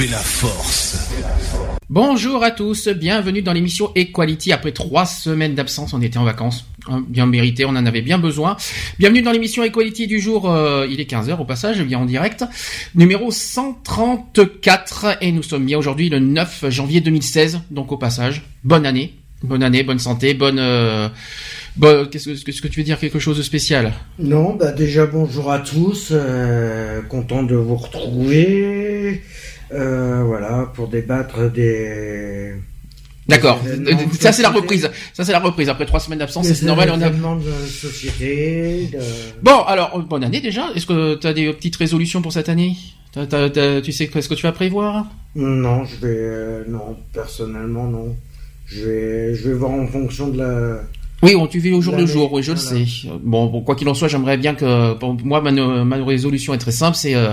Fait la force. Bonjour à tous, bienvenue dans l'émission Equality. Après trois semaines d'absence, on était en vacances, hein, bien mérité, on en avait bien besoin. Bienvenue dans l'émission Equality du jour, euh, il est 15h au passage, bien en direct, numéro 134, et nous sommes bien aujourd'hui le 9 janvier 2016, donc au passage, bonne année, bonne année, bonne santé, bonne... Euh, bon, Qu'est-ce que, qu'est-ce que tu veux dire quelque chose de spécial? Non, bah déjà bonjour à tous, euh, content de vous retrouver, euh, voilà, pour débattre des... D'accord, ça c'est la reprise, ça c'est la reprise, après trois semaines d'absence, c'est normal, on a... événements de la société, de- Bon, alors, euh, bonne année déjà. Est-ce que tu as des petites résolutions pour cette année? Tu sais ce que tu vas prévoir? Non, je vais... euh, non, personnellement, non. Je vais, je vais voir en fonction de la... Oui, on, tu vis au jour le jour, oui, je voilà. le sais. Bon, bon, quoi qu'il en soit, j'aimerais bien que... Pour moi, ma, ma résolution est très simple, c'est... euh,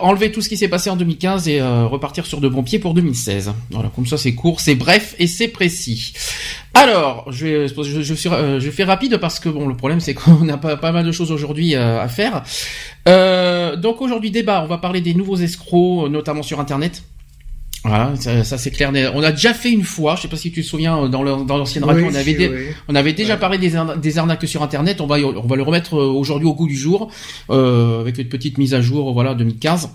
enlever tout ce qui s'est passé en 2015 et euh, repartir sur de bons pieds pour 2016. Voilà, comme ça c'est court, c'est bref et c'est précis. Alors, je, vais, je, euh, fais rapide parce que bon, le problème c'est qu'on a pas, pas mal de choses aujourd'hui euh, à faire. Donc aujourd'hui débat, on va parler des nouveaux escrocs, notamment sur Internet. Voilà, ça, ça, c'est clair. On a déjà fait une fois, je sais pas si tu te souviens, dans le- dans l'ancienne radio, Oui, on avait, si, dé- oui. on avait déjà Ouais. parlé des, arna- des arnaques sur Internet. On va, on va le remettre euh, aujourd'hui au goût du jour, euh, avec une petite mise à jour, voilà, 2015.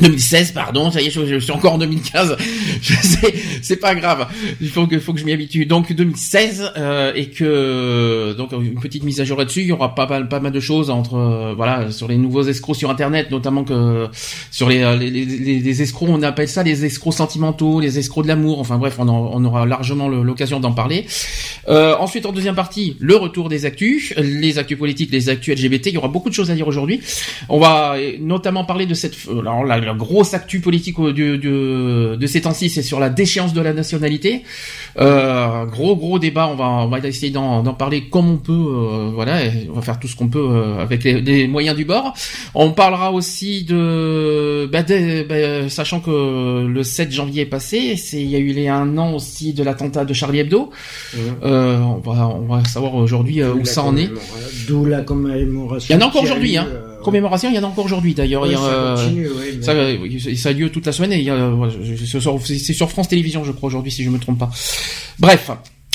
2016, pardon, ça y est, je, suis encore en 2015. Je sais, c'est pas grave. Il faut que, faut que je m'y habitue. Donc 2016 euh, et que donc une petite mise à jour là-dessus. Il y aura pas mal, pas mal de choses entre euh, voilà sur les nouveaux escrocs sur Internet, notamment que sur les, euh, les, les, les- les escrocs, on appelle ça les escrocs sentimentaux, les escrocs de l'amour. Enfin bref, on, en- on aura largement l'occasion d'en parler. Euh, ensuite, en deuxième partie, le retour des actus, les actus politiques, les actus LGBT. Il y aura beaucoup de choses à dire aujourd'hui. On va euh, notamment parler de cette, alors la, la grosse actu politique euh, du, du- de ces temps-ci, c'est sur la déchéance de la nationalité. Euh, gros gros débat. On va on va essayer d'en d'en parler comme on peut. euh, voilà, et on va faire tout ce qu'on peut euh, avec les, les moyens du bord. On parlera aussi de, bah, des- bah, sachant que le 7 janvier est passé, c'est il y a eu les un an aussi de l'attentat de Charlie Hebdo. Euh, on va on va savoir aujourd'hui euh, où ça en est. D'où la commémoration. Il y en a encore aujourd'hui, hein. Euh, Commémoration, il y en a encore aujourd'hui d'ailleurs. ça euh, continue, oui, mais- ça, euh, oui, ça a lieu toute la semaine et il y a, voilà, je- je- c'est sur- France Télévisions, je crois aujourd'hui, si je me trompe pas. Bref.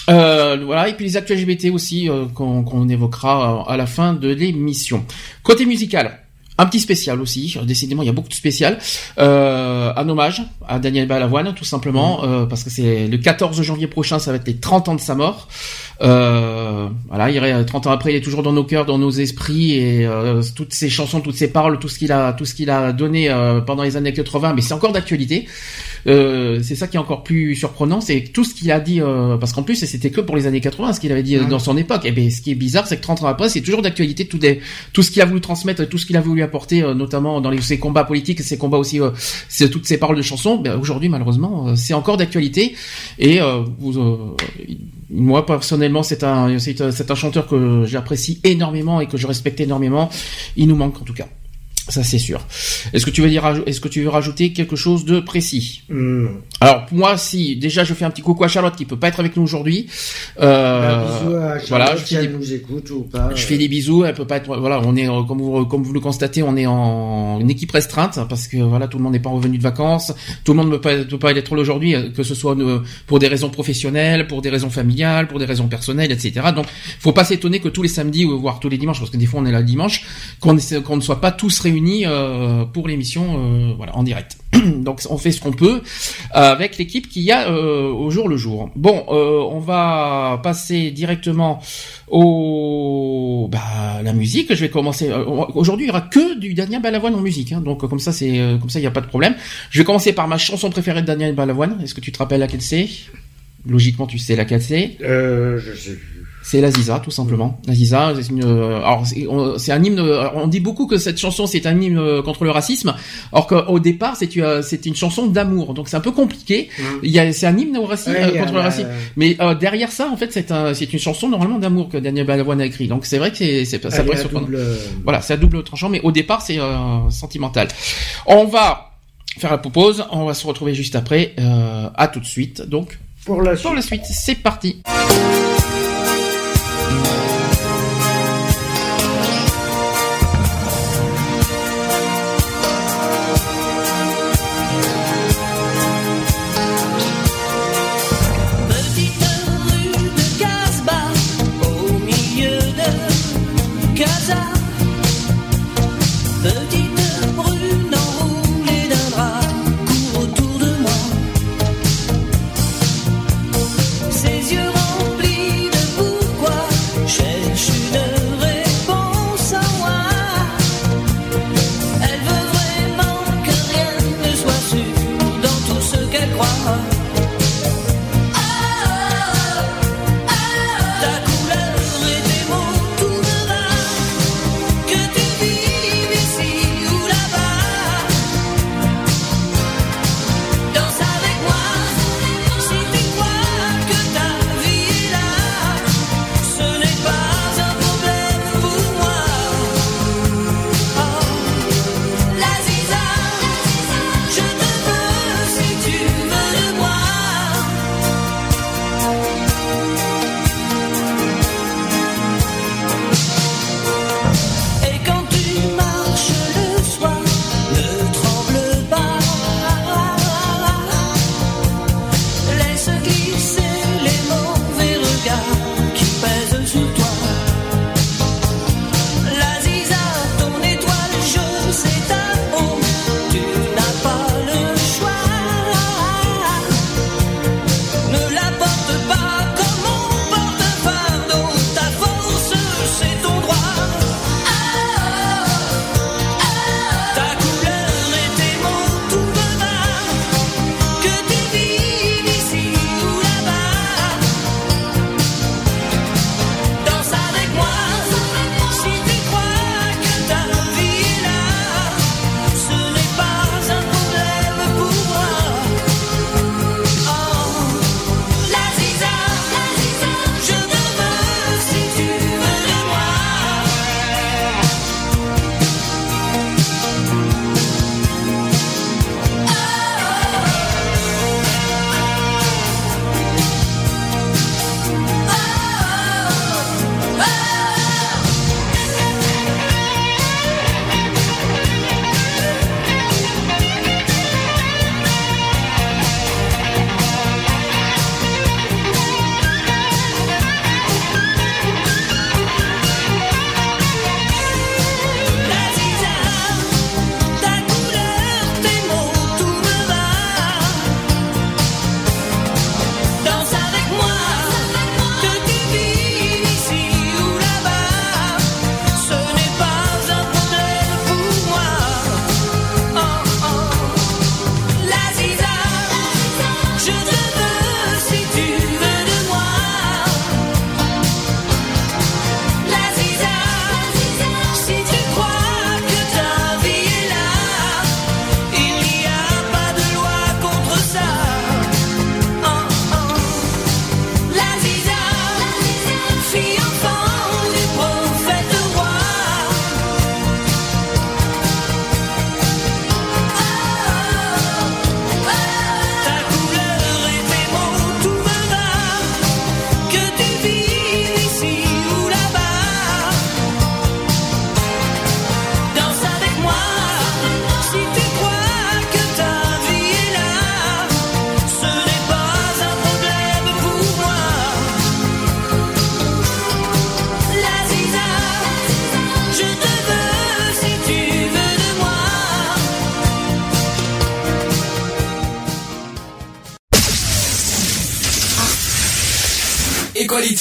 Euh, voilà et puis les actus LGBT aussi euh, qu'on qu'on évoquera euh, à la fin de l'émission. Côté musical, un petit spécial aussi. Décidément, il y a beaucoup de spécial. Euh, un hommage à Daniel Balavoine, tout simplement, euh, parce que c'est le 14 janvier prochain, ça va être les 30 ans de sa mort. Euh, voilà, il est 30 ans après, il est toujours dans nos cœurs, dans nos esprits et euh, toutes ses chansons, toutes ses paroles, tout ce qu'il a, tout ce qu'il a donné euh, pendant les années 80, mais c'est encore d'actualité. Euh, c'est ça qui est encore plus surprenant, c'est tout ce qu'il a dit, euh, parce qu'en plus c'était que pour les années 80, ce qu'il avait dit euh, Ouais. dans son époque. Et ben, ce qui est bizarre, c'est que 30 ans après, c'est toujours d'actualité, tout, des, tout ce qu'il a voulu transmettre, tout ce qu'il a voulu apporter, euh, notamment dans les, ses combats politiques, ses combats aussi, euh, toutes ses paroles de chansons. Ben, aujourd'hui, malheureusement, euh, c'est encore d'actualité. Et euh, vous, euh, moi personnellement, c'est un, c'est un, c'est un chanteur que j'apprécie énormément et que je respecte énormément. Il nous manque en tout cas. Ça c'est sûr. Est-ce que tu veux dire, est-ce que tu veux rajouter quelque chose de précis? Alors pour moi, si déjà je fais un petit coucou à Charlotte qui peut pas être avec nous aujourd'hui. Euh, Bah, à voilà, je si fais des- nous écoute ou pas. je fais des bisous, elle peut pas être voilà, on est euh, comme vous comme vous le constatez, on est en une équipe restreinte parce que voilà, tout le monde n'est pas revenu de vacances, tout le monde ne peut pas, peut pas être là aujourd'hui euh, que ce soit euh, pour des raisons professionnelles, pour des raisons familiales, pour des raisons personnelles, etc. Donc, faut pas s'étonner que tous les samedis ou voire tous les dimanches parce que des fois on est là le dimanche qu'on ne soit pas tous réunis euh, pour l'émission euh, voilà, en direct. Donc on fait ce qu'on peut avec l'équipe qu'il y a au jour le jour. Bon, on va passer directement au bah, la musique. Je vais commencer. Aujourd'hui, il y aura que du Daniel Balavoine en musique, hein. donc comme ça c'est comme ça il n'y a pas de problème. Je vais commencer par ma chanson préférée de Daniel Balavoine. Est-ce que tu te rappelles laquelle c'est? Logiquement, tu sais laquelle c'est? Euh, je sais c'est l'Aziza, tout simplement. L'Aziza, c'est une, euh, alors c'est un hymne. On dit beaucoup que cette chanson c'est un hymne euh, contre le racisme, alors qu'au départ c'est une chanson d'amour. Donc c'est un peu compliqué. Mmh. Il y a, c'est un hymne au racisme, contre le racisme. Mais euh, derrière ça, en fait, c'est un, c'est une chanson normalement d'amour que Daniel Balavoine a écrit. Donc c'est vrai que c'est, c'est ça pourrait double... Voilà, c'est un double tranchant, mais au départ c'est sentimental. On va faire la pause. On va se retrouver juste après. à tout de suite. Donc pour la pour la suite, c'est parti.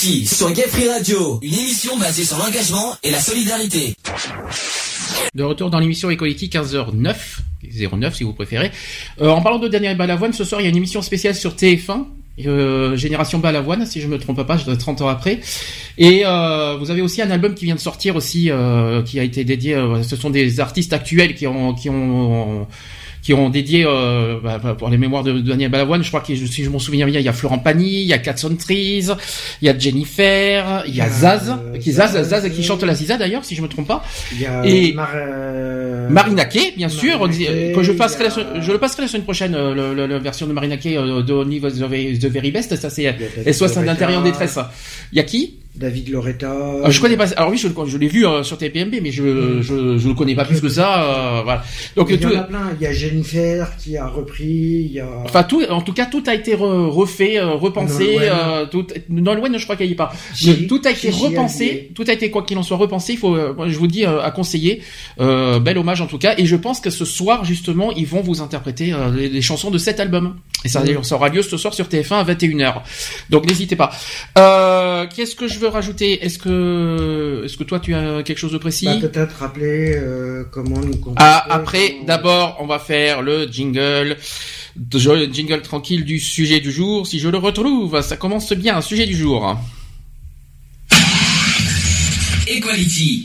Sur Gay Free Radio, une émission basée sur l'engagement et la solidarité. De retour dans l'émission Equality 15h09, 09 si vous préférez. Euh, en parlant de Daniel Balavoine, ce soir il y a une émission spéciale sur TF1 euh, Génération Balavoine, si je me trompe pas, je dois 30 ans après. Et euh, vous avez aussi un album qui vient de sortir aussi, qui a été dédié. Ce sont des artistes actuels qui ont qui ont dédié euh, bah, bah, pour les mémoires de, Daniel Balavoine. Je crois que si je m'en souviens bien, il y a Florent Pagny, il y a Catson Trees, il y a Jennifer, il y a Zaz, qui Zaz, Zaz, qui chante la Ziza d'ailleurs, si je me trompe pas. Il y a et Mar euh... bien sûr. que je passerai, la, je le passerai la semaine prochaine, euh, la version de Marina Kay euh, de Only the, the Very Best. Ça c'est SOS d'intérieur en détresse. Il y a qui? David Loretta. Ah, je connais pas. Alors oui, je, je l'ai vu euh, sur TPMB, mais je, mm. je je le connais pas plus que ça. Euh, voilà. Donc il y en a plein. Il y a Jennifer qui a repris. Il y a. Enfin tout. En tout cas, tout a été refait, euh, repensé. Euh, tout. Nolwenn, je crois qu'il y est pas. tout a été repensé. Tout a été quoi qu'il en soit repensé. Il faut. je vous dis à conseiller. bel hommage en tout cas. Et je pense que ce soir justement, ils vont vous interpréter les, chansons de cet album. Et ça, mm. ça aura lieu ce soir sur TF1 à 21h. Donc n'hésitez pas. Qu'est-ce que je veux rajouter Est-ce que, est-ce que toi tu as quelque chose de précis bah, Peut-être rappeler euh, comment nous. Ah, après, d'abord, on va faire le jingle, le jingle tranquille du sujet du jour. Si je le retrouve, ça commence bien. Sujet du jour. Equality,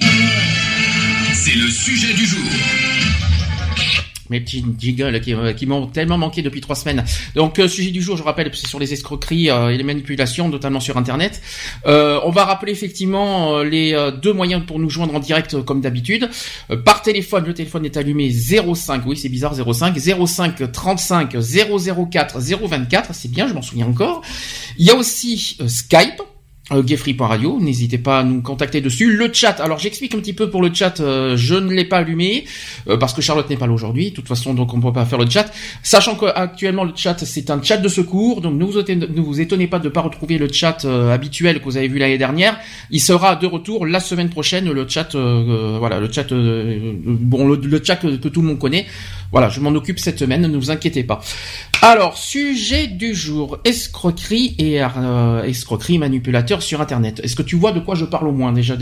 c'est le sujet du jour mes petits jiggles qui, euh, qui m'ont tellement manqué depuis trois semaines. Donc euh, sujet du jour, je rappelle, c'est sur les escroqueries euh, et les manipulations, notamment sur Internet. on va rappeler effectivement les deux moyens pour nous joindre en direct comme d'habitude. par téléphone, le téléphone est allumé 05, oui c'est bizarre 05, 05 35 004 024, c'est bien, je m'en souviens encore. Il y a aussi Skype euh, Gayfree.radio, n'hésitez pas à nous contacter dessus. Le chat, alors j'explique un petit peu pour le chat, euh, je ne l'ai pas allumé euh, parce que Charlotte n'est pas là aujourd'hui. De toute façon, donc on ne peut pas faire le chat, sachant qu'actuellement le chat c'est un chat de secours, donc ne vous, étonnez, ne vous étonnez pas de ne pas retrouver le chat habituel que vous avez vu l'année dernière. Il sera de retour la semaine prochaine, le chat, voilà, le chat, bon, le, chat que, tout le monde connaît. Voilà, je m'en occupe cette semaine, ne vous inquiétez pas. Alors, sujet du jour, escroquerie et escroquerie manipulateur sur Internet. Est-ce que tu vois de quoi je parle au moins déjà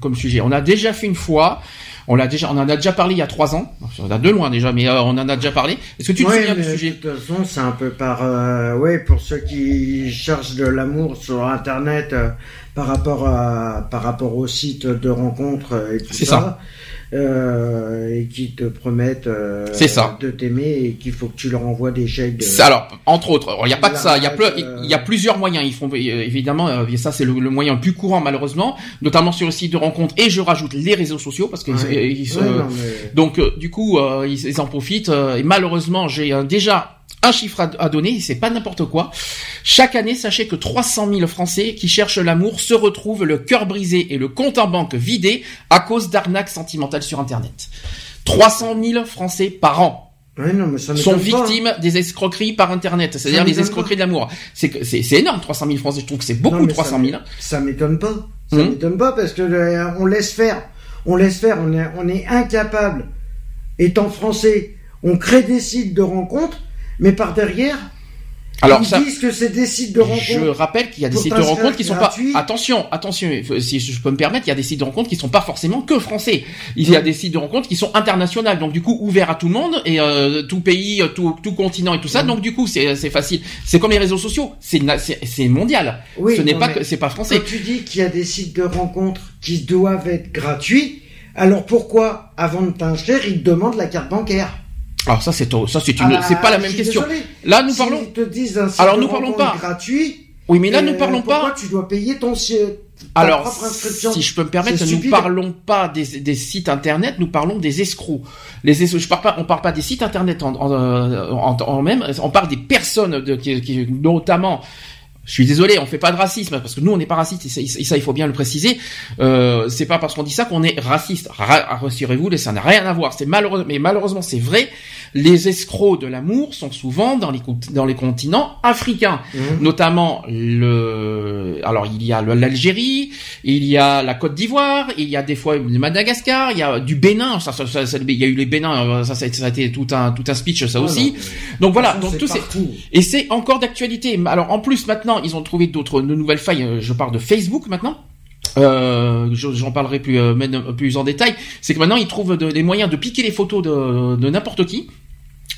comme sujet? On a déjà fait une fois. On l'a déjà, on en a déjà parlé il y a trois ans. On a de loin déjà, mais euh, on en a déjà parlé. Est-ce que tu te souviens du sujet? De toute façon, c'est un peu par, euh, ouais, pour ceux qui cherchent de l'amour sur Internet euh, par rapport à, par rapport au site de rencontres et tout ça. ça euh, et qui te promettent euh, de t'aimer et qu'il faut que tu leur envoies des chèques. Alors, entre autres, il n'y a pas que ça, il y a, il y a plusieurs moyens. Ils font évidemment, euh, ça c'est le, moyen le plus courant malheureusement, notamment sur le site de rencontre et je rajoute les réseaux sociaux parce que donc du coup ils, en profitent et malheureusement j'ai déjà un chiffre à, donner, c'est pas n'importe quoi. Chaque année, sachez que 300 000 Français qui cherchent l'amour se retrouvent le cœur brisé et le compte en banque vidé à cause d'arnaques sentimentales sur Internet. 300 000 Français par an. sont victimes des escroqueries par internet, c'est-à-dire les escroqueries de l'amour. C'est c'est énorme 300 000 Français, je trouve que c'est beaucoup 300 000. Ça m'étonne pas. Ça hum. m'étonne pas parce que euh, on laisse faire, on laisse faire, on est on est incapable étant français, on crée des sites de rencontres mais par derrière, alors, ils disent que c'est des sites de rencontres. Je rappelle qu'il y a des sites de rencontres qui sont pas. Attention, attention. Si je peux me permettre, il y a des sites de rencontres qui sont pas forcément que français. Il y a des sites de rencontres qui sont internationaux, donc du coup ouverts à tout le monde et euh, tout pays, tout, tout continent et tout ça. Donc du coup, c'est c'est facile. C'est comme les réseaux sociaux. C'est c'est mondial. Oui, Ce n'est pas que c'est pas français. Quand tu dis qu'il y a des sites de rencontres qui doivent être gratuits, alors pourquoi avant de t'inscrire, ils te demandent la carte bancaire? Alors ça c'est ça c'est une c'est pas la même question. Là nous parlons. te disent un Alors nous parlons pas gratuit. Oui, mais là nous euh, parlons pas. tu dois payer ton alors, si je peux me permettre, nous ne parlons pas des, des, sites internet, nous parlons des escrocs. Les escrocs, je parle pas, on parle pas des sites internet en, en, en, en même, on parle des personnes de, qui, qui, notamment je suis désolé, on fait pas de racisme parce que nous on n'est pas raciste et ça, il faut bien le préciser. Euh, c'est pas parce qu'on dit ça qu'on est raciste. Rassurez-vous, ça n'a rien à voir. C'est malheureux, mais malheureusement c'est vrai. Les escrocs de l'amour sont souvent dans les dans les continents africains, mmh. notamment le. Alors il y a l'Algérie, il y a la Côte d'Ivoire, il y a des fois le Madagascar, il y a du Bénin. Ça, ça, ça, il y a eu les Bénin. Ça, ça, a été tout un tout un speech ça aussi. donc voilà. Donc tout c'est et c'est encore d'actualité. Alors en plus maintenant maintenant, ils ont trouvé d'autres, de nouvelles failles. Je parle de Facebook maintenant. Euh, j'en parlerai plus, euh, plus en détail. C'est que maintenant ils trouvent des moyens de piquer les photos de, de n'importe qui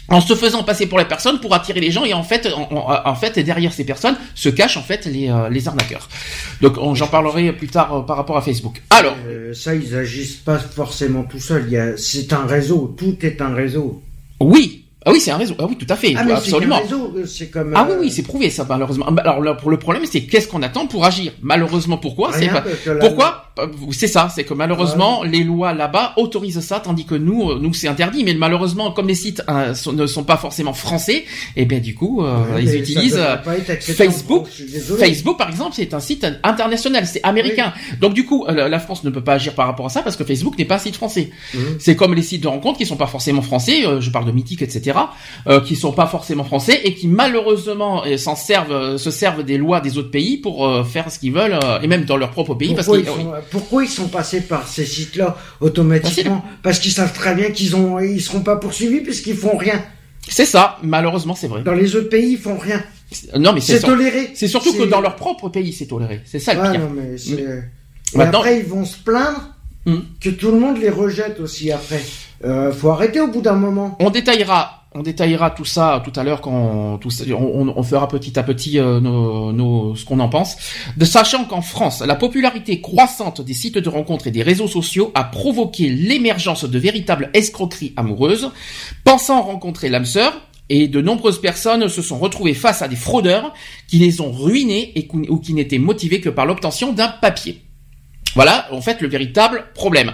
en se faisant passer pour la personne pour attirer les gens et en fait en, fait derrière ces personnes se cachent en fait les, euh, les arnaqueurs. Donc j'en parlerai plus tard par rapport à Facebook. Alors ça ils agissent pas forcément tout seuls, c'est un réseau, tout est un réseau. Oui, ah oui, c'est un réseau. Ah oui, tout à fait. Ah, mais absolument. C'est comme. Ah oui, oui, euh, c'est prouvé ça malheureusement. Alors pour le problème, c'est qu'est-ce qu'on attend pour agir? Malheureusement, pourquoi? C'est pas. Pourquoi? C'est ça. C'est que malheureusement, les lois là-bas autorisent ça, tandis que nous, euh, nous c'est interdit. Mais malheureusement, comme les sites euh, ne sont pas forcément français, et eh bien du coup, ils utilisent Facebook. Facebook, par exemple, c'est un site international, c'est américain. Donc du coup, la France ne peut pas agir par rapport à ça parce que Facebook n'est pas un site français. Mhm. C'est comme les sites de rencontres qui sont pas forcément français. je parle de Mythique, etc euh, qui sont pas forcément français et qui malheureusement euh, s'en servent, euh, se servent des lois des autres pays pour euh, faire ce qu'ils veulent et même dans leur propre pays. Pourquoi, parce ils, sont, pourquoi ils sont passés par ces sites-là automatiquement Parce qu'ils savent très bien qu'ils ont, ils seront pas poursuivis puisqu'ils font rien. C'est ça, malheureusement, c'est vrai. Dans les autres pays, ils font rien. Non, mais c'est toléré. C'est surtout que dans leur propre pays, c'est toléré. C'est ça le pire. Non, mais mm. après, ils vont se plaindre mm. que tout le monde les rejette aussi après. Euh, faut arrêter au bout d'un moment. On détaillera on détaillera tout ça tout à l'heure quand tout on, fera petit à petit euh, nos, ce qu'on en pense. De sachant qu'en France, la popularité croissante des sites de rencontres et des réseaux sociaux a provoqué l'émergence de véritables escroqueries amoureuses. Pensant rencontrer l'âme sœur, et de nombreuses personnes se sont retrouvées face à des fraudeurs qui les ont ruinés et, ou qui n'étaient motivés que par l'obtention d'un papier. Voilà, en fait, le véritable problème.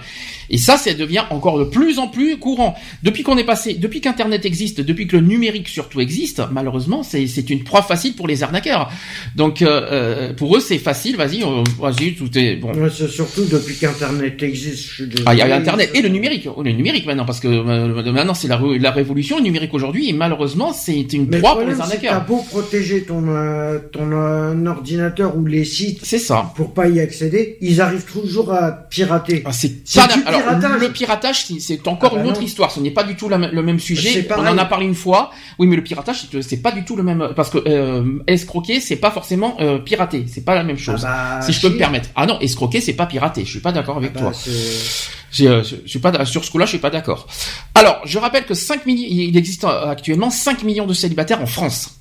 Et ça, ça devient encore de plus en plus courant. Depuis qu'on est passé, depuis qu'Internet existe, depuis que le numérique surtout existe, malheureusement, c'est une proie facile pour les arnaqueurs. Donc, euh, euh pour eux, c'est facile. Vas-y, vas-y, tout est bon. c'est surtout depuis qu'Internet existe. Je ah, il y a Internet et le numérique, oh, le numérique maintenant, parce que euh, maintenant c'est la, la révolution, le numérique aujourd'hui, et malheureusement, c'est une proie pour les arnaqueurs. T'as beau protéger ton euh, ton ordinateur ou les sites, c'est ça, pour pas y accéder, ils arrivent toujours à pirater. Ah, c'est alors, le piratage, c'est encore ah bah une autre histoire. Ce n'est pas du tout le même sujet. On en a parlé une fois. Oui, mais le piratage, c'est pas du tout le même parce que euh, escroquer, c'est pas forcément euh, pirater. C'est pas la même chose. Ah bah, si je peux me permettre. Ah non, escroquer, c'est pas pirater. Je suis pas d'accord avec ah toi. Bah, euh, je suis pas sur ce coup-là, je suis pas d'accord. Alors, je rappelle que 5 millions, il existe euh, actuellement 5 millions de célibataires en France.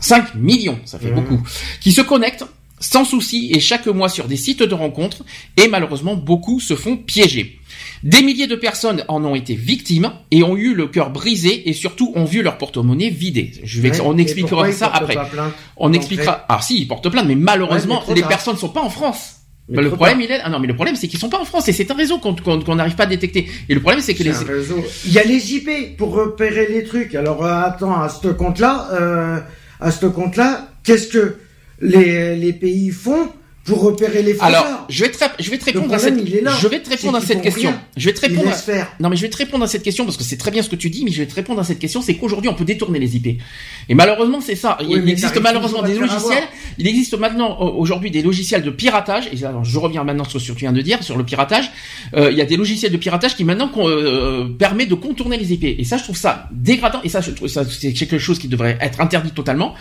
5 millions, ça fait mmh. beaucoup, qui se connectent sans souci et chaque mois sur des sites de rencontres et malheureusement beaucoup se font piéger. Des milliers de personnes en ont été victimes et ont eu le cœur brisé et surtout ont vu leur porte-monnaie vidé. Je vais, on expliquera ça après. On expliquera. Ah si, ils portent plainte, mais malheureusement les personnes ne sont pas en France. Mais le problème, il est, ah non, mais le problème, c'est qu'ils sont pas en France et c'est un réseau qu'on n'arrive pas à détecter. Et le problème, c'est que les, il y a les IP pour repérer les trucs. Alors, euh, attends, à ce compte-là, euh, à ce compte-là, qu'est-ce que les, les pays font pour repérer les fraudeurs. Alors, je vais te, je vais te répondre à cette, je vais te répondre à cette question. Je vais te répondre. Non, mais je vais te répondre à cette question parce que c'est très bien ce que tu dis, mais je vais te répondre à cette question. C'est qu'aujourd'hui, on peut détourner les IP. Et malheureusement, c'est ça. il existe malheureusement des logiciels. Il existe maintenant aujourd'hui des logiciels de piratage. Et alors, je reviens maintenant sur ce que tu viens de dire sur le piratage. Euh, il y a des logiciels de piratage qui maintenant euh, permet de contourner les IP. Et ça, je trouve ça dégradant. Et ça, je trouve ça c'est quelque chose qui devrait être interdit totalement.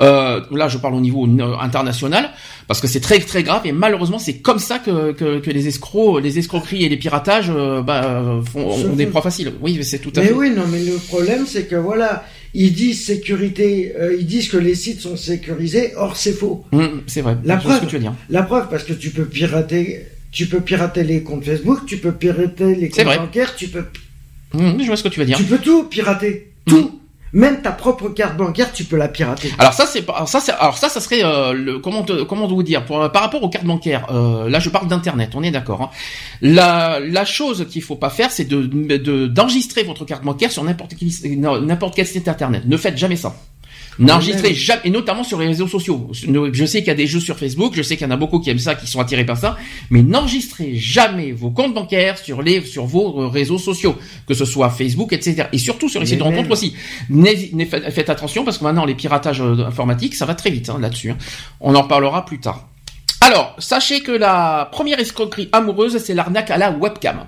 Euh, là, je parle au niveau international parce que c'est très très grave et malheureusement c'est comme ça que, que, que, les escrocs, les escroqueries et les piratages euh, bah, font, ont des proies faciles. Oui, c'est tout à fait. Mais oui, non, mais le problème c'est que voilà, ils disent sécurité, euh, ils disent que les sites sont sécurisés, or c'est faux. Mmh, c'est vrai. La preuve, ce que tu veux dire. la preuve parce que tu peux pirater, tu peux pirater les comptes Facebook, tu peux pirater les comptes bancaires, tu peux. Mmh, je vois ce que tu veux dire. Tu peux tout pirater, tout. Mmh. Même ta propre carte bancaire, tu peux la pirater. Alors ça, c'est ça, alors ça, ça serait euh, le comment te, comment vous dire pour par rapport aux cartes bancaires. Euh, là, je parle d'internet, on est d'accord. Hein. La chose qu'il faut pas faire, c'est de d'enregistrer votre carte bancaire sur n'importe n'importe quel site internet. Ne faites jamais ça. N'enregistrez jamais, et notamment sur les réseaux sociaux. Je sais qu'il y a des jeux sur Facebook, je sais qu'il y en a beaucoup qui aiment ça, qui sont attirés par ça, mais n'enregistrez jamais vos comptes bancaires sur les, sur vos euh, réseaux sociaux, que ce soit Facebook, etc. Et surtout sur les sites de rencontres aussi. Faites attention parce que maintenant les piratages euh, informatiques, ça va très vite hein, là-dessus. Hein. On en parlera plus tard. Alors, sachez que la première escroquerie amoureuse, c'est l'arnaque à la webcam.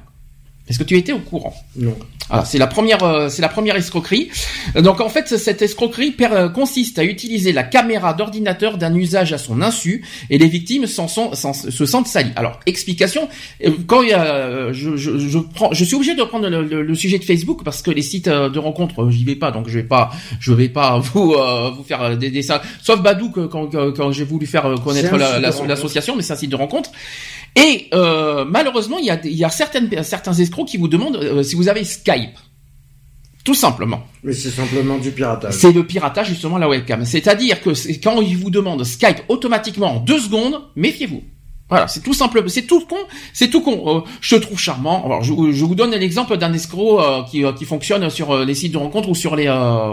Est-ce que tu étais au courant? Non. Alors, c'est la première, euh, c'est la première escroquerie. Donc en fait, cette escroquerie euh, consiste à utiliser la caméra d'ordinateur d'un usage à son insu, et les victimes s'en sont, se sentent salies. Alors explication. Euh, quand il y a, je, je, je, prends, je suis obligé de prendre le, sujet de Facebook parce que les sites de rencontres, j'y vais pas, donc je vais pas, je vais pas vous vous faire des dessins. Sauf Badou quand, quand, j'ai voulu faire connaître l'association, mais c'est un site de rencontre. Et euh, malheureusement, il y a, il y a certaines, certains escrocs qui vous demandent euh, si vous avez Skype. Tout simplement. Mais c'est simplement du piratage. C'est le piratage justement la webcam. C'est-à-dire que quand ils vous demandent Skype automatiquement en deux secondes, méfiez-vous. Voilà, c'est tout simple, c'est tout con, c'est tout con. Euh, je te trouve charmant. Alors, je, vous donne l'exemple d'un escroc euh, qui, euh, qui fonctionne sur les sites de rencontres ou sur les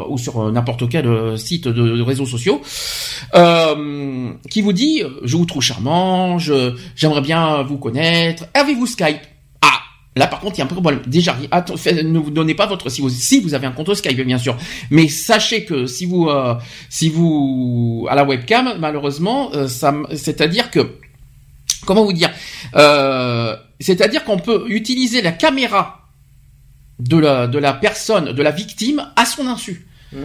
ou sur n'importe quel site de, réseaux sociaux, qui vous dit je vous trouve charmant, je j'aimerais bien vous connaître. Avez-vous Skype? Ah, Là, par contre, il y a un problème. Déjà, ne vous donnez pas votre si vous si vous avez un compte Skype, bien sûr. Mais sachez que si vous si vous à la webcam, malheureusement, ça, c'est-à-dire que comment vous dire euh, C'est-à-dire qu'on peut utiliser la caméra de la, de la personne, de la victime, à son insu. Mmh.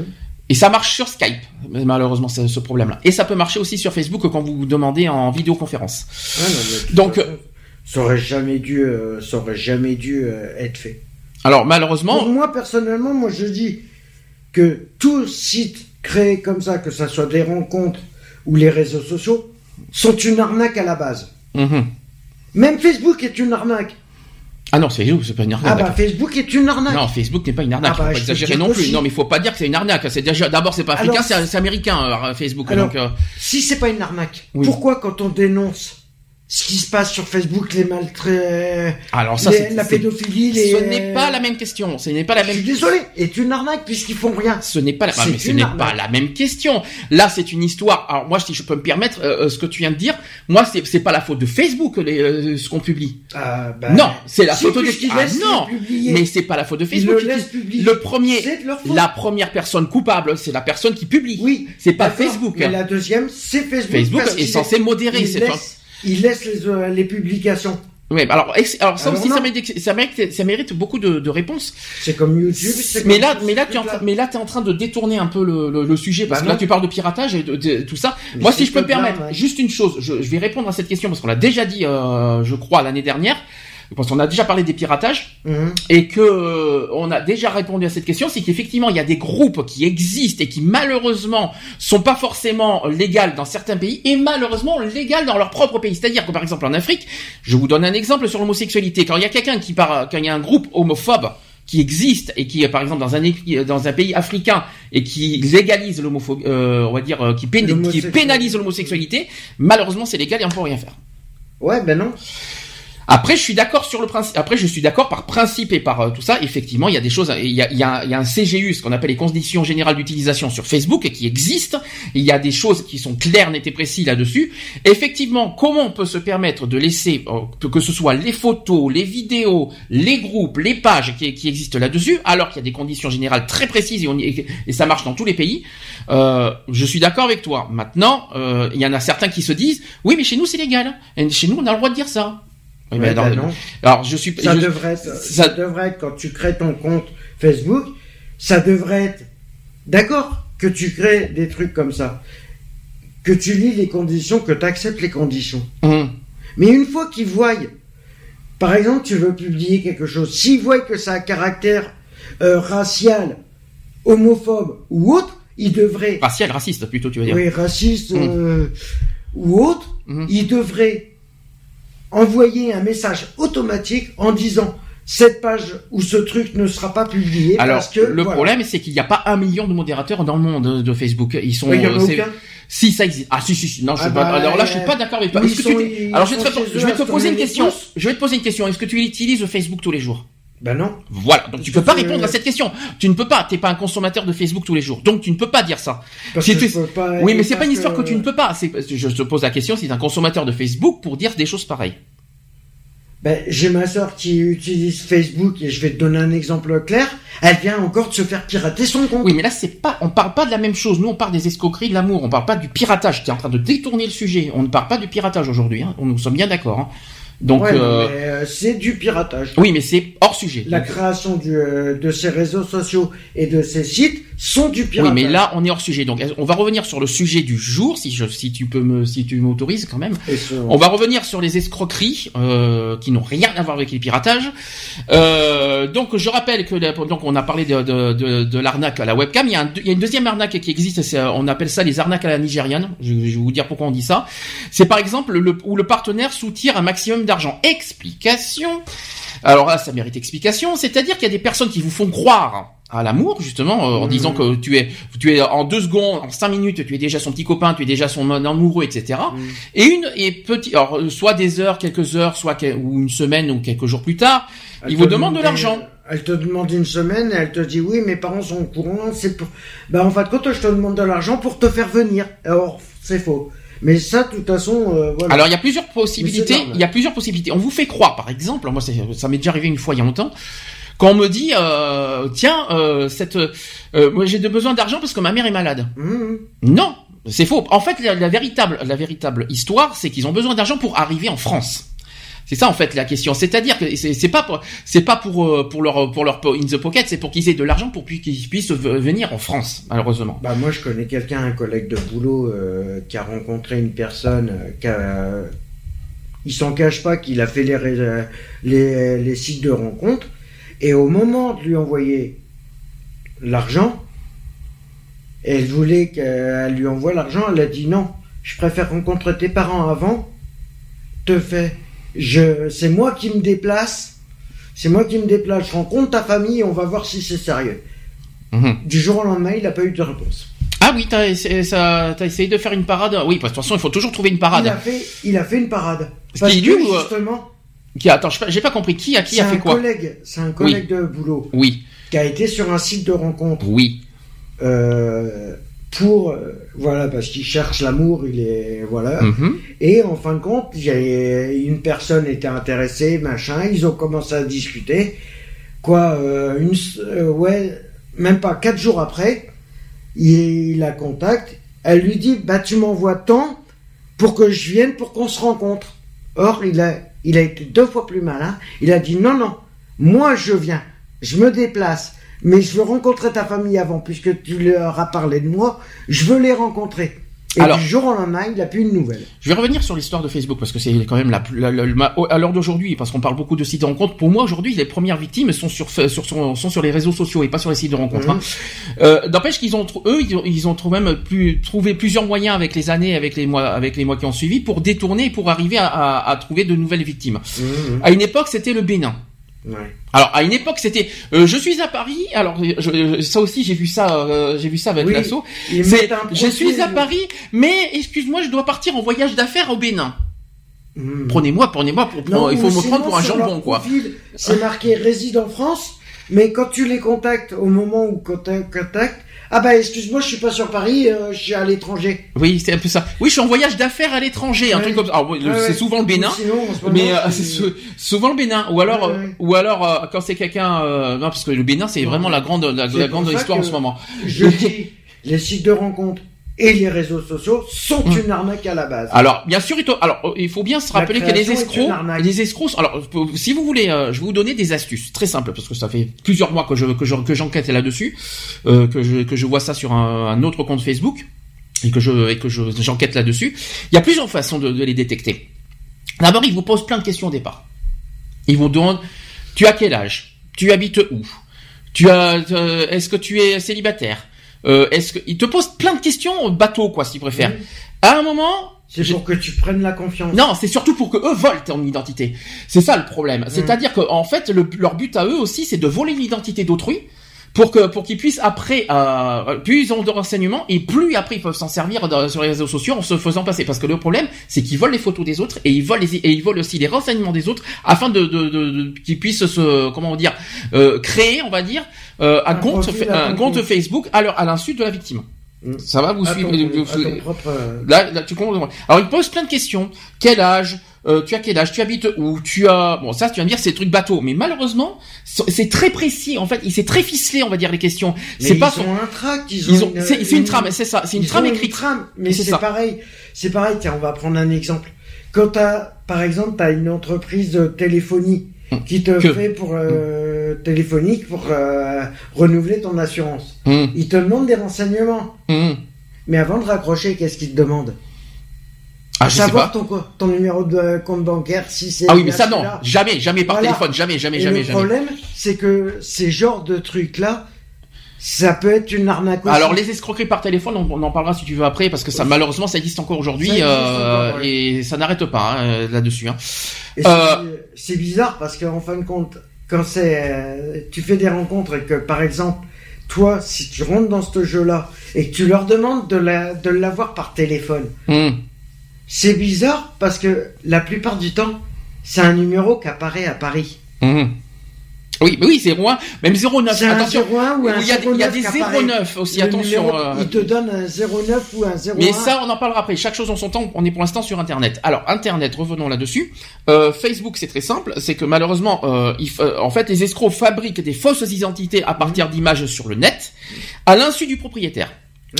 Et ça marche sur Skype, malheureusement, c'est ce problème-là. Et ça peut marcher aussi sur Facebook quand vous vous demandez en vidéoconférence. Donc, ça aurait jamais dû, euh, ça aurait jamais dû euh, être fait. Alors malheureusement, Pour moi personnellement, moi je dis que tout site créé comme ça, que ce soit des rencontres ou les réseaux sociaux, sont une arnaque à la base. Mhm. Même Facebook est une arnaque. Ah non, Facebook, c'est pas une arnaque. Ah bah Facebook est une arnaque. Non, Facebook n'est pas une arnaque. Ah bah, faut pas exagérer non plus. Non, mais il faut pas dire que c'est une arnaque. C'est déjà, d'abord, c'est pas africain, c'est américain, euh, Facebook. Alors, donc, euh... si c'est pas une arnaque, pourquoi quand on dénonce ce qui se passe sur Facebook, les maltraits, alors ça, la pédophilie, les... ce n'est pas la même question. Ce n'est pas la même. Je suis désolé, est une arnaque puisqu'ils font rien. Ce n'est pas la. Ah, mais ce n'est pas la même question. Là, c'est une histoire. Alors moi, si je peux me permettre, euh, euh, ce que tu viens de dire, moi, c'est c'est pas la faute de Facebook les, euh, ce qu'on publie. Ah, bah, non, c'est la faute de. Ah, non, mais c'est pas la faute de Facebook. Le, le premier, la première personne coupable, c'est la personne qui publie. Oui, c'est pas Facebook. Mais la deuxième, c'est Facebook. Facebook est censé modérer. C'est il laisse les, euh, les publications. Oui, alors, alors ça aussi, ça mérite, ça mérite, ça mérite beaucoup de, de réponses. C'est comme YouTube. Mais là, mais là, tu es en, mais là, es en train de détourner un peu le, le, sujet parce bah que là, tu parles de piratage et de, tout ça. Moi, si je peux me permettre, juste une chose, je, je, vais répondre à cette question parce qu'on l'a déjà dit, euh, je crois, l'année dernière qu'on a déjà parlé des piratages mhm. et que euh, on a déjà répondu à cette question, c'est qu'effectivement il y a des groupes qui existent et qui malheureusement sont pas forcément légales dans certains pays et malheureusement légales dans leur propre pays. C'est-à-dire que par exemple en Afrique, je vous donne un exemple sur l'homosexualité. Quand il y a quelqu'un qui part, quand il y a un groupe homophobe qui existe et qui, par exemple, dans un dans un pays africain et qui légalise l'homophobie, euh, on va dire, euh, qui, qui pénalise l'homosexualité, malheureusement, c'est légal et on peut rien faire. Ouais, ben non. Après, je suis d'accord sur le principe. Après, je suis d'accord par principe et par euh, tout ça. Effectivement, il y a des choses. Il y a, il y a, il y a un CGU, ce qu'on appelle les conditions générales d'utilisation sur Facebook, qui existent. Il y a des choses qui sont claires, nettes et précises là-dessus. Effectivement, comment on peut se permettre de laisser euh, que ce soit les photos, les vidéos, les groupes, les pages qui, qui existent là-dessus, alors qu'il y a des conditions générales très précises et, on, et, ça marche dans tous les pays. Euh, je suis d'accord avec toi. Maintenant, euh, il y en a certains qui se disent, oui, mais chez nous c'est légal. Et chez nous, on a le droit de dire ça. Ben alors, je suis. Ça devrait être. Ça... devrait être quand tu crées ton compte Facebook. Ça devrait être. D'accord que tu crées des trucs comme ça, que tu lis les conditions, que tu acceptes les conditions. Hum. Mais une fois qu'ils voient, par exemple, tu veux publier quelque chose, s'ils voient que ça a caractère euh, racial, homophobe ou autre, ils devraient. Racial, raciste plutôt, tu veux dire. Oui, raciste hum. euh, ou autre, hum. ils devraient envoyer un message automatique en disant cette page ou ce truc ne sera pas publié Alors, parce que le problème c'est qu'il n'y a pas un million de modérateurs dans le monde de Facebook. Ils sont. il y en a aucun si ça existe. Ah si si si. Non, je ah pas... Bah, alors là je suis pas d'accord avec toi. Alors je vais, te... je vais te poser une question. Je vais te poser une question. Est-ce que tu utilises Facebook tous les jours? Ben non. Voilà, donc tu peux pas répondre à cette question. Tu ne peux pas, t'es pas un consommateur de Facebook tous les jours. Donc tu ne peux pas dire ça. Parce que peux pas oui, mais c'est pas une histoire que... tu ne peux pas. Je te pose la question, si tu es un consommateur de Facebook pour dire des choses pareilles. Ben, j'ai ma soeur qui utilise Facebook et je vais te donner un exemple clair. Elle vient encore de se faire pirater son compte. Oui, mais là c'est pas, on parle pas de la même chose. Nous on parle des escroqueries de l'amour. On parle pas du piratage. Tu es en train de détourner le sujet. On ne parle pas du piratage aujourd'hui. Hein. Nous sommes bien d'accord. Hein. Donc euh, c'est du piratage. Oui, mais c'est hors sujet. La création du, de ces réseaux sociaux et de ces sites sont du piratage. Oui, mais là on est hors sujet. Donc on va revenir sur le sujet du jour, si je, si tu peux me, si tu m'autorises quand même. On va revenir sur les escroqueries euh, qui n'ont rien à voir avec les piratages. Euh, donc je rappelle que donc on a parlé de, de, de, de l'arnaque à la webcam. Il y, a il y, a une deuxième arnaque qui existe. On appelle ça les arnaques à la nigériane. Je, je vais vous dire pourquoi on dit ça. C'est par exemple le, où le partenaire soutire un maximum d'argent. Explication. Alors là, ça mérite explication. C'est-à-dire qu'il y a des personnes qui vous font croire à l'amour justement euh, en mmh. disant que tu es tu es en deux secondes en cinq minutes tu es déjà son petit copain tu es déjà son amoureux etc mmh. et une et petit alors euh, soit des heures quelques heures soit ou une semaine ou quelques jours plus tard il vous demande de l'argent elle te demande une semaine elle te dit oui mes parents sont au courant c'est pour ben en fait quand je te demande de l'argent pour te faire venir alors c'est faux mais ça, de toute façon, euh, voilà. Alors, il y a plusieurs possibilités. Il y a plusieurs possibilités. On vous fait croire, par exemple, moi, ça m'est déjà arrivé une fois il y a longtemps, quand on me dit, euh, tiens, euh, cette, euh, moi j'ai besoin d'argent parce que ma mère est malade. Mmh. Non, c'est faux. En fait, la, véritable, la véritable histoire, c'est qu'ils ont besoin d'argent pour arriver en France. C'est ça en fait la question. C'est-à-dire que c'est pas pour c'est pas pour pour leur pour leur in the pocket, c'est pour qu'ils aient de l'argent pour qu'ils puissent venir en France. Malheureusement. Bah moi je connais quelqu'un, un collègue de boulot qui a rencontré une personne qui a il s'en cache pas qu'il a fait les, les les sites de rencontres et au moment de lui envoyer l'argent, elle voulait qu'elle lui envoie l'argent, elle a dit non, je préfère rencontrer tes parents avant, te fais, je, c'est moi qui me déplace, c'est moi qui me déplace, je rencontre ta famille et on va voir si c'est sérieux. Mhm. Du jour au lendemain, il n'a pas eu de réponse. Ah oui, t'as essayé de faire une parade. Oui, parce que de toute façon, il faut toujours trouver une parade. Il a fait, il a fait une parade. Parce que, euh, justement, qui attends, j'ai pas compris qui a qui a fait quoi C'est un collègue de boulot. Oui. Qui a été sur un site de rencontre. Oui. Euh, pour euh, voilà parce qu'il cherche l'amour, il est voilà. Mhm. Et en fin de compte, a, une personne était intéressée, machin. Ils ont commencé à discuter. Quoi, euh, une euh, ouais, même pas quatre jours après, il, il la contacte. Elle lui dit bah tu m'envoies tant pour que je vienne pour qu'on se rencontre. Or il a il a été deux fois plus malin. Il a dit non, non, moi je viens, je me déplace, mais je veux rencontrer ta famille avant, puisque tu leur as parlé de moi, je veux les rencontrer. Et Alors, du jour au lendemain, il n'a plus une nouvelle. Je vais revenir sur l'histoire de Facebook parce que c'est quand même la, à l'heure d'aujourd'hui, parce qu'on parle beaucoup de sites de rencontres. Pour moi, aujourd'hui, les premières victimes sont sur, sur sont, sur les réseaux sociaux et pas sur les sites de rencontres. Hein. Mhm. Euh, D'empêche qu'ils ont, eux, ils ont, ils ont trouvé même plus, trouvé plusieurs moyens avec les années, avec les mois, avec les mois qui ont suivi, pour détourner, pour arriver à, à, à trouver de nouvelles victimes. Mhm. À une époque, c'était le Bénin. Ouais. Alors à une époque c'était euh, je suis à Paris alors je, ça aussi j'ai vu ça euh, j'ai vu ça avec l'assaut c'est je suis à Paris mais excuse-moi je dois partir en voyage d'affaires au Bénin hmm. prenez-moi prenez-moi pour, il faut me prendre pour un jambon quoi c'est marqué réside en France mais quand tu les contactes au moment où tu contactes ah bah excuse-moi, je suis pas sur Paris, euh, je suis à l'étranger. Oui, c'est un peu ça. Oui, je suis en voyage d'affaires à l'étranger, un truc comme ça. Alors, c'est souvent le Bénin, mais euh, c'est souvent le Bénin. Ou alors, ou alors euh, quand c'est quelqu'un, non parce que le Bénin c'est vraiment la grande, la, grande histoire en ce moment. Je dis les sites de rencontres et les réseaux sociaux sont hum. une arnaque à la base. Alors, bien sûr, il alors, il faut bien se rappeler qu'il y a des escrocs. Les escrocs, alors, si vous voulez, euh, je vais vous donner des astuces très simples, parce que ça fait plusieurs mois que je, que que j'enquête là-dessus, euh, que je, que je vois ça sur un, autre compte Facebook, et que je, et que je, j'enquête là-dessus. Il y a plusieurs façons de, de les détecter. D'abord, ils vous posent plein de questions au départ. Ils vont demander, tu as quel âge? Tu habites où? Tu as, euh, est-ce que tu es célibataire? Euh, est-ce qu'il te pose plein de questions bateau quoi s'il préfère. À un moment, c'est pour que tu prennes la confiance. Non, c'est surtout pour que eux volent ton identité. C'est ça le problème. C'est-à-dire qu'en fait, leur but à eux aussi, c'est de voler l'identité d'autrui pour que pour qu'ils puissent après euh, plus ils ont de renseignements et plus après ils peuvent s'en servir sur les réseaux sociaux en se faisant passer parce que le problème c'est qu'ils volent les photos des autres et ils volent les, et ils volent aussi les renseignements des autres afin de, de, de, qu'ils puissent se comment dire euh, créer on va dire euh, un, compte un compte Facebook à leur à l'insu de la victime. Mm. Ça va vous suivre euh, là, là, tu comprends. Alors il pose plein de questions. Quel âge euh, Tu as quel âge Tu habites où Tu as bon ça tu vas me dire c'est trucs bateaux, mais malheureusement c'est très précis en fait. Il s'est très ficelé on va dire les questions. C'est pas ils ont un tract. Ils, ont. C'est une, trame, c'est ça. C'est une trame écrite. mais c'est pareil. C'est pareil. Tiens, on va prendre un exemple. quand t'as, par exemple, t'as une entreprise de téléphonie. Qui te fait pour euh, téléphonique pour euh, renouveler ton assurance. Hum. Ils te demandent des renseignements. Hum. Mais avant de raccrocher, qu'est-ce qu'ils te demandent ah, je savoir Ton, ton numéro de compte bancaire, si c'est. Ah oui, mais ça non, jamais, jamais par téléphone, jamais, jamais, jamais. Le problème, c'est que ces genres de trucs-là, ça peut être une arnaque. Aussi. Alors les escroqueries par téléphone, on, en parlera si tu veux après, parce que ça malheureusement ça existe encore aujourd'hui euh, et ça n'arrête pas hein, là-dessus. Hein. Euh... C'est bizarre parce qu'en fin de compte, quand c'est, euh, tu fais des rencontres et que par exemple, toi, si tu rentres dans ce jeu-là et que tu leur demandes de la, de l'avoir par téléphone. Hmm. C'est bizarre parce que la plupart du temps, c'est un numéro qui apparaît à Paris. Mmh. Oui, mais oui, 01, même 09. Attention, un 01 ou un il y a, il y a des 09 aussi, attention. Euh. Il te donne un 09 ou un 01. Mais ça, on en parlera après. Chaque chose en son temps. On est pour l'instant sur Internet. Alors, Internet, revenons là-dessus. Euh, Facebook, c'est très simple. C'est que malheureusement, euh, il, euh, en fait, les escrocs fabriquent des fausses identités à partir d'images sur le net, à l'insu du propriétaire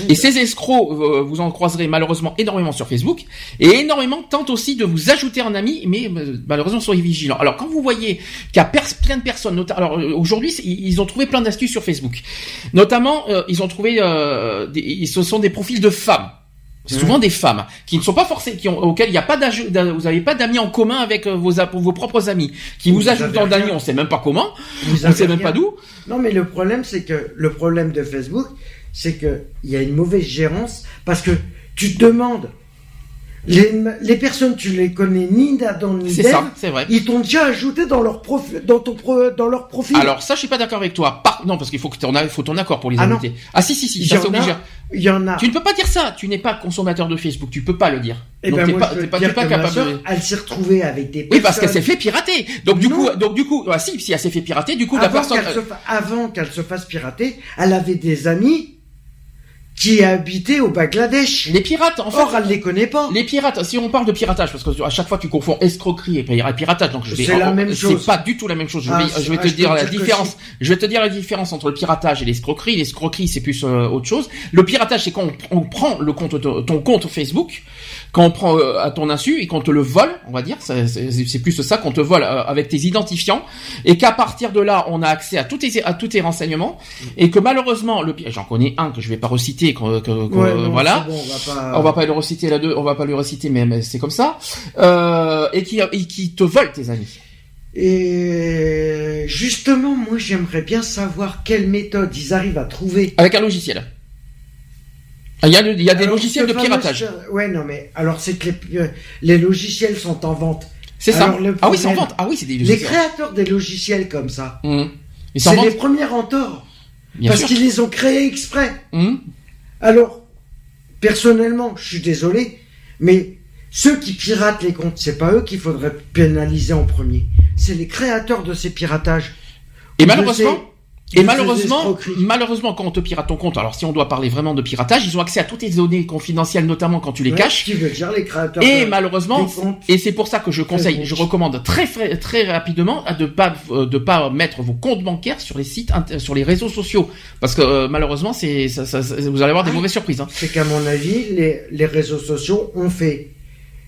et ces escrocs, euh, vous en croiserez malheureusement énormément sur Facebook, et énormément tentent aussi de vous ajouter en ami, mais euh, malheureusement soyez vigilants. Alors quand vous voyez qu'il y a plein de personnes, alors euh, aujourd'hui ils ont trouvé plein d'astuces sur Facebook, notamment ils ont trouvé, des, ce sont des profils de femmes. C'est souvent des femmes qui ne sont pas forcées, qui ont, auxquelles il n'y a pas d'âge, vous n'avez pas d'amis en commun avec vos, vos propres amis, qui vous, ajoutent en d'amis, on sait même pas comment, on ne sait même pas d'où. Non, mais le problème, c'est que le problème de Facebook, c'est qu'il y a une mauvaise gérance parce que tu te demandes les, les personnes, tu les connais ni d'Adam ni C'est ça, c'est vrai. Ils t'ont déjà ajouté dans leur profil, dans ton dans leur profil. Alors ça, je suis pas d'accord avec toi. non, parce qu'il faut que ton, faut ton accord pour les ah inviter. Ah si, si, si, ça c'est obligé. Il y en a. Tu ne peux pas dire ça. Tu n'es pas consommateur de Facebook. Tu peux pas le dire. Eh ben, pas, pas, pas capable. elle s'est retrouvée avec des. Personnes... Oui, parce qu'elle s'est fait pirater. Donc du coup, donc du coup, ah, si, si elle s'est fait pirater, du coup avant la personne. Avant qu'elle se fasse pirater, elle avait des amis qui habitait au Bangladesh. Les pirates, en fait. Or, elle les connaît pas. Les pirates, si on parle de piratage, parce que à chaque fois tu confonds escroquerie et piratage, donc je vais. C'est la même chose. C'est pas du tout la même chose. Je vais, ah, je vais te dire la différence. Je vais te dire la différence entre le piratage et l'escroquerie. L'escroquerie, c'est plus euh, autre chose. Le piratage, c'est quand on, prend le compte, ton compte Facebook, quand on prend euh, à ton insu et qu'on te le vole, on va dire. C'est plus ça qu'on te vole euh, avec tes identifiants et qu'à partir de là, on a accès à tous tes à tous tes renseignements et que malheureusement, le j'en connais un que je vais pas reciter voilà. on, va pas... le reciter là deux, on va pas le reciter, mais, c'est comme ça. Euh, et qui, qui te vole tes amis. Et justement, moi, j'aimerais bien savoir quelle méthode ils arrivent à trouver. Avec un logiciel. Ah, il y a, il y a des logiciels de piratage. Ouais, non, mais alors c'est que les, euh, les logiciels sont en vente. C'est ça. ah oui, c'est en vente. Ah oui, c'est des logiciels. Les créateurs des logiciels comme ça. Mmh. C'est les premiers en tort. parce qu'ils les ont créés exprès. Mmh. Alors, personnellement, je suis désolé, mais ceux qui piratent les comptes, c'est pas eux qu'il faudrait pénaliser en premier. C'est les créateurs de ces piratages. Et malheureusement, et malheureusement, malheureusement, quand on te pirate ton compte, alors si on doit parler vraiment de piratage, ils ont accès à toutes tes données confidentielles, notamment quand tu les caches. Qui veut dire les créateurs et malheureusement, et c'est pour ça que je conseille, je recommande très très rapidement de pas euh, de pas mettre vos comptes bancaires sur les sites, sur les réseaux sociaux, parce que euh, malheureusement, c'est ça, ça, vous allez avoir des ah, mauvaises surprises. Hein. C'est qu'à mon avis, les les réseaux sociaux ont fait,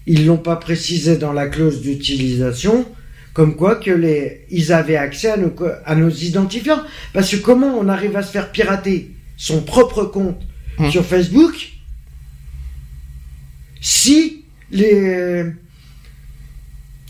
ils l'ont pas précisé dans la clause d'utilisation comme quoi que les, ils avaient accès à nos, à nos identifiants. Parce que comment on arrive à se faire pirater son propre compte hum. sur Facebook si les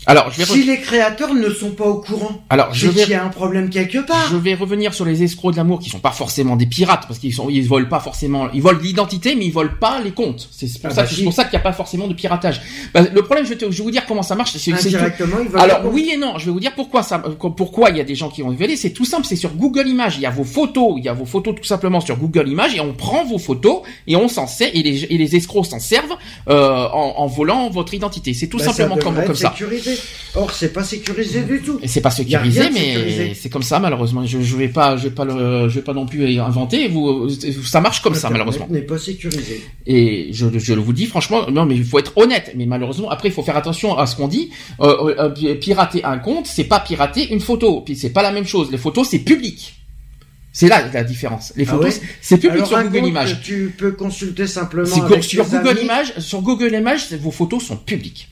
alors, je vais si les créateurs ne sont pas au courant, alors je vais... qu'il y a un problème quelque part. Je vais revenir sur les escrocs de l'amour qui sont pas forcément des pirates parce qu'ils sont, ils volent pas forcément, ils volent l'identité mais ils volent pas les comptes. C'est pour, ah ça, bah c'est pour ça qu'il n'y a pas forcément de piratage. Bah, le problème, je vais, te, je vais vous dire comment ça marche. Indirectement, ils Alors oui et non. Je vais vous dire pourquoi ça, pourquoi il y a des gens qui ont volé. C'est tout simple. C'est sur Google Images. Il y a vos photos, il y a vos photos tout simplement sur Google Images et on prend vos photos et on s'en sert et les, et les escrocs s'en servent euh, en, en, volant votre identité. C'est tout bah, simplement comme, comme ça. Or c'est pas sécurisé du tout. Et c'est pas sécurisé, mais c'est comme ça malheureusement. Je, je vais pas, je vais pas le, je vais pas non plus inventer. Vous, ça marche comme ça malheureusement. N'est pas sécurisé. Et je, je vous dis franchement, non mais il faut être honnête. Mais malheureusement, après il faut faire attention à ce qu'on dit. Euh, euh, pirater un compte, c'est pas pirater une photo. Puis c'est pas la même chose. Les photos c'est public. C'est là la différence. Les ah photos, c'est public sur Google Images. Tu peux consulter simplement. Avec sur Google Images, sur Google Images, vos photos sont publiques.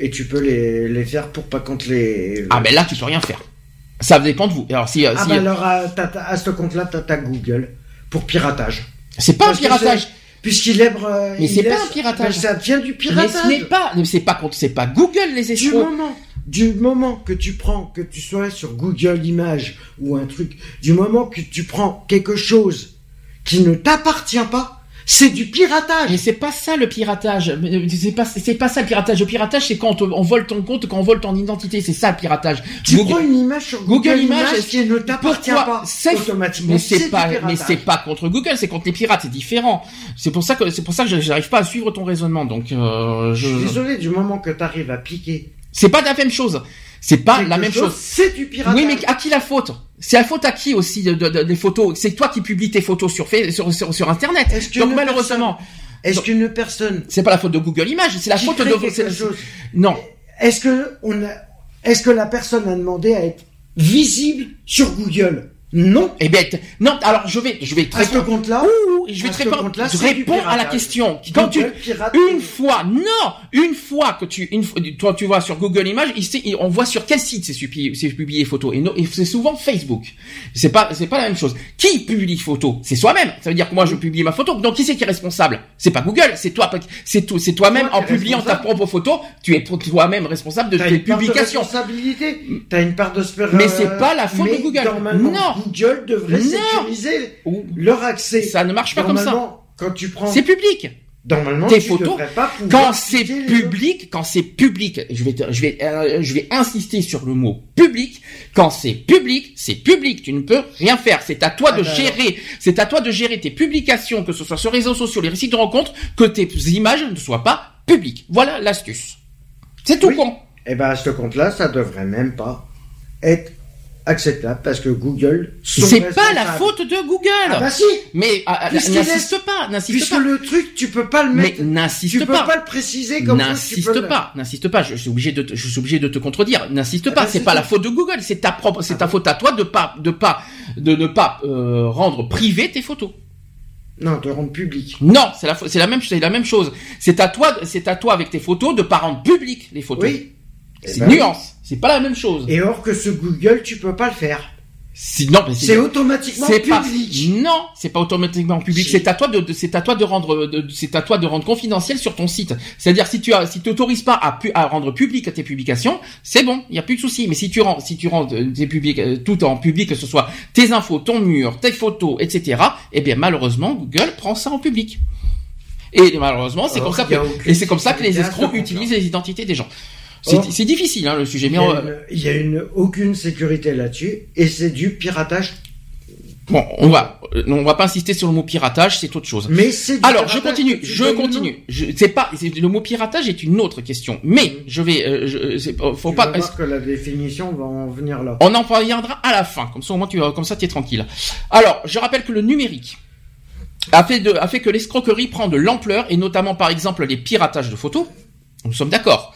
Et tu peux les, les faire pour pas contre les. Ah, mais là, tu peux rien faire. Ça dépend de vous. Alors, si, ah, si- bah alors, à, à ce compte-là, t'as ta Google pour piratage. c'est pas un Parce piratage. Puisqu'il euh, Mais il c'est pas un piratage. Ben, ça vient du Mais piratage. ce n'est pas, mais c'est pas contre, c'est pas Google les Du escrocs. moment, du moment que tu prends, que tu sois sur Google Images ou un truc, du moment que tu prends quelque chose qui ne t'appartient pas, c'est du piratage. Mais c'est pas ça le piratage. Mais C'est pas, c'est pas ça le piratage. Le piratage, c'est quand on, on vole ton compte, quand on vole ton identité. C'est ça le piratage. Tu Google- prends une image sur Google Google, Images, Images qui ne t'appartient pas C'est- automatiquement. Mais c'est pas, mais c'est pas contre Google, c'est contre les pirates, c'est différent. C'est pour ça que, c'est pour ça que j'arrive pas à suivre ton raisonnement. Donc, euh, Je suis je, désolé, du moment que tu arrives à piquer c'est pas la même chose. C'est pas la même chose. c'est du piratage. Oui, mais à qui la faute? C'est la faute à qui aussi de, de- de- des photos? C'est toi qui publies tes photos sur, sur, sur, sur Internet. Donc malheureusement, Est-ce qu'une personne c'est pas la faute de Google Images, c'est la faute de. quelque c'est- chose, Non, est-ce que on a, est-ce que la personne a demandé à être visible sur Google? Non. Eh t- non. Alors je vais, je vais te À ce compte-là, je vais répondre. compte-là, Je réponds à la question. Quand tu, pirate une fois, non, une fois que tu, une fois, toi tu vois sur Google Images, il- on voit sur quel site c'est publié, c'est publié les photos. Et, non- et c'est souvent Facebook. C'est pas, c'est pas la même chose. Qui publie photos C'est soi-même. Ça veut dire que moi je publie ma photo. Donc qui c'est qui est responsable? C'est pas Google, c'est toi, c'est tout, c'est toi-même Toi, en publiant ta propre photo. Tu es toi-même responsable de T'as tes une part de publications. responsabilité. T'as une part de Mais c'est pas la faute de Google. Non. Google devrait Non. sécuriser leur accès. Ça ne marche pas comme ça. Quand tu prends, C'est public. normalement, tes tu photos, pas Quand c'est public, quand c'est public, je vais, te- je vais, euh, je vais insister sur le mot public. Quand c'est public, c'est public. Tu ne peux rien faire. C'est à toi Ah de ben gérer. C'est à toi de gérer tes publications, que ce soit sur les réseaux sociaux, les récits de rencontres, que tes images ne soient pas publiques. Voilà l'astuce. C'est tout Oui. con. Eh ben, à ce compte-là, ça devrait même pas être acceptable parce que Google. C'est pas la faute de Google. Ah bah si. Mais ah, ah, n'insiste pas, n'insiste Puisque pas. le truc, tu peux pas le Mais mettre. n'insiste Tu peux pas. pas. le préciser comme N'insiste le- pas, n'insiste pas. Je suis obligé de, te, je suis obligé de te contredire. N'insiste Ah pas. bah, c'est pas tout. la faute de Google. C'est ta propre, c'est Ah ta bon faute à toi de pas, de pas, de ne pas euh, rendre privé tes photos. Non, de rendre public. Non, c'est la, c'est la même, c'est la même chose. C'est à toi, c'est à toi avec tes photos de pas rendre public les photos. Oui. Eh C'est ben une nuance. C'est pas la même chose. Et or que ce Google, tu peux pas le faire. Si- non, mais C'est automatiquement pas, public. non, c'est pas automatiquement public. C'est à toi de, de- c'est à toi de rendre, de- c'est à toi de rendre confidentiel sur ton site. C'est-à-dire si tu as, si tu autorises pas à, pu- à rendre public tes publications, c'est bon, il y a plus de souci. Mais si tu rends, si tu rends euh, tes publics euh, tout en public, que ce soit tes infos, ton mur, tes photos, etc. Eh bien malheureusement Google prend ça en public. Et malheureusement c'est comme ça que, et c'est comme ça que les escrocs utilisent les identités des gens. C'est difficile hein, le sujet, Il mais y, a on- une, il y a une aucune sécurité là-dessus et c'est du piratage. bon, on va, euh, on va pas insister sur le mot piratage, c'est autre chose. Mais c'est Alors, je continue, je continue. Je, c'est pas, le mot piratage est une autre question. Mais, je vais, euh, je, le nom. faut Tu pas, vas voir que la définition va en venir là. on en reviendra à la fin. Comme ça, au moins, tu, comme ça, tu es tranquille. Alors, je rappelle que le numérique a fait de, a fait que l'escroquerie prend de l'ampleur et notamment, par exemple, les piratages de photos. Nous sommes d'accord.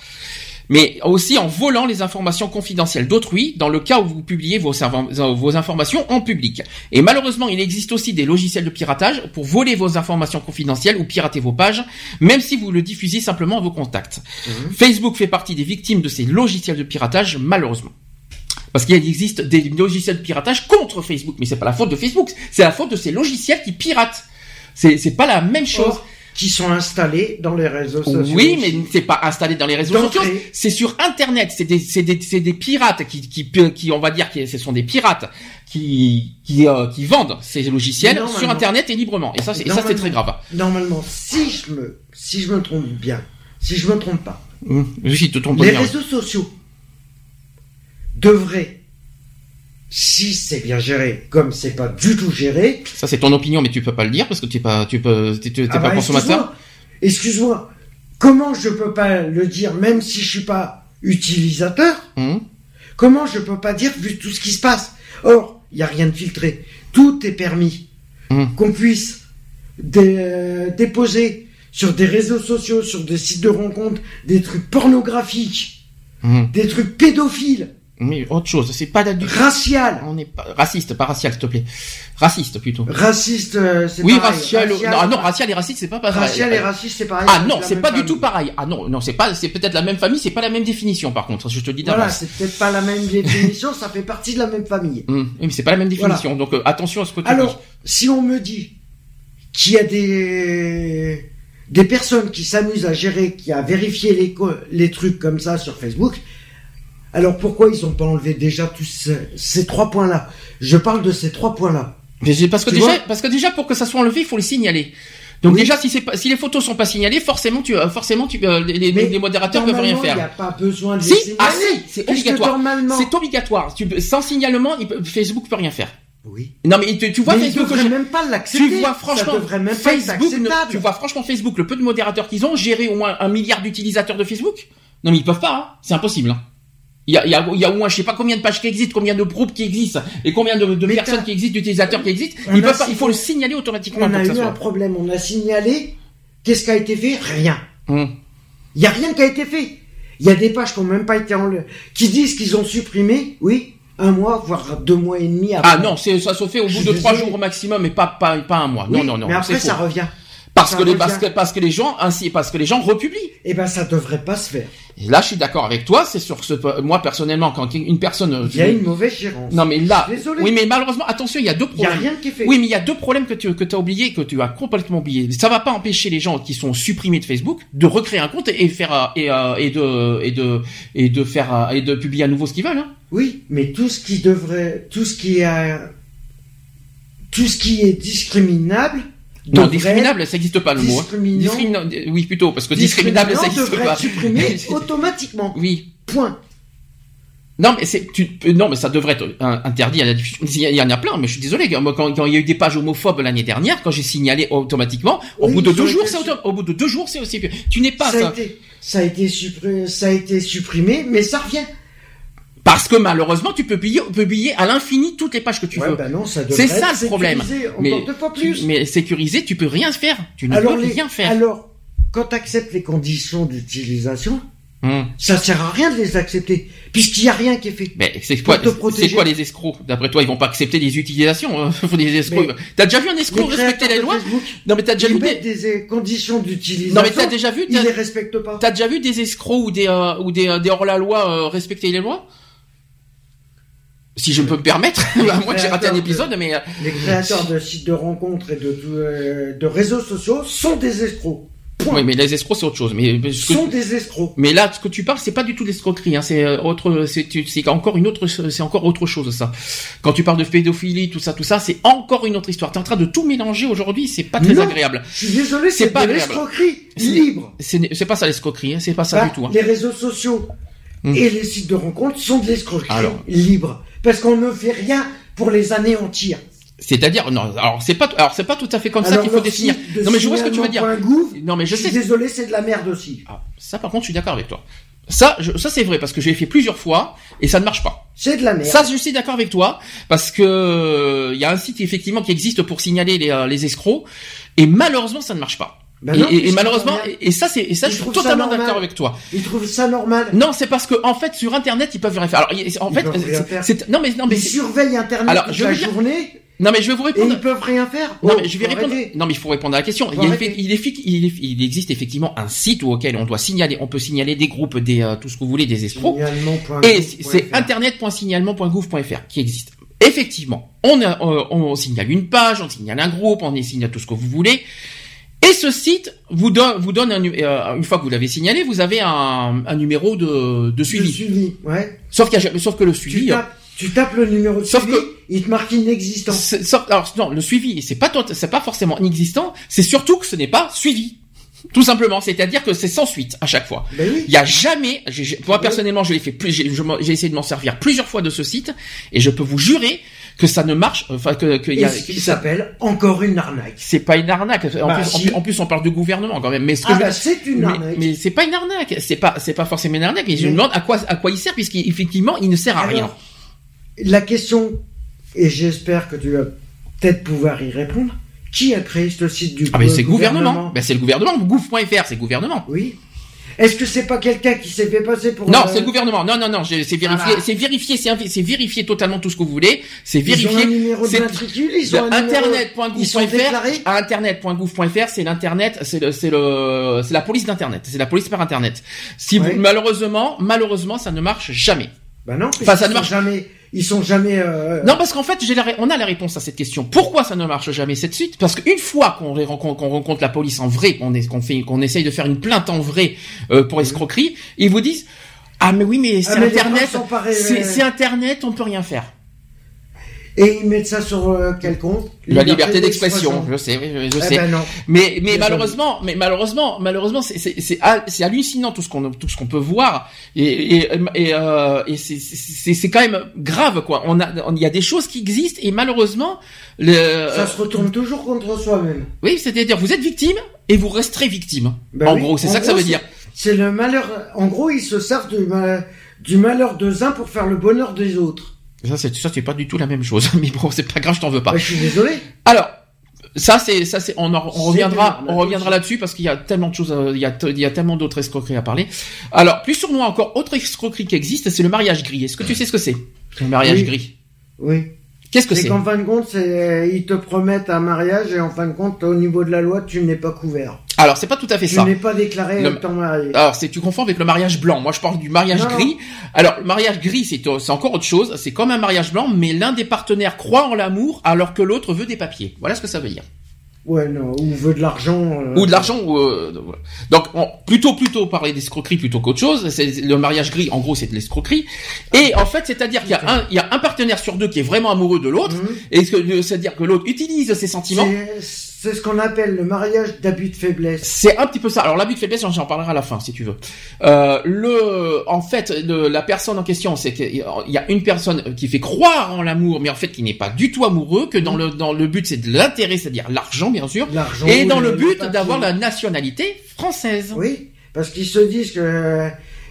Mais aussi en volant les informations confidentielles d'autrui dans le cas où vous publiez vos, servan- vos informations en public. Et malheureusement, il existe aussi des logiciels de piratage pour voler vos informations confidentielles ou pirater vos pages, même si vous le diffusez simplement à vos contacts. Mhm. Facebook fait partie des victimes de ces logiciels de piratage, malheureusement. Parce qu'il existe des logiciels de piratage contre Facebook, mais c'est pas la faute de Facebook, c'est la faute de ces logiciels qui piratent. C'est, pas la même chose. Qui sont installés dans les réseaux sociaux. Oui, mais c'est pas installé dans les réseaux sociaux. C'est sur Internet. C'est des, c'est des, c'est des pirates qui, qui, qui, on va dire que ce sont des pirates qui, qui, euh, qui vendent ces logiciels sur Internet et librement. Et ça, c'est, ça, c'est très grave. Normalement, si je me, si je me trompe bien, si je me trompe pas, Hum, Je te trompe les bien. réseaux sociaux devraient, si c'est bien géré, comme c'est pas du tout géré, Ça, c'est ton opinion, mais tu peux pas le dire parce que tu es pas, tu peux, t'es, t'es Ah pas bah, consommateur. Excuse-moi, comment je peux pas le dire même si je suis pas utilisateur Hum. Comment je peux pas dire vu tout ce qui se passe? Or, il y a rien de filtré, tout est permis. Hum. Qu'on puisse dé- euh, déposer sur des réseaux sociaux, sur des sites de rencontres, des trucs pornographiques, Hum. des trucs pédophiles. Mais autre chose, c'est pas du racial. On est pas raciste, pas racial, s'il te plaît. Raciste plutôt. Raciste, euh, c'est oui, racial. non, non, racial et raciste, c'est pas pareil. Racial et raciste, c'est pareil. Ah non, c'est pas du tout pareil. Ah non, non, c'est pas, c'est peut-être la même famille, c'est pas la même définition par contre. Je te dis d'avance. Voilà, c'est peut-être pas la même définition, ça fait partie de la même famille. Oui, mais c'est pas la même définition. Donc euh, attention à ce que tu Alors, si on me dit qu'il y a des des personnes qui s'amusent à gérer, qui a vérifié les les trucs comme ça sur Facebook alors pourquoi ils ont pas enlevé déjà tous ces, trois points-là? Je parle de ces trois points-là. Mais parce que déjà, parce que déjà pour que ça soit enlevé, il faut les signaler. Donc déjà, si si les photos sont pas signalées, forcément tu, euh, forcément tu, euh, les, les, modérateurs peuvent rien faire. Il n'y a pas besoin de les signaler. Ah si, c'est obligatoire. C'est obligatoire. Tu, sans signalement, Facebook peut rien faire. Oui. Non mais tu, vois mais Facebook, même pas l'accepter. Tu vois franchement, même Facebook, tu vois franchement Facebook, le peu de modérateurs qu'ils ont, gérer au moins un milliard d'utilisateurs de Facebook? Non mais ils peuvent pas, hein. c'est impossible. Hein. Il y a, il y, a, il y a au moins je sais pas combien de pages qui existent, combien de groupes qui existent et combien de, de personnes qui existent, d'utilisateurs qui existent. Il, pas, il faut le signaler automatiquement. On a eu un problème, on a signalé. Qu'est-ce qui a été fait? Rien. Hum. Il y a rien qui a été fait. Il y a des pages qui n'ont même pas été en qui disent qu'ils ont supprimé. Oui, un mois, voire deux mois et demi après. Ah non, ça se fait au bout de trois jours au maximum, mais pas pas pas un mois. non non non. Mais après ça revient. Parce que, les, parce que, parce que les gens ainsi parce que les gens republient. Eh ben ça devrait pas se faire. Et là je suis d'accord avec toi, c'est sur ce moi personnellement quand une personne il y a une mauvaise gérance. Non mais là oui mais malheureusement attention, il y a deux problèmes. Il y a rien qui est fait. Oui, mais il y a deux problèmes que tu que tu as oublié que tu as complètement oublié. Ça va pas empêcher les gens qui sont supprimés de Facebook de recréer un compte et faire et euh, et de et de et de faire et de publier à nouveau ce qu'ils veulent hein. Oui, mais tout ce qui devrait tout ce qui a tout ce qui est discriminable non, discriminable, ça n'existe pas le mot. Hein. oui, plutôt, parce que discriminable, ça n'existe pas. supprimer automatiquement. Oui. Point. Non, mais c'est, tu, non, mais ça devrait être interdit à la diffusion. Il y en a plein, mais je suis désolé. Quand, il y a eu des pages homophobes l'année dernière, quand j'ai signalé automatiquement, au bout de deux jours, c'est au bout de deux jours, c'est aussi. Tu n'es pas ça. A été, ça a été supprimé, ça a été supprimé, mais ça revient. Parce que malheureusement, tu peux publier, à l'infini toutes les pages que tu veux. Bah c'est ça le problème. Mais, plus. mais sécurisé, tu peux rien faire. Tu ne peux rien faire. Alors, quand tu acceptes les conditions d'utilisation, hmm. ça sert à rien de les accepter, puisqu'il n'y a rien qui est fait. Mais c'est quoi, c'est quoi les escrocs? D'après toi, ils vont pas accepter les utilisations. Hein. Faut des escrocs. T'as déjà vu un escroc respecter les lois? Non, mais t'as déjà vu des... conditions d'utilisation. Non, mais t'as déjà vu Ils les respectent pas. T'as déjà vu des escrocs ou des euh, ou des, euh, des hors la loi euh, respecter les lois? Si je peux me permettre, moins que j'ai raté un épisode, mais euh, les créateurs de sites de rencontres et de, euh, de réseaux sociaux sont des escrocs. Oui, mais les escrocs c'est autre chose. Mais sont des escrocs. Mais là, ce que tu parles, c'est pas du tout l'escroquerie. Hein. C'est euh, autre, c'est encore une autre, c'est encore autre chose ça. Quand tu parles de pédophilie, tout ça, tout ça, c'est encore une autre histoire. T'es en train de tout mélanger aujourd'hui. C'est pas très agréable. Je suis désolé, c'est pas l'escroquerie libre. C'est pas ça l'escroquerie. Hein. C'est pas ça bah, du tout. Hein. Les réseaux sociaux hmm. et les sites de rencontres sont de l'escroquerie libre parce qu'on ne fait rien pour les anéantir. C'est-à-dire non, alors c'est pas alors c'est pas tout à fait comme ça qu'il faut définir. non mais je vois ce que tu veux dire. non mais je, sais. désolé, c'est de la merde aussi. Ah, ça par contre, je suis d'accord avec toi. Ça, ça c'est vrai parce que j'ai fait plusieurs fois et ça ne marche pas. C'est de la merde. Ça, je suis d'accord avec toi parce que il y a un site effectivement qui existe pour signaler les, euh, les escrocs et malheureusement ça ne marche pas. Ben et, malheureusement, et, ça c'est, et ça je suis totalement d'accord avec toi. Ils trouvent ça normal. Non, c'est parce que en fait sur Internet ils peuvent rien faire. Alors en fait, c'est, non mais non mais ils surveillent Internet Alors, je la journée. Non mais je vais vous répondre. Et ils peuvent rien faire. Non mais je vais répondre. Non mais il faut répondre à la question. Il, il, il, il, existe effectivement un site auquel on doit signaler, on peut signaler des groupes, des euh, tout ce que vous voulez, des escrocs. Et c'est internet.signalement.gouv.fr qui existe. Effectivement, on, a, euh, on signale une page, on signale un groupe, on signale tout ce que vous voulez. Et ce site vous donne, vous donne un, euh, une fois que vous l'avez signalé, vous avez un, un numéro de, de suivi. De suivi, ouais. Sauf, sauf que le suivi. Tu tapes, tu tapes le numéro de sauf suivi, que, il te marque inexistant. Sauf, alors non, le suivi, c'est pas c'est pas forcément inexistant, c'est surtout que ce n'est pas suivi. Tout simplement, c'est-à-dire que c'est sans suite à chaque fois. Ben oui. Il y a jamais, moi personnellement, je l'ai fait, j'ai essayé de m'en servir plusieurs fois de ce site, et je peux vous jurer que ça ne marche, enfin que, que y a, ce qui s'appelle encore une arnaque. C'est pas une arnaque. En, bah, plus, en, plus, on parle du gouvernement quand même. Mais ce ah bah, c'est une arnaque. Mais, c'est pas une arnaque. C'est pas, c'est pas forcément une arnaque. Mais je me demande à quoi, à quoi il sert puisqu'effectivement, il ne sert à rien. La question, et j'espère que tu vas peut-être pouvoir y répondre. Qui a créé ce site du Ah mais c'est le gouvernement. Ben c'est le gouvernement. Gouv.fr, c'est le gouvernement. Oui. Est-ce que c'est pas quelqu'un qui s'est fait passer pour Non, c'est le gouvernement. Non, non, non, c'est vérifié, ah. c'est vérifié, c'est vérifié totalement tout ce que vous voulez. C'est vérifié. Ils ont un numéro ils ont internet.gouv.fr. Internet.gouv.fr, c'est l'internet, c'est le, c'est le, c'est la police d'internet, c'est la police par internet. Si vous, malheureusement, malheureusement, ça ne marche jamais. Bah non, enfin, ça ne marche jamais ils sont jamais. Euh... Non, parce qu'en fait, j'ai la... on a la réponse à cette question. Pourquoi ça ne marche jamais cette suite? Parce qu'une fois qu'on rencontre, la police en vrai, qu'on est... qu'on fait, qu'on essaye de faire une plainte en vrai euh, pour escroquerie, ils vous disent ah mais oui mais c'est ah, internet, c'est internet, on peut rien faire. Et ils mettent ça sur euh, quel compte? La liberté, d'expression, je sais, je, je eh sais. Ben non. Mais mais malheureusement, mais malheureusement, malheureusement, c'est hallucinant tout ce qu'on tout ce qu'on peut voir et et et, euh, et c'est quand même grave quoi. On a il y a des choses qui existent et malheureusement le ça se retourne toujours contre soi-même. Oui, c'est-à-dire vous êtes victime et vous resterez victime. Ben en gros, c'est ça que ça veut dire. C'est le malheur. En gros, ils se servent du, du malheur de uns pour faire le bonheur des autres. Ça, c'est ça, c'est pas du tout la même chose. Mais bon, c'est pas grave, je t'en veux pas. je suis désolé. Alors, ça, c'est, ça, c'est, on, on reviendra, on reviendra là-dessus parce qu'il y a tellement de choses, euh, il y a, il y a tellement d'autres escroqueries à parler. Alors, plus sur nous encore, autre escroquerie qui existe, c'est le mariage gris. Est-ce que tu sais ce que c'est Le mariage gris? Oui. Qu'est-ce que c'est C'est? qu'en fin de compte, c'est, ils te promettent un mariage et en fin de compte, au niveau de la loi, tu n'es pas couvert. Alors, c'est pas tout à fait ça. Tu n'es pas déclaré le... ton mariage. Alors, c'est, tu confonds avec le mariage blanc. Moi, je parle du mariage gris. Alors, le mariage gris, c'est, encore autre chose. C'est comme un mariage blanc, mais l'un des partenaires croit en l'amour alors que l'autre veut des papiers. Voilà ce que ça veut dire. Ouais, non, ou veut de l'argent. Euh, ou de l'argent. Euh, donc, plutôt, plutôt parler d'escroquerie plutôt qu'autre chose. C'est le mariage gris. En gros, c'est de l'escroquerie. Et en fait, c'est-à-dire qu'il y a un, il y a un partenaire sur deux qui est vraiment amoureux de l'autre, mhm. et c'est-à-dire que l'autre utilise ses sentiments. C'est ce qu'on appelle le mariage d'abus de faiblesse. C'est un petit peu ça. Alors l'abus de faiblesse, j'en parlerai à la fin si tu veux. Euh, le, en fait, la personne en question, c'est qu'il y a une personne qui fait croire en l'amour, mais en fait qui n'est pas du tout amoureux, que dans le dans le but c'est de l'intérêt, c'est-à-dire l'argent bien sûr, et dans le but d'avoir la nationalité française. Oui, parce qu'ils se disent que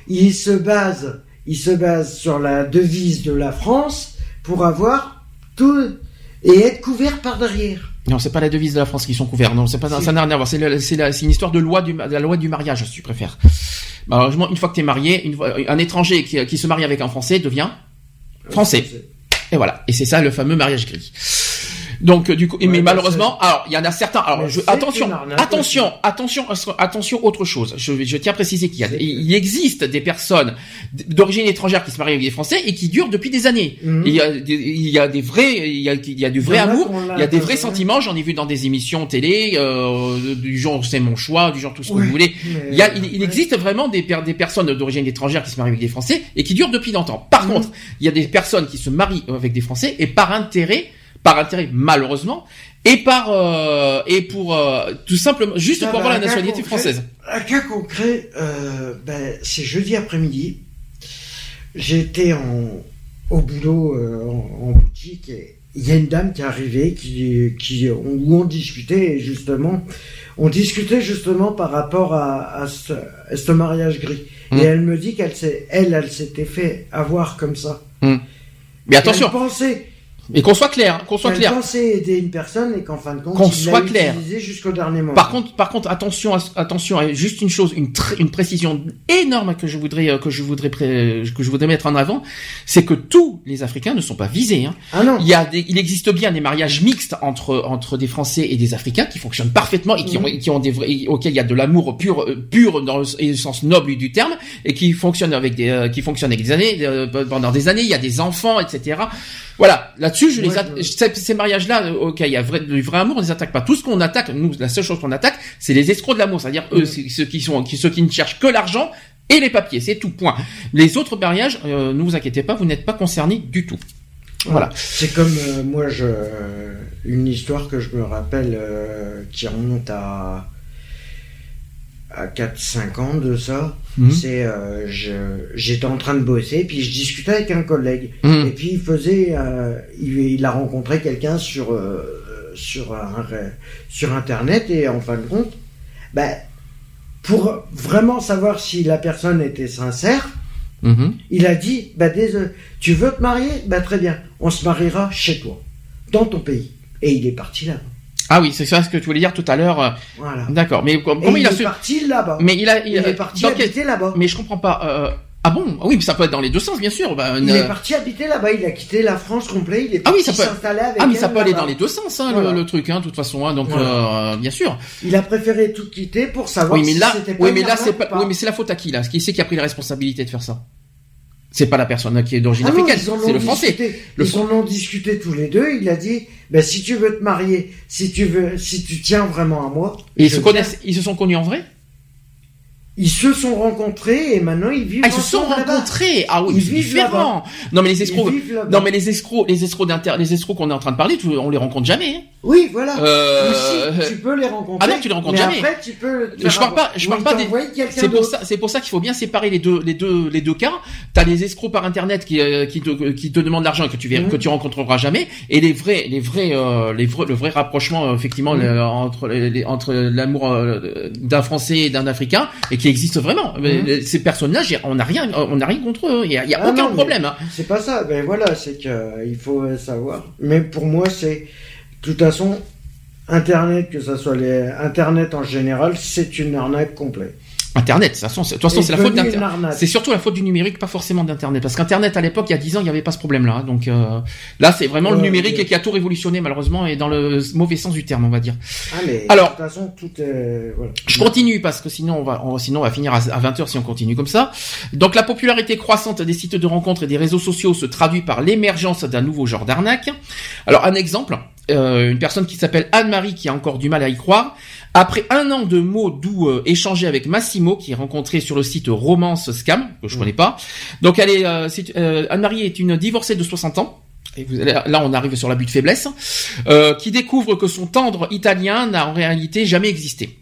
ils se basent, ils se basent sur la devise de la France pour avoir tout et être couverts par derrière. Non, c'est pas la devise de la France qui sont couverts. Non, c'est pas ça n'a rien à voir. C'est c'est une histoire de loi du la loi du mariage, si tu préfères. Malheureusement, une fois que tu es marié, une un étranger qui, qui, se marie avec un Français devient français. Et voilà. Et c'est ça le fameux mariage gris. Donc du coup, mais malheureusement, alors il y en a certains. Alors je, attention, attention, attention, attention, autre chose. Je, je tiens à préciser qu'il y a, il existe des personnes d'origine étrangère qui se marient avec des Français et qui durent depuis des années. Mhm. Il y a, des, il y a des vrais, il y a, il y a du vrai amour, il y a des vrais sentiments. J'en ai vu dans des émissions télé euh, du genre c'est mon choix, du genre tout ce que vous voulez. Il y a, il, existe vraiment des, des personnes d'origine étrangère qui se marient avec des Français et qui durent depuis longtemps. Par mhm. contre, il y a des personnes qui se marient avec des Français et par intérêt par intérêt malheureusement, et par euh, et pour euh, tout simplement juste pour avoir la nationalité française. Un cas concret, euh, ben, c'est jeudi après-midi. J'étais en au boulot en, boutique et il y a une dame qui est arrivée qui qui où on discutait justement on discutait justement par rapport à, à, ce, mariage gris et mmh. elle me dit qu'elle s'est elle elle s'était fait avoir comme ça. Mmh. Mais attention. Elle et qu'on soit clair, qu'on soit clair. pensait aider une personne et qu'en fin de compte, qu'on soit clair. jusqu'au dernier moment. Par contre, par contre, attention, attention, juste une chose, une, une précision énorme que je voudrais, euh, que je voudrais, que je voudrais mettre en avant, c'est que tous les Africains ne sont pas visés. Hein. Ah non. Il y a des, il existe bien des mariages mixtes entre entre des Français et des Africains qui fonctionnent parfaitement et qui ont, qui ont des vrais, auxquels il y a de l'amour pur, euh, pur dans le, sens noble du terme et qui fonctionnent avec des, euh, qui fonctionnent avec des années, pendant des années. Il y a des enfants, etc. Voilà, là-dessus, je les ces, mariages-là, ok, il y a vrai, du vrai amour, on les attaque pas. Tout ce qu'on attaque, nous, la seule chose qu'on attaque, c'est les escrocs de l'amour, c'est-à-dire eux, ceux qui sont, ceux qui ne cherchent que l'argent et les papiers, c'est tout. Point. Les autres mariages, euh, ne vous inquiétez pas, vous n'êtes pas concernés du tout. Voilà. C'est comme euh, moi, je, une histoire que je me rappelle euh, qui remonte à à 4-5 ans de ça, mhm. c'est euh, j'étais en train de bosser, puis je discutais avec un collègue, mhm. et puis il faisait, euh, il, a rencontré quelqu'un sur euh, sur un, sur internet, et en fin de compte, ben pour vraiment savoir si la personne était sincère, mhm. il a dit, bah tu veux te marier, bah très bien, on se mariera chez toi, dans ton pays, et il est parti là. Ah oui, c'est ça ce que tu voulais dire tout à l'heure. Voilà. D'accord. Mais comment il, il a est parti là-bas. Mais il a, il, est parti habiter là-bas. Mais je comprends pas. Euh, ah bon Oui, mais ça peut être dans les deux sens, bien sûr. Bah, il est parti habiter là-bas. Il a quitté la France complète. Il est parti ah oui, ça peut... s'installer avec Ah mais ça peut aller dans les deux sens, hein, le, truc, hein, de toute façon. Hein, donc, euh, bien sûr. Il a préféré tout quitter pour savoir oui, mais si là, c'était pas Oui, mais là, c'est pas. Oui, mais c'est la faute à qui là? Qui c'est qui a pris la responsabilité de faire ça? C'est pas la personne qui est d'origine ah africaine, c'est le français. ils en ont discuté tous les deux. Il a dit, ben, si tu veux te marier, si tu veux, si tu tiens vraiment à moi. Et ils se connaissent, ils se sont connus en vrai? Ils se sont rencontrés et maintenant ils vivent. Ah, ils se sont rencontrés. Ah oui, ils différent. Non mais les escrocs. Non mais les escrocs, les escrocs d'inter, les escrocs qu'on est en train de parler, on les rencontre jamais. Hein. Oui, voilà. Euh... tu peux les rencontrer. Ah non, tu les rencontres jamais. Après, tu peux. Je parle pas. Je parle pas des. C'est pour ça. C'est pour ça qu'il faut bien séparer les deux, les deux, les deux cas. T'as les escrocs par internet qui, euh, qui te, qui te demandent l'argent et que tu verras, mhm. que tu rencontreras jamais, et les vrais, les vrais, euh, les vrais, le vrai rapprochement effectivement mhm. entre les, entre l'amour euh, d'un Français et d'un Africain et qui existe vraiment. Mhm. Ces personnes-là, on n'a rien, on n'a rien contre eux. Il y a, y a ah aucun problème. Hein. C'est pas ça. Ben voilà, c'est que il faut savoir. Mais pour moi, c'est de toute façon, Internet, que ce soit les Internet en général, c'est une arnaque complète. Internet, de toute façon, c'est la faute d'Internet. C'est surtout la faute du numérique, pas forcément d'Internet. Parce qu'Internet, à l'époque, il y a 10 ans, il n'y avait pas ce problème-là. Donc euh, là, c'est vraiment le numérique qui a tout révolutionné, malheureusement, et dans le mauvais sens du terme, on va dire. Ah, mais Alors, de toute façon, tout est... Voilà. Je continue, parce que sinon, on va, sinon, on va finir à, 20h si on continue comme ça. Donc la popularité croissante des sites de rencontres et des réseaux sociaux se traduit par l'émergence d'un nouveau genre d'arnaque. Alors, un exemple, euh, une personne qui s'appelle Anne-Marie, qui a encore du mal à y croire, après un an de mots doux euh, échangés avec Massimo, qui est rencontré sur le site Romance Scam, que je mm. connais pas. Donc elle est, euh, euh, Anne-Marie est une divorcée de 60 ans. Et vous, là, on arrive sur l'abus de faiblesse, qui découvre que son tendre italien n'a en réalité jamais existé.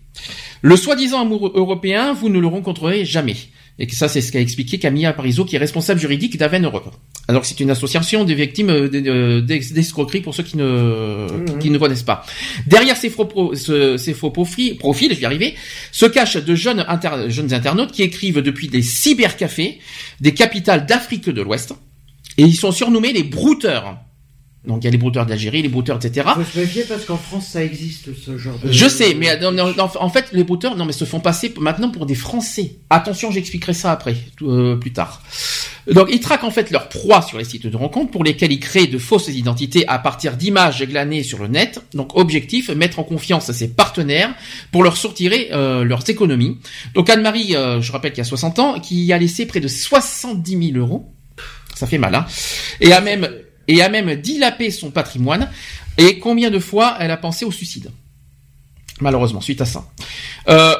Le soi-disant amoureux européen, vous ne le rencontrerez jamais. Et que ça, c'est ce qu'a expliqué Camilla Parizeau, qui est responsable juridique d'Aven Europe. Alors c'est une association des victimes euh, d'escroquerie pour ceux qui ne mmh. qui ne connaissent pas. Derrière ces faux, ces faux profils, profils, je vais y arriver, se cachent de jeunes, jeunes internautes qui écrivent depuis des cybercafés des capitales d'Afrique de l'Ouest. Et ils sont surnommés les brouteurs. Donc il y a les brouteurs d'Algérie, les brouteurs, etc. Faut se méfier parce qu'en France ça existe ce genre de. Je sais, mais en fait les brouteurs, non mais se font passer maintenant pour des Français. Attention, j'expliquerai ça après, euh, plus tard. Donc ils traquent en fait leurs proies sur les sites de rencontres pour lesquels ils créent de fausses identités à partir d'images glanées sur le net. Donc objectif, mettre en confiance ses partenaires pour leur sortir euh, leurs économies. Donc Anne-Marie, euh, je rappelle qu'il y a 60 ans, qui a laissé près de 70 000 euros. Ça fait mal, hein. Et a même et a même dilapé son patrimoine. Et combien de fois elle a pensé au suicide? Malheureusement, suite à ça. Euh,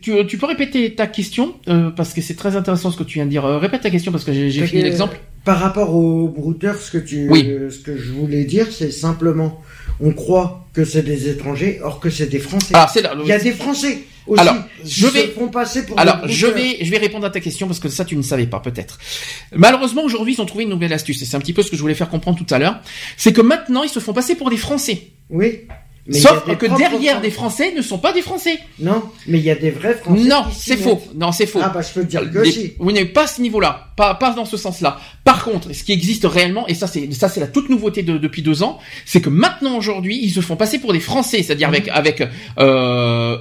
tu, peux répéter ta question euh, parce que c'est très intéressant ce que tu viens de dire. Euh, répète ta question parce que j'ai fini l'exemple. Par rapport au brouteur, ce que tu, ce que je voulais dire, c'est simplement, on croit que c'est des étrangers, or que c'est des Français. Ah, Il y a des Français aussi. Alors, je vais, font passer pour alors je vais, je vais répondre à ta question parce que ça tu ne savais pas peut-être. Malheureusement aujourd'hui ils ont trouvé une nouvelle astuce et c'est un petit peu ce que je voulais faire comprendre tout à l'heure, c'est que maintenant ils se font passer pour des Français. Oui. Sauf que derrière des Français ne sont pas des Français. Non, mais il y a des vrais Français. Non, c'est faux. Non, c'est faux. Ah bah je peux dire que si. Oui, mais pas à ce niveau-là, pas pas dans ce sens-là. Par contre, ce qui existe réellement, et ça c'est ça c'est la toute nouveauté de, depuis deux ans, c'est que maintenant aujourd'hui ils se font passer pour des Français, c'est-à-dire avec mhm. avec euh,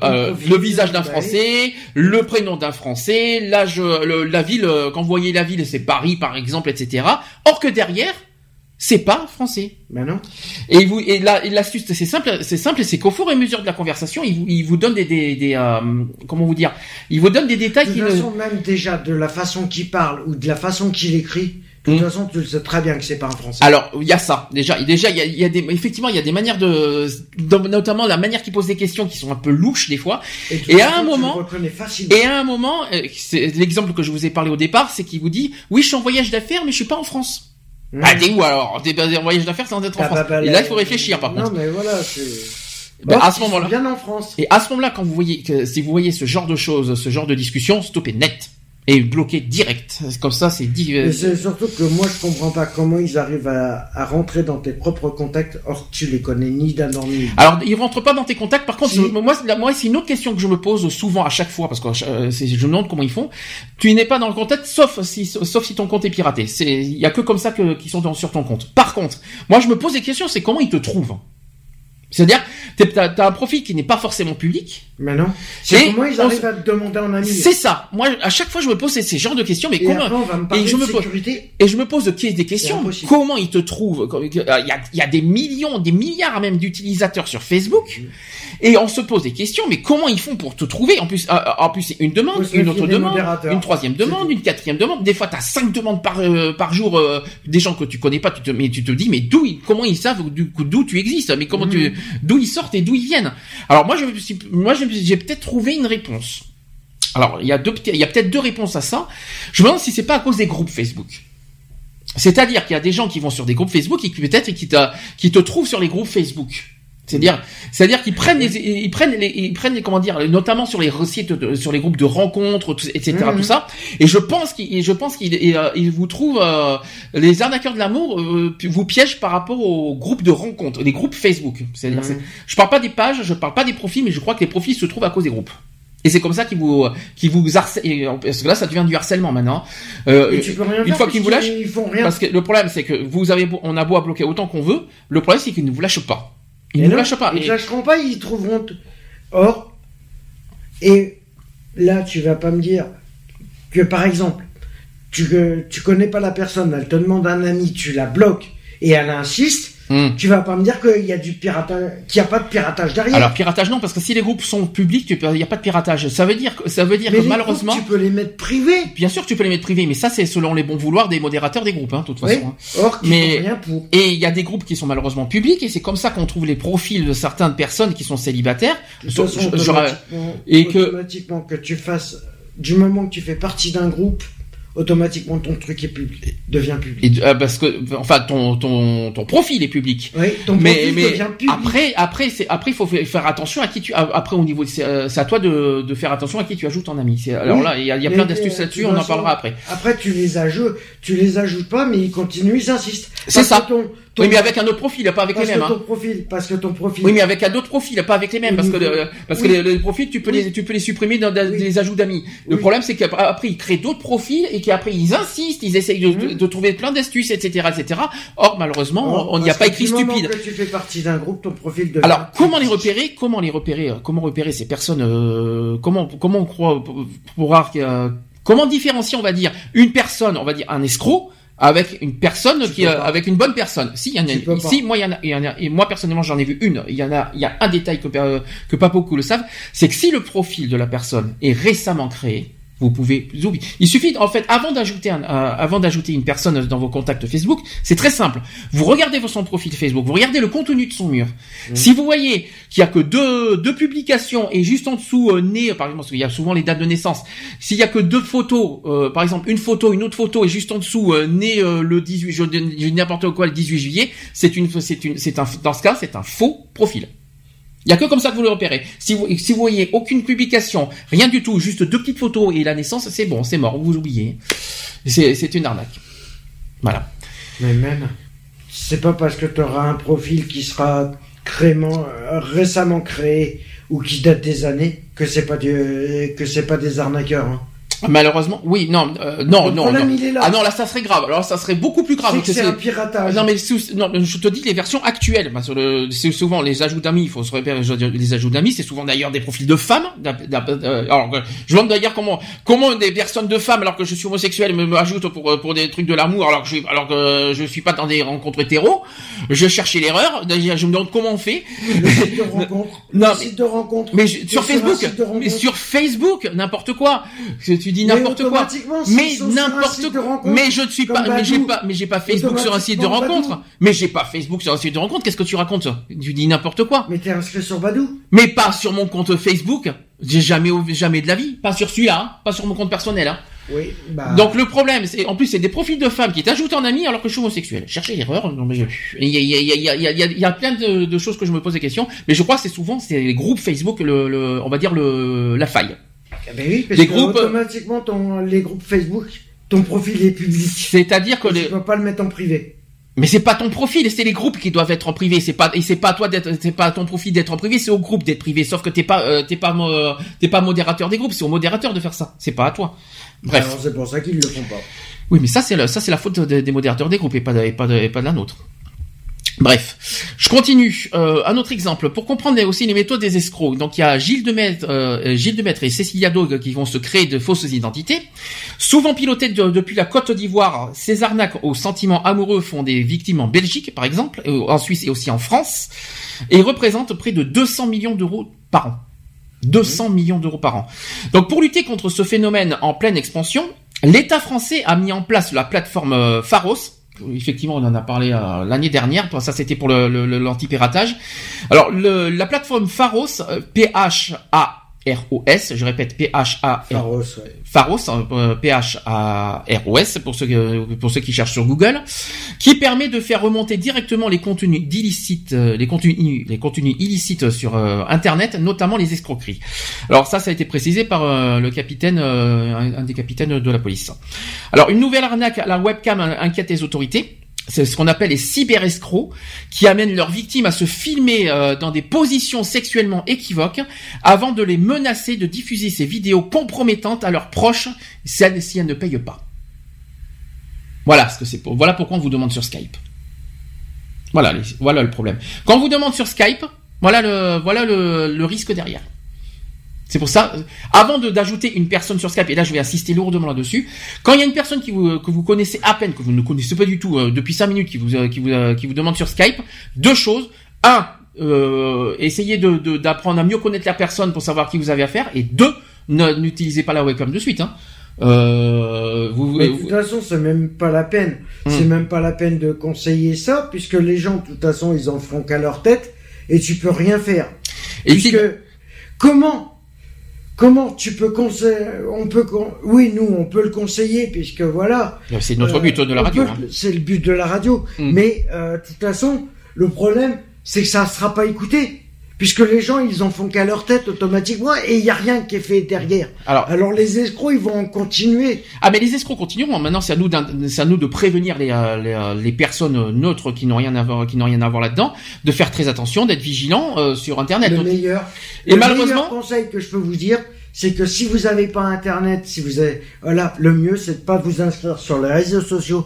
euh, le visage d'un Français, le prénom d'un Français, l'âge, la ville. Euh, quand vous voyez la ville, c'est Paris par exemple, etc. Or que derrière c'est pas français. Ben non. Et vous et là l'astuce c'est simple c'est simple c'est qu'au fur et à mesure de la conversation il vous il vous donne des des, des euh, comment vous dire il vous donne des détails de toute façon même déjà de la façon qu'il parle ou de la façon qu'il écrit de toute hmm. façon, tu le sais très bien que c'est pas un français. Alors, il y a ça. Déjà, déjà, il y a, y a, des, effectivement, il y a des manières de, notamment la manière qu'il pose des questions qui sont un peu louches des fois. Et, à un moment, et à un moment, c'est l'exemple que je vous ai parlé au départ, c'est qu'il vous dit, oui, je suis en voyage d'affaires, mais je suis pas en France. Ah, t'es où alors T'es en voyage d'affaires sans être en ah, France. Bah, bah, et là, il faut réfléchir par contre. Non, mais voilà, c'est. Bah, à ce moment-là. Bien en France. Et à ce moment-là, quand vous voyez que si vous voyez ce genre de choses, ce genre de discussion, stoppez net et bloqué direct. Comme ça, c'est dit. C'est surtout que moi, je comprends pas comment ils arrivent à, à rentrer dans tes propres contacts, or tu les connais ni d'un ni. Alors, ils rentrent pas dans tes contacts. Par contre, moi, moi, c'est une autre question que je me pose souvent à chaque fois, parce que euh, je me demande comment ils font. Tu n'es pas dans le contact, sauf si, sauf si ton compte est piraté. C'est, il y a que comme ça que, qui sont dans, sur ton compte. Par contre, moi, je me pose des questions, c'est comment ils te trouvent? C'est-à-dire, t'as as un profil qui n'est pas forcément public. Mais non. C'est comment ils arrivent à te demander en ami C'est ça. Moi, à chaque fois, je me pose ces, genres de questions, mais comment Et je me pose et je me pose des questions. Comment ils te trouvent? Il y a, des millions, des milliards même d'utilisateurs sur Facebook. Mm. Et on se pose des questions, mais comment ils font pour te trouver? En plus, euh, en plus, c'est une demande, une autre demande, une troisième demande, une quatrième demande. Des fois, t'as cinq demandes par euh, par jour, euh, des gens que tu connais pas. Tu te, mais tu te dis, mais d'où, comment ils savent d'où tu existes? Mais comment tu, mm. d'où ils sortent et d'où ils viennent? Alors moi, je, moi, j'ai peut-être trouvé une réponse. Alors, il y a peut-être deux réponses à ça. Je me demande si c'est pas à cause des groupes Facebook. C'est-à-dire qu'il y a des gens qui vont sur des groupes Facebook et qui peut-être qui te trouvent sur les groupes Facebook. C'est-à-dire, c'est-à-dire qu'ils prennent les, ils prennent les, ils prennent les, comment dire, notamment sur les sites, sur les groupes de rencontres, etc., tout ça. Et je pense qu'ils, je pense qu'ils, euh, ils vous trouvent, euh, les arnaqueurs de l'amour euh, vous piègent par rapport aux groupes de rencontres, les groupes Facebook. C'est-à-dire, je parle pas des pages, je parle pas des profils, mais je crois que les profils se trouvent à cause des groupes. Et c'est comme ça qu'ils vous, qu'ils vous harcèlent. Parce que là, ça devient du harcèlement maintenant. Euh, tu peux rien une fois qu'ils vous lâchent, ils font rien. Parce que le problème, c'est que vous avez, on a beau à bloquer autant qu'on veut. Le problème, c'est qu'ils ne vous lâchent pas. Ils ne lâchent pas. Ils ne lâcheront pas, ils trouveront. Or, et là, tu vas pas me dire que par exemple, tu, tu connais pas la personne, elle te demande un ami, tu la bloques et elle insiste. Hmm. Tu vas pas me dire qu'il y a du piratage, qu'il y a pas de piratage derrière. Alors piratage non, parce que si les groupes sont publics, il n'y a pas de piratage. Ça veut dire, ça veut dire que malheureusement, tu peux les mettre privés. Bien sûr, tu peux les mettre privés, mais ça c'est selon les bons vouloirs des modérateurs des groupes, hein, de toute façon. Hein. Or, mais rien pour. et il y a des groupes qui sont malheureusement publics, et c'est comme ça qu'on trouve les profils de certaines personnes qui sont célibataires. De toute façon, automatiquement, et que automatiquement que tu fasses, du moment que tu fais partie d'un groupe automatiquement ton truc est public, devient public. Euh, parce que, enfin, ton, ton, ton profil est public. Oui, ton mais, profil mais devient public. Après, après, c'est, après, il faut faire attention à qui tu, après, au niveau, c'est, euh, à toi de, de faire attention à qui tu ajoutes en ami. Alors là, il y a, y a plein d'astuces là-dessus, on en parlera après. Après, tu les ajoutes, tu les ajoutes pas, mais ils continuent, ils insistent. C'est ça. Oui, mais avec un autre profil, pas avec les mêmes. Ton hein. profil, parce que ton profil. Oui, mais avec un autre profil, pas avec les mêmes, parce que parce que les, profils, tu peux les tu peux les supprimer dans des ajouts d'amis. Le problème, c'est qu'après ils créent d'autres profils et qu'après ils insistent, ils essayent de, de, trouver plein d'astuces, etc., etc. Or, malheureusement, on n'y a pas écrit stupide. Que tu fais partie d'un groupe, ton profil de. Alors, comment les repérer Comment les repérer Comment repérer ces personnes euh, Comment comment on croit pour, pour, comment différencier, on va dire, une personne, on va dire un escroc avec une personne qui avec une bonne personne. Si il y en a si moi il y en a, il y en a et moi personnellement j'en ai vu une, il y en a il y a un détail que que pas beaucoup le savent, c'est que si le profil de la personne est récemment créé, vous pouvez oublier. Il suffit, en fait, avant d'ajouter un, euh, avant d'ajouter une personne dans vos contacts Facebook, c'est très simple. Vous regardez son profil Facebook, vous regardez le contenu de son mur. Mmh. Si vous voyez qu'il y a que deux, deux publications et juste en dessous euh, né, par exemple, parce qu'il y a souvent les dates de naissance. S'il y a que deux photos, euh, par exemple une photo, une autre photo et juste en dessous euh, né le 18, je, je n'importe quoi le 18 juillet, c'est une, c'est une, c'est un, dans ce cas, c'est un faux profil. Il y a que comme ça que vous le repérez. Si vous, si vous voyez aucune publication, rien du tout, juste deux petites photos et la naissance, c'est bon, c'est mort, vous oubliez. C'est une arnaque. Voilà. Mais même, c'est pas parce que tu auras un profil qui sera euh, récemment créé ou qui date des années que c'est pas c'est pas des arnaqueurs. Hein. Malheureusement, oui, non, euh, non, non, non. Ah non, là, ça serait grave. Alors, ça serait beaucoup plus grave. C'est un piratage. Non, mais non, je te dis les versions actuelles. Parce que c'est souvent les ajouts d'amis. Il faut se repérer les ajouts d'amis. C'est souvent d'ailleurs des profils de femmes. Euh, alors, je me demande d'ailleurs comment, comment des personnes de femmes, alors que je suis homosexuel, me, ajoutent pour pour des trucs de l'amour, alors que je, alors que je suis pas dans des rencontres hétéro. Je cherchais l'erreur. Je me demande comment on fait. Le site de rencontre. non, mais, de rencontre. Mais sur Facebook, mais sur Facebook, n'importe quoi tu dis n'importe quoi. Mais n'importe quoi. Mais je ne suis pas, mais j'ai pas, mais j'ai pas Facebook sur un site de rencontre. Mais j'ai pas Facebook sur un site de rencontre. Qu'est-ce que tu racontes? Tu dis n'importe quoi. Mais t'es inscrit sur Badou. Mais pas sur mon compte Facebook. J'ai jamais, jamais de la vie. Pas sur celui-là. Hein. Pas sur mon compte personnel. Hein. Oui, bah... Donc le problème, c'est en plus c'est des profils de femmes qui t'ajoutent en ami alors que je suis homosexuel. Cherchez l'erreur. Il y a, il y, a, il y, a, il y, a, il y a plein de, de, choses que je me pose des questions, mais je crois que c'est souvent c'est les groupes Facebook le, le, on va dire le la faille. Ah ben oui, parce les groupes automatiquement ton, les groupes Facebook, ton profil est public. C'est-à-dire que les... tu peux pas le mettre en privé. Mais c'est pas ton profil, c'est les groupes qui doivent être en privé. C'est pas et c'est pas toi d'être, c'est pas ton profil d'être en privé, c'est au groupe d'être privé. Sauf que t'es pas, euh, t'es pas, euh, t'es pas modérateur des groupes, c'est au modérateur de faire ça. C'est pas à toi. Bref. Alors c'est pour ça qu'ils le font pas. Oui, mais ça c'est la, ça c'est la faute des modérateurs des groupes et pas de, et pas de, et pas de la nôtre. Bref, je continue. Euh, un autre exemple pour comprendre aussi les méthodes des escrocs. Donc il y a Gilles Demaître, euh, Gilles Demaître et Cécilia Dogue qui vont se créer de fausses identités. Souvent pilotées depuis la Côte d'Ivoire, ces arnaques aux sentiments amoureux font des victimes en Belgique, par exemple, en Suisse et aussi en France, et représentent près de 200 millions d'euros par an. 200 millions d'euros par an. Donc pour lutter contre ce phénomène en pleine expansion, l'État français a mis en place la plateforme euh, Pharos, effectivement, on en a parlé euh, l'année dernière. Ça, c'était pour l'anti-piratage. Alors, la plateforme Pharos, euh, P-H-A R-O-S, je répète P-H-A-R-O-S, Pharos, euh, pour ceux, qui cherchent sur Google, qui permet de faire remonter directement les contenus illicites, les contenus, les contenus illicites sur Internet, notamment les escroqueries. Alors ça, ça a été précisé par le capitaine, un, des capitaines de la police. Alors une nouvelle arnaque à la webcam inquiète les autorités. C'est ce qu'on appelle les cyberescrocs qui amènent leurs victimes à se filmer euh, dans des positions sexuellement équivoques avant de les menacer de diffuser ces vidéos compromettantes à leurs proches si elles, ne payent pas. Voilà ce que c'est pour. Voilà pourquoi on vous demande sur Skype. Voilà, voilà le problème. Quand on vous demande sur Skype, voilà le, voilà le risque derrière. C'est pour ça, avant d'ajouter une personne sur Skype, et là je vais insister lourdement là-dessus, quand il y a une personne qui vous, que vous connaissez à peine, que vous ne connaissez pas du tout euh, depuis 5 minutes, qui vous, euh, qui, vous, euh, qui vous demande sur Skype, deux choses. Un, essayez d'apprendre de, à mieux connaître la personne pour savoir qui vous avez affaire, et deux, n'utilisez pas la webcam de suite. Hein. vous, de toute façon, c'est même pas la peine. Hmm. C'est même pas la peine de conseiller ça, puisque les gens, de toute façon, ils en feront qu'à leur tête, et tu peux rien faire. Et puisque, comment Comment tu peux conseiller On peut, oui, nous, on peut le conseiller puisque voilà. C'est notre but de la radio. Hein. C'est le but de la radio. Mm. Mais euh, de toute façon, le problème, c'est que ça ne sera pas écouté puisque les gens ils en font qu'à leur tête automatiquement et il n'y a rien qui est fait derrière. Alors, Alors les escrocs ils vont continuer. Ah mais les escrocs continueront. Maintenant c'est à nous c'est à nous de prévenir les, euh, les, euh, les personnes neutres qui n'ont rien à voir qui n'ont rien à voir là-dedans, de faire très attention, d'être vigilants euh, sur internet. Le meilleur. Et le malheureusement, meilleur conseil que je peux vous dire, c'est que si vous n'avez pas internet, si vous avez voilà, le mieux c'est de pas vous inscrire sur les réseaux sociaux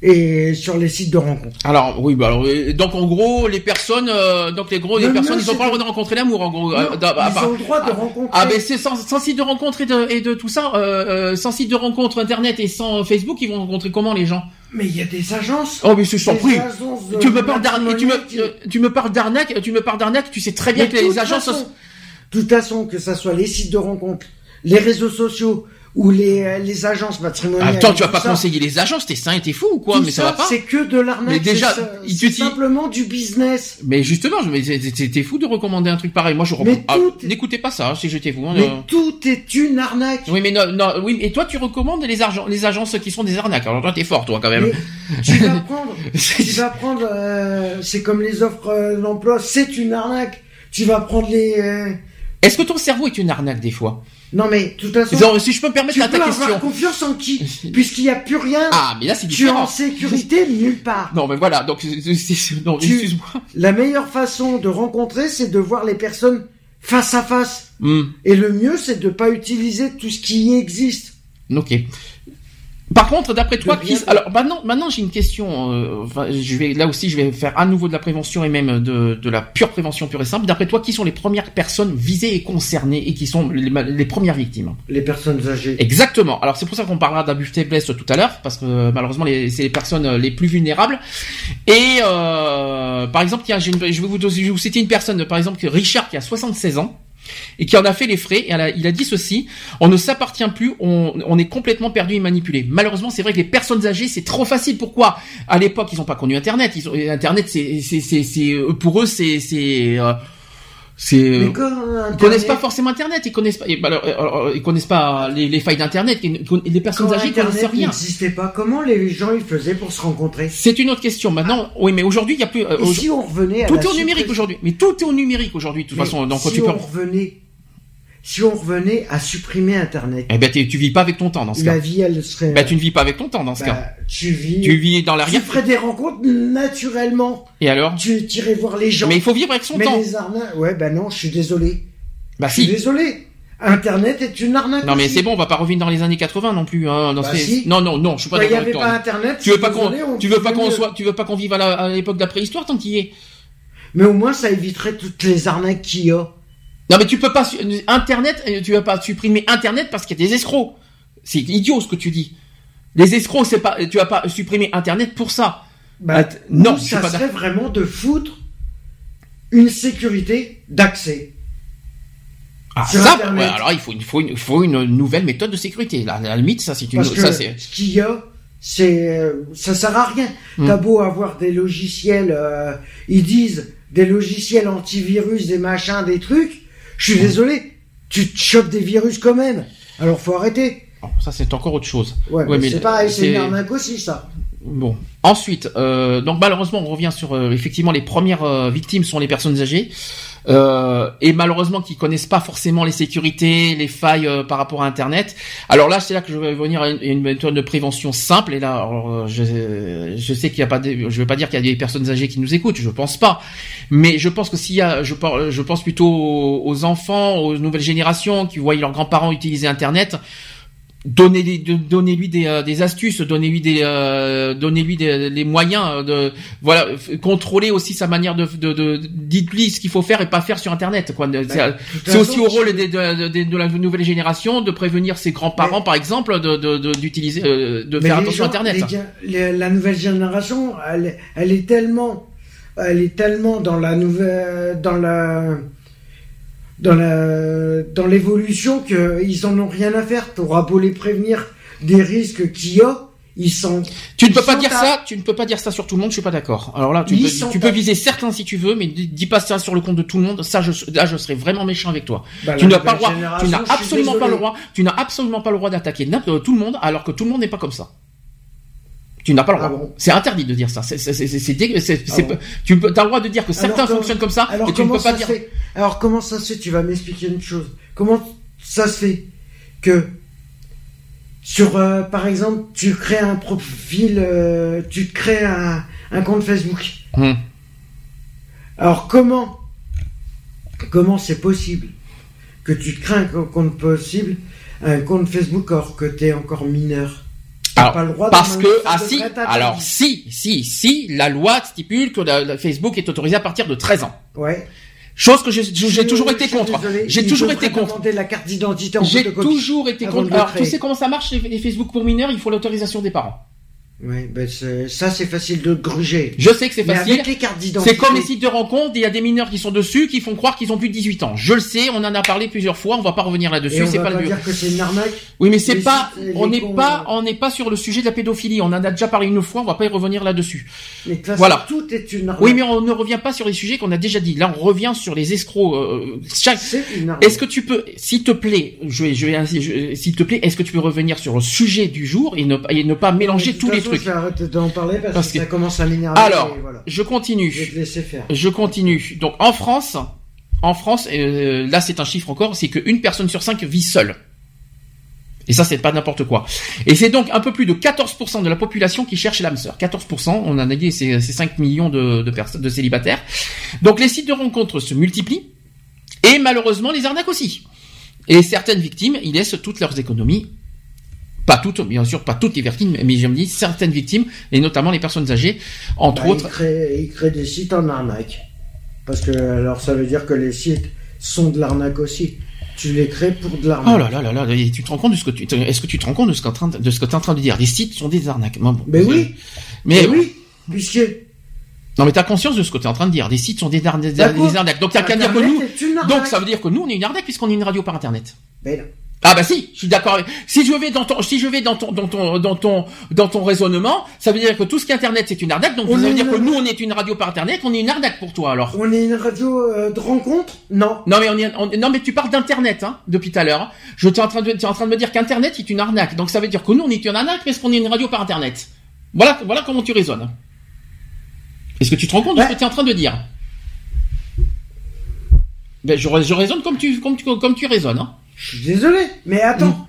et sur les sites de rencontres. Alors oui, bah alors donc en gros les personnes, euh, donc les gros les personnes, ils ont pas le droit de rencontrer l'amour en gros. Euh, ils ont le droit de ah, rencontrer. Ah mais c'est sans, sans, site de rencontre et de, et de tout ça, euh, euh, sans site de rencontre internet et sans Facebook, ils vont rencontrer comment les gens? Mais il y a des agences. Oh mais c'est surpris. Tu me parles d'arnaque, tu me, tu me parles d'arnaque, tu me parles d'arnaque, tu sais très bien que les agences. De toute façon, que ça soit les sites de rencontres, les réseaux sociaux, ou les, euh, les agences matrimoniales. Attends, tu vas pas conseiller les agences, t'es sain et t'es fou ou quoi Mais ça, va pas C'est que de l'arnaque. Mais déjà, c'est simplement du business. Mais justement, mais t'es fou de recommander un truc pareil. Moi, je recommande. Ah, n'écoutez pas ça, si j'étais vous. Hein, mais tout est une arnaque. Oui, mais non, non, oui, et toi, tu recommandes les, les agences qui sont des arnaques. Alors toi, t'es fort, toi, quand même. tu vas prendre, tu vas prendre, euh, c'est comme les offres euh, d'emploi, c'est une arnaque. Tu vas prendre les. Est-ce que ton cerveau est une arnaque des fois? Non mais tout à fait. si je peux me permettre à ta question. Tu peux confiance en qui? Puisqu'il n'y a plus rien. Ah mais là c'est différent. Tu es en sécurité nulle part. Non mais voilà donc non excuse-moi. La meilleure façon de rencontrer c'est de voir les personnes face à face. Hmm. Et le mieux c'est de pas utiliser tout ce qui existe. Ok. Par contre, d'après toi, qui... alors maintenant, maintenant j'ai une question. Euh, je vais là aussi, je vais faire à nouveau de la prévention et même de, de la pure prévention pure et simple. D'après toi, qui sont les premières personnes visées et concernées et qui sont les, premières victimes? Les personnes âgées. Exactement. Alors c'est pour ça qu'on parlera d'abus faiblesse tout à l'heure, parce que malheureusement, c'est les personnes les plus vulnérables. Et euh, par exemple, y a, je vais vous, je vais vous citer une personne, par exemple, Richard qui a 76 ans et qui en a fait les frais. Et il a dit ceci on ne s'appartient plus, on, est complètement perdu et manipulé. Malheureusement, c'est vrai que les personnes âgées, c'est trop facile. Pourquoi? À l'époque, ils n'ont pas connu Internet. Ils ont, Internet, c'est, pour eux, c'est, c'est euh, c'est ils connaissent pas forcément internet ils connaissent pas ils connaissent pas les, failles d'internet les personnes âgées connaissent rien. n'existait pas comment les gens ils faisaient pour se rencontrer? C'est une autre question. Maintenant oui mais aujourd'hui il y a plus euh, si on revenait à tout est au numérique aujourd'hui. Mais tout est au numérique aujourd'hui de toute façon donc si on revenait si on revenait à supprimer Internet. Eh ben, tu vis pas avec ton temps dans ce cas. La vie, elle serait. Ben, tu ne vis pas avec ton temps dans ce bah, cas. Tu vis. Tu vis dans l'arrière. Tu ferais des rencontres naturellement. Et alors? Tu irais voir les gens. Mais il faut vivre avec son Mais temps. les arnaques, ouais, ben non, je suis désolé. Bah je suis désolé. Internet est une arnaque. Non mais c'est bon, on va pas revenir dans les années 80 non plus. Hein, dans Bah ces- si. Non non non, je suis pas Bah, Il n'y d'accord avait avec toi. pas Internet. Tu veux pas qu'on, tu veux pas qu'on soit, tu veux pas qu'on vive à l'époque de la préhistoire tant qu'il y est. Mais au moins, ça éviterait toutes les arnaques qu'il y a. Non mais tu peux pas Internet, euh, tu vas pas supprimer Internet parce qu'il y a des escrocs. C'est idiot ce que tu dis. Les escrocs, c'est pas, tu vas pas supprimer Internet pour ça. Bah, Att- non, ça pas serait vraiment de foutre une sécurité d'accès. Ah, ça, ouais, alors il faut, il faut, une, il faut une nouvelle méthode de sécurité. Là, à la limite, ça c'est une, Parce ça ce qu'il y a, c'est, euh, ça sert à rien. Hmm. T'as beau avoir des logiciels, euh, ils disent des logiciels antivirus, des machins, des trucs. Je suis désolé, tu te chopes des virus quand même. Alors faut arrêter. Ça c'est encore autre chose. Ouais, Ouais, mais c'est pareil, c'est c'est- une arnaque aussi ça. Bon. Ensuite, euh, donc malheureusement, on revient sur euh, effectivement les premières euh, victimes sont les personnes âgées euh, et malheureusement qui connaissent pas forcément les sécurités, les failles euh, par rapport à Internet. Alors là, c'est là que je vais venir à une, méthode de prévention simple. Et là, euh, je, sais qu'il y a pas, de, je veux pas dire qu'il y a des personnes âgées qui nous écoutent, je pense pas. Mais je pense que s'il y a, je, pense plutôt aux enfants, aux nouvelles générations qui voient leurs grands-parents utiliser Internet donnez donnez-lui des, euh, des astuces, donnez-lui des, euh, donnez-lui des, les moyens euh, de, voilà, contrôler aussi sa manière de, de, de dites-lui ce qu'il faut faire et pas faire sur Internet, quoi. C'est- toute c'est façon, aussi au rôle des- de, de, de la nouvelle génération de prévenir ses grands-parents, Mais- par exemple, de, de, de- d'utiliser, euh, de faire attention à Internet. les- la nouvelle génération, elle, elle est tellement, elle est tellement dans la nouvelle, dans la, dans la, dans l'évolution qu'ils en ont rien à faire. T'auras beau les prévenir des risques qu'il y a, ils sont. Tu ne peux pas dire à- ça, tu ne peux pas dire ça sur tout le monde, je suis pas d'accord. Alors là, tu, peux, tu peux viser certains si tu veux, mais dis pas ça sur le compte de tout le monde. Ça, je, là, je serais vraiment méchant avec toi. Bah, tu n'as pas le droit, tu n'as absolument pas le droit, tu n'as absolument pas le droit d'attaquer n'importe- tout le monde, alors que tout le monde n'est pas comme ça. Tu n'as pas le Ah droit. bon c'est interdit de dire ça. C'est, c'est, c'est, Ah bon tu peux, as le droit de dire que certains Alors, fonctionnent comme ça, Alors mais tu ne comment peux pas ça dire. fait? Alors comment ça se fait? Tu vas m'expliquer une chose. Comment ça se fait que sur, euh, par exemple, tu crées un profil, euh, tu te crées un, un compte Facebook? Hum. Alors comment comment c'est possible que tu te crées un co- compte possible, un compte Facebook alors que tu es encore mineur? Alors, pas le droit Parce de que, ah si, alors si, si, si, la loi stipule que Facebook est autorisée à partir de 13 ans. Ouais. Chose que j'ai, toujours été contre. désolé, J'ai toujours été contre. la carte d'identité en J'ai toujours été contre. Alors, tu sais comment ça marche les Facebook pour mineurs Il faut l'autorisation des parents. Oui, ben ça c'est facile de gruger. Je sais que c'est Mais facile. avec les cartes d'identité. C'est comme les sites de rencontres, il y a des mineurs qui sont dessus, qui font croire qu'ils ont plus de 18 ans. Je le sais, on en a parlé plusieurs fois, on va pas revenir là-dessus, on c'est pas pas le dire que c'est une arnaque. Oui, mais c'est pas, sites, on n'est pas, euh. on n'est pas sur le sujet de la pédophilie. On en a déjà parlé une fois, on va pas y revenir là-dessus. Voilà. tout est une arnaque. Oui, mais on ne revient pas sur les sujets qu'on a déjà dit. Là, on revient sur les escrocs. euh, chaque. Est-ce que tu peux, s'il te plaît, je vais, je vais, s'il te plaît, est-ce que tu peux revenir sur le sujet du jour et ne, et ne pas mélanger tous les Je vais arrêter d'en parler parce, Parce que, que- ça commence à m'énerver. Alors, et voilà. je Je vais continue. te laisser faire. Je continue. Donc, en France, en France, euh, là, c'est un chiffre encore, c'est qu'une personne sur cinq vit seule. Et ça, c'est pas n'importe quoi. Et c'est donc un peu plus de 14% de la population qui cherche l'âme sœur. 14%, on en a dit, c'est 5 millions de, de personnes, de célibataires. Donc les sites de rencontres se multiplient. Et malheureusement, les arnaques aussi. Et certaines victimes, ils laissent toutes leurs économies. Pas toutes, bien sûr, pas toutes les victimes, mais je me dis certaines victimes, et notamment les personnes âgées, entre Bah, autres. il, crée, il crée des sites en arnaque. Parce que alors ça veut dire que les sites sont de l'arnaque aussi. Tu les crées pour de l'arnaque. Oh là là là là, et tu te rends compte de ce que tu, est-ce que tu te rends compte de ce qu'en train de, ce que t'es en train de dire? Les sites sont des arnaques. Bon, Mais oui. Mais, Mais oui, puisque non, mais t'as conscience de ce que t'es en train de dire. Les sites sont des, arnaques. Donc t'as qu'à dire que nous, donc ça veut dire que nous, on est une arnaque puisqu'on est une radio par internet. Ben. Ah bah si, je suis d'accord. avec- Si je vais dans ton, si je vais dans ton, dans ton, dans ton, dans ton raisonnement, ça veut dire que tout ce qui est internet c'est une arnaque. Donc On ça veut dire une- que nous on est une radio par internet, on est une arnaque pour toi alors. On est une radio euh, de rencontre? Non. Non mais on est, on- non mais tu parles d'internet hein, depuis tout à l'heure. hein. Je t'es en train de, tu es en train de me dire qu'internet est une arnaque. Donc ça veut dire que nous on est une arnaque parce qu'on est une radio par internet? Voilà, voilà comment tu raisonnes. Est-ce que tu te rends compte de ce que tu es en train de dire? Ben je, je raisonne comme tu, comme tu, comme tu raisonnes. Hein. Je suis désolé. Mais attends.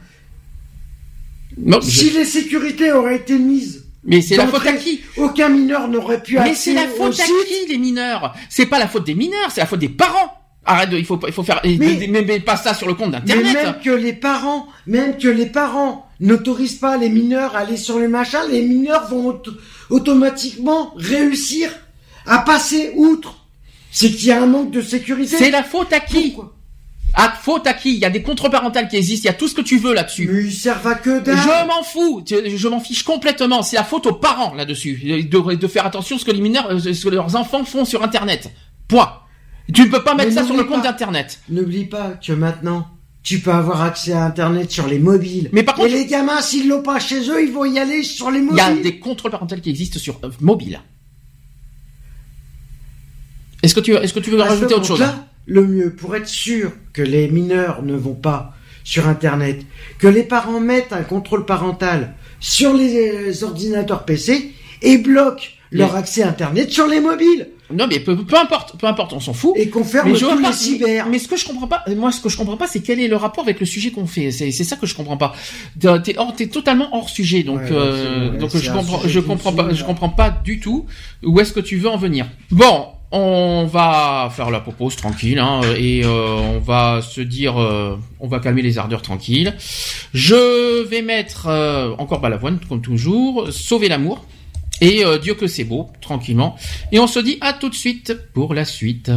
Non, je- Si les sécurités auraient été mises, mais c'est la faute à qui aucun mineur n'aurait pu Mais c'est la au faute à qui les mineurs? C'est pas la faute des mineurs, c'est la faute des parents. Arrête, de, il faut, il faut faire, mais, pas ça sur le compte d'internet. Mais même que les parents, même que les parents n'autorisent pas les mineurs à aller sur les machins, les mineurs vont automatiquement réussir à passer outre. C'est qu'il y a un manque de sécurité. C'est la faute à qui? À faute à qui? Il y a des contre-parentales qui existent, il y a tout ce que tu veux là-dessus. Mais ils servent à que dalle. Je m'en fous, je m'en fiche complètement. C'est la faute aux parents là-dessus, de, de, faire attention à ce que les mineurs, euh, ce que leurs enfants font sur Internet. Point. Tu ne peux pas mettre ça sur le compte d'Internet. N'oublie pas que maintenant, tu peux avoir accès à Internet sur les mobiles. Mais par contre, et les gamins, s'ils l'ont pas chez eux, ils vont y aller sur les mobiles. Il y a des contrôles parentaux qui existent sur euh, mobile. Est-ce que tu, est-ce que tu veux rajouter autre chose? Le mieux pour être sûr que les mineurs ne vont pas sur Internet, que les parents mettent un contrôle parental sur les ordinateurs PC et bloquent leur accès Internet sur les mobiles. Non, mais peu, importe, peu importe, on s'en fout. Et qu'on ferme tous les cyber. Mais, ce que je comprends pas, moi, ce que je comprends pas, c'est quel est le rapport avec le sujet qu'on fait. C'est, ça que je comprends pas. T'es, hors, t'es totalement hors sujet, donc, euh, donc je comprends, je comprends pas, je comprends pas du tout où est-ce que tu veux en venir. Bon, on va faire la pause tranquille hein, et euh, on va se dire, euh, on va calmer les ardeurs tranquilles. Je vais mettre euh, encore Balavoine comme toujours, sauver l'amour et Dieu que c'est beau tranquillement. Et on se dit à tout de suite pour la suite.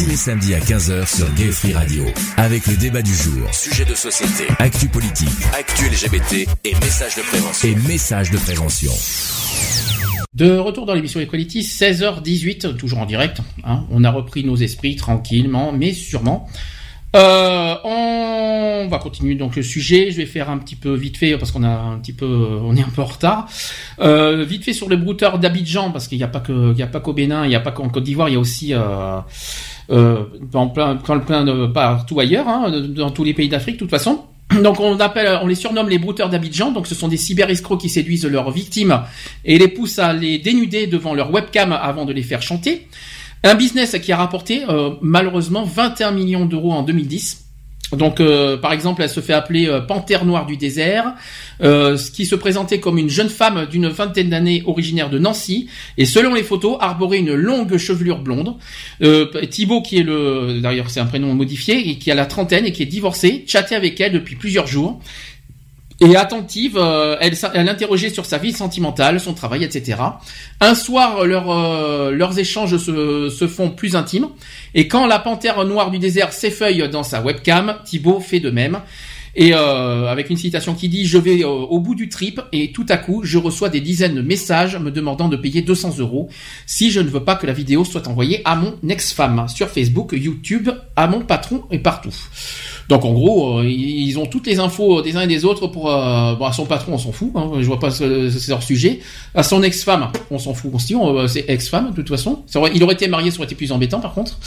Equality les samedis à 15h sur Gay Free Radio. Avec le débat du jour, sujet de société, actu politique, actu LGBT et messages de prévention. Et messages de prévention. De retour dans l'émission Equality, 16h18, toujours en direct. Hein. on a repris nos esprits tranquillement, mais sûrement. Euh, on va continuer donc le sujet. Je vais faire un petit peu vite fait parce qu'on a un petit peu, on est un peu en retard. Euh, vite fait sur les brouteurs d'Abidjan parce qu'il n'y a pas que, il y a pas qu'au Bénin, il n'y a pas qu'en Côte d'Ivoire, il y a aussi euh, euh, en plein, plein de partout ailleurs, hein, dans tous les pays d'Afrique, de toute façon. Donc on appelle, on les surnomme les brouteurs d'Abidjan. Donc ce sont des cyber-escrocs qui séduisent leurs victimes et les poussent à les dénuder devant leur webcam avant de les faire chanter. Un business qui a rapporté euh, malheureusement 21 millions d'euros en 2010. Donc, euh, par exemple, elle se fait appeler euh, Panthère Noire du désert, ce qui se présentait comme une jeune femme d'une vingtaine d'années originaire de Nancy, et selon les photos, arborait une longue chevelure blonde. Thibaut, qui est le, d'ailleurs c'est un prénom modifié, et qui a la trentaine et qui est divorcé, chattait avec elle depuis plusieurs jours. Et attentive, euh, elle, elle interrogeait sur sa vie sentimentale, son travail, etc. Un soir, euh, leurs échanges se, se, font plus intimes. Et quand la panthère noire du désert s'effeuille dans sa webcam, Thibaut fait de même. Et euh, avec une citation qui dit « Je vais au bout du trip et tout à coup, je reçois des dizaines de messages me demandant de payer 200 euros si je ne veux pas que la vidéo soit envoyée à mon ex-femme sur Facebook, YouTube, à mon patron et partout. » Donc en gros, euh, ils ont toutes les infos des uns et des autres pour euh, bon, à son patron, on s'en fout, hein, je vois pas c'est leur sujet. À son ex-femme, on s'en fout aussi, c'est ex-femme de toute façon. il aurait été marié, ça aurait été plus embêtant par contre.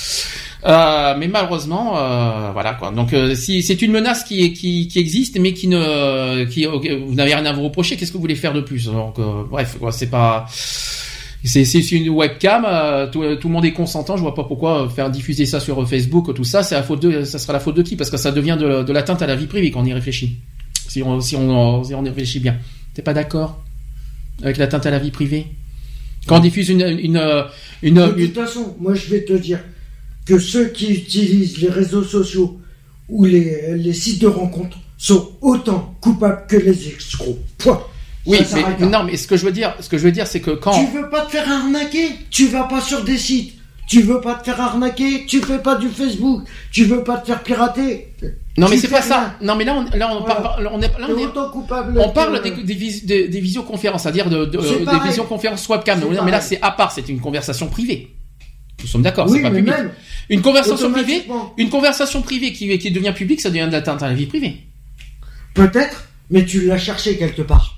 Euh, mais malheureusement, euh, voilà quoi. Donc si c'est une menace qui, qui, existe, mais qui ne, vous n'avez rien à vous reprocher, qu'est-ce que vous voulez faire de plus? Donc bref, quoi, c'est pas c'est une webcam, euh, tout, tout, le monde est consentant. Je vois pas pourquoi faire diffuser ça sur Facebook, tout ça. C'est la faute de, ça sera la faute de qui? Parce que ça devient de, de l'atteinte à la vie privée quand on y réfléchit. Si on, si on, si on y réfléchit bien. T'es pas d'accord avec l'atteinte à la vie privée? Quand on diffuse une, une, une, De toute façon, moi je vais te dire que ceux qui utilisent les réseaux sociaux ou les, les sites de rencontres sont autant coupables que les escrocs. Point. Oui, mais non, mais ce que je veux dire, ce que je veux dire, c'est que quand tu veux pas te faire arnaquer, tu vas pas sur des sites. Tu veux pas te faire arnaquer, tu fais pas du Facebook, tu veux pas te faire pirater? Non mais c'est pas ça. Non mais là on là on parle on est là on est coupable on parle des, des, des, visioconférences, c'est-à-dire de, de des visioconférences webcam. Mais là c'est à part, c'est une conversation privée. Nous sommes d'accord, c'est pas public. Une conversation privée, une conversation privée qui qui devient publique, ça devient de l'atteinte à la vie privée. Peut-être, mais tu l'as cherché quelque part.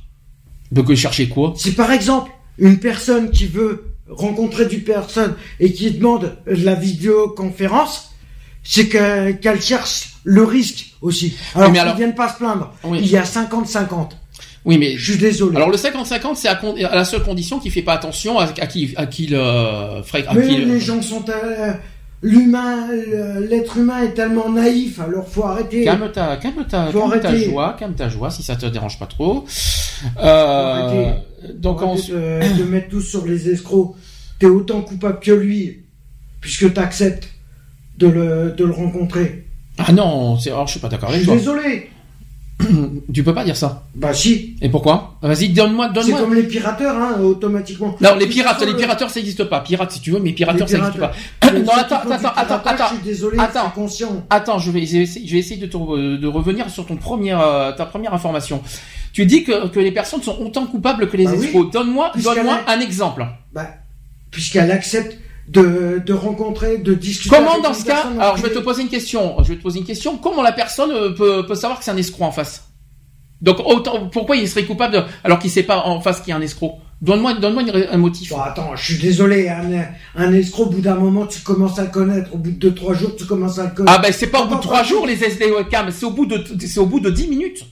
Donc chercher quoi? Si par exemple une personne qui veut rencontrer du personne et qui demande la vidéoconférence, c'est qu'elle cherche le risque aussi. Alors, mais alors... viennent pas se plaindre. Il y a 50-50. Oui, mais je suis désolé. Alors le 50-50, c'est à, la seule condition qu'il fait pas attention à, qui à qui le. mais les gens sont euh, l'humain, l'être humain est tellement naïf, alors faut arrêter. Calme ta, calme ta, calme ta joie, calme ta joie, si ça te dérange pas trop. Euh, donc on de, de mettre tous sur les escrocs. T'es autant coupable que lui, puisque t'acceptes de le, de le rencontrer. Ah non, c'est, alors je suis pas d'accord avec toi. Je suis désolé. tu peux pas dire ça. Bah si. Et pourquoi? Vas-y, donne-moi, donne-moi. C'est comme les pirateurs, hein, automatiquement. Non, les pirates, les pirateurs, ça n'existe pas. Pirates, si tu veux, mais pirateurs, ça n'existe pas. non, attends, attends, attends, attends. Je suis désolé, attends, conscient. Attends, je vais essayer, je vais essayer de, de revenir sur ton première, euh, ta première information. Tu dis que, que les personnes sont autant coupables que les bah escrocs. Donne-moi, donne-moi un exemple. Bah, puisqu'elle accepte de, de rencontrer, de discuter. Comment dans ce cas Alors je vais te poser une question. Je vais te poser une question. Comment la personne euh, peut, peut savoir que c'est un escroc en face? Donc autant pourquoi il serait coupable alors qu'il sait pas en face qu'il y a un escroc? Donne-moi, donne-moi un motif. Bon, attends, je suis désolé. Un, un escroc, au bout d'un moment, tu commences à le connaître. Au bout de 2 trois jours, tu commences à le connaître. Ah ben c'est pas au bout de trois jours les SD webcam, c'est au bout de c'est au bout de 10 minutes.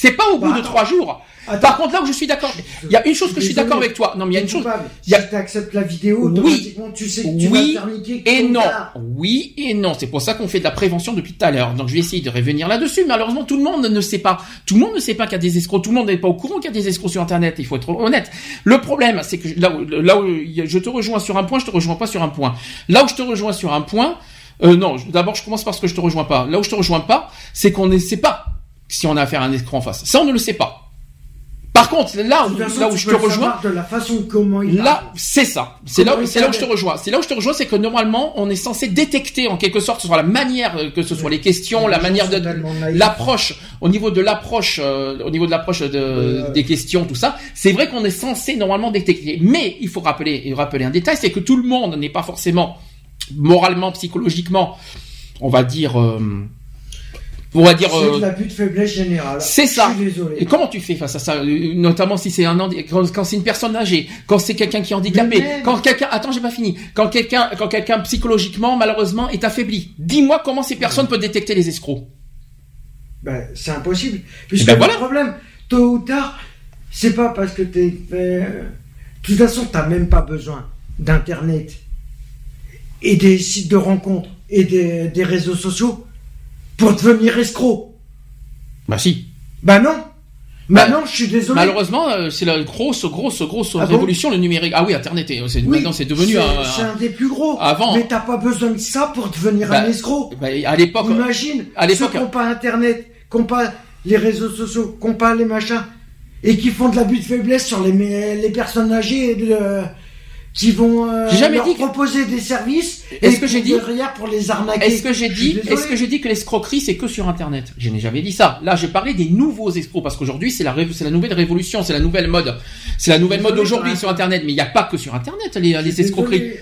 C'est pas au bout bah, de trois jours. Par contre, là où je suis d'accord, il y a une chose que je suis d'accord avec toi. Non, mais il y a une chose. Il y a... Si tu acceptes la vidéo, oui, tu sais que tu oui vas et non, oui et non. C'est pour ça qu'on fait de la prévention depuis tout à l'heure. Donc je vais essayer de revenir là-dessus. Malheureusement, tout le monde ne sait pas. Tout le monde ne sait pas qu'il y a des escrocs. Tout le monde n'est pas au courant qu'il y a des escrocs sur Internet. Il faut être honnête. Le problème, c'est que là où, là où je te rejoins sur un point, je te rejoins pas sur un point. Là où je te rejoins sur un point, euh, non. D'abord, je commence par ce que je te rejoins pas. Là où je te rejoins pas, c'est qu'on ne sait pas si on a affaire à un escroc en face. Ça, on ne le sait pas. Par contre, là où, là où je te rejoins, de la façon comment il là, c'est ça. C'est là, c'est là où je te rejoins. C'est là où je te rejoins, c'est que normalement, on est censé détecter en quelque sorte, que ce soit la manière, euh, que ce soit les questions, la manière de l'approche, au niveau de l'approche, euh, au niveau de l'approche de, des questions, tout ça. C'est vrai qu'on est censé normalement détecter, mais il faut rappeler, rappeler un détail, c'est que tout le monde n'est pas forcément moralement, psychologiquement, on va dire. Euh, on va dire. C'est de euh, l'abus de faiblesse générale. C'est ça. Et comment tu fais face à ça, euh, notamment si c'est un quand, quand c'est une personne âgée, quand c'est quelqu'un qui est handicapé, quand quelqu'un, attends, j'ai pas fini, quand quelqu'un, quand quelqu'un psychologiquement, malheureusement, est affaibli. Dis-moi comment ces personnes peuvent détecter les escrocs. Ben, c'est impossible. Puisque ben le problème, tôt ou tard, c'est pas parce que t'es, de toute façon, t'as même pas besoin d'internet et des sites de rencontres et des, des réseaux sociaux pour devenir escroc. Bah si. Bah non. Bah, non, je suis désolé. Malheureusement, euh, c'est la grosse, grosse, grosse ah révolution, le numérique. Ah oui, Internet, c'est, maintenant c'est devenu un... C'est un des plus gros. Avant. Mais t'as pas besoin de ça pour devenir bah, un escroc. Bah, à l'époque. Imagine. À l'époque. Ceux qui n'ont pas Internet, qui n'ont pas les réseaux sociaux, qui n'ont pas les machins, et qui font de l'abus de faiblesse sur les, les personnes âgées de, qui vont euh, jamais leur dit proposer des services est-ce que j'ai dit derrière pour les arnaquer. Est-ce que j'ai dit est-ce que j'ai dit que l'escroquerie c'est que sur internet? Je n'ai jamais dit ça. Là, j'ai parlé des nouveaux escrocs parce qu'aujourd'hui c'est la c'est la nouvelle révolution, c'est la nouvelle mode. C'est la nouvelle mode aujourd'hui sur internet, mais il n'y a pas que sur internet les, les escroqueries.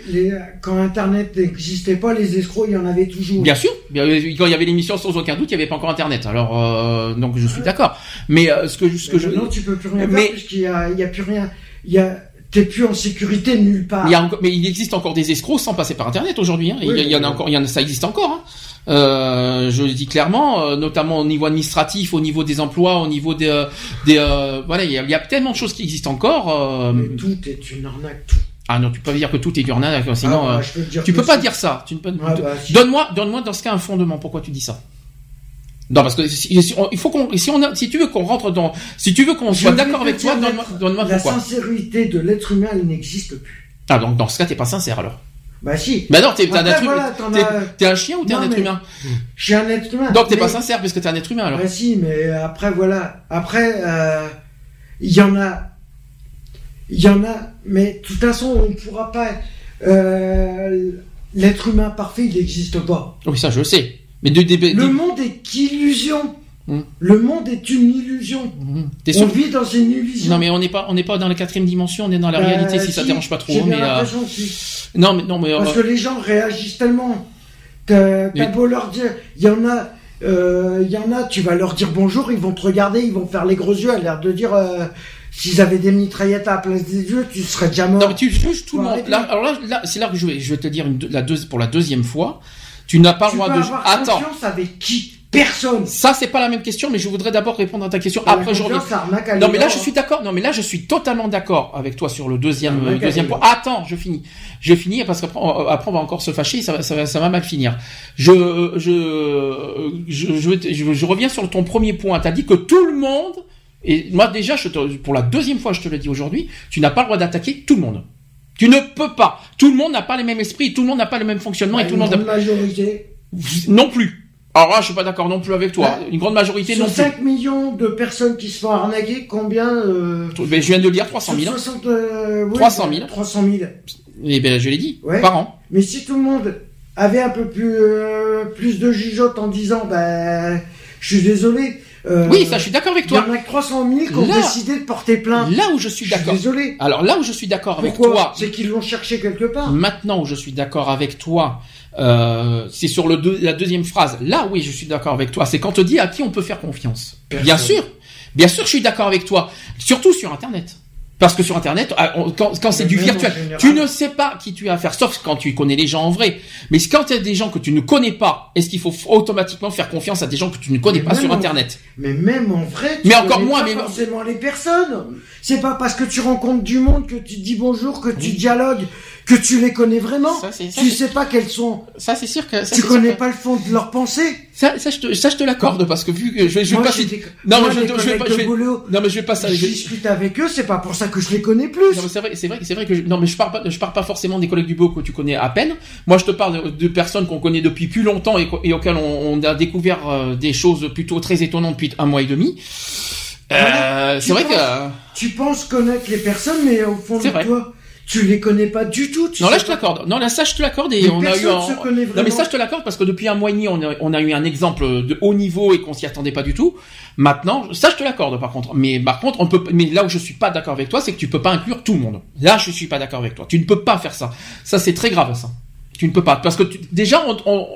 quand internet n'existait pas, les escrocs, il y en avait toujours. Bien sûr, quand il y avait l'émission sans aucun doute, il n'y avait pas encore internet. Alors euh, donc je suis d'accord. Mais euh, ce que ce que je non, tu peux plus rien mais... faire puisqu'il y a il y a plus rien. Il y a t'es plus en sécurité nulle part. Il y a mais il existe encore des escrocs sans passer par Internet aujourd'hui. Hein. il, y, en a encore, il y en a, ça existe encore. Hein. Euh, je le dis clairement, euh, notamment au niveau administratif, au niveau des emplois, au niveau des, euh, des euh, voilà, il y, a, tellement de choses qui existent encore. mais tout est une arnaque, tout. Ah non, tu peux pas dire que tout est une arnaque, sinon ah, bah, tu peux pas dire ça. Tu peux... Ah, bah, donne-moi, donne-moi dans ce cas un fondement. Pourquoi tu dis ça? Non, parce que il faut qu'on, si on, si tu veux qu'on rentre dans, si tu veux qu'on soit d'accord avec toi, donne-moi, donne-moi La sincérité de l'être humain, elle n'existe plus. Ah, donc dans ce cas, t'es pas sincère alors. Bah si. Bah non, t'es un être humain. T'es un chien ou t'es un être humain? Je suis un être humain. Donc t'es pas sincère puisque t'es un être humain alors. Bah si, mais après voilà. Après, euh, il y en a, il y en a, mais de toute façon, on ne pourra pas. Euh, l'être humain parfait, il n'existe pas. Oui, ça je le sais. Mais le monde est qu'illusion. Hmm. Le monde est une illusion. Hmm. On vit dans une illusion. Non, mais on n'est pas, on n'est pas dans la quatrième dimension, on est dans la réalité. Si, ça ça dérange pas trop, mais euh... non, mais non, mais parce que les gens réagissent tellement. T'as beau leur dire, il y en a, euh, il y en a, tu vas leur dire bonjour, ils vont te regarder, ils vont faire les gros yeux, à l'air de dire. Euh, S'ils avaient des mitraillettes à la place des yeux, tu serais déjà mort. Non, mais tu juges tout le monde. Là, alors là, c'est là que je vais, je vais te dire une, la deux, pour la deuxième fois. Tu n'as pas le droit de. Avoir Attends. Confiance avec qui? Personne. Ça, c'est pas la même question, mais je voudrais d'abord répondre à ta question. Après, je Non, mais là, je suis d'accord. Non, mais là, je suis totalement d'accord avec toi sur le deuxième, deuxième point. Attends, je finis. Je finis parce qu'après, après, on va encore se fâcher. Ça va, ça va, ça va mal finir. Je, je, je, je, je reviens sur ton premier point. T'as dit que tout le monde, et moi, déjà, je te, pour la deuxième fois, je te le dis aujourd'hui, tu n'as pas le droit d'attaquer tout le monde. Tu ne peux pas. Tout le monde n'a pas les mêmes esprits, tout le monde n'a pas le même fonctionnement et tout le monde. Une majorité. Non plus. Alors là, je suis pas d'accord non plus avec toi. Une grande majorité Sur non 5 millions de personnes qui se font arnaquer, combien euh... ben, Je viens de le dire, 300 000. 60, euh, 300 000. 300 000. Eh ben, je l'ai dit, par an. Mais si tout le monde avait un peu plus, euh, plus de jugeote en disant, ben, je suis désolé, euh, oui, ça, je suis d'accord avec toi. Il y en a 300 000 qui ont décidé de porter plainte. Là où je suis d'accord. Désolé. Alors là où je suis d'accord avec toi. C'est qu'ils l'ont cherché quelque part. Maintenant où je suis d'accord avec toi, euh, c'est sur le la deuxième phrase. Là, oui, je suis d'accord avec toi. C'est quand on te dit à qui on peut faire confiance. Bien sûr. Bien sûr, je suis d'accord avec toi. Surtout sur Internet. Parce que sur Internet, ah, quand, quand c'est du virtuel, tu ne sais pas qui tu as affaire, sauf quand tu connais les gens en vrai. Mais quand tu as des gens que tu ne connais pas, est-ce qu'il faut automatiquement faire confiance à des gens que tu ne connais pas sur Internet? Mais même en vrai, tu mais encore moins, mais forcément les personnes. C'est pas parce que tu rencontres du monde que tu dis bonjour, que tu dialogues, que tu les connais vraiment. Ça, tu sais pas quelles sont. Ça, c'est sûr que. Ça, tu connais pas le fond de leur pensée. Ça, ça, je te, ça, je te l'accorde parce que vu que je vais, je vais pas. Non, mais je, je, vais pas. Je non, mais je vais pas ça. Je discute avec eux, c'est pas pour ça que je les connais plus. Non, mais c'est vrai, c'est vrai, c'est vrai que je, non, mais je parle pas, je parle pas forcément des collègues du boulot que tu connais à peine. Moi, je te parle de, personnes qu'on connaît depuis plus longtemps et, et auxquelles on, on, a découvert euh, des choses plutôt très étonnantes depuis un mois et demi. Euh, c'est vrai que. Tu penses connaître les personnes, mais au fond de toi, tu les connais pas du tout. non, là je te l'accorde. Non, là ça je te l'accorde et on a eu. Un... Non, mais ça je te l'accorde parce que depuis un mois et demi on a, on a eu un exemple de haut niveau et qu'on s'y attendait pas du tout. Maintenant, ça je te l'accorde par contre. Mais par contre, on peut. Mais là où je suis pas d'accord avec toi, c'est que tu peux pas inclure tout le monde. Là, je suis pas d'accord avec toi. Tu ne peux pas faire ça. Ça c'est très grave ça. Tu ne peux pas parce que déjà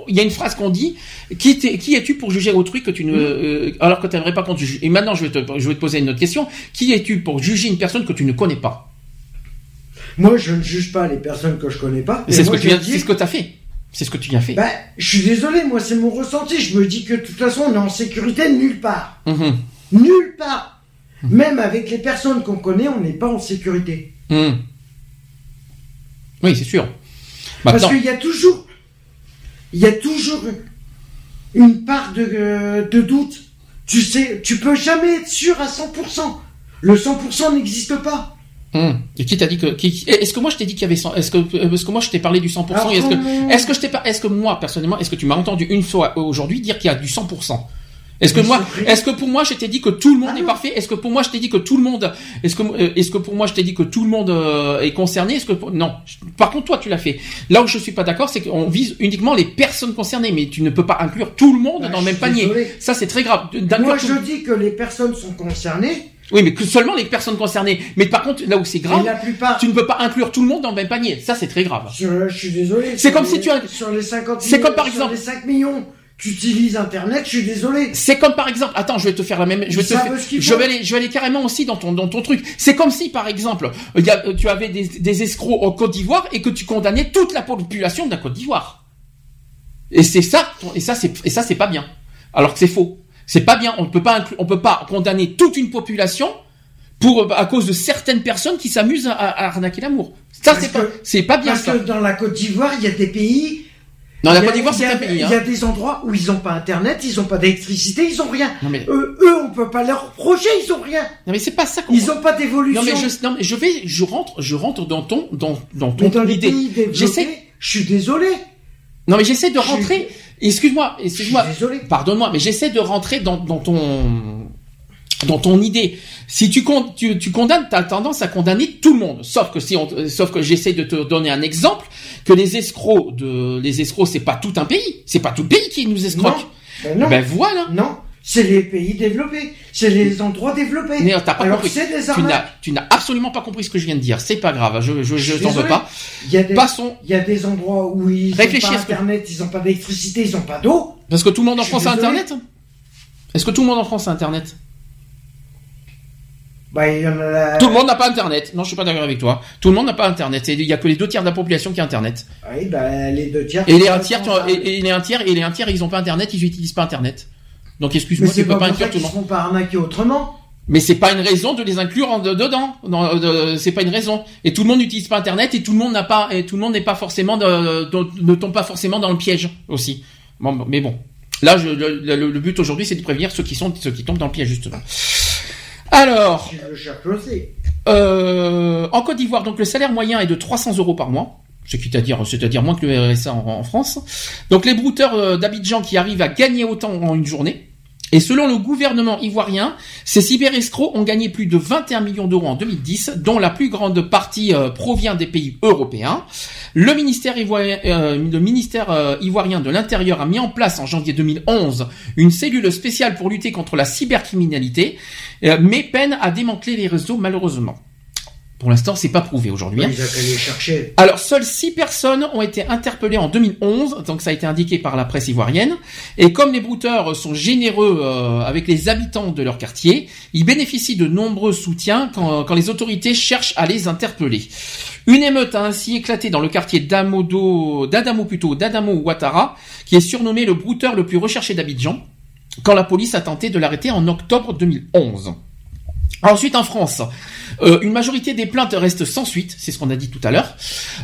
il y a une phrase qu'on dit qui, qui es-tu pour juger autrui que tu ne euh, alors que tu n'aimerais pas qu'on te juge. Et maintenant je vais te je vais te poser une autre question. Qui es-tu pour juger une personne que tu ne connais pas? Moi je ne juge pas les personnes que je connais pas. C'est ce que tu c'est ce que tu as fait. C'est ce que tu viens fait. Bah, je suis désolé, moi c'est mon ressenti. Je me dis que de toute façon on est en sécurité nulle part. Mhm. Nulle part. Même avec les personnes qu'on connaît, on n'est pas en sécurité. Mhm. Oui, c'est sûr. Parce qu'il y a toujours, il y a toujours une part de, de doute. Tu sais, tu peux jamais être sûr à 100%. Le 100% n'existe pas. Hum. Et qui t'a dit que est-ce que moi je t'ai dit qu'il y avait 100 est-ce que est-ce que moi je t'ai parlé du 100% est-ce que est-ce que je t'ai pas est-ce que moi personnellement est-ce que tu m'as entendu une fois aujourd'hui dire qu'il y a du 100% est-ce que moi, est-ce que pour moi, je t'ai dit que tout le monde est parfait? Est-ce que pour moi, je t'ai dit que tout le monde, est-ce que, euh, est-ce que pour moi, je t'ai dit que tout le monde euh, est concerné? Est-ce que non Par contre, toi, tu l'as fait. Là où je suis pas d'accord, c'est qu'on vise uniquement les personnes concernées, mais tu ne peux pas inclure tout le monde bah, dans le même panier. Ça, c'est très grave. Moi, je dis que les personnes sont concernées. Oui, mais que seulement les personnes concernées. Mais par contre, là où c'est grave, la plupart... tu ne peux pas inclure tout le monde dans le même panier. Ça, c'est très grave. Je, je suis désolé. C'est comme si tu as... sur les 50 C'est comme par exemple les 5 millions tu utilises Internet, je suis désolé. C'est comme par exemple, attends, je vais te faire la même, je vais te je vais aller, je vais aller carrément aussi dans ton dans ton truc. C'est comme si par exemple, y a, tu avais des, des escrocs au Côte d'Ivoire et que tu condamnais toute la population de la Côte d'Ivoire. Et c'est ça, et ça c'est et ça c'est pas bien. Alors que c'est faux. C'est pas bien. On ne peut pas on peut pas condamner toute une population pour à cause de certaines personnes qui s'amusent à, arnaquer l'amour. Ça c'est pas c'est pas bien parce que dans la Côte d'Ivoire, il y a des pays non, la Côte d'Ivoire, c'est un pays. Il y a hein. des endroits où ils n'ont pas Internet, ils n'ont pas d'électricité, ils n'ont rien. Non, mais... eux, eux, on peut pas leur reprocher, ils ont rien. Non, mais c'est pas ça. Ils n'ont pas d'évolution. Non, mais je, non, mais je vais, je rentre, je rentre dans ton, dans, dans ton dans idée. J'essaie. Je suis désolé. Non, mais j'essaie de rentrer. Excuse-moi, excuse-moi. Désolé. Pardonne-moi, mais j'essaie de rentrer dans, dans ton, dans ton idée. Si tu, tu, tu condamnes, tu as tendance à condamner tout le monde. Sauf que si on, sauf que j'essaie de te donner un exemple que les escrocs de, les escrocs, c'est pas tout un pays. C'est pas tout le pays qui nous escroque. Ben, non. ben voilà. Non. C'est les pays développés, c'est les endroits développés. Mais pas Alors compris. Tu n'as absolument pas compris ce que je viens de dire. C'est pas grave. Je, je, je t'en veux pas. Il y a des, Passons. Il y a des endroits où ils n'ont pas internet, ils n'ont pas d'électricité, ils n'ont pas d'eau. Parce que tout le monde en France a internet. Est-ce que tout le monde en France a internet bah, Tout le monde n'a pas Internet. Non, je suis pas d'accord avec toi. Tout le monde n'a pas Internet. Il y a que les deux tiers de la population qui a Internet. Oui, bah, les deux tiers. Et les un tiers, et, les un tiers, et les un tiers, ils ont pas Internet, ils utilisent pas Internet. Donc excuse-moi, tu peux pas inclure tout le monde. Ils pas arnaquer autrement. Mais c'est pas une raison de les inclure en, dedans. c'est pas une raison. Et tout le monde n'utilise pas Internet et tout le monde n'a pas et tout le monde n'est pas forcément de, ne tombe pas forcément dans le piège aussi. Bon, mais bon. Là, je, le, le, but aujourd'hui, c'est de prévenir ceux qui sont ceux qui tombent dans le piège justement. Alors, euh, en Côte d'Ivoire, donc le salaire moyen est de 300 euros par mois, ce qui c'est-à-dire, c'est-à-dire moins que le RSA en, France. Donc les brouteurs euh, d'Abidjan qui arrivent à gagner autant en une journée. Et selon le gouvernement ivoirien, ces cyber-escrocs ont gagné plus de 21 millions d'euros en 2010, dont la plus grande partie euh, provient des pays européens. Le ministère, ivoirien, euh, euh, ivoirien de l'Intérieur a mis en place en janvier 2011 une cellule spéciale pour lutter contre la cybercriminalité, mais peine à démanteler les réseaux malheureusement. Pour l'instant, c'est pas prouvé aujourd'hui. Hein. Alors, seules six personnes ont été interpellées en 2011, donc ça a été indiqué par la presse ivoirienne. Et comme les brouteurs sont généreux euh, avec les habitants de leur quartier, ils bénéficient de nombreux soutiens quand, quand les autorités cherchent à les interpeller. Une émeute a ainsi éclaté dans le quartier d'Amodo, d'Adamo plutôt, d'Adamo Ouattara, qui est surnommé le brouteur le plus recherché d'Abidjan, quand la police a tenté de l'arrêter en octobre 2011. Ensuite, en France, euh, une majorité des plaintes restent sans suite, c'est ce qu'on a dit tout à l'heure.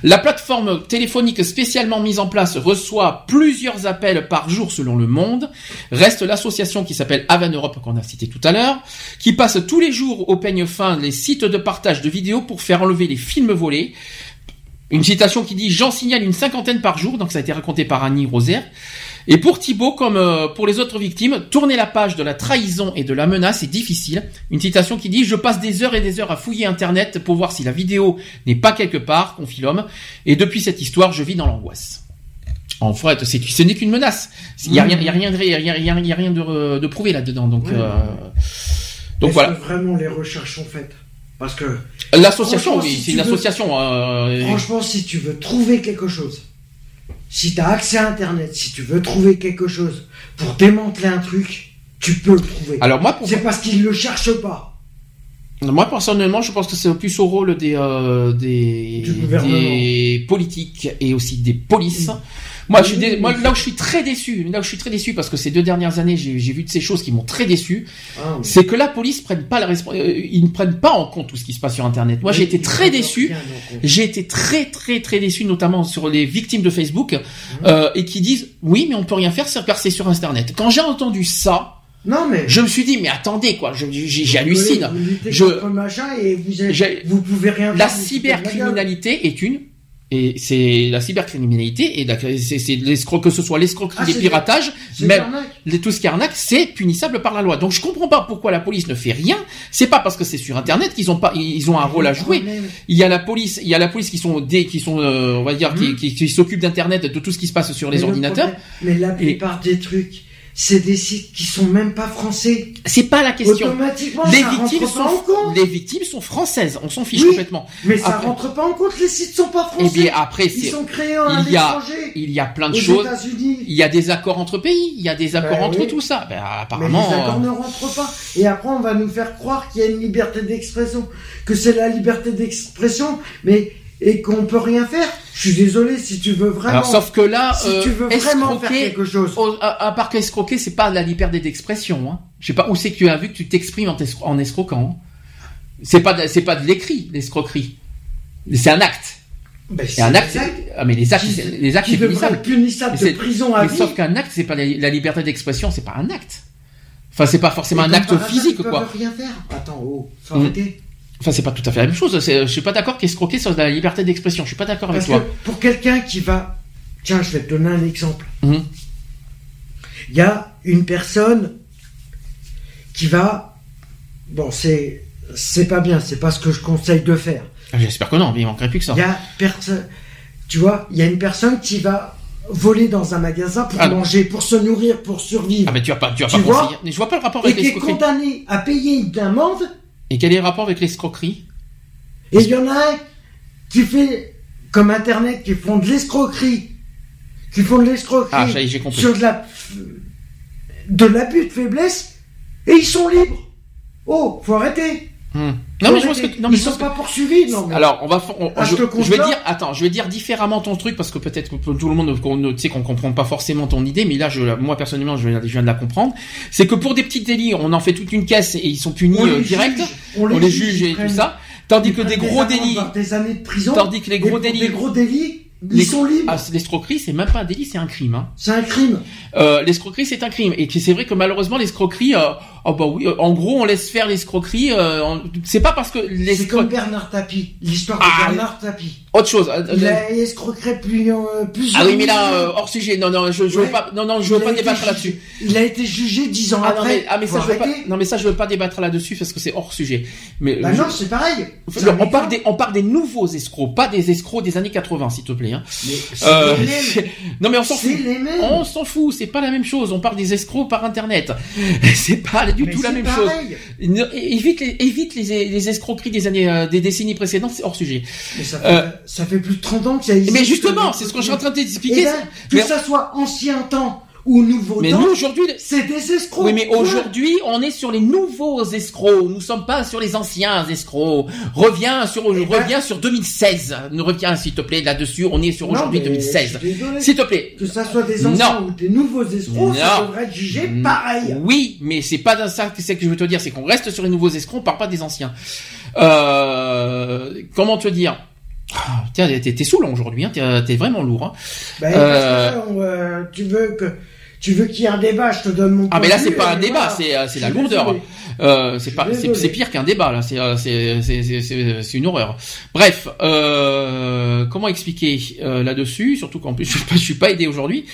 La plateforme téléphonique spécialement mise en place reçoit plusieurs appels par jour selon le monde. Reste l'association qui s'appelle Avan Europe qu'on a cité tout à l'heure, qui passe tous les jours au peigne fin les sites de partage de vidéos pour faire enlever les films volés. Une citation qui dit J'en signale une cinquantaine par jour, donc ça a été raconté par Annie Rosaire. Et pour Thibaut, comme euh, pour les autres victimes, tourner la page de la trahison et de la menace est difficile. Une citation qui dit « Je passe des heures et des heures à fouiller Internet pour voir si la vidéo n'est pas quelque part, confie l'homme. Et depuis cette histoire, je vis dans l'angoisse. » En fait, c'est, ce n'est qu'une menace. Il n'y a, rien, y a rien, de, y a, y a, y a rien de, de prouvé là-dedans. Donc, euh, donc voilà. vraiment les recherches sont faites? Parce que l'association, oui, c'est une association. Euh, franchement, si tu veux trouver quelque chose, si tu as accès à Internet, si tu veux trouver quelque chose pour démanteler un truc, tu peux le trouver. Alors moi, c'est parce qu'ils le cherchent pas. Moi personnellement, je pense que c'est plus au rôle des euh, des, des, politiques et aussi des polices. Moi, je suis moi là où je suis très déçu, là où je suis très déçu parce que ces deux dernières années, j'ai vu de ces choses qui m'ont très déçu. Ah, c'est que la police prenne pas la euh, ils ne prennent pas en compte tout ce qui se passe sur Internet. Moi, j'ai été très déçu. J'ai été très très très déçu, notamment sur les victimes de Facebook, mmh. euh, et qui disent oui, mais on peut rien faire, car c'est sur Internet. Quand j'ai entendu ça. Non mais je me suis dit mais attendez quoi, j'hallucine. Je, vous, vous pouvez rien. La cybercriminalité est une et c'est la cybercriminalité et c'est l'escroc que ce soit l'escroquerie, ah, les piratages, même les, tout ce qui est arnaque, c'est punissable par la loi. Donc je comprends pas pourquoi la police ne fait rien. C'est pas parce que c'est sur internet qu'ils ont pas ils ont un rôle à jouer. Il y a la police, il y a la police qui sont des qui sont euh, on va dire qui, hmm. qui, s'occupent d'internet de tout ce qui se passe sur les ordinateurs. mais la plupart des trucs c'est des sites qui sont même pas français. C'est pas la question. Automatiquement, les ça victimes rentre sont, pas en compte. Les victimes sont françaises. On s'en fiche complètement. Mais ça après, rentre pas en compte. Les sites sont pas français. Et eh bien après, ils sont créés en il y a, il y a plein de choses. Il y a des accords entre pays. Il y a des accords ben entre tout ça. Ben, apparemment. Mais les accords ne rentrent pas. Et après, on va nous faire croire qu'il y a une liberté d'expression, que c'est la liberté d'expression, mais et qu'on peut rien faire. Je suis désolé si tu veux vraiment. Alors, sauf que là, si tu veux euh, vraiment faire quelque chose. à, part qu'escroquer, c'est pas la liberté d'expression. Hein. Je sais pas où c'est que tu as vu que tu t'exprimes en, en, escroquant. Hein. C'est pas c'est pas de l'écrit l'escroquerie. C'est un acte. Ben, c'est un acte. Ah, mais les actes, les actes, c'est punissable. punissable de prison à mais Sauf qu'un acte, c'est pas la, liberté d'expression, c'est pas un acte. Enfin, c'est pas forcément un acte physique, quoi. rien faire. Attends, oh, faut mmh. arrêter. Enfin, c'est pas tout à fait la même chose. Je suis pas d'accord qu'escroquer sur la liberté d'expression. Je suis pas d'accord avec toi. pour quelqu'un qui va, tiens, je vais te donner un exemple. Mhm. Il y a une personne qui va, bon, c'est, c'est pas bien. C'est pas ce que je conseille de faire. Ah, j'espère que non. Mais il manquerait plus que ça. Il y a personne, tu vois, il y a une personne qui va voler dans un magasin pour ah. manger, pour se nourrir, pour survivre. Ah mais tu vas pas, tu vas pas vois Je vois pas le rapport avec Et qui est condamné à payer une amende et quel est le rapport avec l'escroquerie? Et il y en a qui fait, comme Internet, qui font de l'escroquerie. Qui font de l'escroquerie. Ah, j'ai compris. Sur de la, de l'abus de faiblesse. Et ils sont libres. Oh, faut arrêter. Hmm. Non mais je pense que non, mais ils sont pas poursuivis. Non, Alors on va ah, je, je, vais dire attends je vais dire différemment ton truc parce que peut-être que tout le monde tu sais qu'on comprend pas forcément ton idée mais là je moi personnellement je, viens de la comprendre. C'est que pour des petits délits on en fait toute une caisse et ils sont punis euh, direct. On les, juge et tout ça. Tandis que des gros délits des années de prison. tandis que les gros délits les gros délits ils sont libres. Ah, l'escroquerie, c'est même pas un délit, c'est un crime. Hein. C'est un crime. Euh, l'escroquerie, c'est un crime. Et c'est vrai que malheureusement, l'escroquerie, euh, oh bah oui, euh, en gros, on laisse faire l'escroquerie. Euh, c'est pas parce que les. C'est comme Bernard Tapie, l'histoire de ah, Bernard Tapie. Autre chose. Il a escroquerait plus, plus. Ah oui, mais là, hors sujet. Non, non, je, je veux pas. Non, non, je veux pas débattre là-dessus. Il a été jugé dix ans ah, après. Non, mais, ah, mais ça, je veux pas. Non, mais ça, je veux pas débattre là-dessus parce que c'est hors sujet. Mais. Bah non, c'est pareil. On parle des, on parle des nouveaux escrocs, pas des escrocs des années 80, s'il te plaît. Hein. Euh, non mais on s'en fout. On s'en fout, c'est pas la même chose. On parle des escrocs par internet. c'est pas du tout la même chose. Évite les, évite les, escroqueries des années, euh, des décennies précédentes, c'est hors sujet. Mais ça, euh, ça fait plus de 30 ans qu'il y a. Mais justement, c'est ce que je suis en train de t'expliquer. Eh ben, que ça soit ancien temps ou nouveau mais nous aujourd'hui c'est des escrocs. Oui mais aujourd'hui on est sur les nouveaux escrocs. Nous sommes pas sur les anciens escrocs. Reviens sur eh ben, reviens sur 2016. Nous reviens s'il te plaît là-dessus. On est sur aujourd'hui 2016. S'il te plaît. Que ça soit des anciens ou des nouveaux escrocs, ça devrait être jugé pareil. Oui, mais c'est pas ça que c'est que je veux te dire, c'est qu'on reste sur les nouveaux escrocs, on parle pas des anciens. Euh, comment te dire? Ah, Tiens, t'es, t'es saoulant aujourd'hui, hein, t'es, vraiment lourd. Hein. Ben, euh... tu veux que tu veux qu'il y ait un débat, je te donne mon. Ah mais là c'est pas un débat, c'est c'est la lourdeur. Euh, c'est pas c'est pire qu'un débat là, c'est c'est c'est c'est une horreur. Bref, euh, comment expliquer euh, là-dessus, surtout qu'en plus je suis pas, je suis pas aidé aujourd'hui.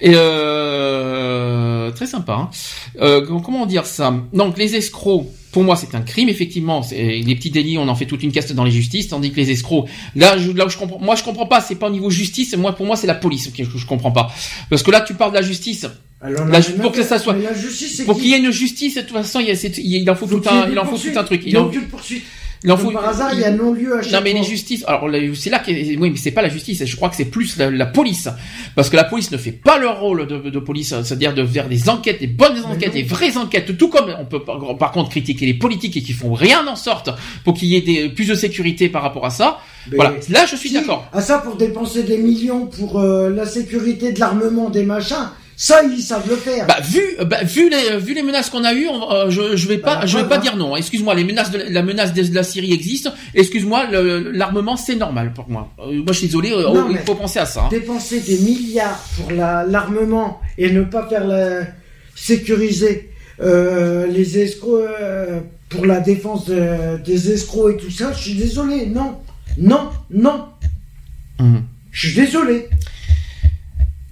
Et euh, très sympa. Hein. Euh, comment dire ça? Donc les escrocs pour moi, c'est un crime, effectivement. Les petits délits, on en fait toute une caste dans les justices, tandis que les escrocs, là, je, là où je comprends, moi, je comprends pas. C'est pas au niveau justice. Moi, pour moi, c'est la police que je, je comprends pas. Parce que là, tu parles de la justice. Alors, la, pour que ça soit, pour qu'il y ait une justice, de toute façon, il, y a, il en faut, tout un, il en faut tout un truc. Il en faut poursuite. Il en Par hasard, il y a non-lieu à chaque Non, mais les justices. Alors, c'est là que, oui, mais c'est pas la justice. Je crois que c'est plus la, police, parce que la police ne fait pas leur rôle de, de police, c'est-à-dire de faire des enquêtes, des bonnes enquêtes, des vraies enquêtes. Tout comme on peut par contre critiquer les politiques et qui font rien en sorte pour qu'il y ait des, plus de sécurité par rapport à ça. voilà. Là, je suis d'accord. À ça, pour dépenser des millions pour euh, la sécurité de l'armement, des machins. Ça, ils savent le faire. Bah, vu, bah, vu les, vu les menaces qu'on a eues, euh, je, je vais pas, bah, je vais pas dire non. Excuse-moi, les menaces de la menace de, la Syrie existe. Excuse-moi, l'armement c'est normal pour moi. Euh, moi, je suis désolé. Euh, il faut penser à ça. Hein. Dépenser des milliards pour l'armement et ne pas faire la sécuriser les escrocs pour la défense des escrocs et tout ça. Je suis désolé. Non, non, non. Hum. Je suis désolé.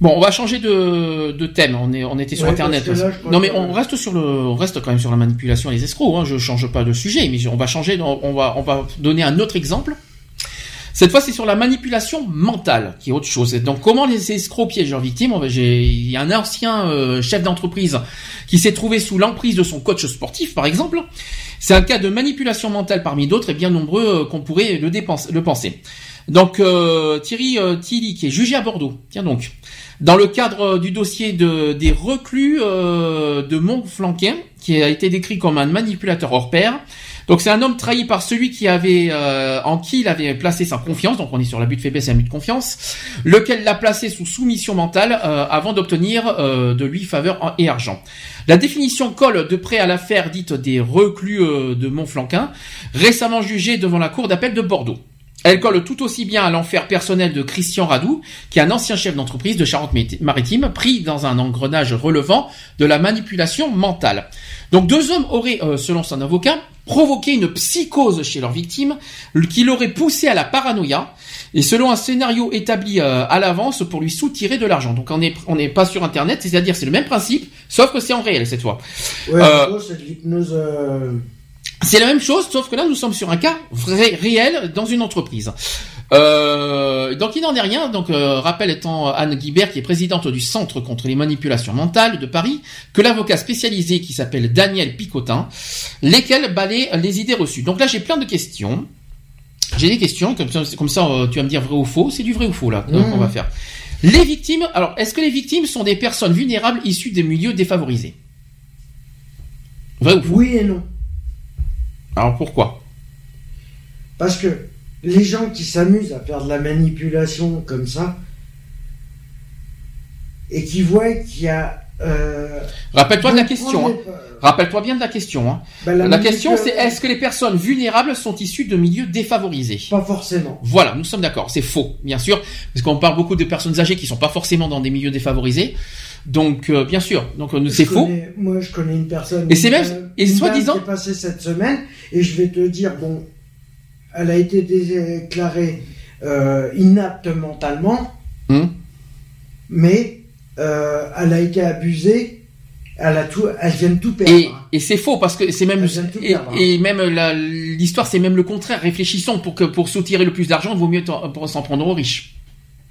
Bon, on va changer de, de thème. On est, on était sur Internet. non, mais on reste sur le, on reste quand même sur la manipulation et les escrocs. Hein. Je change pas de sujet, mais on va changer. On va, on va donner un autre exemple. Cette fois, c'est sur la manipulation mentale, qui est autre chose. Donc, comment les escrocs piègent leurs victimes? Il y a un ancien euh, chef d'entreprise qui s'est trouvé sous l'emprise de son coach sportif, par exemple. C'est un cas de manipulation mentale parmi d'autres et bien nombreux euh, qu'on pourrait le, le penser. Donc, euh, Thierry Tilly, qui est jugé à Bordeaux. Tiens donc. Dans le cadre du dossier de, des reclus euh, de Montflanquin, qui a été décrit comme un manipulateur hors pair, donc c'est un homme trahi par celui qui avait euh, en qui il avait placé sa confiance, donc on est sur l'abus de faiblesse et l'abus de confiance, lequel l'a placé sous soumission mentale euh, avant d'obtenir de lui faveur et argent. La définition colle de près à l'affaire dite des reclus de Montflanquin, récemment jugée devant la cour d'appel de Bordeaux. Elle colle tout aussi bien à l'enfer personnel de Christian Radou, qui est un ancien chef d'entreprise de Charente-Maritime, pris dans un engrenage relevant de la manipulation mentale. Donc deux hommes auraient, euh, selon son avocat, provoqué une psychose chez leur victime, qui l'aurait poussé à la paranoïa, et selon un scénario établi euh, à l'avance pour lui soutirer de l'argent. Donc on n'est on pas sur Internet, c'est-à-dire c'est le même principe, sauf que c'est en réel cette fois. Ouais, euh, c'est de l'hypnose... C'est la même chose, sauf que là, nous sommes sur un cas vrai, réel dans une entreprise. Euh, donc il n'en est rien. Donc euh, rappel étant Anne Guibert, qui est présidente du Centre contre les manipulations mentales de Paris, que l'avocat spécialisé qui s'appelle Daniel Picotin, lesquels balaient les idées reçues. Donc là, j'ai plein de questions. J'ai des questions, comme ça, comme ça euh, tu vas me dire vrai ou faux. C'est du vrai ou faux là qu'on va faire. Les victimes. Alors, est-ce que les victimes sont des personnes vulnérables issues des milieux défavorisés? Vrai ou faux? Oui et non. Alors pourquoi? Parce que les gens qui s'amusent à faire de la manipulation comme ça, et qui voient qu'il y a... Euh, Rappelle-toi de la question. Hein. Rappelle-toi bien de la question. Hein. Ben, la, question, c'est est-ce que les personnes vulnérables sont issues de milieux défavorisés? Pas forcément. Voilà, nous sommes d'accord. C'est faux, bien sûr, parce qu'on parle beaucoup de personnes âgées qui sont pas forcément dans des milieux défavorisés. Donc euh, bien sûr, donc euh, c'est faux. Moi, je connais une personne. Et c'est même et soi-disant. Qui passé cette semaine et je vais te dire bon, elle a été déclarée euh, inapte mentalement, hmm. mais elle a été abusée. Elle a tout, elle vient de tout perdre. Et, et c'est faux parce que c'est même et, et, même l'histoire c'est même le contraire. Réfléchissons pour que pour soutirer le plus d'argent, il vaut mieux s'en prendre aux riches.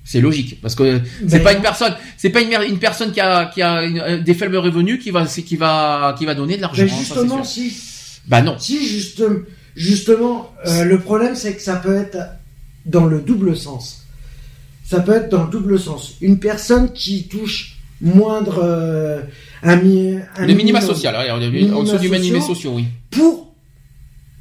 C'est logique parce que c'est pas une personne, c'est pas une, une personne qui a qui a euh, des faibles revenus qui va qui va qui va donner de l'argent. Mais justement, si. Bah non. Si justement, justement, euh, le problème c'est que ça peut être dans le double sens. Ça peut être dans le double sens. Une personne qui touche moindre euh, un, un le minima social, en dessous du minima social, oui. Pour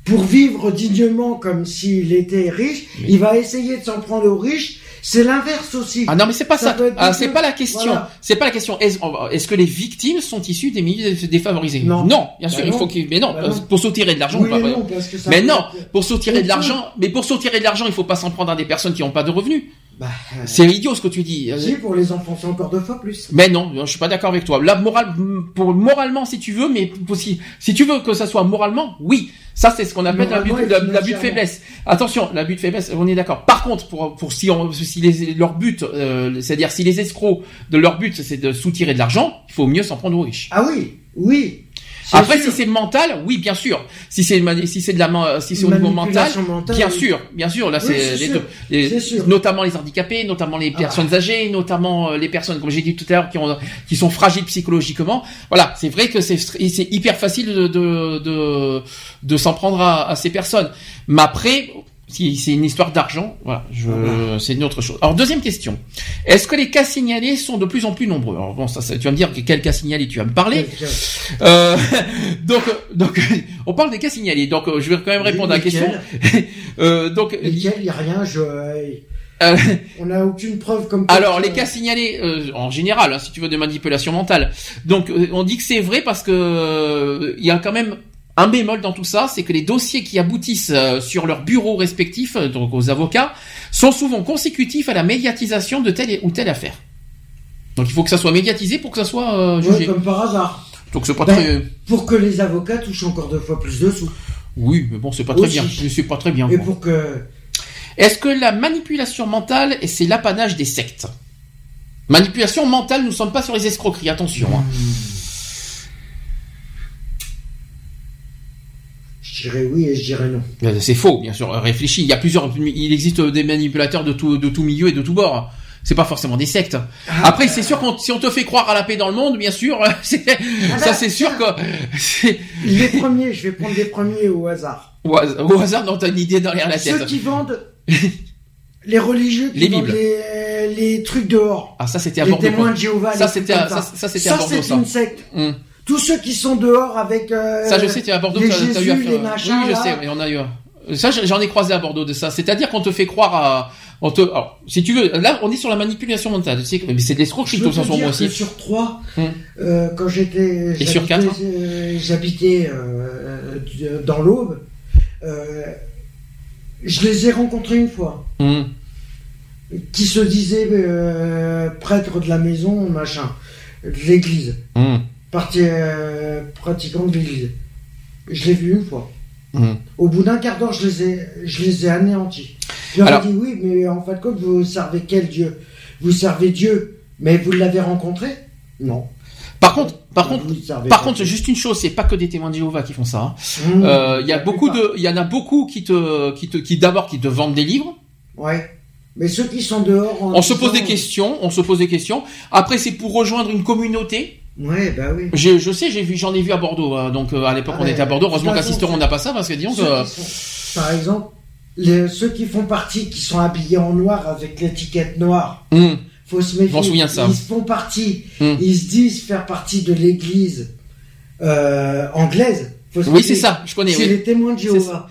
pour vivre dignement comme s'il était riche, il va essayer de s'en prendre aux riches c'est l'inverse aussi. Ah non, mais c'est pas ça. Ah, c'est pas la question. C'est pas la question. Est-ce que les victimes sont issues des milieux défavorisés? Non. Non, bien sûr, il bah faut qu'ils. Mais non, bah pour soutirer de l'argent. Oui, non, parce que mais non, pour soutirer de l'argent. Mais pour soutirer de l'argent, il faut pas s'en prendre à des personnes qui n'ont pas de revenus. Bah, euh, C'est idiot ce que tu dis. si, pour les enfants, c'est encore deux fois plus. Mais non, je suis pas d'accord avec toi. Là, moral, pour moralement, si tu veux, mais si, si tu veux que ça soit moralement, oui. Ça, c'est ce qu'on appelle l'abus la- de faiblesse. Attention, l'abus de faiblesse, on est d'accord. Par contre, pour, pour si, on, si les, leur but, euh, c'est-à-dire si les escrocs de leur but, c'est de soutirer de l'argent, il faut mieux s'en prendre aux riches. Ah oui, oui. Après, sûr. si c'est mental, oui, bien sûr. Si c'est si c'est de la si c'est au niveau mental, mentale, bien oui. sûr, bien sûr. Là, Oui, c'est notamment les handicapés, notamment les Ah. personnes âgées, notamment euh, les personnes, comme j'ai dit tout à l'heure, qui ont qui sont fragiles psychologiquement. Voilà, c'est vrai que c'est c'est hyper facile de de de, de s'en prendre à, à ces personnes. Mais après. Si c'est une histoire d'argent, voilà, je, Ah c'est une autre chose. Alors deuxième question, est-ce que les cas signalés sont de plus en plus nombreux? Alors bon, ça, ça- tu vas me dire que quel cas signalé tu vas me parler. Euh, donc, donc, on parle des cas signalés. Donc, euh, je vais quand même répondre à la question. Euh, donc, il n'y a rien, je... euh, on n'a aucune preuve comme alors, les cas signalés, euh, en général, hein, si tu veux, de manipulation mentale. Donc, euh, on dit que c'est vrai parce que euh, il y a quand même un bémol dans tout ça, c'est que les dossiers qui aboutissent euh, sur leurs bureaux respectifs, euh, donc aux avocats, sont souvent consécutifs à la médiatisation de telle ou telle affaire. Donc, il faut que ça soit médiatisé pour que ça soit euh, jugé. comme par hasard. Donc, c'est pas Ben, très. Pour que les avocats touchent encore deux fois plus de sous. Oui, mais bon, c'est pas très bien. C'est pas très bien. Et quoi. pour que... Est-ce que la manipulation mentale, c'est l'apanage des sectes? Manipulation mentale, nous ne sommes pas sur les escroqueries, attention. hein. Je dirais oui et je dirais non. Euh, C'est faux, bien sûr. Réfléchis, il y a plusieurs, il existe des manipulateurs de tout, de tout milieu et de tout bord. C'est pas forcément des sectes. Après, c'est sûr qu'on, si on te fait croire à la paix dans le monde, bien sûr, c'est, ça bah, c'est sûr que, Les premiers, je vais prendre les premiers au hasard. au hasard, au hasard, non, t'as une idée derrière la Ceux tête. qui vendent... les religieux qui Les vendent les, les trucs dehors. Ah, ça c'était à Les témoins de Jéhovah. Ça, c'était ça, ça, c'était c'est ça. une secte. Hum. Tous ceux qui sont dehors avec... euh, Ça, je sais, tu es à Bordeaux, les t'as, t'as eu les machins, oui, je là. sais, mais on a eu. Ça, j'en ai croisé à Bordeaux de ça. C'est-à-dire qu'on te fait croire à, on te, alors, si tu veux, là, on est sur la manipulation mentale. Tu sais, mais c'est de l'escroquerie, Je de peux toute te façon, moi aussi. sur trois, Hum. euh, quand j'étais, Et sur j'habitais, quatre euh, j'habitais euh, euh, dans l'Aube, euh, je les ai rencontrés une fois, Hum. qui se disaient euh, prêtres de la maison, machin, de l'église, Hum. Parti, euh, pratiquant de l'église. Je l'ai vu une fois. Hum. Au bout d'un quart d'heure, je les ai, je les ai anéantis. Je leur ai dit oui, mais en fin de compte, vous servez quel Dieu? Vous servez Dieu, mais vous l'avez rencontré? Non. Par contre, par contre, par contre, juste une chose, c'est pas que des témoins de Jéhovah qui font ça. hein. Mmh, Euh, Il y a beaucoup de, il y en a beaucoup qui te, qui te, qui d'abord qui te vendent des livres. Ouais. Mais ceux qui sont dehors. On se pose des questions, on se pose des questions. Après, c'est pour rejoindre une communauté. Ouais, bah oui. Je, je sais, j'ai vu, j'en ai vu à Bordeaux. euh, donc euh, à l'époque, Ah on ouais, était à Bordeaux. Heureusement de toute qu'à Sisteron, on n'a pas ça parce que disons que. sont- par exemple, les, ceux qui font partie, qui sont habillés en noir avec l'étiquette noire, Hum. faut se méfier. Souviens ça. Ils font partie, Hum. ils se disent faire partie de l'église euh, anglaise. Faut se Oui, c'est ça. Je connais. C'est Oui. les témoins de Jéhovah.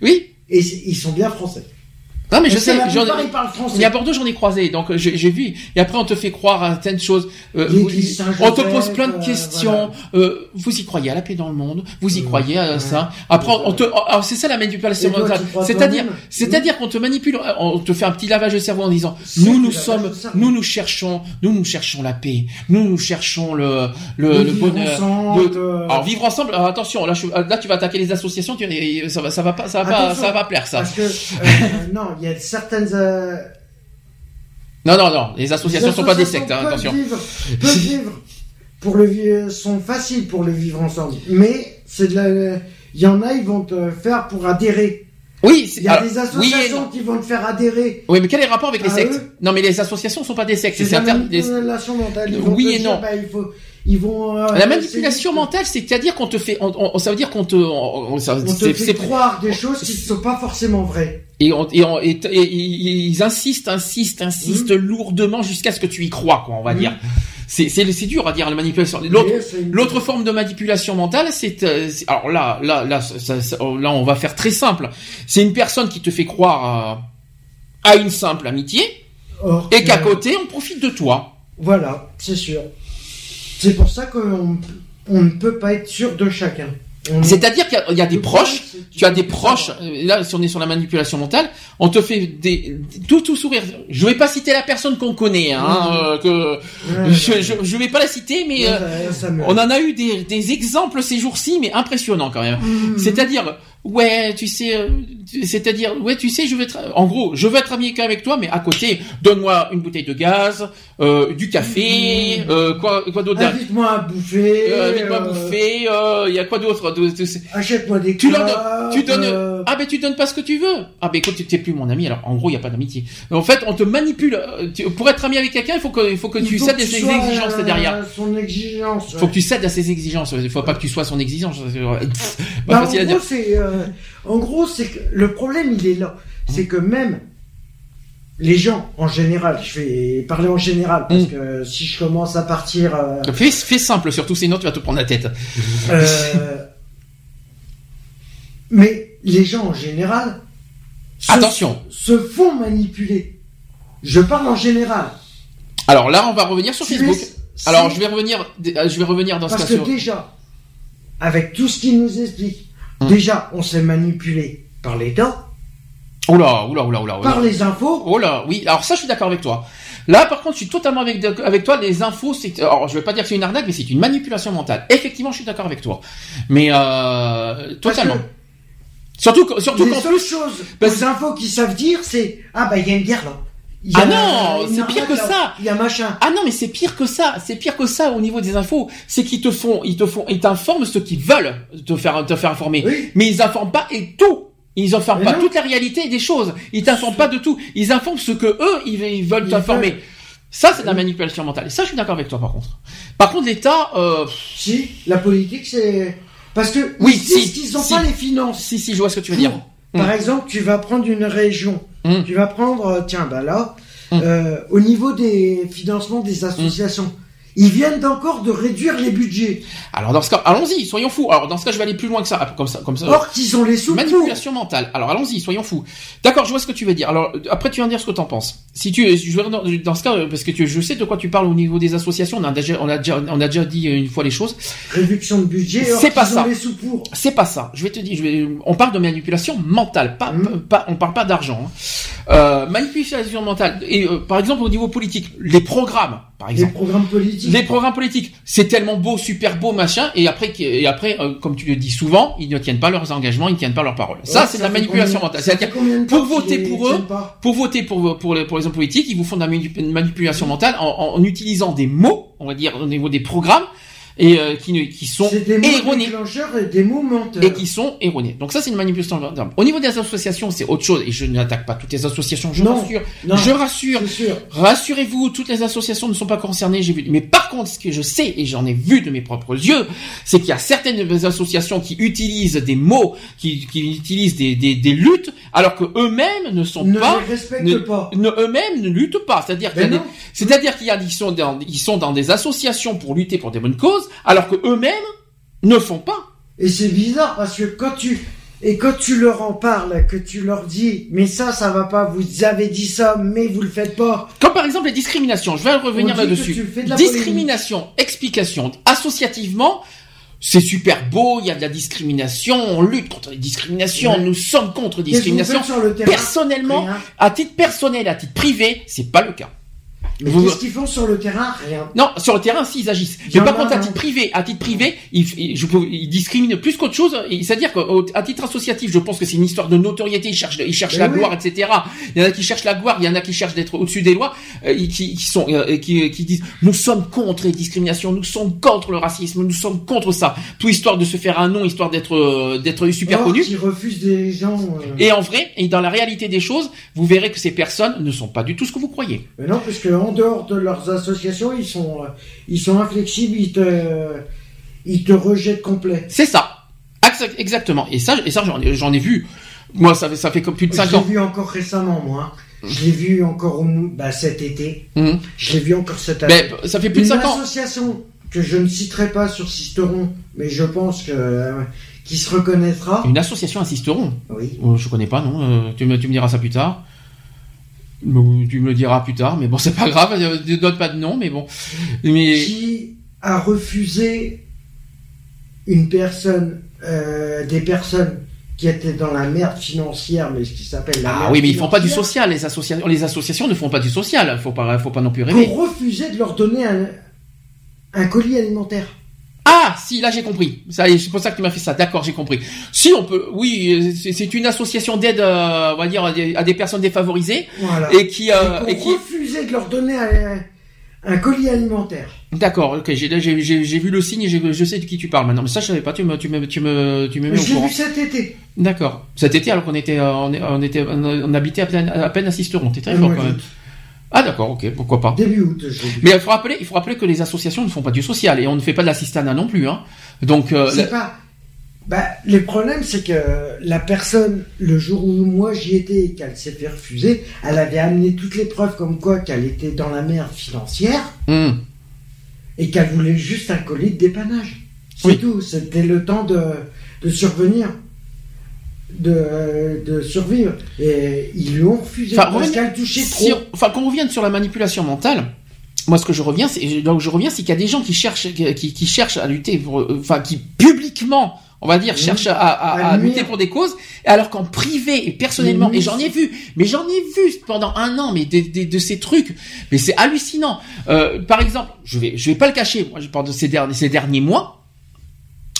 Oui. Et ils sont bien français. Non, mais je sais. Français. Et à Bordeaux, j'en ai croisé, donc euh, j'ai vu. Et après, on te fait croire à certaines choses. Euh, vous- on te pose plein de euh, questions. Euh, vous y croyez à la paix dans le monde Vous y Euh, croyez à ça Après, on te. Alors, c'est ça la manipulation C'est-à-dire, c'est-à-dire qu'on te manipule, on te fait un petit lavage de cerveau en disant nous, nous sommes, nous, nous cherchons, nous, nous cherchons la paix. Nous, nous cherchons le le, le bonheur. euh, Alors vivre ensemble. alors, attention, là, je- là, tu vas attaquer les associations. Tu, ça va, ça va pas, ça va pas, ça va pas plaire ça. Parce que, euh, non, il y a certaines. euh, Non, non, non. Les associations les sont pas des sectes. hein, attention. Vivre, peuvent vivre pour le vi- sont faciles pour le vivre ensemble. Mais c'est de la. Il y en a, ils vont te faire pour adhérer. Oui, Il y a alors, des associations qui vont te faire adhérer. Oui, mais quel est le rapport avec les sectes eux Non, mais les associations sont pas des sectes. C'est inter- manipulation mentale. Ils Oui et dire, non. bah, il faut, ils vont. euh, La manipulation mentale, c'est-à-dire qu'on te fait, on- on- ça veut dire qu'on te, on- on- ça- On te fait croire des choses qui ne sont pas forcément vraies. Et, on- et, on- et- et- et ils insistent, insistent, insistent lourdement jusqu'à ce que tu y crois, quoi, on va Mhm. dire. C'est, c'est, c'est dur à dire la manipulation. L'autre, une- l'autre forme de manipulation mentale, c'est, euh, c'est- alors là, là, là, ça- ça- ça- là, on va faire très simple. C'est une personne qui te fait croire à, à une simple amitié Or et qu'à côté, on profite de toi. Voilà, c'est sûr. C'est pour ça qu'on on ne peut pas être sûr de chacun. C'est-à-dire qu'il y, a des proches, tu as des proches, euh, là si on est sur la manipulation mentale, on te fait des, tout tout sourire. Je vais pas citer la personne qu'on connaît, hein, euh, que je, je, vais pas la citer, mais euh, on en a eu des, des exemples ces jours-ci, mais impressionnants quand même. Mm. C'est-à-dire ouais, tu sais, euh, c'est-à-dire, ouais, tu sais, je vais être, en gros, je veux être ami avec toi, mais à côté, donne-moi une bouteille de gaz, euh, du café, mm-hmm. euh, quoi, quoi d'autre Invite-moi à bouffer. Euh, invite-moi à bouffer. Il y a quoi d'autre Achète-moi des tu, tu donnes, ah ben tu donnes pas ce que tu veux. Ah ben écoute, t'es plus mon ami. Alors en gros, il y a pas d'amitié. En fait, on te manipule. Pour être ami avec quelqu'un, il faut que, il faut que tu cèdes à ses exigences derrière. Son exigence. Il faut que tu cèdes à ses exigences. Il faut pas que tu sois son exigence. Pas facile à dire. Euh, en gros, c'est que le problème, il est là. C'est que même les gens, en général, je vais parler en général, parce mm. que si je commence à partir... Euh, fais, simple, surtout, sinon tu vas te prendre la tête. Euh, mais les gens, en général... Attention Se font manipuler. Je parle en général. Alors là, on va revenir sur Facebook. Alors, je vais revenir, je vais revenir dans Parce que déjà, avec tout ce qu'il nous explique. Déjà, on s'est manipulé par l'État. Oula, oula, oula, oula, Par les infos. Oh là, oui. Alors ça, je suis d'accord avec toi. Là, par contre, je suis totalement avec, avec toi. Les infos, c'est, alors, je vais pas dire que c'est une arnaque, mais c'est une manipulation mentale. Effectivement, je suis d'accord avec toi. Mais euh, totalement. Surtout, surtout les seules choses, les infos qu'ils savent dire, c'est ah bah il y a une guerre là ah non, c'est pire que ça. Il y a machin. Ah non, mais c'est pire que ça. C'est pire que ça au niveau des infos. C'est qu'ils te font, ils te font, ils t'informent ce qu'ils veulent te faire, te faire informer. Mais ils informent pas et tout. Ils informent pas toute la réalité des choses. Ils t'informent pas de tout. Ils informent ce que eux, ils, veulent t'informer. Ça, c'est de la manipulation mentale. Et ça, je suis d'accord avec toi, par contre. Par contre, l'État, euh... Si, la politique, c'est, parce que, oui, si, ils ont pas les finances. Si, si, je vois ce que tu veux dire. Par mm. exemple, tu vas prendre une région. Mm. Tu vas prendre, euh, tiens, bah là, mm. euh, au niveau des financements des associations, ils viennent encore de réduire les budgets. Alors dans ce cas, allons-y, soyons fous. Alors dans ce cas, je vais aller plus loin que ça, comme ça, comme ça. Or qu'ils ont les sous. Manipulation mentale. Alors allons-y, soyons fous. D'accord, je vois ce que tu veux dire. Alors après, tu me dire ce que tu en penses. Si tu, je vais dans, ce cas, parce que tu, je sais de quoi tu parles au niveau des associations. On a déjà, on a déjà, on a déjà dit une fois les choses. Réduction de budget. C'est pas ça. C'est pas ça. Je vais te dire, je vais, on parle de manipulation mentale, pas, mmh. pas, on parle pas d'argent. Hein. Euh, manipulation mentale. Et euh, par exemple au niveau politique, les programmes les programmes politiques. Les programmes politiques. C'est tellement beau, super beau, machin. Et après, et après, euh, comme tu le dis souvent, ils ne tiennent pas leurs engagements, ils ne tiennent pas leurs paroles. ça, c'est de la manipulation mentale. C'est-à-dire, pour voter pour eux, pour voter pour, pour, les, pour les hommes politiques, ils vous font de la manipulation mentale en, en utilisant des mots, on va dire, au niveau des programmes, et euh, qui, qui sont erronés et des mots et qui sont erronés. Donc ça c'est une manipulation. Au niveau des associations, c'est autre chose et je n'attaque pas toutes les associations, je rassure. je rassure. Rassurez-vous, toutes les associations ne sont pas concernées, j'ai vu. Mais par contre, ce que je sais et j'en ai vu de mes propres yeux, c'est qu'il y a certaines associations qui utilisent des mots, qui, qui utilisent des, des, des luttes alors que eux-mêmes ne sont ne pas ne, pas. eux-mêmes ne luttent pas, c'est-à-dire ben c'est-à-dire qu'il y a ils sont dans, ils sont dans des associations pour lutter pour des bonnes causes alors que eux-mêmes ne font pas. Et c'est bizarre parce que quand tu et quand tu leur en parles, que tu leur dis, mais ça, ça va pas, vous avez dit ça, mais vous le faites pas. Comme par exemple les discriminations, je vais revenir là-dessus. Discrimination, explication, associativement, c'est super beau, il y a de la discrimination, on lutte contre les discriminations, nous sommes contre les discriminations. Personnellement, à titre personnel, à titre privé, c'est pas le cas. Mais qu'est-ce qu'ils font sur le terrain? Rien. Non, sur le terrain, si, ils agissent. Mais par contre, à titre privé, à titre privé, ils, je, ils discriminent plus qu'autre chose. C'est-à-dire qu'à titre associatif, je pense que c'est une histoire de notoriété. Ils cherchent, ils cherchent la gloire, etc. Il y en a qui cherchent la gloire, il y en a qui cherchent d'être au-dessus des lois, euh, qui, qui, sont, euh, qui, qui disent nous sommes contre les discriminations, nous sommes contre le racisme, nous sommes contre ça. Tout histoire de se faire un nom, histoire d'être euh, d'être super Or, connu. Qui refusent des gens. Euh. Et en vrai, et dans la réalité des choses, vous verrez que ces personnes ne sont pas du tout ce que vous croyez. Mais non, parce que en dehors de leurs associations, ils sont, ils sont inflexibles, ils te, ils te rejettent complet. C'est ça. Exactement. Et ça, et ça j'en ai vu. Moi, ça fait, ça fait comme plus de 5 ans. Je l'ai vu encore récemment, moi. Je l'ai vu encore au, bah, cet été. Mmh. Je l'ai vu encore cette année. Mais ça fait plus de 5 ans. Une association que je ne citerai pas sur Sisteron, mais je pense que euh, qui se reconnaîtra. Une association à Sisteron? Oui. Oh, je connais pas, non. Euh, tu, me, tu me diras ça plus tard. Tu me le diras plus tard, mais bon, c'est pas grave, ne donne pas de nom, mais bon. Mais... Qui a refusé une personne euh, des personnes qui étaient dans la merde financière, mais ce qui s'appelle la Ah oui, mais ils font pas du social. Les associations, les associations ne font pas du social. Faut pas, faut pas non plus rêver. Pour refuser de leur donner un, un colis alimentaire. Ah, si, là j'ai compris. C'est pour ça que tu m'as fait ça. D'accord, j'ai compris. Si on peut, oui, c'est une association d'aide, euh, on va dire, à des, à des personnes défavorisées Voilà. et qui, euh, et qui. refuser de leur donner un, un colis alimentaire. D'accord, ok, j'ai j'ai j'ai j'ai vu le signe et j'ai- je sais de qui tu parles maintenant. Mais ça, je savais pas. Tu me, tu me, tu me, tu me mets au J'ai courant. vu cet été. D'accord. Cet été, alors qu'on était, euh, on, était, on habitait à peine, à peine à Sisteron. T'es très fort quand même. Ah d'accord, ok, pourquoi pas. Début août, je. Mais il faut rappeler, il faut rappeler que les associations ne font pas du social et on ne fait pas de l'assistanat non plus, hein. Donc, euh, C'est la- pas. Bah, le problème, c'est que la personne, le jour où moi j'y étais et qu'elle s'est fait refuser, elle avait amené toutes les preuves comme quoi qu'elle était dans la merde financière Hum. et qu'elle voulait juste un colis de dépannage. C'est Oui. tout. C'était le temps de, de survenir, de, de survivre. Et ils lui ont refusé Enfin, parce qu'elle touchait trop. si on- enfin, quand on revient sur la manipulation mentale, moi, ce que je reviens, c'est, donc je reviens, c'est qu'il y a des gens qui cherchent, qui, qui cherchent à lutter, pour, euh, enfin, qui publiquement, on va dire, Oui. cherchent à, à, À à nuire. lutter pour des causes, alors qu'en privé et personnellement, Mais et j'en ai vu, mais j'en ai vu pendant un an, mais des, des- de ces trucs, mais c'est hallucinant. Euh, par exemple, je vais, je vais pas le cacher, moi, je parle de ces derniers, ces derniers mois.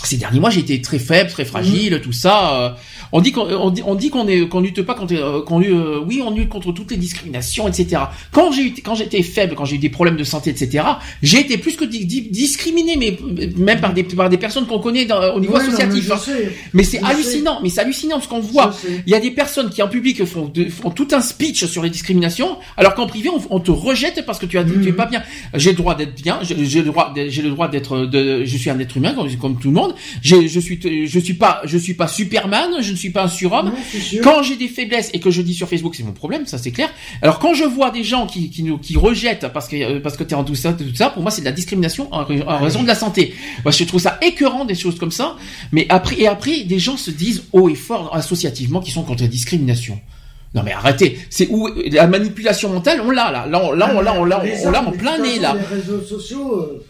Ces derniers mois, j'ai été très faible, très fragile, tout ça. On dit qu'on on dit, on dit qu'on est qu'on lutte pas contre euh, qu'on lutte, euh, oui on lutte contre toutes les discriminations etc. Quand j'ai eu quand j'étais faible quand j'ai eu des problèmes de santé etc. J'ai été plus que di- di- discriminé mais euh, même par des par des personnes qu'on connaît dans- au niveau Ouais, non, mais associatif. hein. Mais c'est hallucinant mais c'est hallucinant ce qu'on voit. Il y a des personnes qui en public font, de- font tout un speech sur les discriminations, alors qu'en privé on, on te rejette parce que tu as tu es Mhm. pas bien. J'ai le droit d'être bien, j'ai le droit, d'être- j'ai le droit d'être, de, je suis un être humain comme, comme tout le monde. Je suis, je suis pas, je suis pas Superman, je ne suis pas un surhomme. Non. Quand j'ai des faiblesses et que je dis sur Facebook, c'est mon problème, ça c'est clair. Alors quand je vois des gens qui qui nous qui rejettent parce que euh, parce que t'es en tout ça tout ça, pour moi c'est de la discrimination en, en raison de la santé. Moi je trouve ça écœurant des choses comme ça. Mais après et après des gens se disent haut et fort associativement qu'ils sont contre la discrimination. Non mais arrêtez, c'est où la manipulation mentale, on l'a là, là on là on l'a on l'a on l'a en plein nez là. Les réseaux sociaux, euh,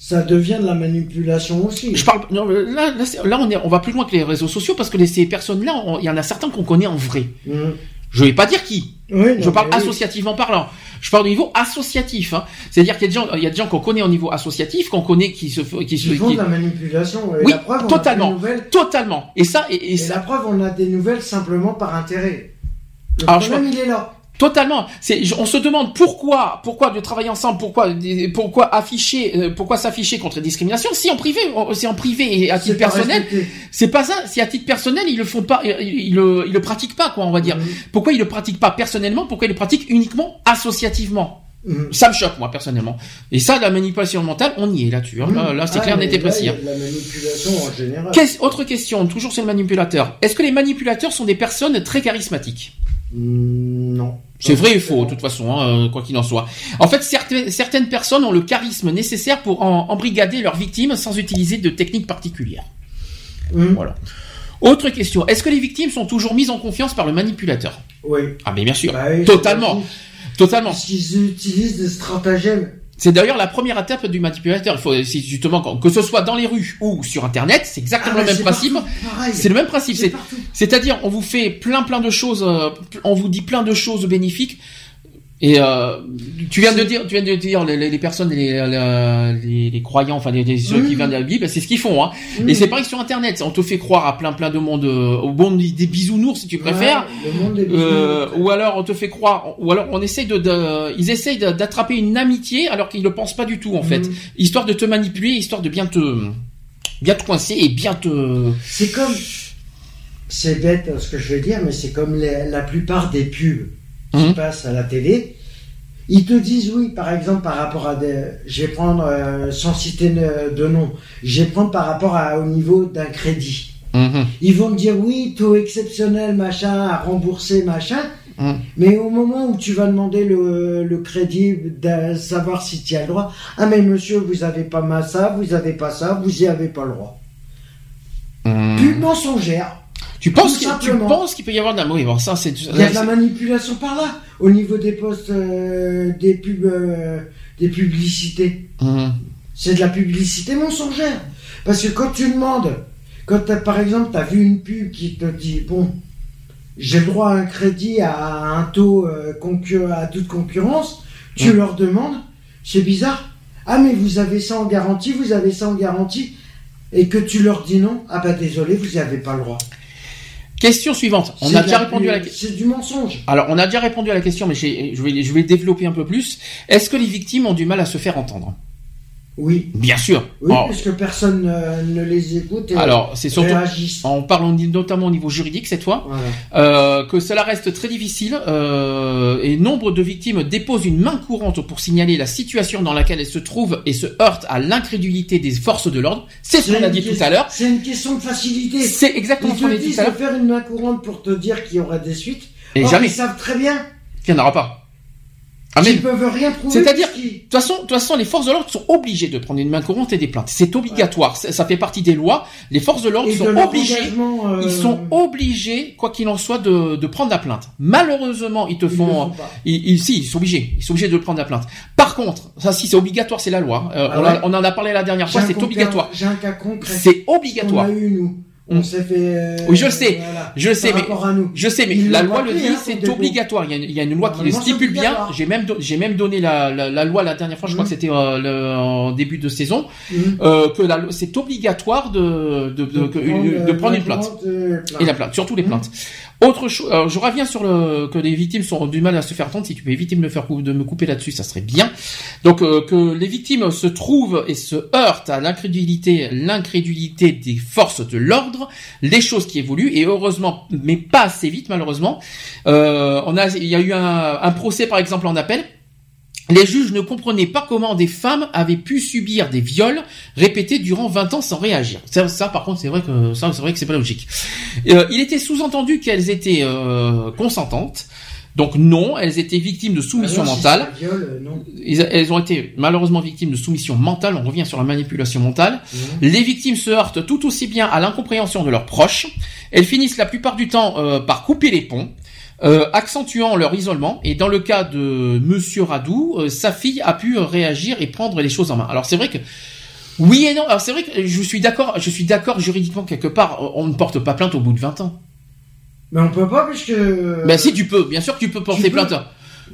ça devient de la manipulation aussi. Je parle non, là là, on est on va plus loin que les réseaux sociaux parce que les, ces personnes là, il y en a certains qu'on connaît en vrai. Mhm. Je vais pas dire qui, Oui, Je non, parle mais oui. associativement parlant. Je parle au niveau associatif. Hein. C'est-à-dire qu'il y a des gens, il y a des gens qu'on connaît au niveau associatif, qu'on connaît qui se, qui se, font qui- de la manipulation. Et Oui, la preuve, on totalement. Nouvelles, totalement. Et ça, et, et et ça, la preuve, on a des nouvelles simplement par intérêt. Le Alors, je problème, il est là. Totalement. On se demande pourquoi, pourquoi de travailler ensemble, pourquoi, pourquoi afficher, euh, pourquoi s'afficher contre la discrimination. Si en privé, c'est en privé et à titre personnel, c'est pas ça. Si à titre personnel, ils le font pas, ils, ils le, ils le pratiquent pas, quoi, on va dire. Mhm. Pourquoi ils le pratiquent pas personnellement? Pourquoi ils le pratiquent uniquement associativement? Mhm. Ça me choque, moi, personnellement. Et ça, la manipulation mentale, on y est là-dessus. hein. Là, là, c'est Ah, clair, là, précis. hein. La manipulation en général. Qu'est-ce- autre question, toujours sur le manipulateur. Est-ce que les manipulateurs sont des personnes très charismatiques? Non. C'est vrai et faux, de toute façon, hein, euh, quoi qu'il en soit. En fait, certaines, certaines personnes ont le charisme nécessaire pour en- embrigader leurs victimes sans utiliser de techniques particulières. Mm. Voilà. Autre question. Est-ce que les victimes sont toujours mises en confiance par le manipulateur? Oui. Ah, mais bien sûr. Bah oui, Totalement. Totalement. Qu'ils utilisent des stratagèmes. C'est d'ailleurs la première étape du manipulateur. Il faut, justement, que ce soit dans les rues ou sur Internet, c'est exactement Ah, le même c'est principe. partout pareil. C'est le même principe. C'est-à-dire, on vous fait plein plein de choses, euh, on vous dit plein de choses bénéfiques. Et euh, tu viens de dire, tu viens de dire les, les- les personnes, les, les, les croyants, enfin les, les- ceux qui Mhm. viennent de la Bible, c'est ce qu'ils font. Hein. Mm. Et c'est pareil sur Internet. On te fait croire à plein plein de monde, euh, au bon des bisounours si tu préfères. Ouais, le monde des Euh, ou alors on te fait croire, ou alors on essaie de, de- ils essayent d'attraper une amitié alors qu'ils le pensent pas du tout en fait, Mhm. histoire de te manipuler, histoire de bien te, bien te coincer et bien te. C'est comme. C'est bête ce que je vais dire, mais c'est comme la plupart des pubs qui Mhm. passent à la télé. Ils te disent oui, par exemple, par rapport à des. Je vais prendre, euh, sans citer de, nom, je vais prendre par rapport à, au niveau d'un crédit. Mhm. Ils vont te dire oui, taux exceptionnel, machin, à rembourser, machin. Mais au moment où tu vas demander le, le crédit, de savoir si tu as le droit, ah mais monsieur, vous avez pas ça, vous avez pas ça, vous y avez pas le droit. Pub mensongère. Tu penses, qu'il- tu simplement. penses qu'il peut y avoir de la... Oui, bon, ça c'est... Il y a de la manipulation par là, au niveau des postes, euh, des pubs, euh, des publicités. Mhm. C'est de la publicité mensongère. Parce que quand tu demandes, quand par exemple, tu as vu une pub qui te dit, bon, j'ai le droit à un crédit à un taux euh, à toute concurrence, tu leur demandes, c'est bizarre, ah mais vous avez ça en garantie, vous avez ça en garantie, et que tu leur dis non, ah bah désolé, vous n'y avez pas le droit. Question suivante. On a déjà répondu à la question. C'est du mensonge. Alors, on a déjà répondu à la question, mais je vais, je vais développer un peu plus. Est-ce que les victimes ont du mal à se faire entendre? Oui. Bien sûr. Oui, parce que personne ne, les écoute et Alors, c'est surtout, en parlant notamment au niveau juridique cette fois, euh, que cela reste très difficile euh, et nombre de victimes déposent une main courante pour signaler la situation dans laquelle elles se trouvent et se heurtent à l'incrédulité des forces de l'ordre. C'est ce qu'on a dit tout à l'heure. C'est une question de facilité. C'est exactement ce qu'on a dit tout à l'heure. faire une main courante pour te dire qu'il y aura des suites. Et jamais. Ils savent très bien qu'il n'y en aura pas. Ah, mais... Ils peuvent rien prouver. C'est-à-dire, de toute façon, de toute façon, les forces de l'ordre sont obligées de prendre une main courante et des plaintes. C'est obligatoire. Ça, fait partie des lois. Les forces de l'ordre sont obligées. Euh, ils sont obligés, quoi qu'il en soit, de, de, prendre la plainte. Malheureusement, ils te font. Ils, ils, si, ils sont obligés. Ils sont obligés de prendre la plainte. Par contre, ça, si c'est obligatoire, c'est la loi. Euh, ah on, on, en a parlé la dernière fois. C'est obligatoire. J'ai un cas concret. C'est obligatoire. On a eu nous. On s'est fait. Euh, oui, je le sais. je sais, mais je sais, mais la loi le dit, hein, c'est obligatoire. Il y, a, il y, a, une loi qui le stipule bien. J'ai même, j'ai même donné la, la, la, loi la dernière fois. Je crois que mhm. c'était euh, en début de saison mhm. euh, que c'est obligatoire de de, de, de, prendre, une plainte et la plainte, surtout les plaintes. Autre chose, je reviens sur que les victimes sont du mal à se faire entendre. Si tu peux éviter de me faire de me couper là-dessus, ça serait bien. Donc euh, que les victimes se trouvent et se heurtent à l'incrédulité, l'incrédulité des forces de l'ordre, les choses qui évoluent et heureusement, mais pas assez vite malheureusement. Euh, on a, il y a eu un, un procès par exemple en appel les juges ne comprenaient pas comment des femmes avaient pu subir des viols répétés durant 20 ans sans réagir. Ça, ça par contre, c'est vrai que ça, c'est vrai que c'est pas logique. Euh, il était sous-entendu qu'elles étaient euh, consentantes. Donc non, elles étaient victimes de soumission mentale. Euh, elles ont été malheureusement victimes de soumission mentale. On revient sur la manipulation mentale. Mmh. Les victimes se heurtent tout aussi bien à l'incompréhension de leurs proches. Elles finissent la plupart du temps par couper les ponts. Euh, accentuant leur isolement. Et dans le cas de Monsieur Radou, euh, sa fille a pu réagir et prendre les choses en main. Alors c'est vrai que oui et non. Alors c'est vrai que je suis d'accord. Je suis d'accord juridiquement quelque part. On ne porte pas plainte au bout de 20 ans. Mais on peut pas puisque. Ben si tu peux. Bien sûr que tu peux porter plainte.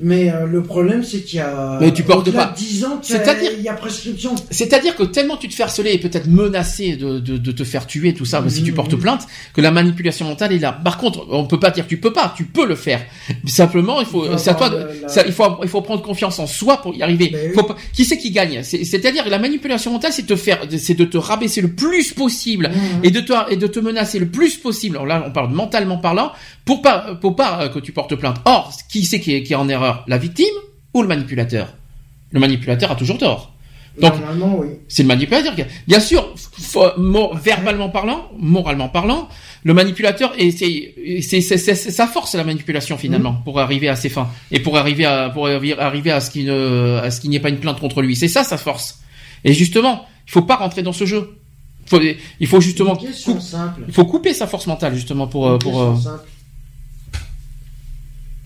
Mais euh, le problème, c'est qu'il y a. Mais tu portes pas. 10 ans C'est-à-dire, il y a prescription. C'est-à-dire que tellement tu te fais harceler et peut-être menacer de, de, de, te faire tuer, tout ça, si tu portes plainte, que la manipulation mentale est là. Par contre, on peut pas dire tu peux pas, tu peux le faire. Simplement, il faut, c'est à toi, ça, il faut, il faut prendre confiance en soi pour y arriver. Ben faut qui c'est qui gagne? C'est-à-dire la manipulation mentale, c'est te faire, c'est de te rabaisser le plus possible mmh. et de te et de te menacer le plus possible. Alors là, on parle mentalement parlant, pour pas, pour pas euh, que tu portes plainte. Or, qui c'est qui est, qui est en erreur La victime ou le manipulateur? Le manipulateur a toujours tort. Donc, oui. c'est le manipulateur qui Bien sûr, verbalement parlant, moralement parlant, le manipulateur, et c'est, sa force la manipulation finalement, mm. pour arriver à ses fins et pour arriver à, pour arriver à ce qu'il ne, à ce qu'il n'y ait pas une plainte contre lui. C'est ça sa force. Et justement, il faut pas rentrer dans ce jeu. Il faut, il faut justement, il faut couper sa force mentale justement pour, pour.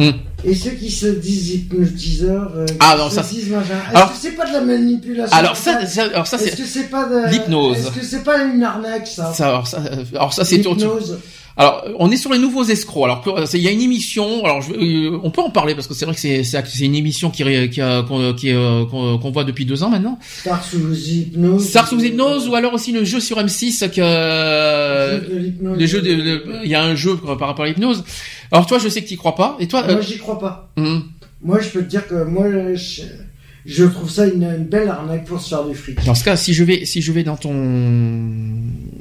Hmm. Et ceux qui se disent hypnotiseurs, euh, ah non ça. Disent, est-ce que c'est pas de la manipulation Alors ça, alors ça c'est. Est-ce que c'est pas de l'hypnose Est-ce que c'est pas une arnaque ça, ça Alors ça, alors ça c'est alors, on est sur les nouveaux escrocs. Alors, il y a une émission. Alors, euh, on peut en parler parce que c'est vrai que c'est c'est une émission qui qui euh, qu'on voit depuis deux ans maintenant. Star sous hypnose. Star sous hypnose ou alors aussi le jeu sur M6 que le jeu de il y a un jeu par rapport à l'hypnose. Alors toi, je sais que tu crois pas. Et toi Moi, euh, j'y crois pas. Hum. Moi, je peux te dire que moi, je, trouve ça une, une, belle arnaque pour se faire du fric. Dans ce cas, si je vais si je vais dans ton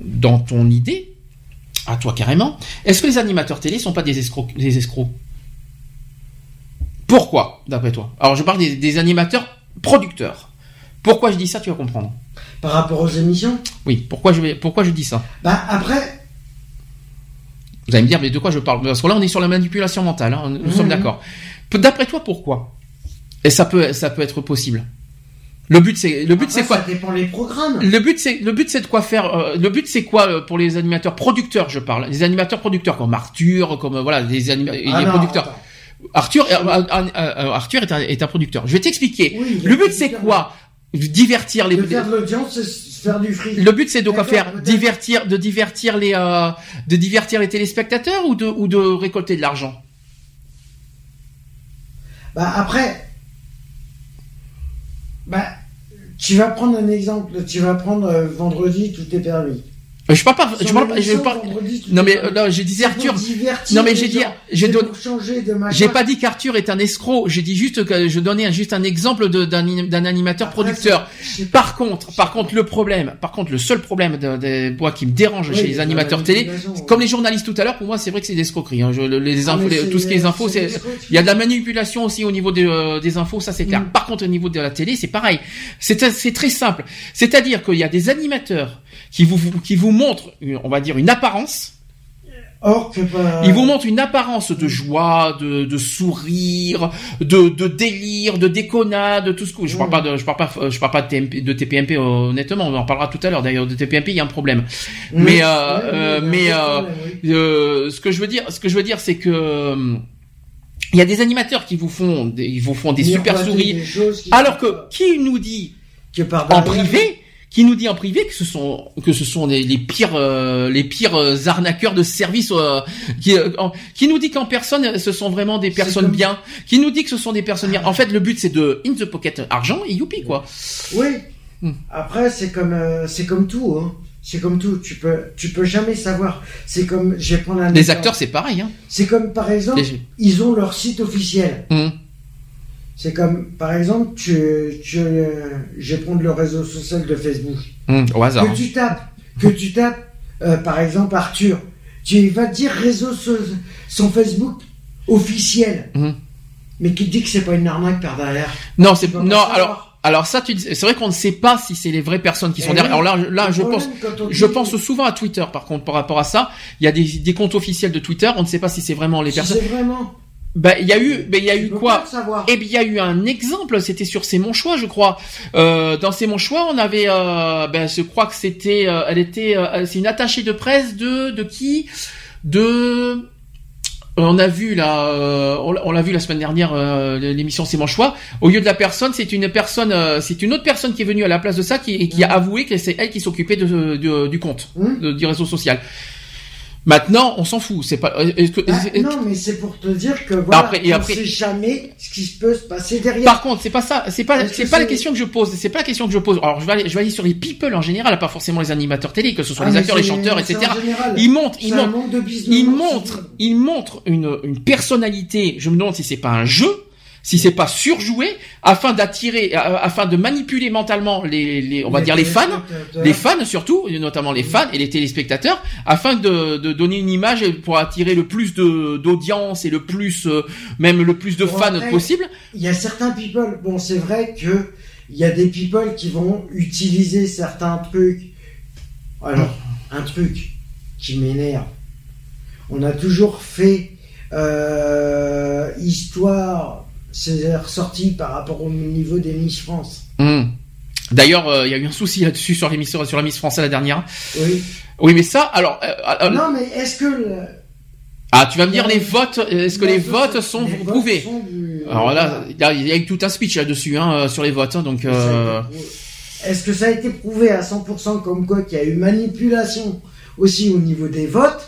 dans ton idée à toi carrément. Est-ce que les animateurs télé sont pas des escrocs, des escrocs? Pourquoi, d'après toi? Alors, je parle des, animateurs producteurs. Pourquoi je dis ça Tu vas comprendre. Par rapport aux émissions? Oui. Pourquoi je vais, pourquoi je dis ça? Bah après. Vous allez me dire, mais de quoi je parle? Parce que là, on est sur la manipulation mentale. Hein. nous sommes mhm. d'accord. D'après toi, pourquoi? Et ça peut, ça peut être possible. Le but c'est le but c'est quoi Ça dépend les programmes. Le but c'est le but c'est de quoi faire euh, le but c'est quoi euh, pour les animateurs producteurs je parle les animateurs producteurs comme Arthur comme euh, voilà les animateurs ah producteurs. Arthur Arthur est un, est un producteur. Je vais t'expliquer. le but c'est quoi? Divertir les de faire de l'audience faire du fric. Le but c'est donc à D'accord, faire divertir, de divertir les, euh, de divertir les téléspectateurs ou de ou de récolter de l'argent? Bah après, bah tu vas prendre un exemple. Tu vas prendre euh, vendredi tout est permis. Euh, Je parle pas, je parle, je l'émission, parle. Non mais euh, non, j'ai dit Arthur. Non, mais j'ai dit- j'ai donné-. J'ai pas dit qu'Arthur est un escroc. J'ai dit juste que je donnais juste un exemple d'un d'un animateur producteur. je pas. Par contre, par contre, le problème, par contre, le seul problème de, de- moi qui me dérange chez les la animateurs télé, comme les journalistes tout à l'heure, pour moi, c'est vrai que c'est des escroqueries. Hein. Je- le- les Ah, infos, tout ce qui est infos, c'est des il y a de la manipulation aussi au niveau des, euh, des infos, ça c'est clair. Mm. Par contre, au niveau de la télé, c'est pareil. C'est c'est très simple. C'est-à-dire qu'il y a des animateurs qui vous qui vous montrent, une- on va dire, une apparence. Or que pas. Ils vous montrent une apparence de joie, de, de sourire, de, de délire, de déconnade, tout ce que je parle pas de, je parle pas, je parle pas de, TMP, de TPMP honnêtement, on en parlera tout à l'heure. D'ailleurs, de TPMP, il y a un problème. Mais, euh, ouais, euh, il mais, euh, problème, oui. Euh, ce que je veux dire, ce que je veux dire, c'est que euh, il y a des animateurs qui vous font, des, ils vous font des super Miroiter qui alors que qui nous dit que par en privé, qui nous dit en privé que ce sont que ce sont les, les pires euh, les pires euh, arnaqueurs de services euh, qui euh, en- qui nous dit qu'en personne ce sont vraiment des personnes comme- bien, qui nous dit que ce sont des personnes bien. En fait, le but c'est de in the pocket argent et youpi quoi. Oui. Hmm. Après, c'est comme, euh, c'est comme tout, hein. C'est comme tout. Tu peux, tu peux jamais savoir. C'est comme, je vais prendre un Les acteurs c'est pareil hein. C'est comme, par exemple, Les- ils ont leur site officiel. Hum, C'est comme, par exemple, tu, tu, euh, je vais prendre le réseau social de Facebook. hum, au hasard. Que tu tapes, que tu tapes, euh, par exemple, Arthur. Tu vas dire réseau so- son Facebook officiel. Mhm. Mais qui te dit que c'est pas une arnaque par derrière. Non, c'est non. savoir. Alors, alors ça, tu c'est vrai qu'on ne sait pas si c'est les vraies personnes qui sont Eh derrière. Alors là, je problème, pense, je pense souvent à Twitter. Par contre, par rapport à ça, il y a des, des comptes officiels de Twitter. On ne sait pas si c'est vraiment les Si personnes. c'est vraiment. Ben, il y a eu, ben, il y a eu quoi. Eh bien, il y a eu un exemple. C'était sur C'est mon choix, je crois. Euh, dans C'est mon choix, on avait, euh, ben, je crois que c'était, euh, elle était, c'est une attachée de presse de, de qui, de. On a vu là, on l'a- vu la semaine dernière, l'émission C'est mon choix. Au lieu de la personne, c'est une personne, c'est une autre personne qui est venue à la place de ça, qui, et qui a avoué que c'est elle qui s'occupait de, de- du compte, de- du réseau social. Maintenant, on s'en fout. C'est pas. que- Ah, est- non, mais c'est pour te dire que voilà, Après- et on sait jamais ce qui peut se passer derrière. Par contre, c'est pas ça, c'est pas, c'est pas la question que je pose, c'est pas la question que je pose. Alors, je vais aller, je vais aller sur les people en général, pas forcément les animateurs télé, que ce soit Ah, les acteurs, les chanteurs, etc. général. Ils montrent, ils montrent, ils montrent, ils montrent une, une personnalité. Je me demande si c'est pas un jeu, si c'est pas surjoué, afin d'attirer, euh, afin de manipuler mentalement les, les on va Les dire les fans, les fans surtout, notamment les fans et les téléspectateurs, afin de, de donner une image pour attirer le plus de d'audience et le plus, euh, même le plus de Bon, fans après, possible. Il y a certains people. Bon, c'est vrai que il y a des people qui vont utiliser certains trucs. Alors, un truc qui m'énerve. On a toujours fait euh, histoire. C'est ressorti par rapport au niveau des Miss France. Hmm. D'ailleurs, euh, il y a eu un souci là-dessus sur l'émission sur la Miss Français la dernière. Oui. Oui, mais ça, alors, euh, euh, non, mais est-ce que le- ah, tu vas me dire les votes, est-ce que les votes sont les votes prouvés sont du- Alors là, il y a- il y a eu tout un speech là-dessus, hein, sur les votes, hein, donc. Euh... Est-ce que ça a été prouvé à 100% comme quoi qu'il y a eu manipulation aussi au niveau des votes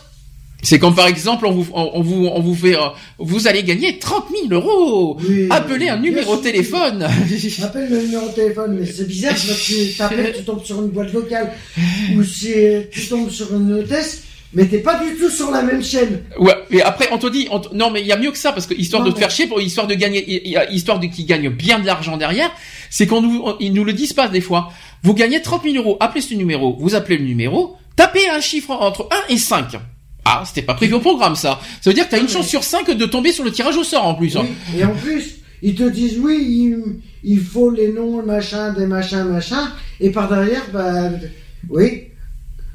C'est comme par exemple, on vous, on, vous, on vous fait, euh, vous allez gagner 30 000 euros. Oui, Appelez un numéro de téléphone. Appelle le numéro de téléphone, mais c'est bizarre parce que tu t'appelles, tu tombes sur une boîte vocale ou si tu tombes sur une hôtesse, mais t'es pas du tout sur la même chaîne. ouais, mais après on te dit, on non mais il y a mieux que ça parce que histoire Non, de te mais- faire chier, pour histoire de gagner, histoire de qu'ils gagnent bien de l'argent derrière, c'est qu'on nous, on- ils nous le disent pas des fois. Vous gagnez 30 000 euros. Appelez ce numéro. Vous appelez le numéro. Tapez un chiffre entre 1 et 5. Ah, c'était pas prévu au programme ça. Ça veut dire que t'as une Ouais. chance sur 5 de tomber sur le tirage au sort en plus. hein. Oui, Et en plus, ils te disent oui, il, il faut les noms, machin, des machins, machin, et par derrière, bah, oui,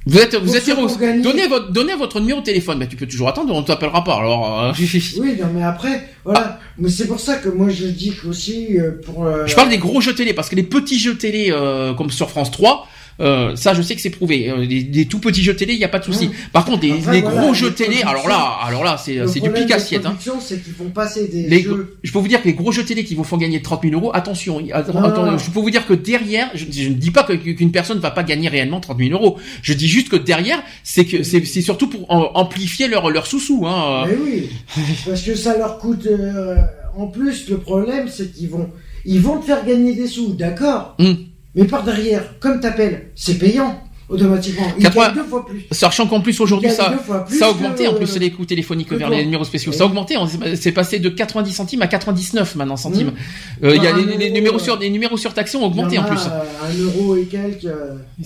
Vous êtes, vous êtes héros. Donnez votre, donnez votre numéro de téléphone. Mais tu peux toujours attendre, on t'appellera pas. Alors, euh, oui, non, mais après, voilà. Mais c'est pour ça que moi je dis qu'aussi, euh, pour. euh, je parle des gros jeux télé parce que les petits jeux télé, euh, comme sur France 3, Euh, ça, je sais que c'est prouvé. Euh, des, tout petits jeux télé, il n'y a pas de souci. Par contre, des, gros jeux télé, alors là, alors là, c'est c'est du pic assiette. Hein. c'est qu'ils font passer des jeux... Je peux vous dire que les gros jeux télé qui vous font gagner 30 000 euros, attention, attends, je peux vous dire que derrière, je, ne dis pas qu'une personne ne va pas gagner réellement 30 000 euros. Je dis juste que derrière, c'est que c'est surtout pour amplifier leur leur sous-sous. Hein. Mais oui, parce que ça leur coûte. Euh, en plus, le problème, c'est qu'ils vont ils vont te faire gagner des sous, d'accord. Hmm. Mais par derrière, comme t'appelles, c'est payant automatiquement. Il gagne deux fois plus. Sachant qu'en plus aujourd'hui ça, ça a augmenté en plus les coûts téléphoniques vers les numéros spéciaux. Ça a augmenté, c'est passé de 90 centimes à 99 maintenant centimes. Hmm. Euh, il y a les, numéros sur les numéros surtaxés ont augmenté en, plus. Un euro et quelques.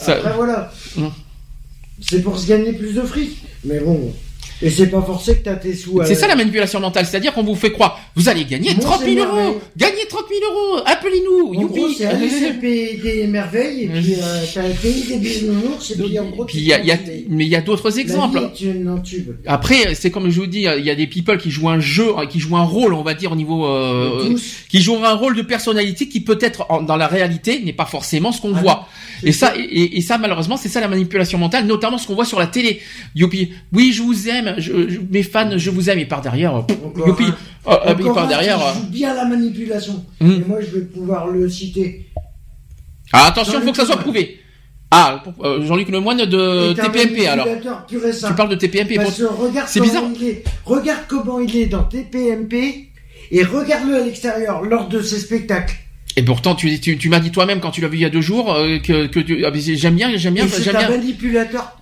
Après voilà. Hmm. C'est pour se gagner plus de fric. Mais bon. Et c'est pas forcé que t'as tes sous. C'est ça la manipulation mentale, c'est-à-dire qu'on vous fait croire, vous allez gagner 30 000 euros, gagnez 30 000 euros, appelez-nous, youpi. C'est un pays des merveilles, et puis euh, t'as pays des bisounours, et puis en gros. Puis y a, y a, mais il y a d'autres exemples. Après, c'est comme je vous dis, il y a des people qui jouent un jeu, qui jouent un rôle, on va dire au niveau, euh, qui jouent un rôle de personnalité qui peut-être dans la réalité n'est pas forcément ce qu'on ah voit. Et ça, et, et, ça malheureusement, c'est ça la manipulation mentale, notamment ce qu'on voit sur la télé. Youpi, oui, je vous aime mes fans, je vous aime, et par derrière, youpi, oh, oh, par derrière. joue bien la manipulation. Hmm. Et moi, je vais pouvoir le citer. Ah, attention, il faut que ça soit prouvé. Ah, euh, Jean-Luc Lemoine de TPMP alors. Tu parles de TPMP. C'est bizarre. Regarde comment il est dans TPMP et regarde-le à l'extérieur lors de ses spectacles. Et pourtant, tu, tu, m'as dit toi-même quand tu l'as vu il y a deux jours euh, que, que ah, j'aime bien, j'aime bien, j'aime bien. C'est un manipulateur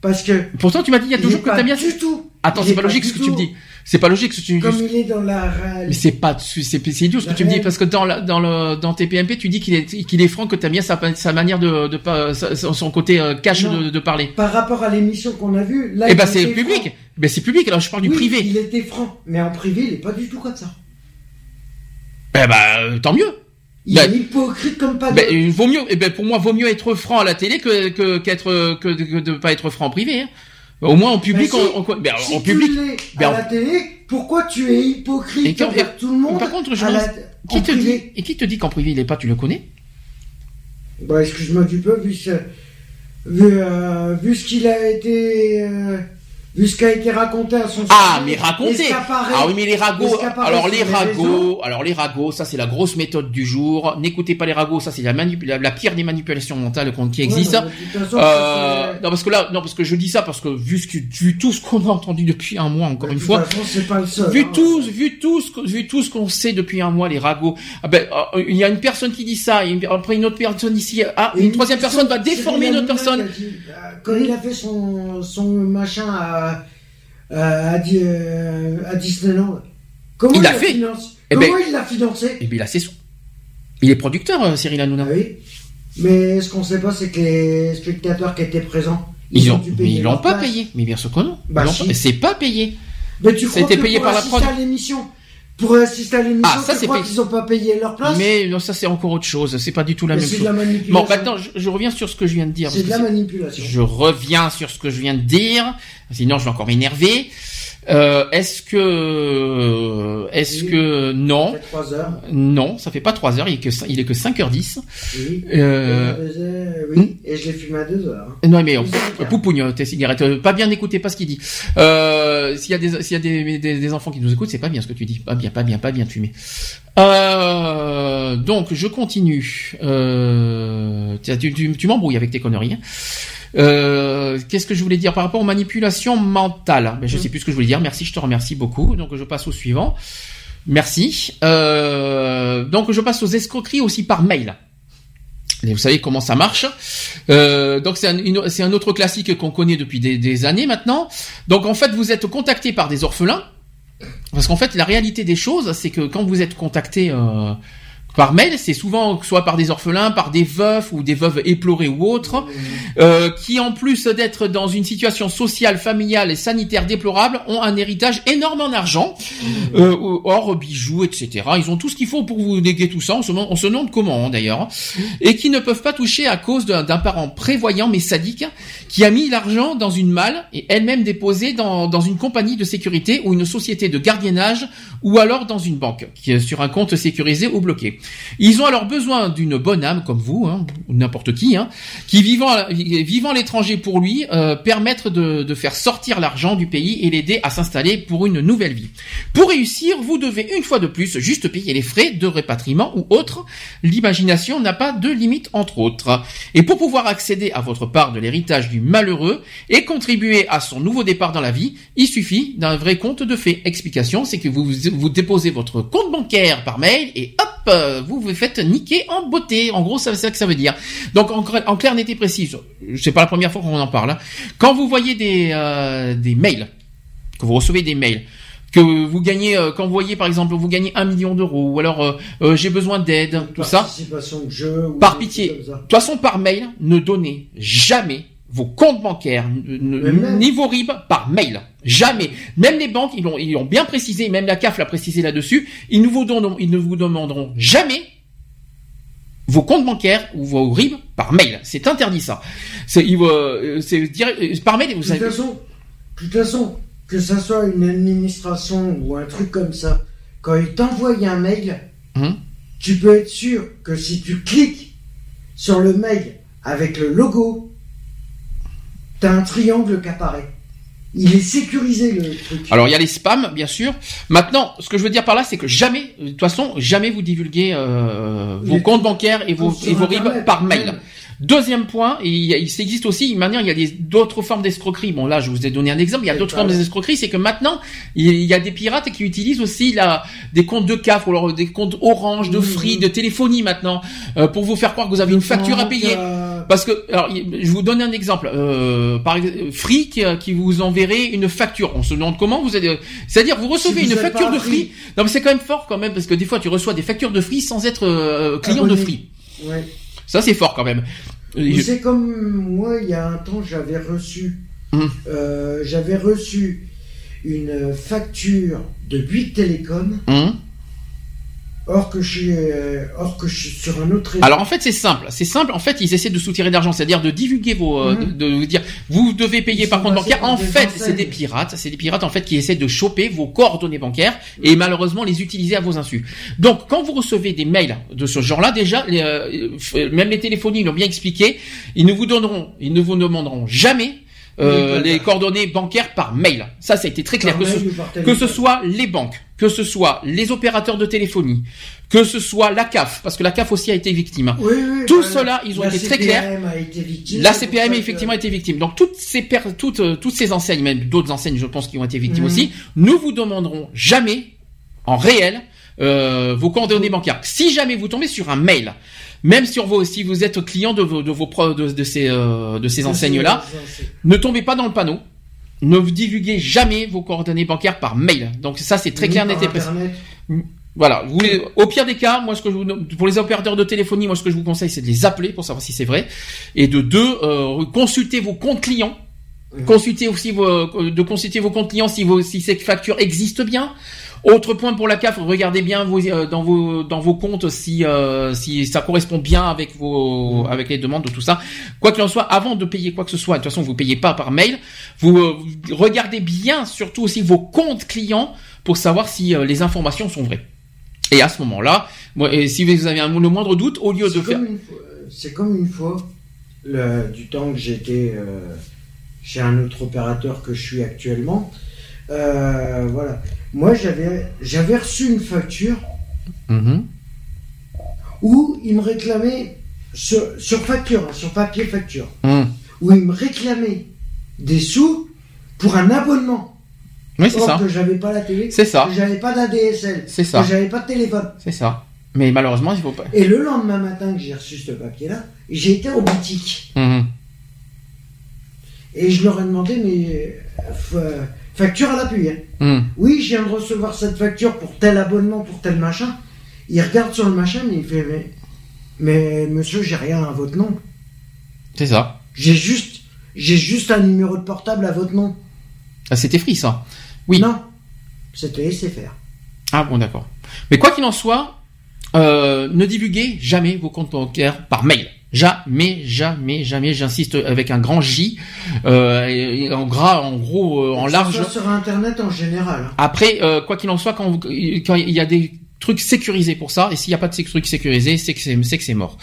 parce que. Pourtant, tu m'as dit il y a toujours que t'aimes bien. Du tout. Attends, c'est pas, logique ce que tu me dis. C'est pas logique ce que tu me dis. Comme il est dans la. Mais c'est pas, c'est, c'est idiot ce que tu me dis parce que dans la, dans le, dans tes PMP, tu dis qu'il est, qu'il est franc, que t'aimes bien sa, sa manière de, de pas, son côté euh, cash de, de, parler. Par rapport à l'émission qu'on a vue, là. Eh ben, c'est public. Mais c'est public. Alors, je parle du privé. Il était franc, mais en privé, il est pas du tout comme ça. Eh ben, tant mieux. Il est hypocrite comme pas ben, de... vaut mieux, eh ben, pour moi, vaut mieux être franc à la télé que, que, qu'être, que, de, pas être franc en privé, hein. Au moins en public, ben, on, ben, si en public. Tu ben, à la télé, pourquoi tu es hypocrite envers tout le monde Par contre, je qui te dit et qui te dit qu'en privé il est pas Tu le connais? Bah excuse-moi du peu vu ce, vu, euh, vu ce qu'il a été. Euh, vu ce qui a été raconté à son Ah, mais raconté. Ah oui, mais les ragots. Alors les ragots, alors les ragots, ça c'est la grosse méthode du jour. N'écoutez pas les ragots, ça c'est la, la, pire des manipulations mentales qui existe. euh, non parce que là, non parce que je dis ça parce que vu ce que, vu tout ce qu'on a entendu depuis un mois encore une fois, pas le seul, vu hein. tout, vu tout ce vu tout ce qu'on sait depuis un mois les ragots. Ah ben, euh, il y a une personne qui dit ça, et après une autre personne ici, ah une, troisième personne, va déformer une autre personne. Euh, quand il a fait son son machin à à, à, Disneyland. Comment il, l'a fait eh ben, Comment il l'a financé eh bien, il a ses sous. Il est producteur, euh, Cyril Hanouna. Ah oui. Mais ce qu'on sait pas, c'est que les spectateurs qui étaient présents, ils, ils ont, ils l'ont pas payé. Mais bien sûr que non. Bah, c'est pas payé. Mais tu crois que payé par la prod. l'émission, pour assister à l'émission, ah, ça, c'est crois qu'ils ont pas payé leur place Mais non, ça c'est encore autre chose. C'est pas du tout la même chose. De la manipulation. Bon, maintenant, je, reviens sur ce que je viens de dire. C'est de la manipulation. Je reviens sur ce que je viens de dire. Sinon, je vais encore m'énerver. Euh, est-ce que, est-ce que non? Ça fait 3 heures. Non, ça fait pas 3 heures. Il est que il est que 5h10. Oui. Euh... oui. Et je l'ai fumé à 2 heures. Non mais on, poupougne tes cigarettes. Pas bien écouter, pas ce qu'il dit. Euh, s'il y a des s'il y a des, des, des, enfants qui nous écoutent, c'est pas bien ce que tu dis. Pas bien, pas bien, pas bien de fumer. Euh, donc je continue. Euh, tu, tu, tu m'embrouilles avec tes conneries. Hein. Euh, Qu'est-ce que je voulais dire par rapport aux manipulations mentales? Ben, Je mm. sais plus ce que je voulais dire. Merci, je te remercie beaucoup. Donc je passe au suivant. Merci. Euh, donc je passe aux escroqueries aussi par mail. Et vous savez comment ça marche. Euh, donc c'est un, un, autre classique qu'on connaît depuis des, des, années maintenant. Donc en fait vous êtes contacté par des orphelins. Parce qu'en fait la réalité des choses c'est que quand vous êtes contacté euh, par mail, c'est souvent soit par des orphelins, par des veufs ou des veuves éplorées ou autres, euh, qui en plus d'être dans une situation sociale, familiale et sanitaire déplorable, ont un héritage énorme en argent, euh, or bijoux, etc. Ils ont tout ce qu'il faut pour vous néguer tout ça. On se, on demande comment hein, d'ailleurs, et qui ne peuvent pas toucher à cause d'un parent prévoyant mais sadique qui a mis l'argent dans une malle et elle-même déposé dans, dans une compagnie de sécurité ou une société de gardiennage ou alors dans une banque, qui est sur un compte sécurisé ou bloqué. Ils ont alors besoin d'une bonne âme comme vous, hein, ou n'importe qui, hein, qui vivant vivant l'étranger pour lui euh, permettre de, de faire sortir l'argent du pays et l'aider à s'installer pour une nouvelle vie. Pour réussir, vous devez une fois de plus juste payer les frais de répatriement ou autre. L'imagination n'a pas de limite entre autres. Et pour pouvoir accéder à votre part de l'héritage du malheureux et contribuer à son nouveau départ dans la vie, il suffit d'un vrai compte de fait. Explication, c'est que vous, vous déposez votre compte bancaire par mail et hop, euh, vous vous faites niquer en beauté. En gros, c'est ça que ça veut dire. Donc en, en clair, n'était précis. C'est pas la première fois qu'on en parle. Hein. Quand vous voyez des, euh, des mails, que vous recevez des mails, que vous gagnez, euh, quand vous voyez par exemple, vous gagnez un million d'euros, ou alors j'ai besoin d'aide, tout ça. par pitié. De toute façon, par mail, ne donnez jamais vos comptes bancaires, ni vos RIB par mail. Jamais. Même les banques, ils l'ont, ils ont bien précisé, même la CAF l'a précisé là-dessus, ils ne vous donneront, ils ne vous demanderont jamais vos comptes bancaires ou vos RIB par mail. C'est interdit ça. C'est, euh, euh, par mail. Vous de toute façon, de toute façon, que ça soit une administration ou un truc comme ça, quand ils t'envoient un mail, hum. tu peux être sûr que si tu cliques sur le mail avec le logo t'as un triangle qui apparaît. Il est sécurisé le truc. Alors il y a les spams bien sûr. Maintenant, ce que je veux dire par là, c'est que jamais, de toute façon, jamais vous divulguez euh, vos comptes bancaires et vos, et vos RIB par mail. Deuxième point, il, existe aussi manière, il y a d'autres formes d'escroquerie. Bon là, je vous ai donné un exemple. Il y a d'autres formes d'escroquerie, c'est que maintenant, il y a des pirates qui utilisent aussi la, des comptes de CAF ou alors des comptes Orange, de Free, de téléphonie maintenant, euh, pour vous faire croire que vous avez une facture à payer. Parce que, alors, je vous donne un exemple. Euh, par Free qui, vous enverrait une facture. On se demande comment vous allez. C'est-à-dire, vous recevez une facture de Free. Non, mais c'est quand même fort quand même parce que des fois, tu reçois des factures de Free sans être euh, client de Free. Ouais. Ça, c'est fort quand même. C'est comme moi, il y a un temps, j'avais reçu, hum. euh, j'avais reçu une facture de Bouygues Télécom. Hum. Or que je suis, euh, or que je suis sur un autre. Alors en fait c'est simple, c'est simple. En fait ils essaient de soutirer d'argent, c'est-à-dire de divulguer vos, euh, hum. de, vous dire vous devez payer par compte bancaire. En fait c'est des pirates, c'est des pirates en fait qui essaient de choper vos coordonnées bancaires et malheureusement les utiliser à vos insus. Donc quand vous recevez des mails de ce genre-là, déjà euh, même les téléphonies l'ont bien expliqué, ils ne vous donneront, ils ne vous demanderont jamais euh, les coordonnées bancaires par mail. Ça, ça a été très clair. Que ce, que ce, soit les banques, que ce soit les opérateurs de téléphonie, que ce soit la CAF, parce que la CAF aussi a été victime. Oui, oui, Tout cela, ils ont été très clairs. A été victime, la CPM a effectivement été victime. Donc toutes ces toutes euh, toutes ces enseignes, même d'autres enseignes, je pense, qui ont été victimes mhm. aussi, nous vous demanderons jamais, en réel, euh, vos coordonnées bancaires. Si jamais vous tombez sur un mail même sur vos, si vous êtes client de vos, de vos de, de ces, euh, de ces enseignes-là, ne tombez pas dans le panneau. Ne divulguez jamais vos coordonnées bancaires par mail. Donc ça, c'est très clair, net et précis. Voilà. Vous, au pire des cas, moi, ce que je vous, pour les opérateurs de téléphonie, moi, ce que je vous conseille, c'est de les appeler pour savoir si c'est vrai, et de deux, euh, consulter vos comptes clients. Consultez aussi vos, de consulter vos comptes clients si vos, si ces factures existent bien. Autre point pour la CAF, regardez bien vos, euh, dans vos dans vos comptes si euh, si ça correspond bien avec vos avec les demandes de tout ça. Quoi qu'il en soit, avant de payer quoi que ce soit, de toute façon vous payez pas par mail. Vous, euh, regardez bien surtout aussi vos comptes clients pour savoir si les informations sont vraies. Et à ce moment-là, si vous avez un, le moindre doute, au lieu de faire, c'est comme une fois le, du temps que j'étais chez un autre opérateur que je suis actuellement. voilà moi, j'avais, j'avais reçu une facture mm-hmm. où il me réclamait, sur, sur facture, hein, sur papier facture, mm. où il me réclamait des sous pour un abonnement. Oui, c'est ça. que j'avais pas la télé. C'est ça. Que j'avais pas d'ADSL. C'est ça. Que j'avais pas de téléphone. C'est ça. Mais malheureusement, il faut pas. Et le lendemain matin que j'ai reçu ce papier-là, j'ai été au boutique. Mm-hmm. Et je leur ai demandé, mais euh, Facture à l'appui. Hein. Hmm. Oui, je viens de recevoir cette facture pour tel abonnement, pour tel machin. Il regarde sur le machin et il fait Mais, mais monsieur, j'ai rien à votre nom. C'est ça. J'ai juste, j'ai juste un numéro de portable à votre nom. Ah, c'était Free, ça Oui. Non, c'était SFR. Ah bon, d'accord. Mais quoi qu'il en soit, euh, ne divulguez jamais vos comptes bancaires par mail. Jamais, jamais, jamais, j'insiste avec un grand J, euh, en gras, en gros, euh, en large. sur Internet en général. Après, euh, quoi qu'il en soit, quand, quand il y a des truc sécurisé pour ça. Et s'il n'y a pas de truc sécurisé, c'est que c'est, c'est que c'est mort.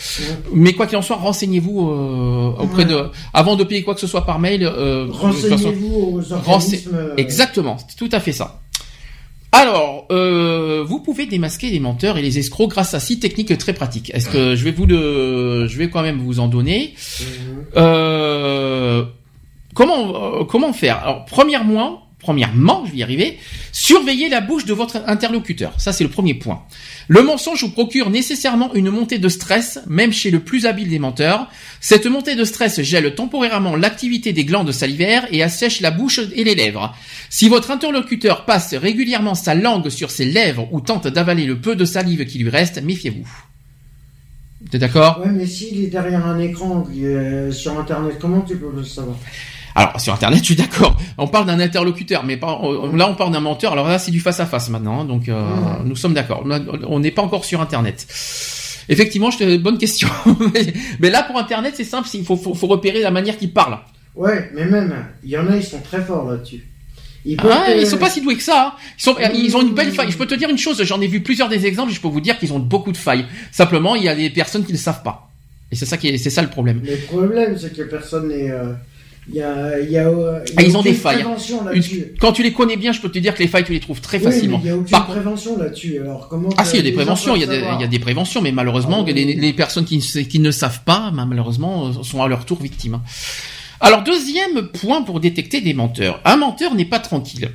Mais quoi qu'il en soit, renseignez-vous euh, auprès de, avant de payer quoi que ce soit par mail. Euh, renseignez-vous aux organismes. Euh, Exactement, c'est tout à fait ça. Alors, euh, vous pouvez démasquer les menteurs et les escrocs grâce à six techniques très pratiques. Est-ce que je vais vous le, je vais quand même vous en donner. Mhm. Euh, comment, comment faire? Alors, premièrement, Premièrement, je vais y arriver, surveillez la bouche de votre interlocuteur. Ça, c'est le premier point. Le mensonge vous procure nécessairement une montée de stress, même chez le plus habile des menteurs. Cette montée de stress gèle temporairement l'activité des glandes salivaires et assèche la bouche et les lèvres. Si votre interlocuteur passe régulièrement sa langue sur ses lèvres ou tente d'avaler le peu de salive qui lui reste, méfiez-vous. T'es d'accord? Ouais, mais s'il est derrière un écran euh, sur Internet, comment tu peux le savoir? Alors sur Internet, je suis d'accord. On parle d'un interlocuteur, mais pas, là on parle d'un menteur. Alors là, c'est du face à face maintenant. Hein, donc euh, nous sommes d'accord. On n'est pas encore sur Internet. Effectivement, je te bonne question. mais là pour Internet, c'est simple. Il faut, faut, repérer la manière qu'il parle. Ouais, mais même il y en a, ils sont très forts là-dessus. Ils, ah, sont pas si doués que ça. Hein. Ils, sont, ils ont une belle faille. Je peux te dire une chose. J'en ai vu plusieurs des exemples. Je peux vous dire qu'ils ont beaucoup de failles. Simplement, il y a des personnes qui ne savent pas. Et c'est ça qui est, c'est ça le problème. Le problème, c'est que personne n'est. Euh, il y a, il y a, ah, ils ont des failles. quand tu les connais bien, je peux te dire que les failles, tu les trouves très facilement. il y a aucune prévention là-dessus. Alors comment Ah si, il y a des préventions. Il y a des, il y a des préventions, mais malheureusement, ah, les, les, personnes qui, qui ne savent pas, bah, malheureusement, sont à leur tour victimes. Alors deuxième point pour détecter des menteurs. Un menteur n'est pas tranquille.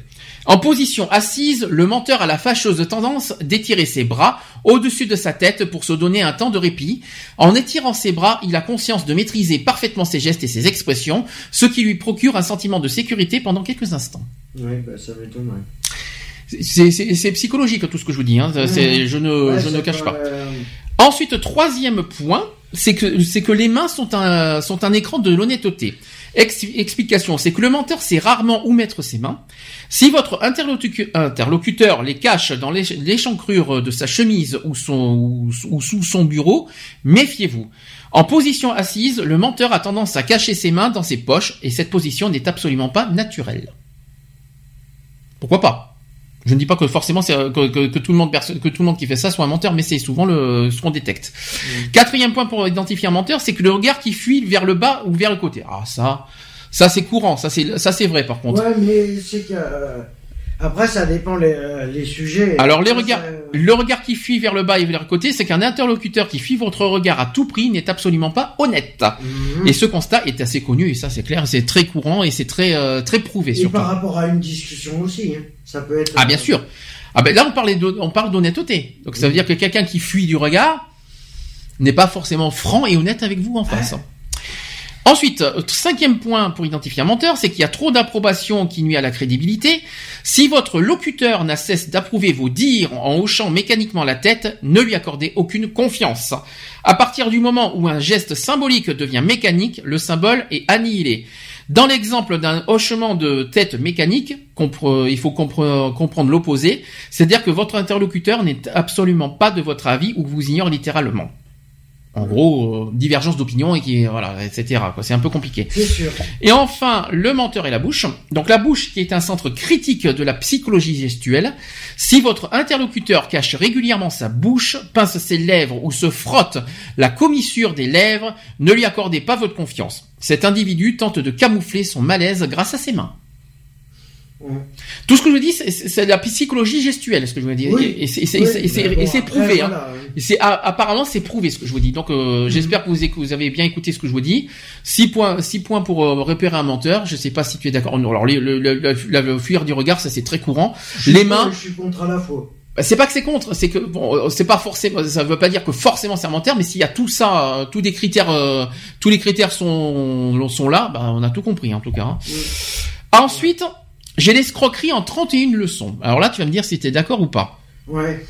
En position assise, le menteur a la fâcheuse tendance d'étirer ses bras au-dessus de sa tête pour se donner un temps de répit. En étirant ses bras, il a conscience de maîtriser parfaitement ses gestes et ses expressions, ce qui lui procure un sentiment de sécurité pendant quelques instants. Oui, bah, ça m'étonne, C'est psychologique tout ce que je vous dis. Hein. Mmh. Je ne, je ne cache pas. Euh, Ensuite, troisième point, c'est que, c'est que les mains sont un, sont un écran de l'honnêteté explication, c'est que le menteur sait rarement où mettre ses mains. Si votre interlocuteur les cache dans l'échancrure de sa chemise ou, sous son bureau, méfiez-vous. En position assise, le menteur a tendance à cacher ses mains dans ses poches et cette position n'est absolument pas naturelle. Pourquoi pas? Je ne dis pas que forcément c'est que, tout le monde que tout le monde qui fait ça soit un menteur, mais c'est souvent le ce qu'on détecte. Mm. Quatrième point pour identifier un menteur, c'est que le regard qui fuit vers le bas ou vers le côté. Ah ça, ça c'est courant, ça c'est ça c'est vrai par contre. Ouais, mais c'est que euh, après, ça dépend les, euh, les sujets. Alors, les regards, le regard qui fuit vers le bas et vers le côté, c'est qu'un interlocuteur qui fuit votre regard à tout prix n'est absolument pas honnête. Mhm. Et ce constat est assez connu, et ça c'est clair, c'est très courant et c'est très euh, très prouvé. Et par rapport à une discussion aussi, hein. ça peut être. Ah bien sûr. Ah ben là on parle on parle d'honnêteté. Donc ça veut dire que quelqu'un qui fuit du regard n'est pas forcément franc et honnête avec vous en face. Ensuite, cinquième point pour identifier un menteur, c'est qu'il y a trop d'approbation qui nuit à la crédibilité. Si votre locuteur n'a cesse d'approuver vos dires en hochant mécaniquement la tête, ne lui accordez aucune confiance. À partir du moment où un geste symbolique devient mécanique, le symbole est annihilé. Dans l'exemple d'un hochement de tête mécanique, il faut comprendre l'opposé, c'est-à-dire que votre interlocuteur n'est absolument pas de votre avis ou vous ignore littéralement en gros, euh, divergence d'opinion et qui, voilà, etc. C'est un peu compliqué. Sûr. Et enfin, le menteur et la bouche. Donc la bouche qui est un centre critique de la psychologie gestuelle. Si votre interlocuteur cache régulièrement sa bouche, pince ses lèvres ou se frotte la commissure des lèvres, ne lui accordez pas votre confiance. Cet individu tente de camoufler son malaise grâce à ses mains. Tout ce que je dis, c'est la psychologie gestuelle, ce que je veux dire. et c'est prouvé. hein. C'est apparemment c'est prouvé ce que je vous dis. Donc euh, mhm. j'espère que vous, vous, avez bien écouté ce que je vous dis. Six points, six points pour euh, repérer un menteur. Je sais pas si tu es d'accord. Alors le, le, le, fuir du regard, ça c'est très courant. les mains. je suis contre à la fois. Bah, c'est pas que c'est contre, c'est que bon, euh, c'est pas forcément, ça veut pas dire que forcément c'est un menteur, mais s'il y a tout ça, tous des critères, tous les critères sont sont là, bah on a tout compris en tout cas. Hein. Ensuite, j'ai l'escroquerie en 31 leçons. Alors là, tu vas me dire si tu es d'accord ou pas. Ouais.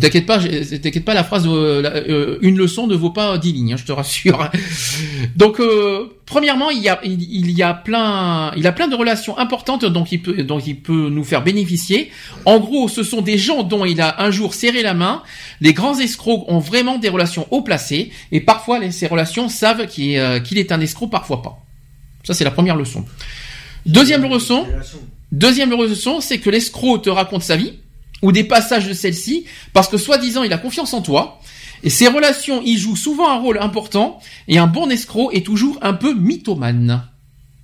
T'inquiète pas, t'inquiète pas, la phrase euh, euh, une leçon ne vaut pas 10 lignes, hein, je te rassure. Donc, euh, premièrement, il y a, il, y a plein, il a plein de relations importantes dont il peut, dont il peut nous faire bénéficier. En gros, ce sont des gens dont il a un jour serré la main. Les grands escrocs ont vraiment des relations haut placées et parfois ces relations savent qu'il est un escroc, parfois pas. Ça, c'est la première leçon. Deuxième leçon, deuxième leçon, c'est que l'escroc te raconte sa vie. ou des passages de celle-ci, parce que soi-disant il a confiance en toi, et ses relations y jouent souvent un rôle important, et un bon escroc est toujours un peu mythomane.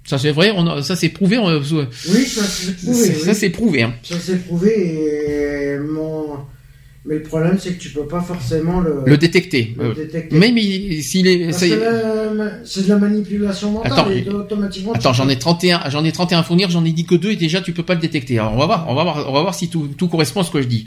Ça c'est vrai, on ça c'est prouvé. oui, ça c'est prouvé. Ça c'est prouvé. Hein. Ça c'est prouvé et mon mais le problème, c'est que tu peux pas forcément le, le détecter. Le euh, détecter. Mais s'il est, c'est de la manipulation mentale. Attends, et automatiquement. Attends, j'en ai 31, j'en ai 31 à fournir, j'en ai dit que deux et déjà tu peux pas le détecter. Alors on va voir, on va voir, on va voir si tout, tout correspond à ce que je dis.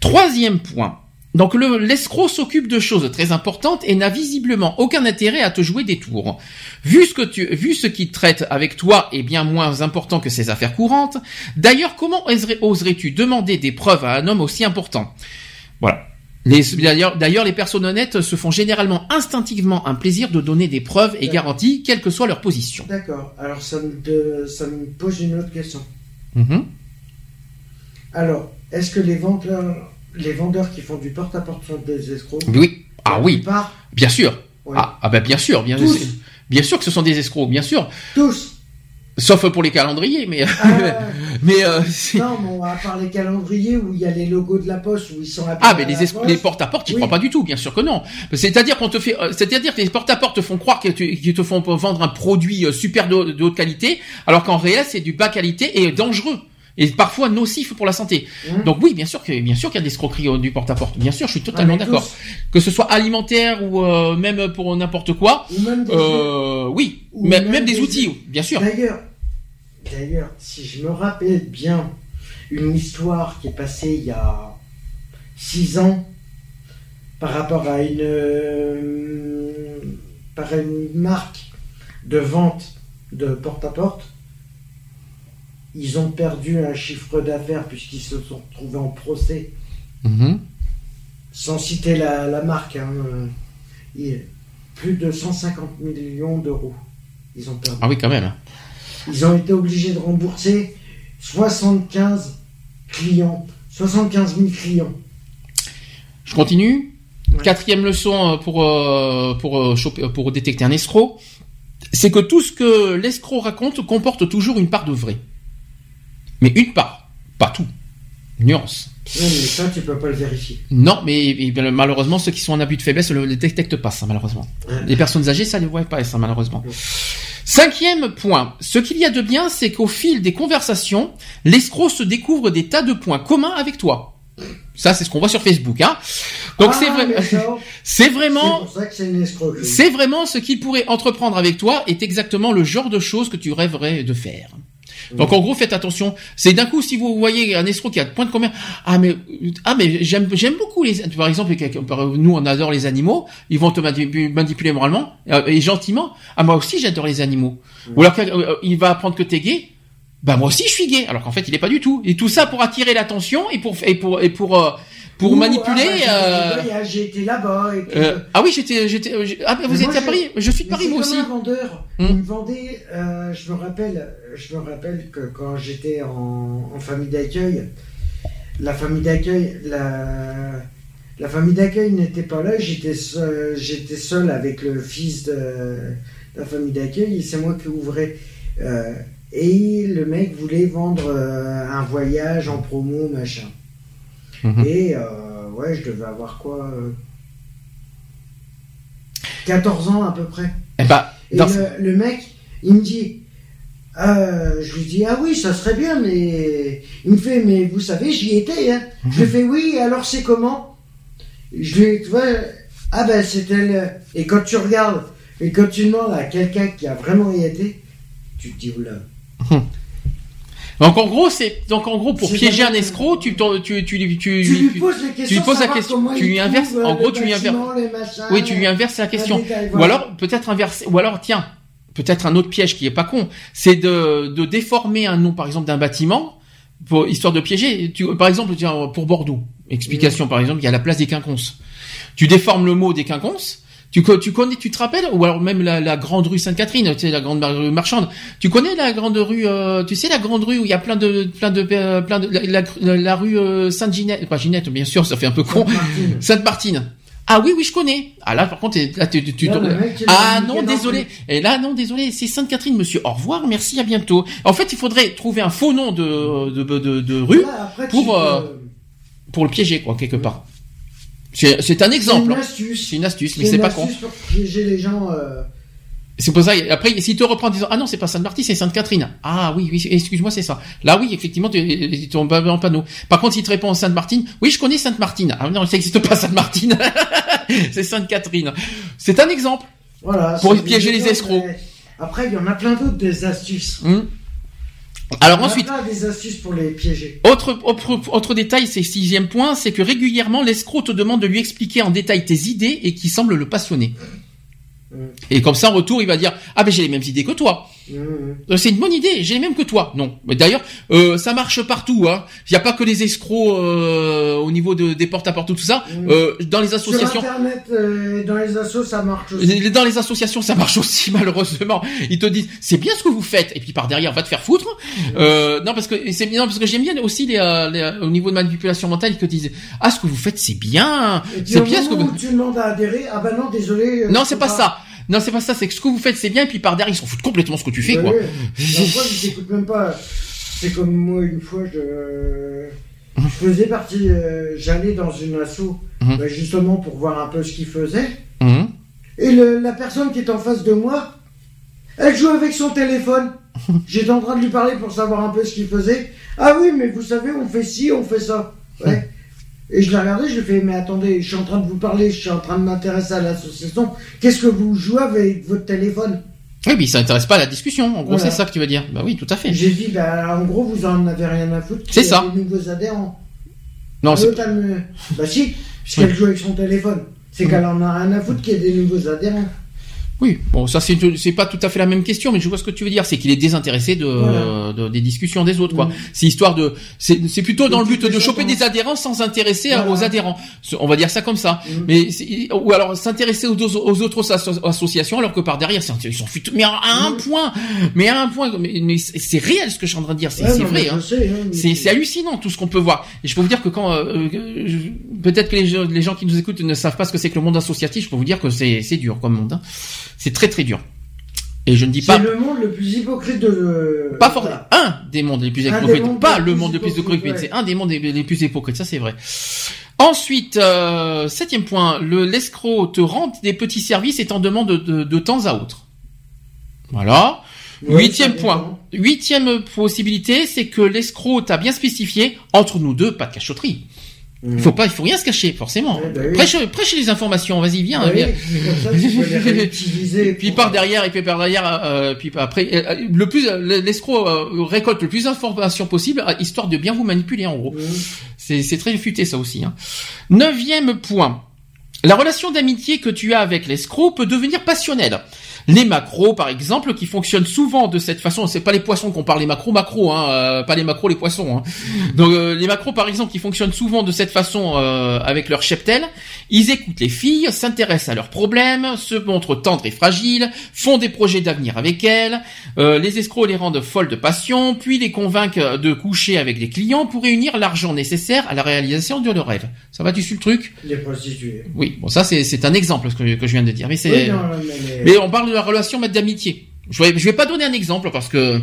Troisième point. Donc le l'escroc s'occupe de choses très importantes et n'a visiblement aucun intérêt à te jouer des tours. Vu ce que tu, vu ce qu'il traite avec toi est bien moins important que ses affaires courantes. D'ailleurs, comment oserais-tu demander des preuves à un homme aussi important? Voilà. D'ailleurs, les personnes honnêtes se font généralement instinctivement un plaisir de donner des preuves et garanties, quelle que soit leur position. D'accord. Alors ça me, ça me pose une autre question. Mm-hmm. Alors, est-ce que les vendeurs les vendeurs qui font du porte-à-porte sont des escrocs Oui. Ah oui. Bien sûr. Ah, ah bah bien sûr, bien, Tous. bien sûr que ce sont des escrocs, bien sûr. Tous. Sauf pour les calendriers, mais Ah, mais euh, non, bon, à part les calendriers où il y a les logos de la poste où ils sont ah mais les, les porte-à-porte, tu Oui. crois pas du tout, bien sûr que non. C'est-à-dire qu'on te fait, euh, c'est-à-dire que les porte-à-porte te font croire qu'ils te, font vendre un produit euh, super de, de haute qualité, alors qu'en réel c'est du bas qualité et dangereux et parfois nocif pour la santé. Mmh. Donc oui, bien sûr que bien sûr qu'il y a des escroqueries euh, du porte-à-porte. Bien sûr, je suis totalement Ah, mais d'accord. Que ce soit alimentaire ou euh, même pour n'importe quoi. Ou même des Euh, oui, Ou même, des des- outils, bien sûr. D'ailleurs, d'ailleurs, si je me rappelle bien une histoire qui est passée il y a six ans par rapport à une, euh, par une marque de vente de porte-à-porte, ils ont perdu un chiffre d'affaires puisqu'ils se sont retrouvés en procès, Mhm. sans citer la, la marque, hein, euh, plus de 150 millions d'euros. Ils ont perdu. Ah oui, quand même. Ils ont été obligés de rembourser 75 clients, 75 000 clients. Je continue. Ouais. Quatrième leçon euh, pour euh, pour choper- pour détecter un escroc, c'est que tout ce que l'escroc raconte comporte toujours une part de vrai. Mais une part, pas tout. Nuance. Oui, mais ça, tu peux pas le vérifier. Non, mais bien, malheureusement, ceux qui sont en abus de faiblesse ne le détectent pas, ça, malheureusement. Ouais. Les personnes âgées, ça ne les voit pas, ça, malheureusement. Ouais. Cinquième point. Ce qu'il y a de bien, c'est qu'au fil des conversations, l'escroc se découvre des tas de points communs avec toi. Ça, c'est ce qu'on voit sur Facebook, hein. Donc Ah, c'est vrai, c'est vraiment, c'est vraiment ce qu'il pourrait entreprendre avec toi est exactement le genre de choses que tu rêverais de faire. Donc en gros, faites attention. C'est d'un coup si vous voyez un escroc qui a de points de commerce. Ah mais ah mais j'aime j'aime beaucoup les. Par exemple, nous on adore les animaux. Ils vont te manipu- manipuler moralement euh, et gentiment. Ah moi aussi j'adore les animaux. Ou alors euh, il va apprendre que t'es gay. Bah moi aussi je suis gay. Alors qu'en fait il est pas du tout. Et tout ça pour attirer l'attention et pour et pour et pour euh, pour Ou, manipuler. ah, bah, euh, j'ai- voyage, J'ai été là-bas. Puis, euh, ah oui j'étais j'étais euh, ah vous moi, à Paris. Je suis de Paris moi aussi. un vendeur. Hmm. Il me vendait, euh, je me rappelle, je me rappelle que quand j'étais en, en famille d'accueil, la famille d'accueil, la, la famille d'accueil n'était pas là. J'étais seul, j'étais seul avec le fils de, de la famille d'accueil et c'est moi qui ouvrais. Euh, et le mec voulait vendre euh, un voyage en promo, machin. Mhm. Et euh, ouais, je devais avoir quoi euh, 14 ans à peu près. Eh bah, Et dans- le, le mec, il me dit, euh, je lui dis, ah oui, ça serait bien, mais il me fait, mais vous savez, j'y étais. Hein. Je lui fais, oui, alors c'est comment? Je lui tu vois, ah ben c'était le... Et quand tu regardes, et quand tu demandes à quelqu'un qui a vraiment y été, tu te dis, oula. Donc en gros, c'est donc en gros pour piéger un escroc, tu tu tu tu, tu, Tu lui poses lui la question, tu lui inverses- en euh, gros, tu lui inverses- les machins, oui, tu lui inverses la question. détail, Ou alors peut-être inverser. Ou alors tiens, peut-être un autre piège qui est pas con, c'est de de déformer un nom par exemple d'un bâtiment pour histoire de piéger. Tu, par exemple, tiens, pour Bordeaux, explication par exemple, il y a la place des quinconces. Tu déformes le mot des quinconces. Tu, tu connais, tu te rappelles, ou alors même la, la grande rue Sainte-Catherine, tu sais la grande rue marchande. Tu connais la grande rue, euh, tu sais la grande rue où il y a plein de, plein de, euh, plein de, la, la- la rue euh, Sainte-Ginette, pas Ginette, bien sûr, ça fait un peu con. Sainte-Martine. Sainte-Martine. Ah oui, oui, je connais. Ah là, par contre, là, tu, tu, Là, mec, ah non, désolé. Et là, non, désolé, c'est Sainte-Catherine, monsieur. Au revoir, merci, à bientôt. En fait, il faudrait trouver un faux nom de, de, de, de rue. Voilà, après, pour, peux- euh, pour le piéger, quoi, quelque part. C'est un exemple. C'est une astuce. C'est une astuce, mais c'est pas con. pour piéger les gens. Euh... C'est pour ça. Après, si tu reprends en disant ah non c'est pas Sainte Martine c'est Sainte Catherine. Ah oui oui excuse-moi c'est ça. Là oui effectivement tu tombes en panneau. Par contre s'il te répond Sainte Martine, oui je connais Sainte Martine. Ah non ça n'existe pas Sainte Martine. c'est Sainte Catherine. C'est un exemple. Voilà. Pour piéger les escrocs. Après il y en a plein d'autres des astuces. Hum. Alors ensuite, des astuces pour les piéger. Autre, autre, détail, c'est sixième point, c'est que régulièrement l'escroc te demande de lui expliquer en détail tes idées et qui semble le passionner. Et comme ça, en retour, il va dire ah ben j'ai les mêmes idées que toi. Mmh. C'est une bonne idée, j'ai les mêmes que toi. Non, mais d'ailleurs, euh, ça marche partout. Hein. Il n'y a pas que les escrocs euh, au niveau de, des portes à porte tout ça. Mmh. Euh, dans les associations. Sur Internet, euh, dans les assos, ça marche aussi. Dans les associations, ça marche aussi malheureusement. Ils te disent c'est bien ce que vous faites, et puis par derrière, va te faire foutre. Mmh. Euh, non parce que c'est bien parce que j'aime bien aussi les, au niveau de manipulation mentale, ils te disent ah ce que vous faites c'est bien, c'est bien ce que vous. Tu demandes à adhérer, ah ben non désolé. non c'est pas ça. Non, c'est pas ça, c'est que ce que vous faites, c'est bien, et puis par derrière, ils s'en foutent complètement ce que tu fais, quoi. fois, ils t'écoutent même pas. C'est comme moi, une fois, je, je faisais partie, euh, j'allais dans une asso, mhm. bah, justement pour voir un peu ce qu'ils faisaient. Mhm. Et le, la personne qui est en face de moi, elle joue avec son téléphone. J'étais en train de lui parler pour savoir un peu ce qu'il faisait. Ah oui, mais vous savez, on fait ci, on fait ça. Ouais. Et je l'ai regardé, je lui ai fait, mais attendez, je suis en train de vous parler, je suis en train de m'intéresser à l'association. Qu'est-ce que vous jouez avec votre téléphone? Oui, mais ça n'intéresse pas à la discussion. En gros, c'est ça que tu veux dire. Bah oui, tout à fait. J'ai dit, bah, en gros, vous en avez rien à foutre. C'est ça. Les nouveaux adhérents. Non, c'est. Bah si, puisqu'elle joue avec son téléphone. C'est qu'elle en a rien à foutre qu'il y ait des nouveaux adhérents. Oui, bon, ça c'est pas tout à fait la même question, mais je vois ce que tu veux dire, c'est qu'il est désintéressé de, des discussions des autres, quoi. Mm. C'est histoire de, c'est plutôt dans le but de choper des adhérents sans s'intéresser aux adhérents. On va dire ça comme ça. Mm. Mais ou alors s'intéresser aux, aux, autres associations, alors que par derrière, ils s'en foutent. Mais à un mm. point, mais à un point, mais, c'est réel ce que je suis en train de dire, c'est vrai. Hein. hein c'est hallucinant tout ce qu'on peut voir. Et je peux vous dire que quand, euh, euh, peut-être que les, les, gens qui nous écoutent ne savent pas ce que c'est que le monde associatif, je peux vous dire que c'est dur comme monde. Hein. C'est très très dur. Et je ne dis pas. C'est le monde le plus hypocrite de. Pas forcément. Un des mondes les plus hypocrites. Pas le monde le plus hypocrite. C'est un des mondes les plus hypocrites. Ça c'est vrai. Ensuite, euh, septième point, le l'escroc te rend des petits services et t'en demande de, de, temps à autre. Voilà. Huitième point. Huitième possibilité, c'est que l'escroc t'a bien spécifié entre nous deux, pas de cachotterie. Il faut pas, il faut rien se cacher, forcément. bah prêche, les informations, vas-y, viens. Bah viens. Oui, puis par derrière, et puis par derrière, euh, puis après, euh, le plus, l'escroc euh, récolte le plus d'informations possible, histoire de bien vous manipuler, en gros. C'est très futé, ça aussi. Hein. Neuvième point. La relation d'amitié que tu as avec l'escroc peut devenir passionnelle. Les macros, par exemple, qui fonctionnent souvent de cette façon. C'est pas les poissons qu'on parle, les macros, macros, hein, euh, pas les macros, les poissons. Hein. Donc euh, les macros, par exemple, qui fonctionnent souvent de cette façon euh, avec leur cheptel, ils écoutent les filles, s'intéressent à leurs problèmes, se montrent tendres et fragiles, font des projets d'avenir avec elles. les escrocs les rendent folles de passion, puis les convainquent de coucher avec les clients pour réunir l'argent nécessaire à la réalisation de leurs rêves. Ça va, tu suis le truc? Les prostituées. Oui, bon ça c'est un exemple ce que, que je viens de dire, mais c'est. mais on parle la relation d'amitié. Je vais, je vais pas donner un exemple parce que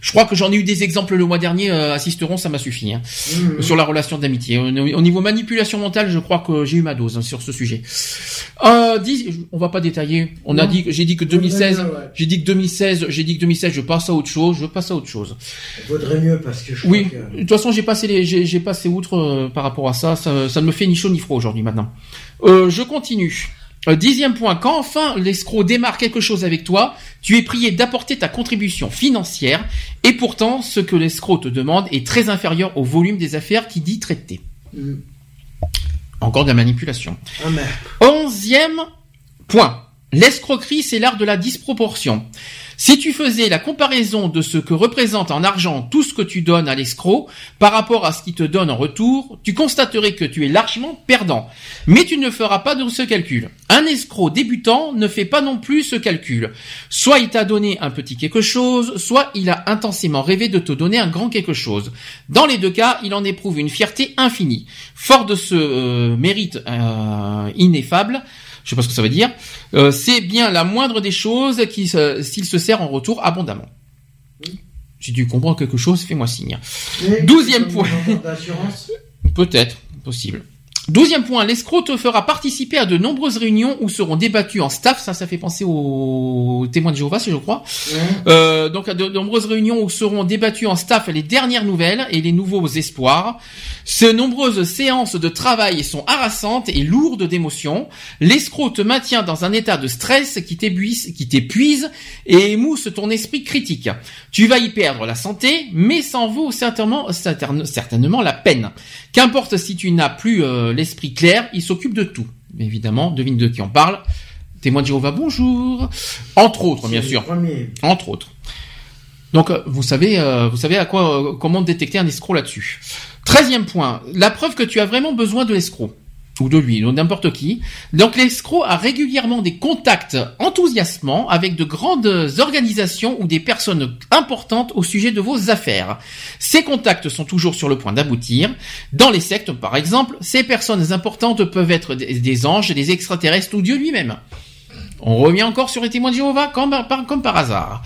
je crois que j'en ai eu des exemples le mois dernier. Euh, assisteront, ça m'a suffi hein, mmh. sur la relation d'amitié. Au, niveau manipulation mentale, je crois que j'ai eu ma dose hein, sur ce sujet. Euh, on va pas détailler. On a dit, j'ai dit que 2016, j'ai dit que 2016, j'ai dit que 2016, je passe à autre chose. Je passe à autre chose. Vaudrait mieux parce que je oui. De toute façon, j'ai passé les, j'ai passé outre euh, par rapport à ça. ça. Ça ne me fait ni chaud ni froid aujourd'hui maintenant. Euh, je continue. Dixième point, quand enfin l'escroc démarre quelque chose avec toi, tu es prié d'apporter ta contribution financière, et pourtant ce que l'escroc te demande est très inférieur au volume des affaires qui dit traiter. Mm. Encore de la manipulation. Ah, Onzième point, l'escroquerie c'est l'art de la disproportion. Si tu faisais la comparaison de ce que représente en argent tout ce que tu donnes à l'escroc par rapport à ce qu'il te donne en retour, tu constaterais que tu es largement perdant. Mais tu ne feras pas de ce calcul. Un escroc débutant ne fait pas non plus ce calcul. Soit il t'a donné un petit quelque chose, soit il a intensément rêvé de te donner un grand quelque chose. Dans les deux cas, il en éprouve une fierté infinie. Fort de ce euh, mérite euh, ineffable, je sais pas ce que ça veut dire, euh, c'est bien la moindre des choses qui, s'il se sert en retour abondamment. Si tu comprends quelque chose, fais-moi signe. Douzième point. Peut-être. possible. Douzième point, l'escroc te fera participer à de nombreuses réunions où seront débattues en staff, ça ça fait penser aux témoins de Jéhovah, si je crois. Euh, donc à de nombreuses réunions où seront débattues en staff les dernières nouvelles et les nouveaux espoirs. Ces nombreuses séances de travail sont harassantes et lourdes d'émotions. L'escroc te maintient dans un état de stress qui t'épuise, qui t'épuise et émousse ton esprit critique. Tu vas y perdre la santé, mais ça en vaut certainement, certainement la peine. Qu'importe si tu n'as plus euh, l'esprit clair, il s'occupe de tout. évidemment, devine de qui on parle. Témoin de Jéhovah, bonjour. Entre autres, bien sûr. Entre autres. Donc, euh, vous savez, euh, vous savez à quoi, comment détecter un escroc là-dessus. Treizième point, la preuve que tu as vraiment besoin de l'escroc ou de lui, ou n'importe qui. Donc l'escroc a régulièrement des contacts enthousiasmants avec de grandes organisations ou des personnes importantes au sujet de vos affaires. Ces contacts sont toujours sur le point d'aboutir. Dans les sectes, par exemple, ces personnes importantes peuvent être des anges, des extraterrestres ou Dieu lui-même. On revient encore sur les témoins de Jéhovah comme par, hasard.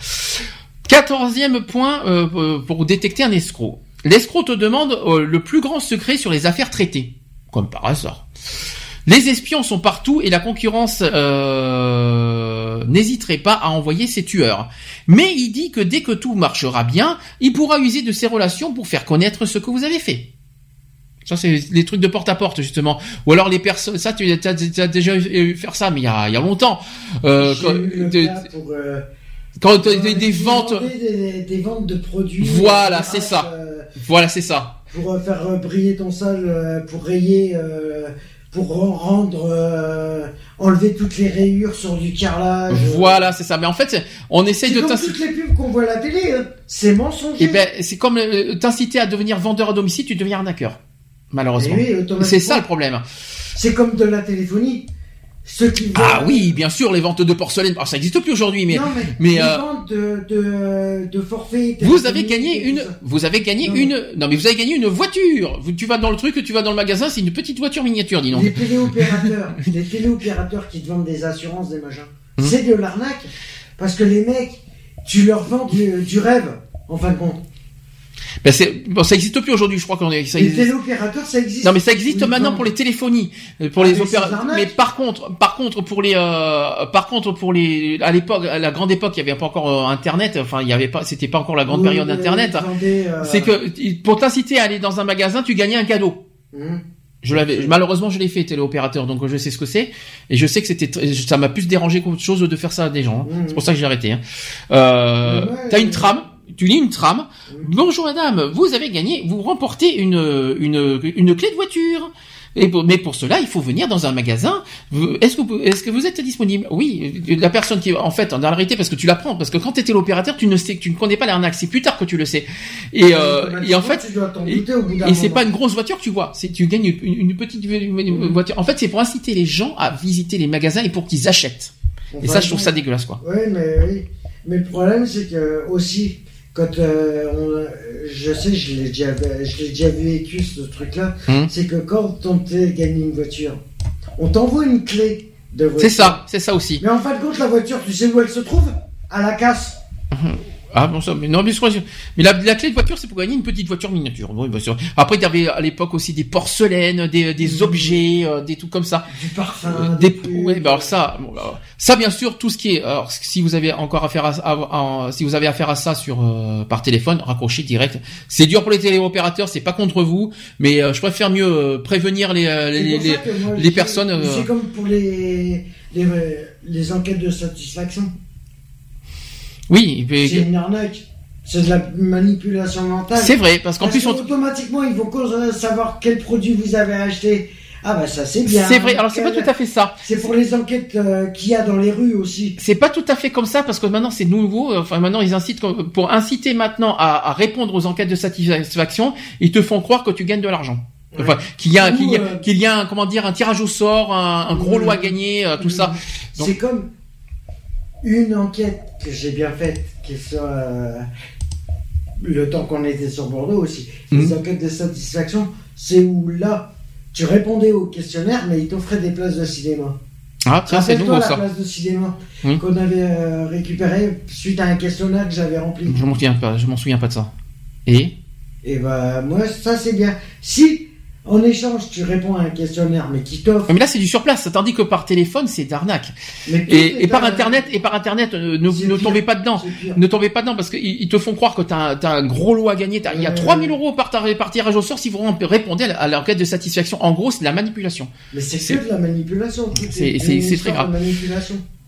Quatorzième point euh, pour détecter un escroc. L'escroc te demande euh, le plus grand secret sur les affaires traitées, comme par hasard. Les espions sont partout et la concurrence euh, n'hésiterait pas à envoyer ses tueurs. Mais il dit que dès que tout marchera bien, il pourra user de ses relations pour faire connaître ce que vous avez fait. Ça, c'est les trucs de porte à porte, justement. Ou alors les personnes, ça, tu as, déjà eu faire ça, mais il y a, il y a longtemps. Euh, quand, pour, euh, quand des, des ventes, des, ventes de produits. Voilà, c'est ça. Euh, voilà, c'est ça. Pour faire briller ton salle, pour rayer pour rendre euh, enlever toutes les rayures sur du carrelage. Voilà, c'est ça. Mais en fait, on essaye de t'inciter. toutes les pubs qu'on voit à la télé, hein. c'est mensonger. Et eh ben, c'est comme euh, t'inciter à devenir vendeur à domicile, tu deviens arnaqueur. Malheureusement. Eh c'est ça le problème. C'est comme de la téléphonie ah oui, bien sûr, les ventes de porcelaine. ça n'existe plus aujourd'hui, mais mais, les euh, ventes de, de, forfait. Vous avez gagné une, vous avez gagné une, non mais vous avez gagné une voiture. Tu vas dans le truc, tu vas dans le magasin, c'est une petite voiture miniature, dis donc. Les téléopérateurs, les téléopérateurs qui te vendent des assurances, des machins, hum. c'est de l'arnaque parce que les mecs, tu leur vends du, du rêve en fin de compte. Ben c'est bon, ça existe plus aujourd'hui, je crois qu'on est. Ça les téléopérateurs, ça existe. Non, mais ça existe maintenant pour les téléphonies, euh, pour ah, les opérateurs. Mais par contre, par contre pour les, euh, par contre pour les, à l'époque, à la grande époque, il y avait pas encore euh, Internet. Enfin, il y avait pas, c'était pas encore la grande période d'Internet. C'est que pour t'inciter à aller dans un magasin, tu gagnais un cadeau. Hum. Je l'avais, malheureusement, je l'ai fait téléopérateur, donc je sais ce que c'est, et je sais que c'était, ça m'a plus dérangé qu'autre chose de faire ça à des gens. Hein. Hum. C'est pour ça que j'ai arrêté. Hein. Euh, T'as une trame, tu lis une trame. Bonjour madame, vous avez gagné, vous remportez une, une, une clé de voiture. Et mais pour cela, il faut venir dans un magasin. Est-ce que, vous êtes disponible? Oui, la personne qui, en fait, en réalité, parce que tu l'apprends, parce que quand tu étais l'opérateur, tu ne sais, tu ne connais pas l'arnaque. C'est plus tard que tu le sais. Et, euh, et en fait, et, c'est pas une grosse voiture que tu vois. C'est tu gagnes une, petite voiture. En fait, c'est pour inciter les gens à visiter les magasins et pour qu'ils achètent. et ça, je trouve ça dégueulasse, quoi. Oui, mais oui. Mais le problème, c'est que aussi, quand euh, on, je sais, je l'ai déjà, je l'ai déjà vécu ce truc-là, hum. c'est que quand on t'a gagné une voiture, on t'envoie une clé de voiture. C'est ça, c'est ça aussi. Mais en fin de compte, la voiture, tu sais où elle se trouve? À la casse. Hum. Ah bon ça, mais non, mais, mais la, la, clé de voiture, c'est pour gagner une petite voiture miniature. Bon, bien sûr. Après, il y avait à l'époque aussi des porcelaines, des, des mmh. objets, euh, des trucs comme ça. Du parfum. Des, des ouais, bah alors ça, bon, bah, ça bien sûr, tout ce qui est. Alors, si vous avez encore affaire à, à, si vous avez affaire à ça sur euh, par téléphone, raccrochez direct. C'est dur pour les téléopérateurs, c'est pas contre vous, mais euh, je préfère mieux prévenir les les, les, les personnes. C'est comme pour les, les les enquêtes de satisfaction. Oui, c'est une arnaque. C'est de la manipulation mentale. C'est vrai, parce qu'en plus, automatiquement, ils vont savoir quel produit vous avez acheté. Ah bah ça c'est bien. C'est vrai. Alors c'est pas tout à fait ça. C'est pour les enquêtes euh, qu'il y a dans les rues aussi. C'est pas tout à fait comme ça parce que maintenant c'est nouveau. Enfin maintenant ils incitent pour inciter maintenant à, répondre aux enquêtes de satisfaction, ils te font croire que tu gagnes de l'argent. Enfin, qu'il y a, qu'il y, a, euh, y a un, comment dire, un tirage au sort, un, gros lot à gagner, euh, tout ça. C'est comme une enquête que j'ai bien faite, qui est euh, le temps qu'on était sur Bordeaux aussi, mhm. les enquêtes de satisfaction, c'est où là, tu répondais au questionnaire, mais ils t'offraient des places de cinéma. Ah, tiens, c'est nouveau ça. la place de cinéma qu'on avait euh, récupérée suite à un questionnaire que j'avais rempli. Je m'en souviens pas, je m'en souviens pas de ça. Et? Et bah, moi, ça c'est bien. Si En échange, tu réponds à un questionnaire, mais qui t'offre. Mais là, c'est du surplace. Tandis que par téléphone, c'est d'arnaque. Et, et par internet, et par internet, euh, ne, ne tombez pas dedans. Ne tombez pas dedans parce qu'ils ils te font croire que t'as as un gros lot à gagner. Il y a 3000 euros par, par tirage au sort si vous répondez à l'enquête de satisfaction. En gros, c'est de la manipulation. Mais c'est que de la manipulation. C'est très grave.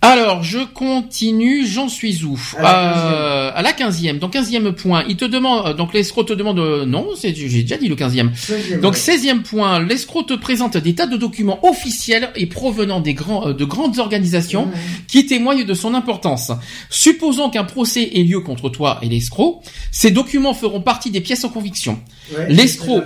Alors, je continue, j'en suis où À la quinzième. Donc, quinzième point, il te demande, euh, donc l'escroc te demande, euh, non, j'ai déjà dit le quinzième. Donc, seizième point, l'escroc te présente des tas de documents officiels et provenant des grands, euh, de grandes organisations qui témoignent de son importance. Supposons qu'un procès ait lieu contre toi et l'escroc, ces documents feront partie des pièces en conviction. L'escroc,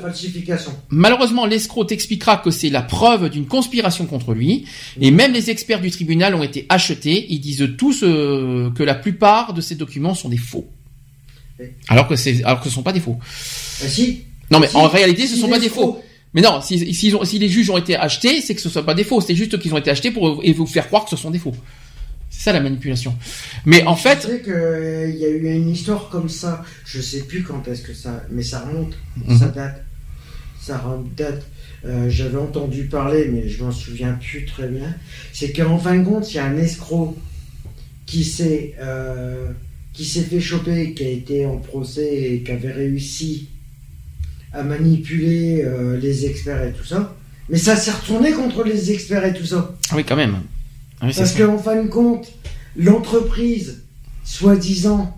malheureusement, l'escroc t'expliquera que c'est la preuve d'une conspiration contre lui, et même les experts du tribunal ont été achetés ils disent tous euh, que la plupart de ces documents sont des faux. Alors que c'est, alors que ce sont pas des faux. Ah, si. Non, mais en réalité, ce ne sont pas des faux. Mais non, si, si, si, les juges ont été achetés, c'est que ce ne sont pas des faux. C'est juste qu'ils ont été achetés pour vous faire croire que ce sont des faux. C'est ça la manipulation. Mais en fait. Je sais qu'il euh, y a eu une histoire comme ça. Je sais plus quand est-ce que ça. Mais ça remonte. Mhm. Ça date. Ça date. Euh, j'avais entendu parler, mais je m'en souviens plus très bien, c'est qu'en fin de compte, il y a un escroc qui s'est euh, qui s'est fait choper, qui a été en procès et qui avait réussi à manipuler les experts et tout ça. Mais ça s'est retourné contre les experts et tout ça. Oui, quand même. Ah Parce qu'en fin de compte, l'entreprise, soi-disant,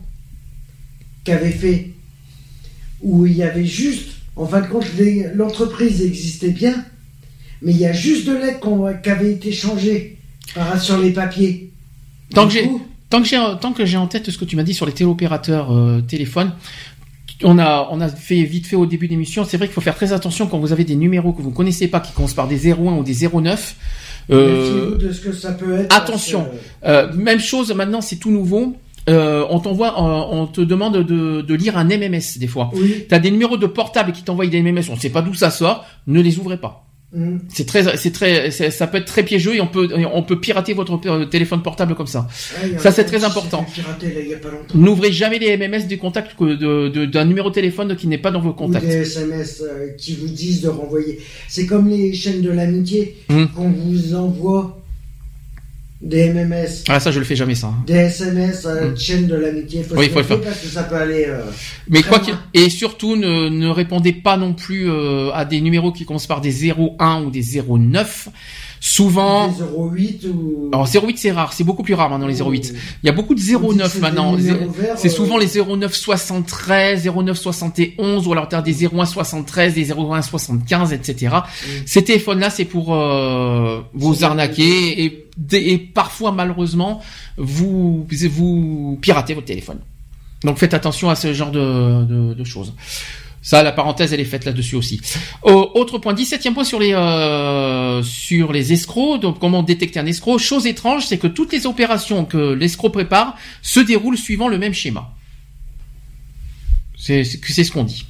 qu'avait fait, où il y avait juste en fin de compte, l'entreprise existait bien, mais il y a juste de l'aide qui avait été changée sur les papiers. Tant que, j'ai, tant, que j'ai, tant que j'ai en tête ce que tu m'as dit sur les téléopérateurs euh, téléphones, on a, on a fait vite fait au début de l'émission. C'est vrai qu'il faut faire très attention quand vous avez des numéros que vous ne connaissez pas qui commencent par des 01 ou des 09. Euh, de ce que ça peut être. Attention. Euh, même chose, maintenant c'est tout nouveau. Euh, on t'envoie, on te demande de, de, lire un MMS des fois. Oui. Tu as des numéros de portable qui t'envoient des MMS, on ne sait pas d'où ça sort, ne les ouvrez pas. Mm. C'est très, c'est très, ça peut être très piégeux et on peut, on peut pirater votre téléphone portable comme ça. ça c'est très important. N'ouvrez jamais les MMS des contacts d'un de, numéro de téléphone qui n'est pas dans vos contacts. Ou des SMS euh, qui vous disent de renvoyer. C'est comme les chaînes de l'amitié mm. qu'on vous envoie des MMS. Ah ça je le fais jamais ça. Hein. Des SMS, euh, mm. chaîne de l'amitié. oui, il faut le faire parce que ça peut aller. Euh, Mais quoi qu'il et surtout ne, ne répondez pas non plus euh, à des numéros qui commencent par des 01 ou des 09 Souvent. 08 ou. Alors 08 c'est rare, c'est beaucoup plus rare maintenant les 08. Il y a beaucoup de 09 maintenant. C'est souvent les 09 73, 09 71 ou alors t'as des 01 73, des 01 75, etc. Ces téléphones-là c'est pour euh, vous arnaquer et, et parfois malheureusement vous vous piratez votre téléphone. Donc faites attention à ce genre de, de, de choses. Ça, la parenthèse, elle est faite là-dessus aussi. autre point, 17e point sur les euh, sur les escrocs. Donc, comment détecter un escroc? Chose étrange, c'est que toutes les opérations que l'escroc prépare se déroulent suivant le même schéma. C'est ce qu'on dit.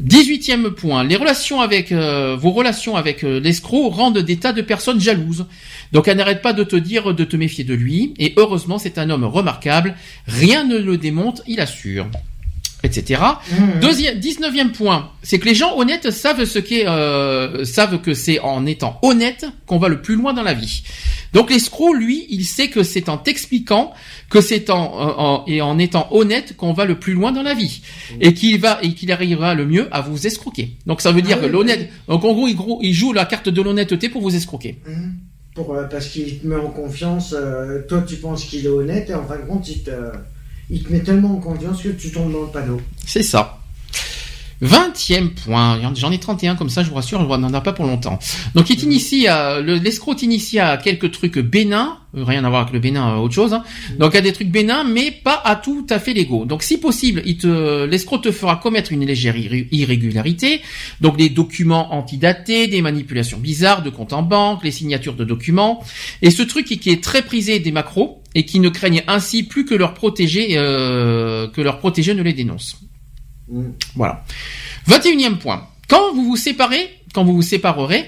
18e mmh. point, les relations avec euh, vos relations avec euh, l'escroc rendent des tas de personnes jalouses. Donc elle n'arrête pas de te dire de te méfier de lui. Et heureusement, c'est un homme remarquable. Rien ne le démonte, il assure etc. Mmh. Deuxième, 19e point, c'est que les gens honnêtes savent ce qu'est, euh, savent que c'est en étant honnête qu'on va le plus loin dans la vie. Donc l'escroc, lui, il sait que c'est en t'expliquant que c'est en, et en étant honnête qu'on va le plus loin dans la vie mmh. et qu'il va et qu'il arrivera le mieux à vous escroquer. Donc ça veut dire ah que l'honnête, donc en gros, il, il, joue la carte de l'honnêteté pour vous escroquer. Mmh. Pour, euh, parce qu'il te met en confiance, euh, toi tu penses qu'il est honnête et en fin de compte il te il te met tellement en confiance que tu tombes dans le panneau. C'est ça. Vingtième point, j'en ai 31 comme ça, je vous rassure, on n'en a pas pour longtemps. Donc il t'initie à, l'escroc t'initie à quelques trucs bénins, euh, rien à voir avec le bénin, euh, autre chose. Hein. Donc à des trucs bénins, mais pas à tout à fait légaux. Donc si possible, il te, l'escroc te fera commettre une légère irrégularité, donc des documents antidatés, des manipulations bizarres de comptes en banque, les signatures de documents, et ce truc qui est très prisé des macros et qui ne craignent ainsi plus que leur protégé, euh, que leur protégé ne les dénonce. Mm. Voilà. 21e point. Quand vous vous séparez, quand vous vous séparerez,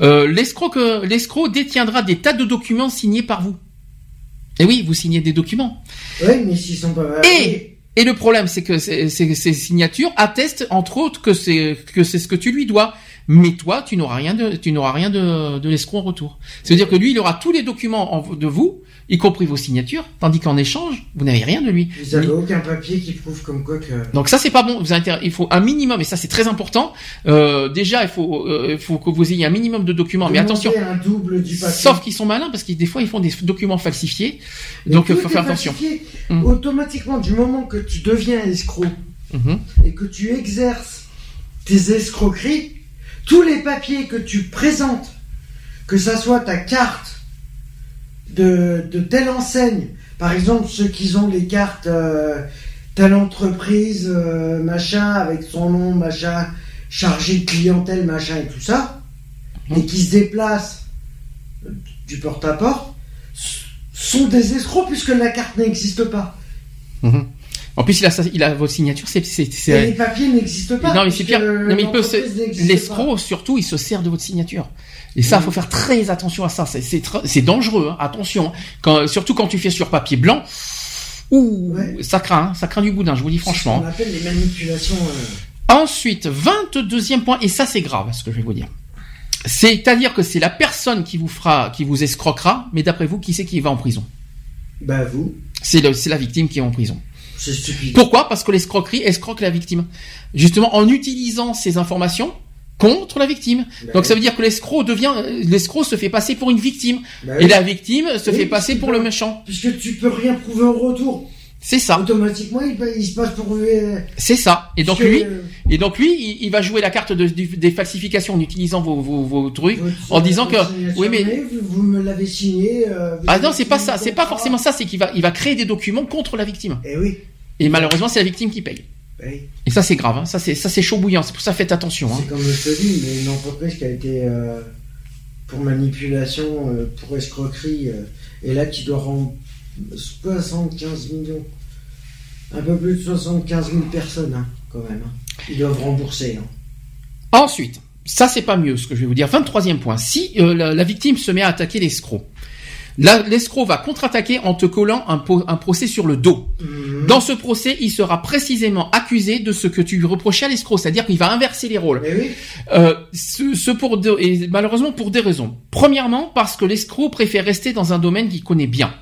euh, l'escroc détiendra des tas de documents signés par vous. Et oui, vous signez des documents. Oui, mais s'ils sont pas. Et, et le problème, c'est que ces, ces, signatures attestent, entre autres, que c'est que c'est ce que tu lui dois. Mais toi, tu n'auras rien de, tu n'auras rien de, de l'escroc en retour. C'est-à-dire que lui, il aura tous les documents en- de vous, y compris vos signatures, tandis qu'en échange, vous n'avez rien de lui. Vous avez aucun papier qui prouve comme quoi que. Donc ça c'est pas bon. Vous avez intérêt- il faut un minimum et ça c'est très important. Euh, déjà il faut, euh, il faut que vous ayez un minimum de documents. Mais attention, un double du papier. sauf qu'ils sont malins parce que des fois ils font des documents falsifiés. Mais Donc il faut faire attention. falsifié. Mm. Automatiquement, du moment que tu deviens escroc Mhm. et que tu exerces tes escroqueries, tous les papiers que tu présentes, que ça soit ta carte de, telle enseigne, par exemple ceux qui ont les cartes euh, telle entreprise, euh, machin, avec son nom, machin, chargé de clientèle, machin et tout ça, Mhm. et qui se déplacent euh, du porte-à-porte, sont des escrocs puisque la carte n'existe pas. Mhm. En plus il a, sa- il a votre signature. C'est, les papiers n'existent pas. non mais c'est pire. Non mais il peut se- l'entreprise n'existe l'escroc surtout il se sert de votre signature. Et ça, Mhm. faut faire très attention à ça. C'est, tr- dangereux. hein. Attention. Quand, surtout quand tu fais sur papier blanc. Ouh, Ouais. ça craint, hein. ça craint du boudin. Je vous dis franchement. C'est ce qu'on appelle les manipulations. euh, Ensuite, 22e point, et ça c'est grave ce que je vais vous dire. C'est-à-dire que c'est la personne qui vous fera, qui vous escroquera, mais d'après vous, qui c'est qui va en prison? Bah vous, C'est c'est la victime qui est en prison. C'est stupide. Pourquoi? Parce que l'escroquerie escroque la victime. Justement, en utilisant ces informations contre la victime. Bah Donc ça veut dire que l'escroc devient, l'escroc se fait passer pour une victime, Bah et oui. la victime se fait passer pour le méchant. Puisque tu peux rien prouver au retour. C'est ça, Automatiquement, il, il se passe pour. euh, c'est ça. Et donc lui, euh, et donc lui, il, il va jouer la carte de- des falsifications en utilisant vos, vos, vos trucs. votre- en disant que- oui, mais- vous, vous me l'avez signé. euh, Ah non, c'est pas ça, c'est pas forcément ça, c'est qu'il va, il va créer des documents contre la victime. Eh oui. Et malheureusement, c'est la victime qui paye. Et ça, c'est grave, hein. ça, c'est, ça, c'est chaud bouillant. C'est pour ça, faites attention. Hein. C'est comme je te dis, mais une entreprise qui a été euh, pour manipulation, euh, pour escroquerie, euh, et là qui doit rendre 75 millions. Un peu plus de 75 000 personnes, hein, quand même. hein. Ils doivent rembourser. hein. Ensuite, ça, c'est pas mieux, ce que je vais vous dire. 23e point. Si euh, la, la victime se met à attaquer l'escroc, l'escroc va contre-attaquer en te collant un, procès sur le dos. Mhm. Dans ce procès, il sera précisément accusé de ce que tu lui reprochais à l'escroc, c'est-à-dire qu'il va inverser les rôles. Oui, Euh, ce, ce pour deux, et malheureusement pour des raisons. Premièrement, parce que l'escroc préfère rester dans un domaine qu'il connaît bien.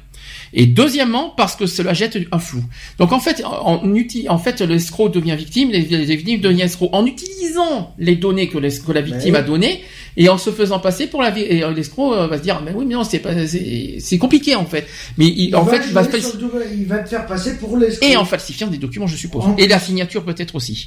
Et deuxièmement, parce que cela jette un flou. Donc en fait, en, en fait, l'escroc devient victime, les, les victimes deviennent escrocs en utilisant les données que, que la victime oui. a données et en se faisant passer pour la et euh, l'escroc euh, va se dire mais oui mais non c'est pas c'est compliqué en fait. Mais il- il en va fait il va il va te faire passer pour l'escroc. et en falsifiant des documents je suppose et la signature peut-être aussi.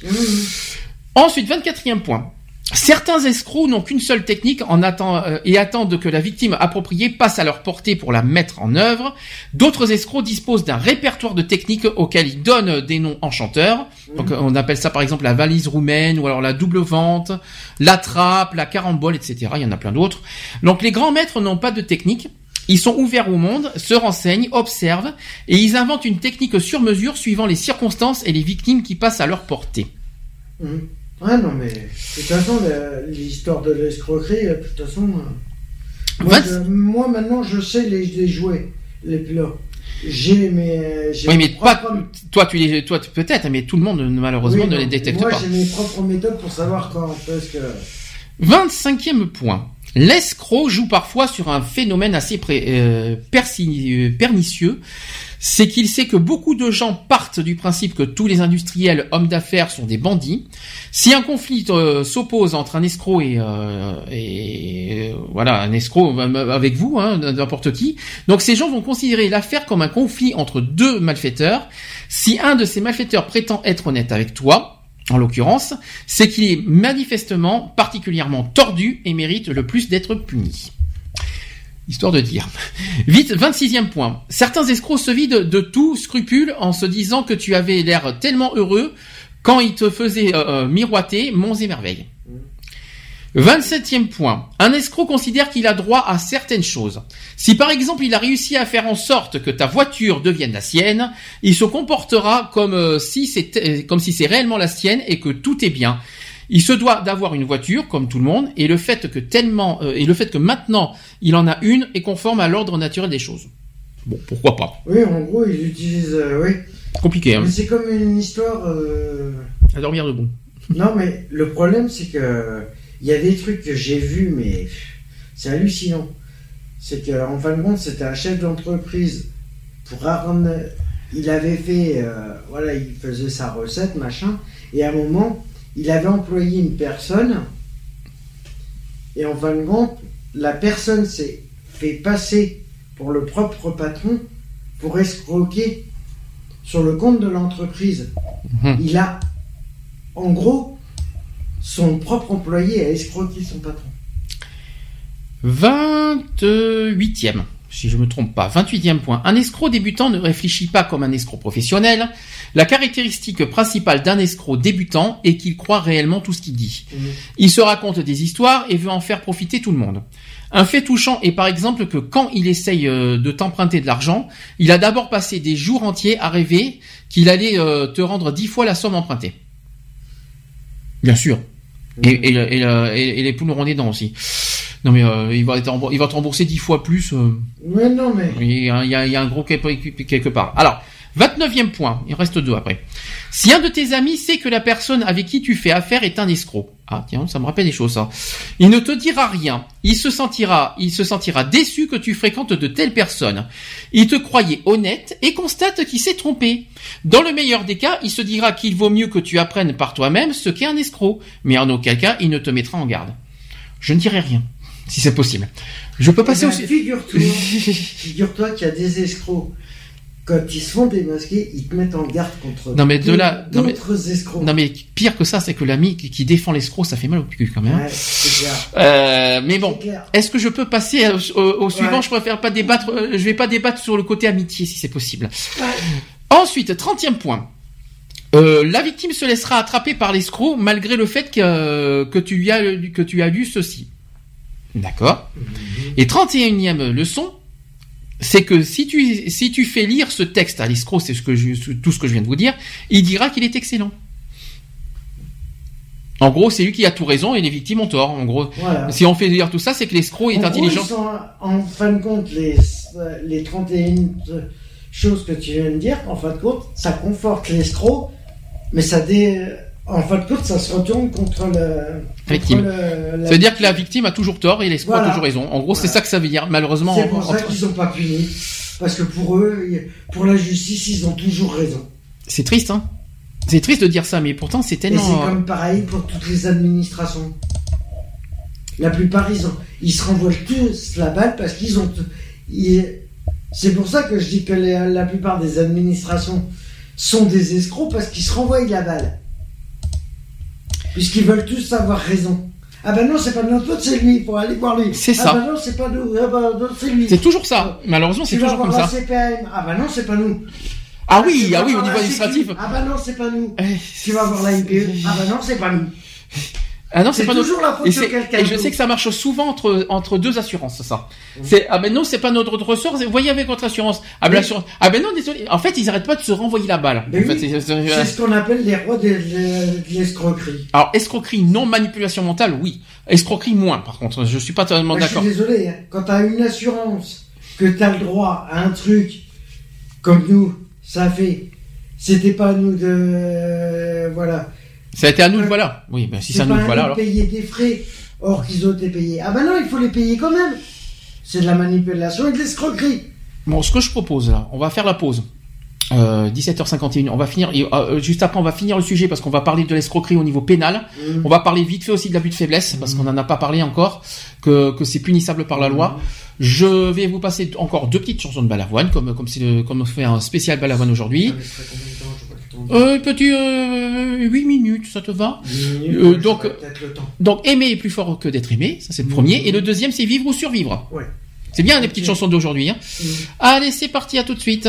Ensuite, 24e point. Certains escrocs n'ont qu'une seule technique en euh, et attendent que la victime appropriée passe à leur portée pour la mettre en œuvre. D'autres escrocs disposent d'un répertoire de techniques auxquelles ils donnent des noms enchanteurs. Donc euh, on appelle ça par exemple la valise roumaine ou alors la double vente, la trappe, la carambole, etc. Il y en a plein d'autres. Donc les grands maîtres n'ont pas de technique. Ils sont ouverts au monde, se renseignent, observent et ils inventent une technique sur mesure suivant les circonstances et les victimes qui passent à leur portée. Mhm. Ouais, non, mais de toute façon, l'histoire de l'escroquerie, euh, de toute façon. euh, Moi, je- moi, maintenant, je sais les, les jouer, les plats. J'ai mes. j'ai Oui, mes mais pas propres- toi, tu les, toi, peut-être, mais tout le monde malheureusement Oui, ne les détecte moi, pas. j'ai mes propres méthodes pour savoir quand. Parce que. 25e point. L'escroc joue parfois sur un phénomène assez pré- euh, persi- euh, pernicieux. C'est qu'il sait que beaucoup de gens partent du principe que tous les industriels, hommes d'affaires sont des bandits. Si un conflit euh, s'oppose entre un escroc et, euh, euh, voilà un escroc avec vous, hein, n'importe qui, donc ces gens vont considérer l'affaire comme un conflit entre deux malfaiteurs. Si un de ces malfaiteurs prétend être honnête avec toi, en l'occurrence, c'est qu'il est manifestement particulièrement tordu et mérite le plus d'être puni. Histoire de dire. Vite, 26e point. Certains escrocs se vident de tout scrupule en se disant que tu avais l'air tellement heureux quand ils te faisaient euh, euh, miroiter monts et merveilles. 27e point. Un escroc considère qu'il a droit à certaines choses. Si par exemple il a réussi à faire en sorte que ta voiture devienne la sienne, il se comportera comme euh, si c'était, comme si c'est réellement la sienne et que tout est bien. Il se doit d'avoir une voiture comme tout le monde et le fait que tellement euh, et le fait que maintenant il en a une est conforme à l'ordre naturel des choses. Bon, pourquoi pas Oui, en gros, ils utilisent. euh, oui. Compliqué, hein. C'est comme une histoire. euh, À dormir debout. Non, mais le problème, c'est que il y a des trucs que j'ai vus, mais c'est hallucinant. C'est qu'en fin de compte, c'était un chef d'entreprise pour Il avait fait, euh, voilà, il faisait sa recette, machin, et à un moment, il avait employé une personne, et en fin de compte, la personne s'est fait passer pour le propre patron pour escroquer sur le compte de l'entreprise. Mhm. Il a, en gros, son propre employé a escroqué son patron. 28e, si je ne me trompe pas, 28e point. Un escroc débutant ne réfléchit pas comme un escroc professionnel. La caractéristique principale d'un escroc débutant est qu'il croit réellement tout ce qu'il dit. Mhm. Il se raconte des histoires et veut en faire profiter tout le monde. Un fait touchant est par exemple que quand il essaye euh, de t'emprunter de l'argent, il a d'abord passé des jours entiers à rêver qu'il allait euh, te rendre dix fois la somme empruntée. Bien sûr. Et, les poules auront des dents aussi. Non mais euh, il va il va te rembourser dix fois plus. Mais non mais. Il y, a, il y a un gros quelque part. Alors, 29e point, il reste deux après. Si un de tes amis sait que la personne avec qui tu fais affaire est un escroc, ah tiens, ça me rappelle des choses ça. Il ne te dira rien. Il se sentira, il se sentira déçu que tu fréquentes de telles personnes. Il te croyait honnête et constate qu'il s'est trompé. Dans le meilleur des cas, il se dira qu'il vaut mieux que tu apprennes par toi-même ce qu'est un escroc, mais en aucun cas, il ne te mettra en garde. Je ne dirai rien, si c'est possible. Je peux passer eh ben, au... Figure-toi qu'il y a des escrocs quand ils se font démasquer, ils te mettent en garde contre non, mais de là, d'autres escrocs. Non mais pire que ça, c'est que l'ami qui, défend l'escroc, ça fait mal au cul quand même. Ouais, clair. Euh, mais bon, est-ce que je peux passer au, suivant? Je préfère pas débattre. Euh, je vais pas débattre sur le côté amitié si c'est possible. Ensuite, 30e point. Euh, la victime se laissera attraper par l'escroc malgré le fait que, que tu lui as que tu as lu ceci. D'accord. Mhm. Et 31e leçon, c'est que si tu, si tu fais lire ce texte à l'escroc, c'est ce que tout ce que je viens de vous dire, il dira qu'il est excellent. En gros, c'est lui qui a tout raison et les victimes ont tort. En gros, si on fait lire tout ça, c'est que l'escroc est intelligent. en fin de compte, les, les 31 choses que tu viens de dire, en fin de compte, ça conforte l'escroc, mais ça dé, en fin de compte, ça se retourne contre le. Victime. ça veut dire que la victime a toujours tort et l'escroc a toujours raison. En gros, c'est ça que ça veut dire. Malheureusement. C'est pour ça qu'ils sont pas punis. Parce que pour eux, pour la justice, ils ont toujours raison. C'est triste, hein. C'est triste de dire ça, mais pourtant c'est tellement. Et c'est comme pareil pour toutes les administrations. La plupart, ils, ont, ils se renvoient tous la balle parce qu'ils ont. C'est pour ça que je dis que la plupart des administrations sont des escrocs parce qu'ils se renvoient la balle puisqu'ils veulent tous avoir raison. Ah ben non, c'est pas notre faute, c'est lui, il faut aller voir lui. C'est ça. Ah ben non, c'est pas nous, ah ben c'est lui. C'est toujours ça. Malheureusement, c'est toujours comme ça. CPM. Ah ben non, c'est pas nous. Ah oui, ah oui, au niveau administratif. Ah ben non, c'est pas nous. Eh, tu vas voir la NPE. Ah ben non, c'est pas nous. Ah non, c'est pas toujours la faute de quelqu'un. Et je sais que ça marche souvent entre entre deux assurances, ça. C'est ah ben non, c'est pas notre ressort. Voyez avec votre assurance. Ah ben l'assurance. Ah ben non, désolé. En fait, ils arrêtent pas de se renvoyer la balle. c'est ce qu'on appelle les rois de, l'escroquerie. Alors escroquerie, non manipulation mentale, oui. Escroquerie moins. Par contre, je suis pas totalement d'accord. Je suis désolé. Hein. Quand t'as une assurance que t'as le droit à un truc comme nous, ça fait. C'était pas nous de voilà ça a été à nous, voilà. Oui, ben si c'est à nous, voilà. Alors. payer des frais, or qu'ils ont été payés. Ah ben non, il faut les payer quand même. C'est de la manipulation et de l'escroquerie. Bon, ce que je propose là, on va faire la pause. Euh, 17h51. On va finir euh, juste après. On va finir le sujet parce qu'on va parler de l'escroquerie au niveau pénal. Mm. On va parler vite fait aussi de l'abus de faiblesse parce mm. qu'on n'en a pas parlé encore que, que c'est punissable par la loi. Mm. Je vais vous passer encore deux petites chansons de Balavoine comme comme c'est comme on fait un spécial Balavoine aujourd'hui. Euh, petit euh, 8 minutes, ça te va euh, Donc, donc aimer est plus fort que d'être aimé, ça c'est le premier. Et le deuxième, c'est vivre ou survivre. Ouais. C'est bien les petites chansons d'aujourd'hui. Hein. Allez, c'est parti, à tout de suite.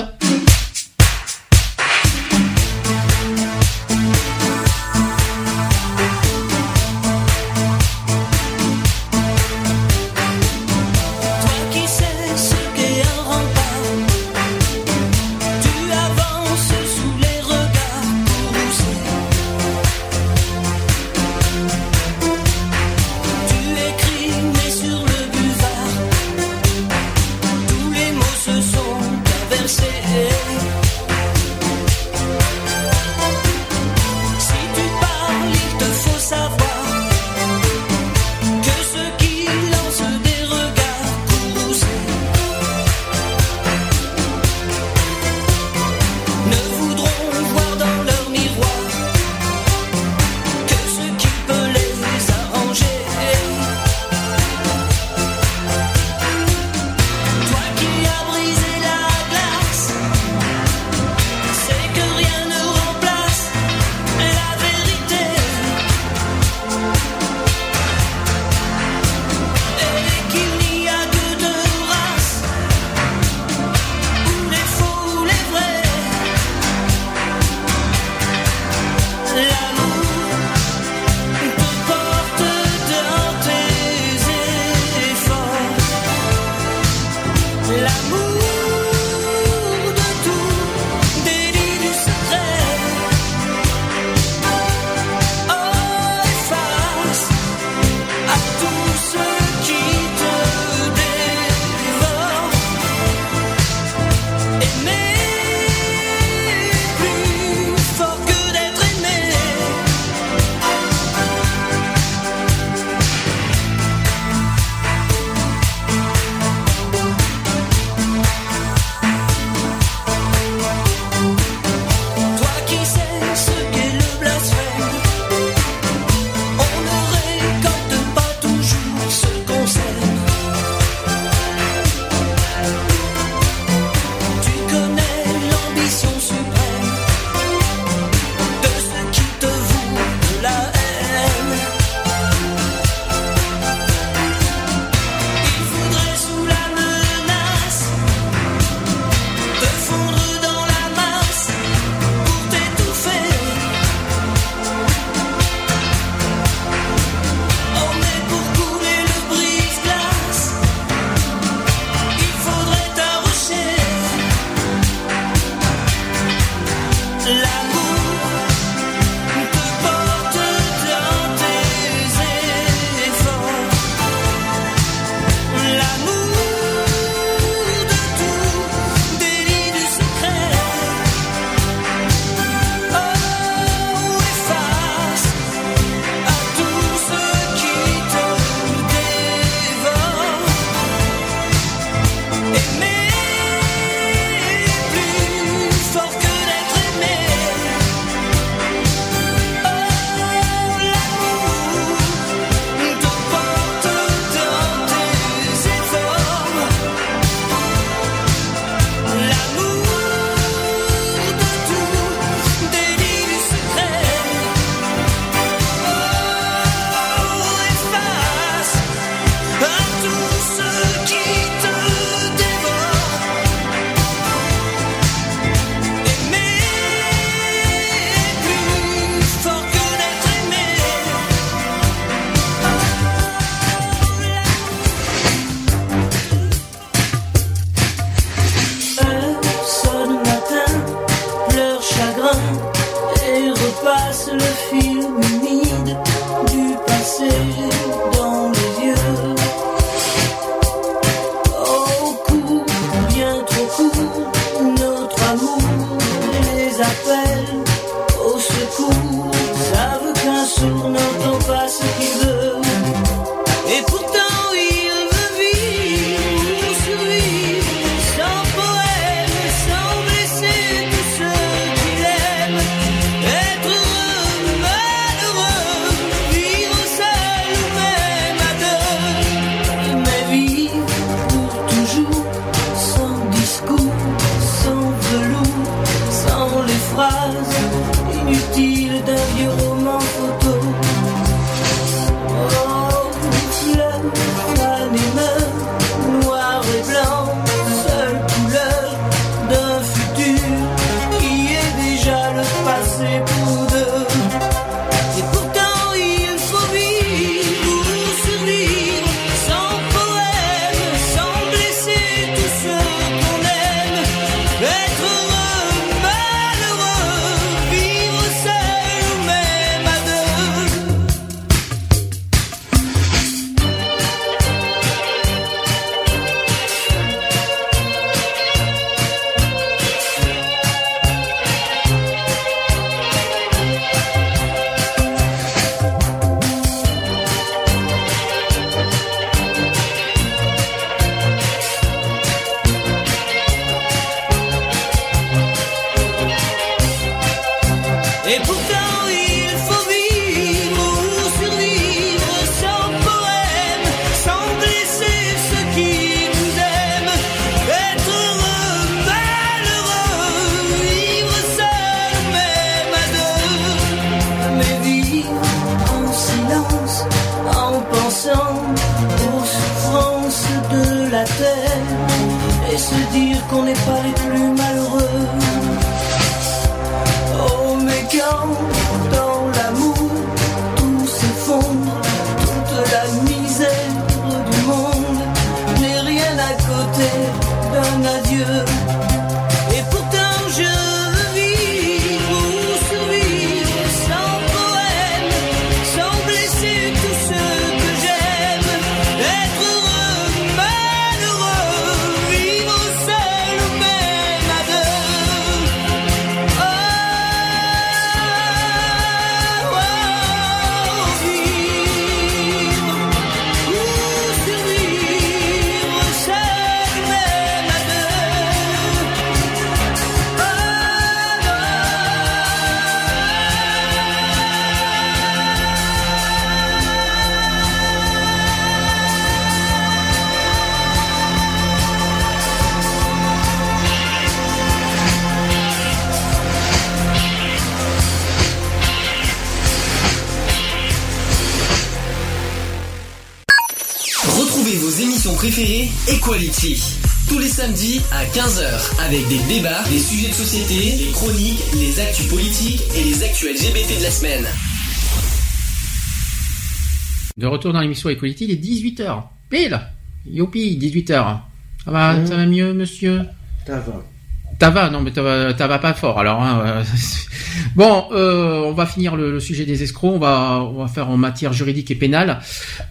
L'émission Equality, il est 18h. Pile Youpi, 18h. Ça va, ça va mieux, monsieur Ça va. Ça va, non mais ça va, va pas fort. Alors, hein, bon, euh, on va finir le, sujet des escrocs. On va, on va faire en matière juridique et pénale.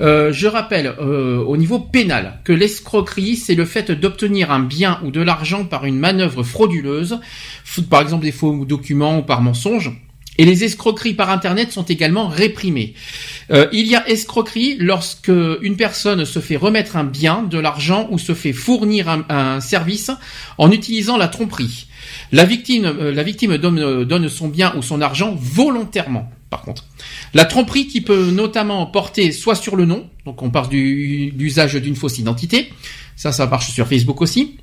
Euh, je rappelle euh, au niveau pénal que l'escroquerie, c'est le fait d'obtenir un bien ou de l'argent par une manœuvre frauduleuse, par exemple des faux documents ou par mensonge. Et les escroqueries par Internet sont également réprimées. Euh, il y a escroquerie lorsque une personne se fait remettre un bien, de l'argent ou se fait fournir un, service en utilisant la tromperie. La victime, euh, la victime donne, euh, donne son bien ou son argent volontairement. Par contre, la tromperie qui peut notamment porter soit sur le nom, donc on parle du, d'usage d'une fausse identité, ça, ça marche sur Facebook aussi,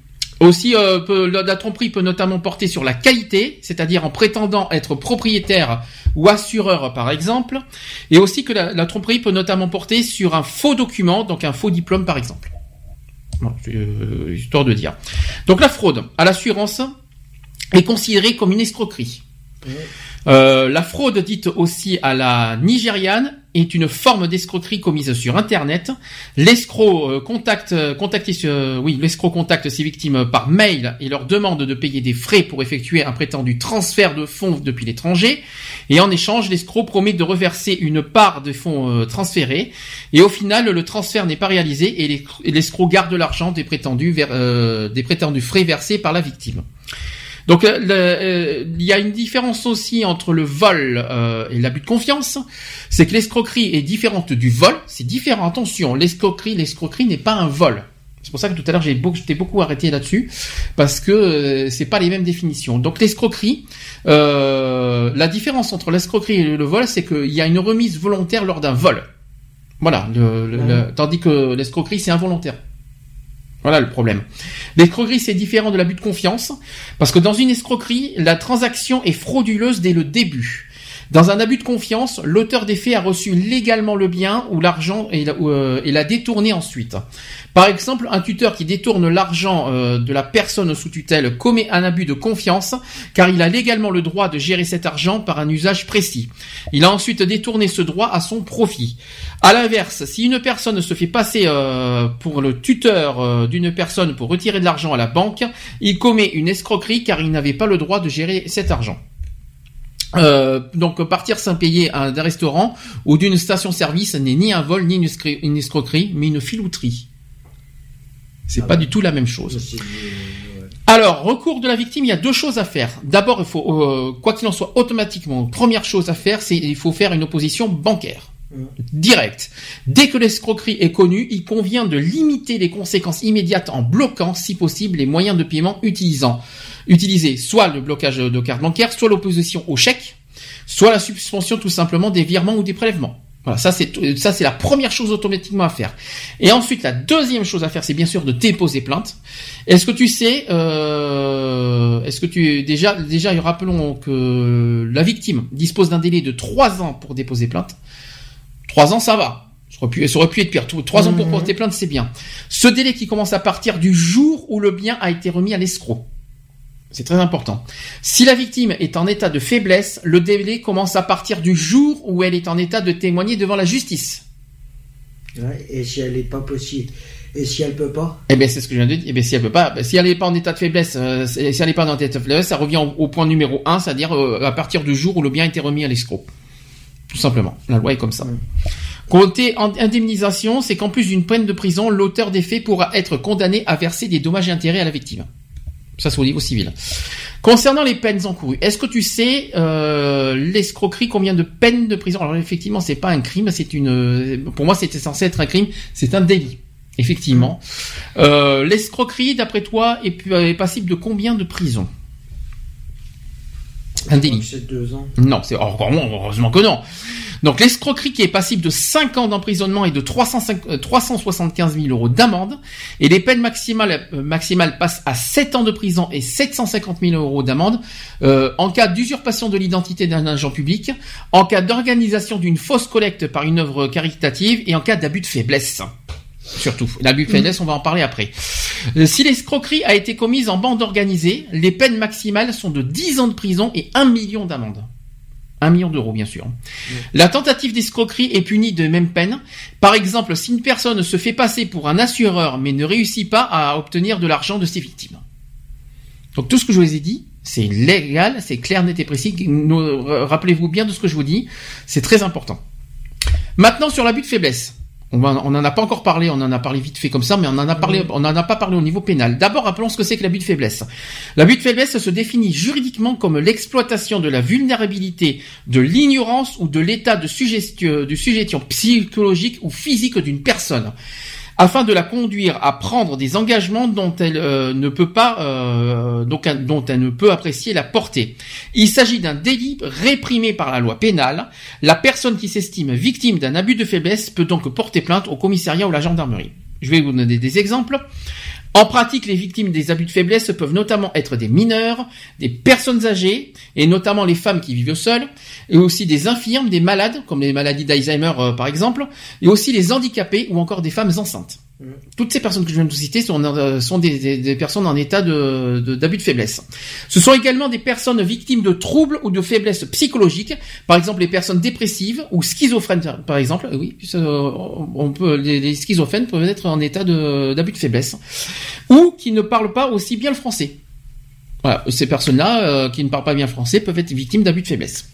aussi, euh, la, tromperie peut notamment porter sur la qualité, c'est-à-dire en prétendant être propriétaire ou assureur par exemple, et aussi que la, tromperie peut notamment porter sur un faux document, donc un faux diplôme par exemple. Bon, euh, histoire de dire. Donc la fraude à l'assurance est considérée comme une escroquerie. Euh, la fraude dite aussi à la nigériane est une forme d'escroquerie commise sur Internet. L'escroc euh, contacte, euh, euh, l'escroc contacte ses victimes par mail et leur demande de payer des frais pour effectuer un prétendu transfert de fonds depuis l'étranger. Et en échange, l'escroc promet de reverser une part des fonds transférés. Et au final, le transfert n'est pas réalisé et l'escroc garde l'argent des prétendus frais versés par la victime. Donc euh, euh, il y a une différence aussi entre le vol euh, et l'abus de confiance, c'est que l'escroquerie est différente du vol, c'est différent. Attention, l'escroquerie, l'escroquerie n'est pas un vol. C'est pour ça que tout à l'heure j'ai beaucoup, j'étais beaucoup arrêté là-dessus parce que c'est pas les mêmes définitions. Donc l'escroquerie, la différence entre l'escroquerie et le vol, c'est qu'il y a une remise volontaire lors d'un vol. Voilà, tandis que l'escroquerie c'est involontaire. Voilà le problème. L'escroquerie, c'est différent de l'abus de confiance, parce que dans une escroquerie, la transaction est frauduleuse dès le début. Dans un abus de confiance, l'auteur des faits a reçu légalement le bien ou l'argent et l'a euh, détourné ensuite. Par exemple, un tuteur qui détourne l'argent euh, de la personne sous tutelle commet un abus de confiance car il a légalement le droit de gérer cet argent par un usage précis. Il a ensuite détourné ce droit à son profit. À l'inverse, si une personne se fait passer euh, pour le tuteur d'une personne pour retirer de l'argent à la banque, il commet une escroquerie car il n'avait pas le droit de gérer cet argent. Euh, donc partir sans payer d'un restaurant ou d'une station-service n'est ni un vol ni une, escroquerie, mais une filouterie. C'est ah pas du tout la même chose. Alors, recours de la victime, il y a deux choses à faire. D'abord, il faut, euh, quoi qu'il en soit, automatiquement, première chose à faire, c'est il faut faire une opposition bancaire. Direct. Dès que l'escroquerie est connue, il convient de limiter les conséquences immédiates en bloquant, si possible, les moyens de paiement utilisant utiliser soit le blocage de carte bancaire, soit l'opposition au chèque, soit la suspension tout simplement des virements ou des prélèvements. Voilà, ça c'est ça c'est la première chose automatiquement à faire. Et ensuite la deuxième chose à faire, c'est bien sûr de déposer plainte. Est-ce que tu sais, euh, est-ce que tu déjà déjà rappelons que la victime dispose d'un délai de trois ans pour déposer plainte. Trois ans, ça va. Ça aurait pu, ça aurait pu être pire. Trois ans pour mmh. porter plainte, c'est bien. Ce délai qui commence à partir du jour où le bien a été remis à l'escroc. C'est très important. Si la victime est en état de faiblesse, le délai commence à partir du jour où elle est en état de témoigner devant la justice. et si elle n'est pas possible, Et si elle peut pas? Eh bien, c'est ce que je viens de dire. Eh bien, si elle peut pas, si elle n'est pas en état de faiblesse, euh, si elle n'est pas en état de faiblesse, ça revient au, point numéro 1, c'est-à-dire euh, à partir du jour où le bien a été remis à l'escroc. Tout simplement. La loi est comme ça. Côté indemnisation, c'est qu'en plus d'une peine de prison, l'auteur des faits pourra être condamné à verser des dommages et intérêts à la victime. Ça, c'est au niveau civil. Concernant les peines encourues, est-ce que tu sais euh, l'escroquerie combien de peines de prison? Alors effectivement, c'est pas un crime, c'est une. Pour moi, c'était censé être un crime, c'est un délit. Effectivement. Euh, l'escroquerie, d'après toi, est, est passible de combien de prison Un délit. C'est deux ans. Non, c'est heureusement que non. Donc l'escroquerie qui est passible de 5 ans d'emprisonnement et de 375 000 euros d'amende, et les peines maximales, euh, maximales passent à 7 ans de prison et 750 000 euros d'amende euh, en cas d'usurpation de l'identité d'un agent public, en cas d'organisation d'une fausse collecte par une œuvre caritative et en cas d'abus de faiblesse. Surtout. L'abus de faiblesse, on va en parler après. Euh, si l'escroquerie a été commise en bande organisée, les peines maximales sont de 10 ans de prison et 1 million d'amende. 1 million d'euros, bien sûr. La tentative d'escroquerie est punie de même peine. Par exemple, si une personne se fait passer pour un assureur mais ne réussit pas à obtenir de l'argent de ses victimes. Donc tout ce que je vous ai dit, c'est légal, c'est clair, net et précis. Rappelez-vous bien de ce que je vous dis. C'est très important. Maintenant sur l'abus de faiblesse. On n'en a pas encore parlé, on en a parlé vite fait comme ça, mais on en a parlé, on n'en a pas parlé au niveau pénal. D'abord, rappelons ce que c'est que l'abus de faiblesse. L'abus de faiblesse se définit juridiquement comme l'exploitation de la vulnérabilité, de l'ignorance ou de l'état de suggestion, de suggestion psychologique ou physique d'une personne afin de la conduire à prendre des engagements dont elle euh, ne peut pas, euh, dont elle ne peut apprécier la portée. Il s'agit d'un délit réprimé par la loi pénale. La personne qui s'estime victime d'un abus de faiblesse peut donc porter plainte au commissariat ou à la gendarmerie. Je vais vous donner des exemples. En pratique, les victimes des abus de faiblesse peuvent notamment être des mineurs, des personnes âgées, et notamment les femmes qui vivent seules, et aussi des infirmes, des malades, comme les maladies d'Alzheimer euh, par exemple, et aussi les handicapés ou encore des femmes enceintes. Toutes ces personnes que je viens de citer sont, euh, des, personnes en état d'abus de, faiblesse. Ce sont également des personnes victimes de troubles ou de faiblesses psychologiques, par exemple les personnes dépressives ou schizophrènes, par exemple. Oui, on peut, les, schizophrènes peuvent être en état d'abus de, faiblesse, ou qui ne parlent pas aussi bien le français. Voilà, ces personnes-là euh, qui ne parlent pas bien le français peuvent être victimes d'abus de faiblesse.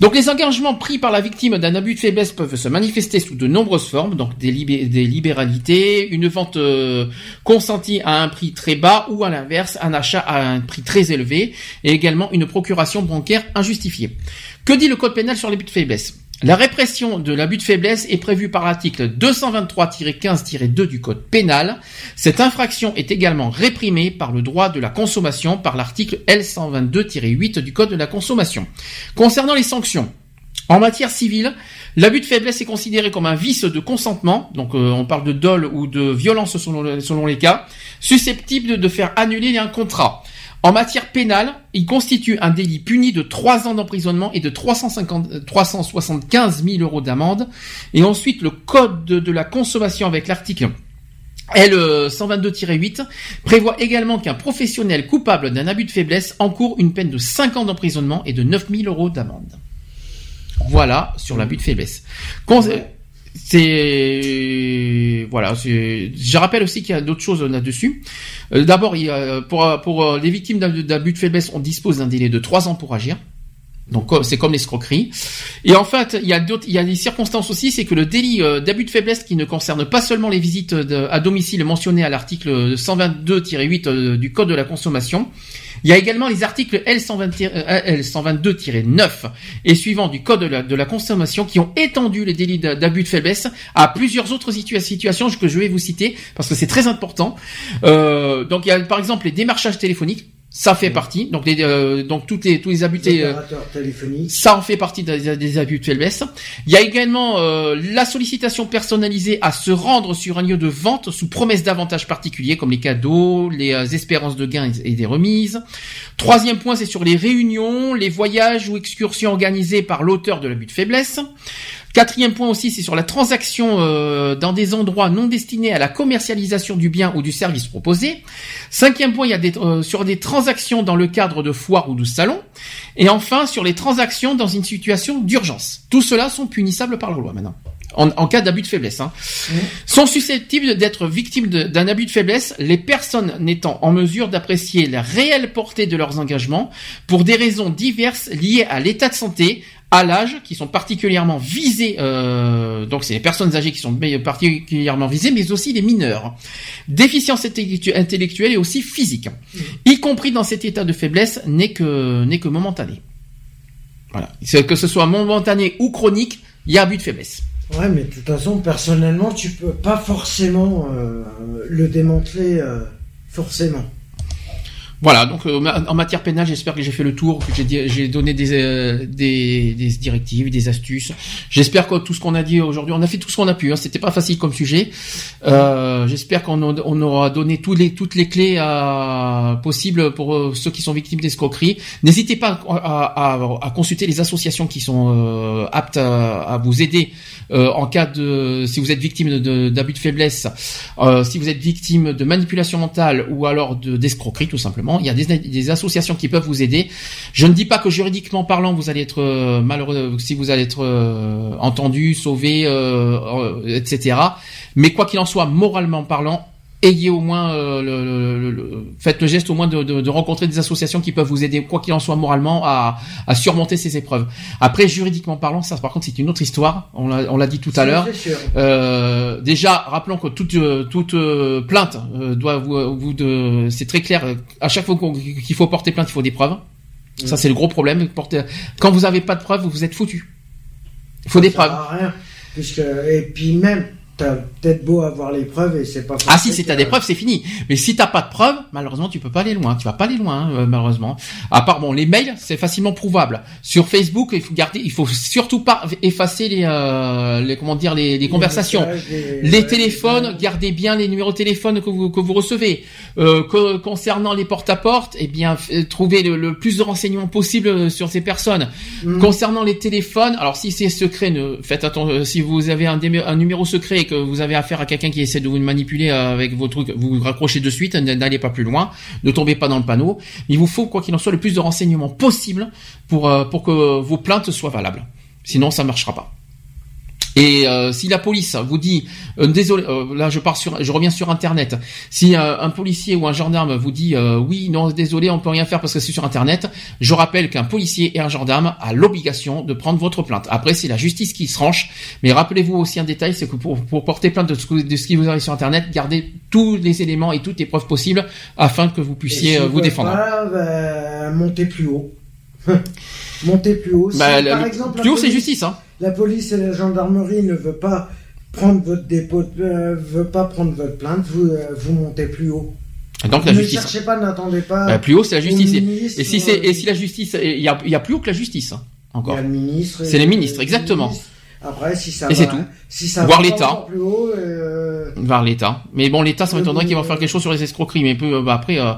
Donc les engagements pris par la victime d'un abus de faiblesse peuvent se manifester sous de nombreuses formes, donc des, libéralités, une vente euh, consentie à un prix très bas ou à l'inverse un achat à un prix très élevé, et également une procuration bancaire injustifiée. Que dit le code pénal sur l'abus de faiblesse? La répression de l'abus de faiblesse est prévue par l'article 223-15-2 du Code pénal. Cette infraction est également réprimée par le droit de la consommation par l'article L122-8 du Code de la consommation. Concernant les sanctions, en matière civile, l'abus de faiblesse est considéré comme un vice de consentement, donc euh, on parle de dol ou de violence selon, les cas, susceptible de faire annuler un contrat. En matière pénale, il constitue un délit puni de 3 ans d'emprisonnement et de 350, 375 000 euros d'amende. Et ensuite, le code de, la consommation avec l'article L122-8 prévoit également qu'un professionnel coupable d'un abus de faiblesse encourt une peine de 5 ans d'emprisonnement et de 9 000 euros d'amende. Voilà sur l'abus de faiblesse. C'est voilà. Je rappelle aussi qu'il y a d'autres choses là-dessus. Euh, d'abord, pour pour euh, les victimes d'abus de faiblesse, on dispose d'un délai de trois ans pour agir. Donc c'est comme l'escroquerie. Et en fait, il y a d'autres, il y a des circonstances aussi, c'est que le délit euh, d'abus de faiblesse qui ne concerne pas seulement les visites à domicile mentionnées à l'article 122-8 du Code de la consommation, il y a également les articles L122-9 euh, et suivants du Code de la, consommation qui ont étendu les délits d'abus de faiblesse à plusieurs autres situations que je vais vous citer parce que c'est très important. Euh, donc il y a par exemple les démarchages téléphoniques ça fait partie. Donc, les, euh, donc toutes les, tous les abus euh, ça en fait partie des, abus de faiblesse. Il y a également euh, la sollicitation personnalisée à se rendre sur un lieu de vente sous promesse d'avantages particuliers comme les cadeaux, les espérances de gains et des remises. Troisième point, c'est sur les réunions, les voyages ou excursions organisées par l'auteur de l'abus de faiblesse. Quatrième point aussi, c'est sur la transaction euh, dans des endroits non destinés à la commercialisation du bien ou du service proposé. Cinquième point, il y a des, euh, sur des transactions dans le cadre de foires ou de salons. Et enfin, sur les transactions dans une situation d'urgence. Tout cela sont punissables par la loi maintenant. en, cas d'abus de faiblesse, hein, mmh. sont susceptibles d'être victimes d'un abus de faiblesse les personnes n'étant en mesure d'apprécier la réelle portée de leurs engagements pour des raisons diverses liées à l'état de santé, à l'âge, qui sont particulièrement visés, euh, donc c'est les personnes âgées qui sont particulièrement visées, mais aussi les mineurs. Déficience intellectuelle et aussi physique, mmh. y compris dans cet état de faiblesse, n'est que, n'est que momentané. Voilà. Que ce soit momentané ou chronique, il y a abus de faiblesse. Ouais, mais de toute façon, personnellement, tu peux pas forcément euh, le démanteler euh, forcément. Voilà, donc euh, en matière pénale, j'espère que j'ai fait le tour, que j'ai donné des, des, des, directives, des astuces. J'espère que tout ce qu'on a dit aujourd'hui, on a fait tout ce qu'on a pu. Hein, C'était pas facile comme sujet. Euh, j'espère qu'on on aura donné tous les, toutes les clés à, possibles pour ceux qui sont victimes d'escroquerie. N'hésitez pas à, à, à, consulter les associations qui sont aptes à, vous aider euh, en cas de si vous êtes victime d'abus de, faiblesse, euh, si vous êtes victime de manipulation mentale ou alors de d'escroquerie tout simplement, il y a des, des, associations qui peuvent vous aider. Je ne dis pas que juridiquement parlant vous allez être euh, malheureux si vous allez être entendu, sauvé, etc. Mais quoi qu'il en soit, moralement parlant, ayez au moins euh, le, le, faites le geste au moins de, de, de, rencontrer des associations qui peuvent vous aider quoi qu'il en soit moralement à, à, surmonter ces épreuves. Après juridiquement parlant, ça par contre c'est une autre histoire. On l'a on l'a dit tout à l'heure. Euh, déjà rappelons que toute euh, toute euh, plainte doit vous, vous de c'est très clair. À chaque fois qu'il faut porter plainte, il faut des preuves. Ça c'est le gros problème. Porter quand vous avez pas de preuves, vous êtes foutu. Il faut des preuves. Rien, puisque et puis même T'as peut-être beau avoir les preuves et c'est pas. Ah si, si t'as des preuves, c'est fini. Mais si t'as pas de preuves, malheureusement, tu peux pas aller loin. Tu vas pas aller loin, hein, malheureusement. À part bon, les mails, c'est facilement prouvable. Sur Facebook, il faut garder, il faut surtout pas effacer les, euh, les comment dire, les, les conversations. les, téléphones, gardez bien les numéros de téléphone que vous que vous recevez. Euh, concernant les porte-à-porte, eh bien, trouvez le, plus de renseignements possible sur ces personnes. Mm. Concernant les téléphones, alors si c'est secret, ne faites attention. Euh, si vous avez un, un numéro secret que vous avez affaire à quelqu'un qui essaie de vous manipuler avec vos trucs, vous vous raccrochez de suite, n'allez pas plus loin, ne tombez pas dans le panneau. Il vous faut, quoi qu'il en soit, le plus de renseignements possible pour, euh, pour que vos plaintes soient valables. Sinon, ça ne marchera pas. Et euh, si la police vous dit euh, désolé, euh, là je pars sur, je reviens sur internet. Si un policier ou un gendarme vous dit oui, non, désolé, on peut rien faire parce que c'est sur internet, je rappelle qu'un policier et un gendarme a l'obligation de prendre votre plainte. Après, c'est la justice qui se range. Mais rappelez-vous aussi un détail, c'est que pour, pour, porter plainte de ce, de ce qui vous arrive sur internet, gardez tous les éléments et toutes les preuves possibles afin que vous puissiez vous défendre. Pas, bah, montez plus haut. montez plus haut. Bah, par exemple, plus haut, c'est justice, hein la police et la gendarmerie ne veulent pas prendre votre dépôt, euh, veut pas prendre votre plainte, vous, euh, vous montez plus haut. Donc la ne justice. cherchez pas, n'attendez pas. Bah, plus haut, c'est la justice. Et, si c'est et si la justice, il y a, y a, plus haut que la justice hein, encore. Il y a le ministre. C'est les ministres, exactement. Après, si ça et c'est tout. Si ça Voir l'État. Euh... Voir l'État. Mais bon, l'État, ça m'étonnerait qu'il va faire quelque chose sur les escroqueries. Mais peu, bah, après, euh...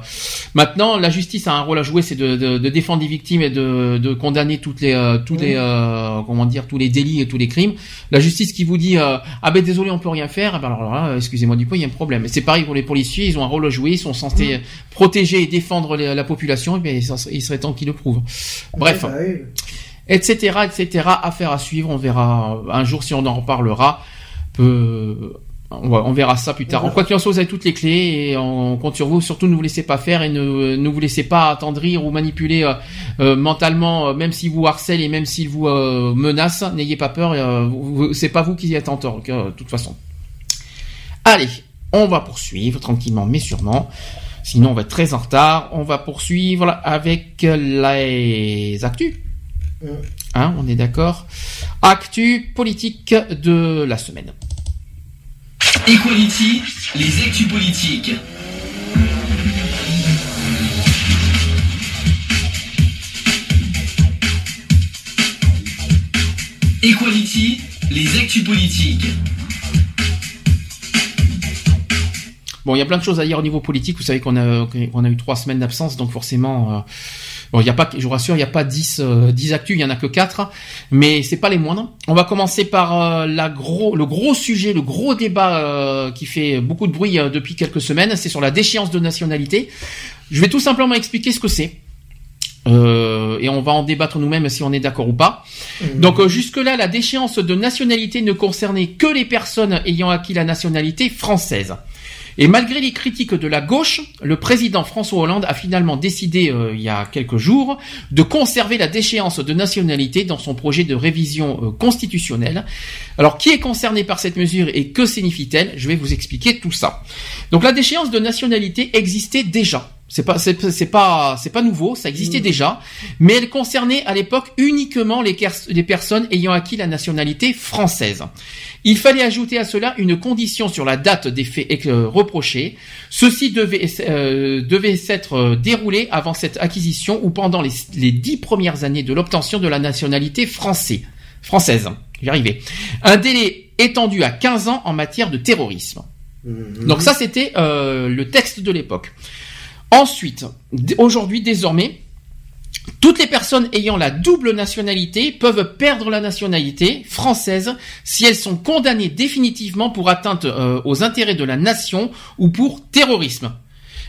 maintenant, la justice a un rôle à jouer, c'est de, de, de, défendre les victimes et de, de condamner toutes les, euh, tous les, euh, comment dire, tous les délits et tous les crimes. La justice qui vous dit, euh, ah ben désolé, on peut rien faire. Ah ben, alors là, excusez-moi du peu, il y a un problème. C'est pareil pour les policiers, ils ont un rôle à jouer, ils sont censés protéger et défendre la population. Et bien, il serait temps qu'ils le prouvent. Bref. Bah etc., etc. Affaire à suivre. On verra un jour si on en reparlera. on, verra ça plus tard. En quoi qu'il en soit, vous avez toutes les clés et on compte sur vous. Surtout, ne vous laissez pas faire et ne, vous laissez pas attendrir ou manipuler euh, euh, mentalement, euh, même si vous harcèle et même s'il vous menace. N'ayez pas peur. c'est pas vous qui êtes en tort, de toute façon. Allez, on va poursuivre tranquillement, mais sûrement. Sinon, on va être très en retard. On va poursuivre avec les actus. Hein, on est d'accord. Actu politique de la semaine. Equality, les actus politiques. Equality, les actus politiques. Bon, il y a plein de choses à dire au niveau politique. Vous savez qu'on a, on a eu trois semaines d'absence, donc forcément, euh, Bon, il y a pas, je vous rassure, il n'y a pas 10, euh, 10 actus, il y en a que 4, mais c'est pas les moindres. On va commencer par euh, la gros, le gros sujet, le gros débat euh, qui fait beaucoup de bruit euh, depuis quelques semaines, c'est sur la déchéance de nationalité. Je vais tout simplement expliquer ce que c'est. Euh, et on va en débattre nous-mêmes si on est d'accord ou pas. Mmh. Donc euh, jusque-là, la déchéance de nationalité ne concernait que les personnes ayant acquis la nationalité française. Et malgré les critiques de la gauche, le président François Hollande a finalement décidé, euh, il y a quelques jours, de conserver la déchéance de nationalité dans son projet de révision euh, constitutionnelle. Alors, qui est concerné par cette mesure et que signifie-t-elle? Je vais vous expliquer tout ça. Donc, la déchéance de nationalité existait déjà. C'est pas c'est pas c'est pas nouveau, ça existait mmh. déjà, mais elle concernait à l'époque uniquement les, les personnes ayant acquis la nationalité française. Il fallait ajouter à cela une condition sur la date des faits euh, reprochés. Ceci devait euh, devait s'être euh, déroulé avant cette acquisition ou pendant les, les dix premières années de l'obtention de la nationalité française. Française, j'y arrivais. Un délai étendu à 15 ans en matière de terrorisme. Mmh. Donc ça c'était le texte de l'époque. Ensuite, aujourd'hui, désormais, toutes les personnes ayant la double nationalité peuvent perdre la nationalité française si elles sont condamnées définitivement pour atteinte euh, aux intérêts de la nation ou pour terrorisme.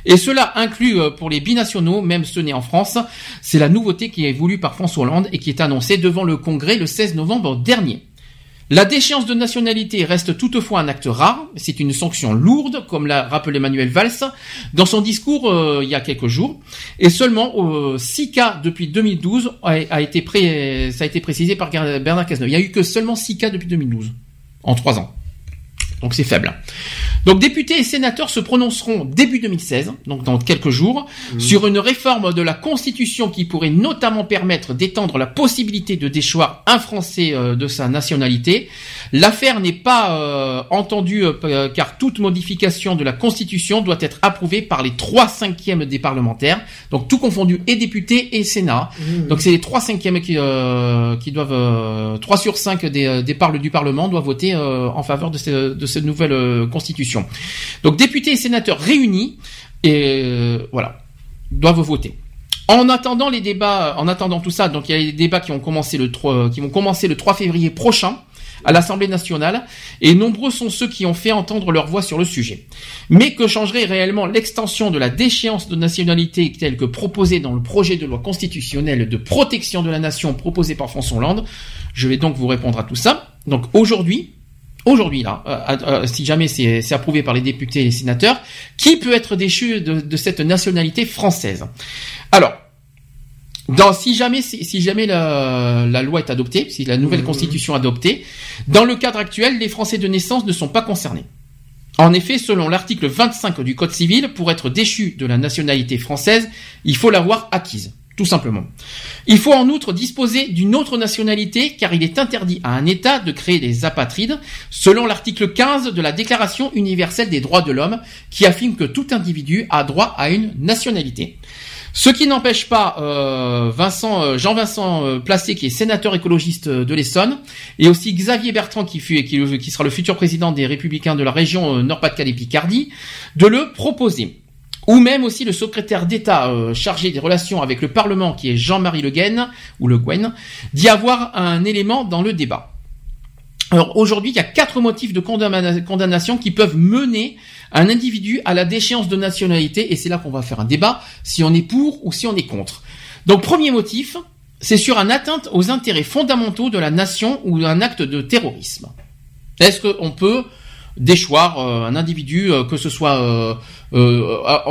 Et cela inclut euh, pour les binationaux, même ceux nés en France. C'est la nouveauté qui est voulue par François Hollande et qui est annoncée devant le Congrès le 16 novembre dernier. La déchéance de nationalité reste toutefois un acte rare, c'est une sanction lourde, comme l'a rappelé Manuel Valls dans son discours euh, il y a quelques jours, et seulement euh, 6 cas depuis 2012 a, été pré ça a été précisé par Bernard Cazeneuve. Il n'y a eu que seulement 6 cas depuis 2012, en 3 ans. Donc c'est faible. Donc députés et sénateurs se prononceront début 2016, donc dans quelques jours, mmh. sur une réforme de la Constitution qui pourrait notamment permettre d'étendre la possibilité de déchoir un Français euh, de sa nationalité. L'affaire n'est pas euh, entendue euh, car toute modification de la Constitution doit être approuvée par les trois cinquièmes des parlementaires, donc tout confondu et députés et Sénat. Mmh. Donc c'est les trois cinquièmes qui, qui doivent, trois sur cinq des, des parles du Parlement doivent voter en faveur de, de cette nouvelle Constitution. Donc députés et sénateurs réunis et euh, voilà doivent voter. En attendant les débats, en attendant tout ça, donc il y a les débats qui ont commencé le 3, qui vont commencer le 3 février prochain à l'Assemblée nationale, et nombreux sont ceux qui ont fait entendre leur voix sur le sujet. Mais que changerait réellement l'extension de la déchéance de nationalité telle que proposée dans le projet de loi constitutionnelle de protection de la nation proposé par François Hollande? Je vais donc vous répondre à tout ça. Donc aujourd'hui, aujourd'hui là, euh, euh, si jamais c'est approuvé par les députés et les sénateurs, qui peut être déchu de, cette nationalité française? Alors, dans, si jamais, si, jamais la, loi est adoptée, si la nouvelle mmh. constitution est adoptée, dans le cadre actuel, les Français de naissance ne sont pas concernés. En effet, selon l'article 25 du Code civil, pour être déchu de la nationalité française, il faut l'avoir acquise tout simplement. Il faut en outre disposer d'une autre nationalité car il est interdit à un État de créer des apatrides selon l'article 15 de la Déclaration universelle des droits de l'homme qui affirme que tout individu a droit à une nationalité. Ce qui n'empêche pas euh, Vincent, euh, Jean-Vincent euh, Placé, qui est sénateur écologiste de l'Essonne, et aussi Xavier Bertrand, qui, fut, qui, qui sera le futur président des Républicains de la région Nord-Pas-de-Calais-Picardie, de le proposer ou même aussi le secrétaire d'État euh, chargé des relations avec le Parlement, qui est Jean-Marie Le Guen, ou Le Guen, d'y avoir un élément dans le débat. Alors aujourd'hui, il y a quatre motifs de condamnation qui peuvent mener un individu à la déchéance de nationalité, et c'est là qu'on va faire un débat, si on est pour ou si on est contre. Donc premier motif, c'est sur un atteinte aux intérêts fondamentaux de la nation ou un acte de terrorisme. Est-ce qu'on peut déchoir euh, un individu, euh, que ce soit euh, ah,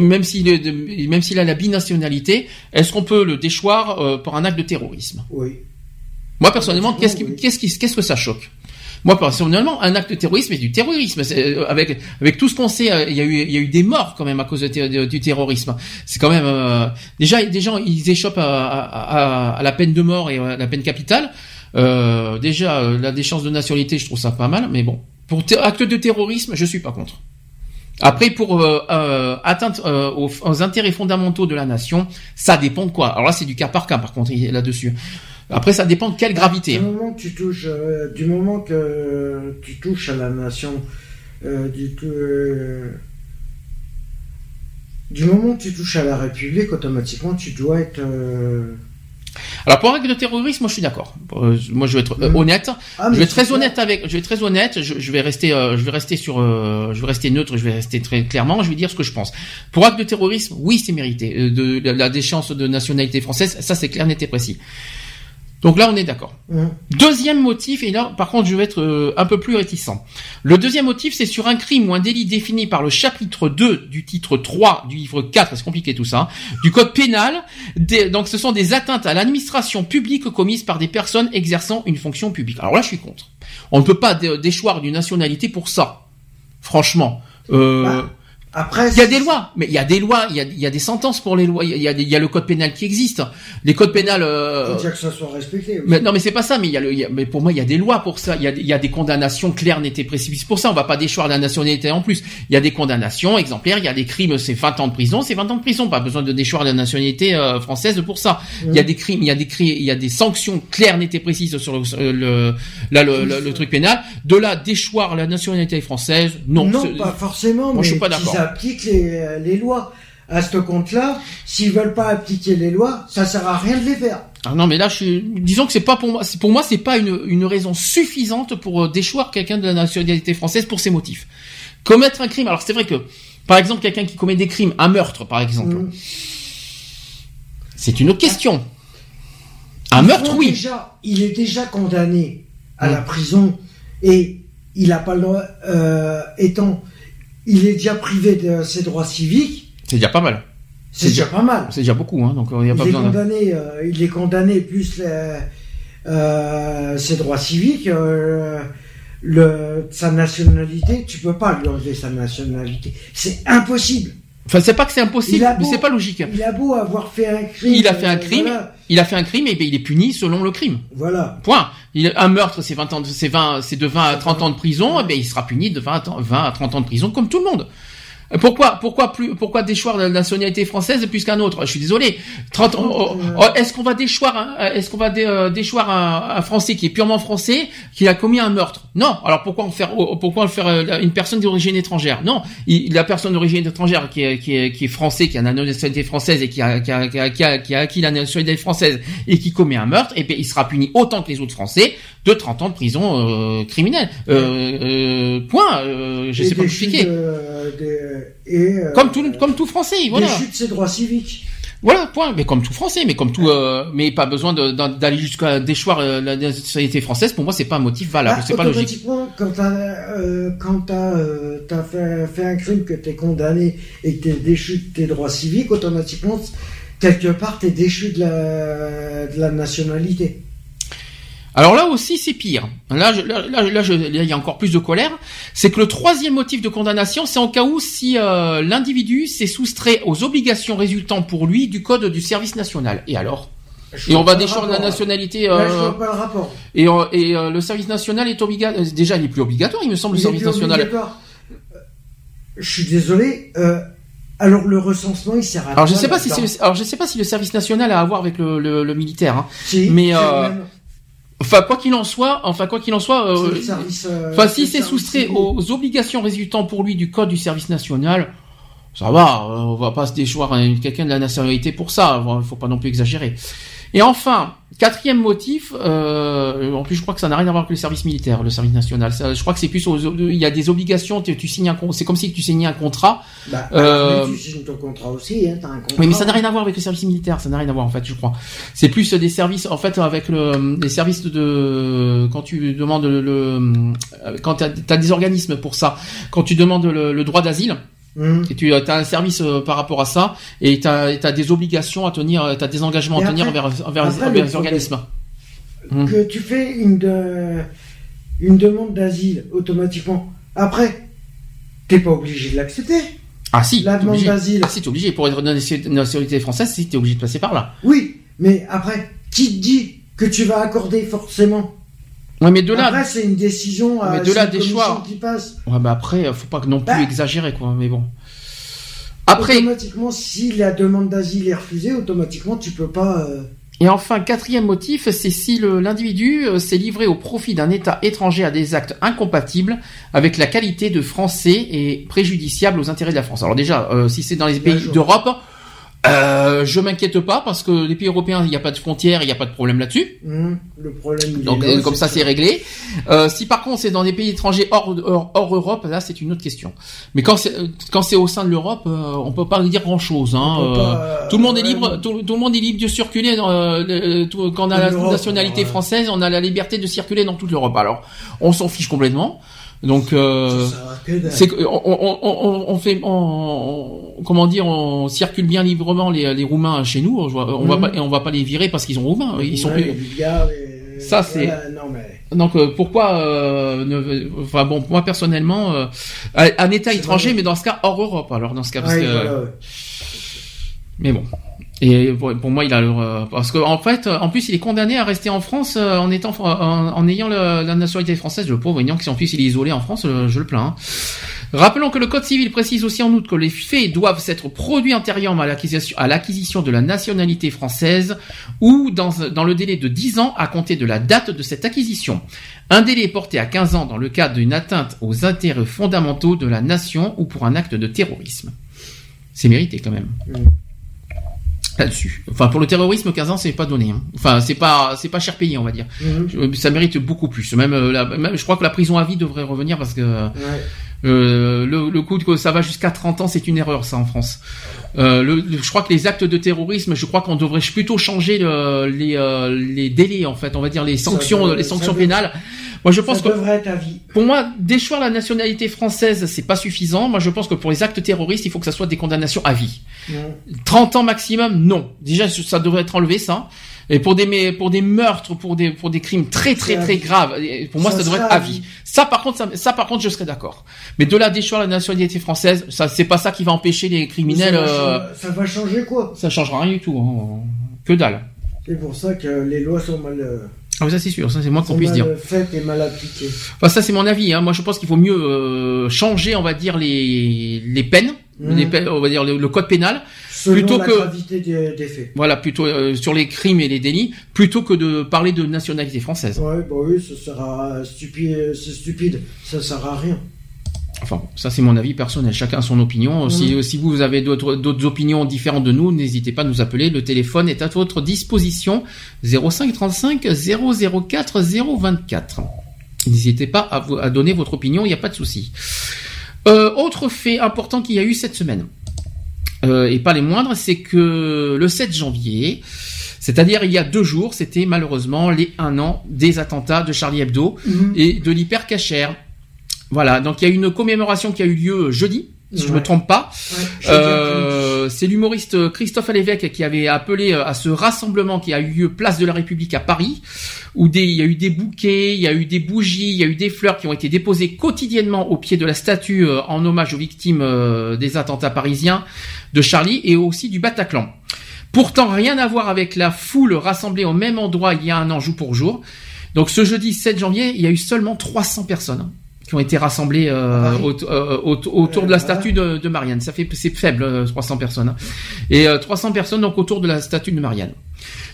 même s'il même s'il a la binationalité, est-ce qu'on peut le déchoir euh, pour un acte de terrorisme? Oui. Moi personnellement, qu'est-ce qui, qu'est-ce qui, qu'est-ce que ça choque? Moi personnellement, un acte de terrorisme est du terrorisme. Euh, avec avec tout ce qu'on sait, il y a eu il y a eu des morts quand même à cause du terrorisme. C'est quand même déjà des gens ils échoppent à, à, à, la peine de mort et à la peine capitale. Euh, déjà la déchéance de nationalité, je trouve ça pas mal, mais bon pour acte de terrorisme, je suis pas contre. Après, pour euh, euh, atteindre euh, aux, intérêts fondamentaux de la nation, ça dépend de quoi. Alors là, c'est du cas par cas, par contre, là-dessus. Après, ça dépend de quelle gravité. Du moment que tu touches, du moment que tu touches à la nation, du moment que tu touches à la République, automatiquement, tu dois être Alors pour acte de terrorisme, moi je suis d'accord. Euh, moi je vais être euh, Mhm. honnête. Ah, je vais être très honnête avec. Je vais être très honnête. Je, je vais rester. euh, je vais rester sur. euh, je vais rester neutre. Je vais rester très clairement. Je vais dire ce que je pense. Pour acte de terrorisme, oui, c'est mérité. De, de la déchéance de nationalité française, ça c'est clair, net et précis. Donc là, on est d'accord. Deuxième motif, et là, par contre, je vais être euh, un peu plus réticent. Le deuxième motif, c'est sur un crime ou un délit défini par le chapitre 2 du titre 3 du livre 4, c'est compliqué tout ça, hein, du code pénal. Des- donc, ce sont des atteintes à l'administration publique commises par des personnes exerçant une fonction publique. Alors là, je suis contre. On ne peut pas dé- déchoir d'une nationalité pour ça. Franchement. Euh, Bah, Après, il y a des lois, mais il y a des lois, il y a, il y a des sentences pour les lois, il y a, il y a le code pénal qui existe. Les codes pénals... euh, faut dire que ça soit respecté. mais non, mais c'est pas ça. Mais il y a le, il y a- mais pour moi, il y a des lois pour ça. Il y a, il y a des condamnations claires, nettes et précises pour ça. On va pas déchoir la nationalité en plus. Il y a des condamnations exemplaires. Il y a des crimes, c'est 20 ans de prison, c'est 20 ans de prison. Pas besoin de déchoir la nationalité euh, française pour ça. Il y a des crimes, il y a des crimes, il y a des sanctions claires, nettes et précises sur le, le là le, le- le truc pénal. De là, déchoir la nationalité française, non. Non, pas forcément, Moi, je mais suis pas d'accord. Appliquent les, les lois. À ce compte-là, s'ils veulent pas appliquer les lois, ça sert à rien de les faire. Ah non, mais là, je suis... disons que c'est pas pour moi. Pour moi, c'est pas une, une raison suffisante pour euh, déchoir quelqu'un de la nationalité française pour ces motifs. Commettre un crime. Alors c'est vrai que, par exemple, quelqu'un qui commet des crimes, un meurtre, par exemple, Hum. c'est une autre question. Un meurtre, oui. Déjà, il est déjà condamné à Mm. la prison et il a pas le droit, euh, étant, il est déjà privé de ses droits civiques. C'est déjà pas mal. C'est déjà pas mal. C'est déjà beaucoup, hein. Donc il n'y a Il pas est besoin. de- condamné, euh, il est condamné plus les- euh, ses droits civiques, euh, le, sa nationalité. Tu peux pas lui enlever sa nationalité. C'est impossible. Enfin, c'est pas que c'est impossible, a mais beau- c'est pas logique. Il a beau avoir fait un crime. Il a fait un euh, crime. Voilà. Il a fait un crime et il est puni selon le crime. Voilà. Point. Il, un meurtre, c'est 20 ans, c'est 20, c'est de 20 à 30 ans de prison, et ben il sera puni de 20 à, 30 20 à 30 ans de prison comme tout le monde. Pourquoi, pourquoi plus, pourquoi déchoir la nationalité française plus qu'un autre? Je suis désolé. 30 ans- oh, oh, est-ce qu'on va déchoir, un- est-ce qu'on va dé- euh, déchoir un, un Français qui est purement français, qui a commis un meurtre? Non. Alors pourquoi en faire, oh, pourquoi en faire euh, une personne d'origine étrangère? Non. Il, la personne d'origine étrangère qui est, qui est, qui est français, qui a la nationalité française et qui a, qui a, qui a, qui a, qui a acquis la nationalité française et qui commet un meurtre, et ben il sera puni autant que les autres Français de 30 ans de prison euh, criminelle. Euh, euh, point. Euh, je Et sais pas expliquer. de- de- et, euh, Comme tout, comme tout Français, voilà. déchu de ses droits civiques. Voilà, point. Mais comme tout Français, mais comme tout, euh, mais pas besoin d'aller jusqu'à déchoir euh, la nationalité française. Pour moi, c'est pas un motif valable. Ah, c'est pas logique. automatiquement, quand t'as euh, quand t'as euh, t'as fait, fait un crime que t'es condamné et que t'es déchu de tes droits civiques, automatiquement quelque part t'es déchu de la de la nationalité. Alors là aussi, c'est pire. Là, je, là, là, là, je- là, il y a encore plus de colère. C'est que le troisième motif de condamnation, c'est en cas où si euh, l'individu s'est soustrait aux obligations résultant pour lui du code du service national. Et alors? Je Et on va déchoir la nationalité. Là, je euh, vois pas le rapport. et euh, et euh, le service national est obligatoire. Déjà, il est plus obligatoire, il me semble, le Il service plus national. Euh, Je suis désolé. euh, alors le recensement, il sert à Alors je sais pas si alors je sais pas si le service national a à voir avec le, le, le militaire. Hein. Si, mais, euh, même. Enfin quoi qu'il en soit, enfin quoi qu'il en soit, euh, service, euh, enfin si c'est soustrait aux obligations résultant pour lui du code du service national, ça va, euh, on va pas se déchoir un- quelqu'un de la nationalité pour ça, il faut pas non plus exagérer. Et enfin, quatrième motif, euh, en plus je crois que ça n'a rien à voir avec le service militaire, le service national. Ça, je crois que c'est plus, aux, il y a des obligations, tu, tu signes un, c'est comme si tu signais un contrat. Bah, Euh, mais tu signes ton contrat aussi, hein, t'as un contrat. Oui, mais ça n'a rien à voir avec le service militaire, ça n'a rien à voir en fait, je crois. C'est plus des services, en fait, avec le, les services de, quand tu demandes le, le- quand t'as as des organismes pour ça, quand tu demandes le, le droit d'asile, Hum. et tu as un service euh, par rapport à ça, et tu as, des obligations à tenir, tu as des engagements Et à tenir envers, envers, après, envers le les organismes. Que tu fais une, de- une demande d'asile automatiquement. Après, t'es pas obligé de l'accepter. Ah si, La demande d'asile. Ah si, t'es obligé. Pour être dans la nationalité française, si t'es obligé de passer par là. Oui, mais après, qui te dit que tu vas accorder forcément Ouais, mais de là, Après, c'est une décision à Mais de là, des choix. qui passe. ouais, bah après, faut pas non plus Bah. exagérer, quoi, mais bon. Après, Automatiquement, si la demande d'asile est refusée, automatiquement, tu peux pas. euh, Et enfin, quatrième motif, c'est si l'individu euh, s'est livré au profit d'un État étranger à des actes incompatibles avec la qualité de français et préjudiciable aux intérêts de la France. Alors déjà, euh, si c'est dans les pays d'Europe, Euh, je m'inquiète pas parce que les pays européens, il n'y a pas de frontières, il n'y a pas de problème là-dessus. Hum, le problème. Donc est là, comme ça c'est réglé. Euh, si par contre c'est dans des pays étrangers hors, hors, hors Europe, là c'est une autre question. Mais quand c'est quand c'est au sein de l'Europe, euh, on peut pas dire grand chose. Hein. Euh, pas, tout le monde est libre, tout, tout le monde est libre de circuler. Dans, euh, le- tout- quand on a la nationalité française, on a la liberté de circuler dans toute l'Europe. Alors on s'en fiche complètement. Donc euh, c'est on, on, on, fait on, comment dire on circule bien librement les, les roumains chez nous on, va- on va Mhm. pas et on va pas les virer parce qu'ils sont roumains ils sont Ouais, les Ça, c'est- voilà, non mais. donc euh, pourquoi euh, ne... enfin bon moi personnellement euh, un État étranger vrai. mais dans ce cas hors Europe alors dans ce cas parce Ouais, que voilà, ouais. mais bon et pour, moi il a le euh, parce que en fait euh, en plus il est condamné à rester en France euh, en étant en, en ayant le- la nationalité française le pauvre ayant que en plus il est isolé en France je le plains hein. Rappelons que le Code civil précise aussi en outre que les faits doivent s'être produits antérieurement à l'acquisition, de la nationalité française ou dans, dans le délai de 10 ans à compter de la date de cette acquisition. Un délai porté à 15 ans dans le cadre d'une atteinte aux intérêts fondamentaux de la nation ou pour un acte de terrorisme. C'est mérité quand même. Mm. Là-dessus. Enfin, pour le terrorisme, 15 ans, c'est pas donné. hein. Enfin, c'est pas, c'est pas cher payé, on va dire. Mhm. Euh, Ça mérite beaucoup plus. Même, euh, la- même, je crois que la prison à vie devrait revenir parce que Ouais. Euh, le, le coup que ça va jusqu'à 30 ans, c'est une erreur, ça, en France. Euh, le, le- je crois que les actes de terrorisme, je crois qu'on devrait plutôt changer le- les, euh, les délais, en fait, on va dire les Ça sanctions, les sanctions pénales. Moi, je pense ça que devrait être à vie. pour moi, déchoir la nationalité française, c'est pas suffisant. Moi, je pense que pour les actes terroristes, il faut que ça soit des condamnations à vie. Mhm. 30 ans maximum, non. Déjà, ça devrait être enlevé, ça. Et pour des, mais pour des meurtres, pour des, pour des crimes très, très, très graves, pour moi, ça, Ça devrait être à vie. vie. Ça, par contre, ça, ça, par contre, je serais d'accord. Mais de là, déchoir la nationalité française, ça, c'est pas ça qui va empêcher les criminels, ça, va euh, changer- ça va changer quoi? ça changera rien du tout, hein. Que dalle. C'est pour ça que les lois sont mal, euh, Ah, oui, ça, c'est sûr. Ça, c'est moi qu'on puisse dire. faites et mal appliquées. Enfin, ça, c'est mon avis, hein. Moi, je pense qu'il faut mieux, euh, changer, on va dire, les, les peines. Les peines, on va dire le, le code pénal, Selon Plutôt la que- gravité des, des faits. voilà, plutôt euh, sur les crimes et les délits, plutôt que de parler de nationalité française. Ouais, bah oui, ça sera stupide, c'est stupide, ça sert à rien. Enfin, ça c'est mon avis personnel. Chacun a son opinion. Si, si vous avez d'autres d'autres opinions différentes de nous, n'hésitez pas à nous appeler. Le téléphone est à votre disposition 05 35 004 024. N'hésitez pas à, vous- à donner votre opinion. Il n'y a pas de souci. Euh, autre fait important qu'il y a eu cette semaine, euh, et pas les moindres, c'est que le 7 janvier, c'est-à-dire il y a deux jours, c'était malheureusement les un an des attentats de Charlie Hebdo et de l'hypercachère. Voilà, donc il y a une commémoration qui a eu lieu jeudi, si je Ouais. me trompe pas. Ouais, Euh, c'est l'humoriste Christophe Alévèque qui avait appelé euh, à ce rassemblement qui a eu lieu place de la République à Paris, où des, il y a eu des bouquets, il y a eu des bougies, il y a eu des fleurs qui ont été déposées quotidiennement au pied de la statue euh, en hommage aux victimes euh, des attentats parisiens de Charlie et aussi du Bataclan. Pourtant, rien à voir avec la foule rassemblée au même endroit il y a un an jour pour jour. Donc ce jeudi 7 janvier, il y a eu seulement 300 personnes qui ont été rassemblées euh, Ah oui. au- euh, au- autour de la Euh, statue de, de Marianne. Ça fait c'est faible euh, 300 personnes. hein. Et euh, 300 personnes donc autour de la statue de Marianne.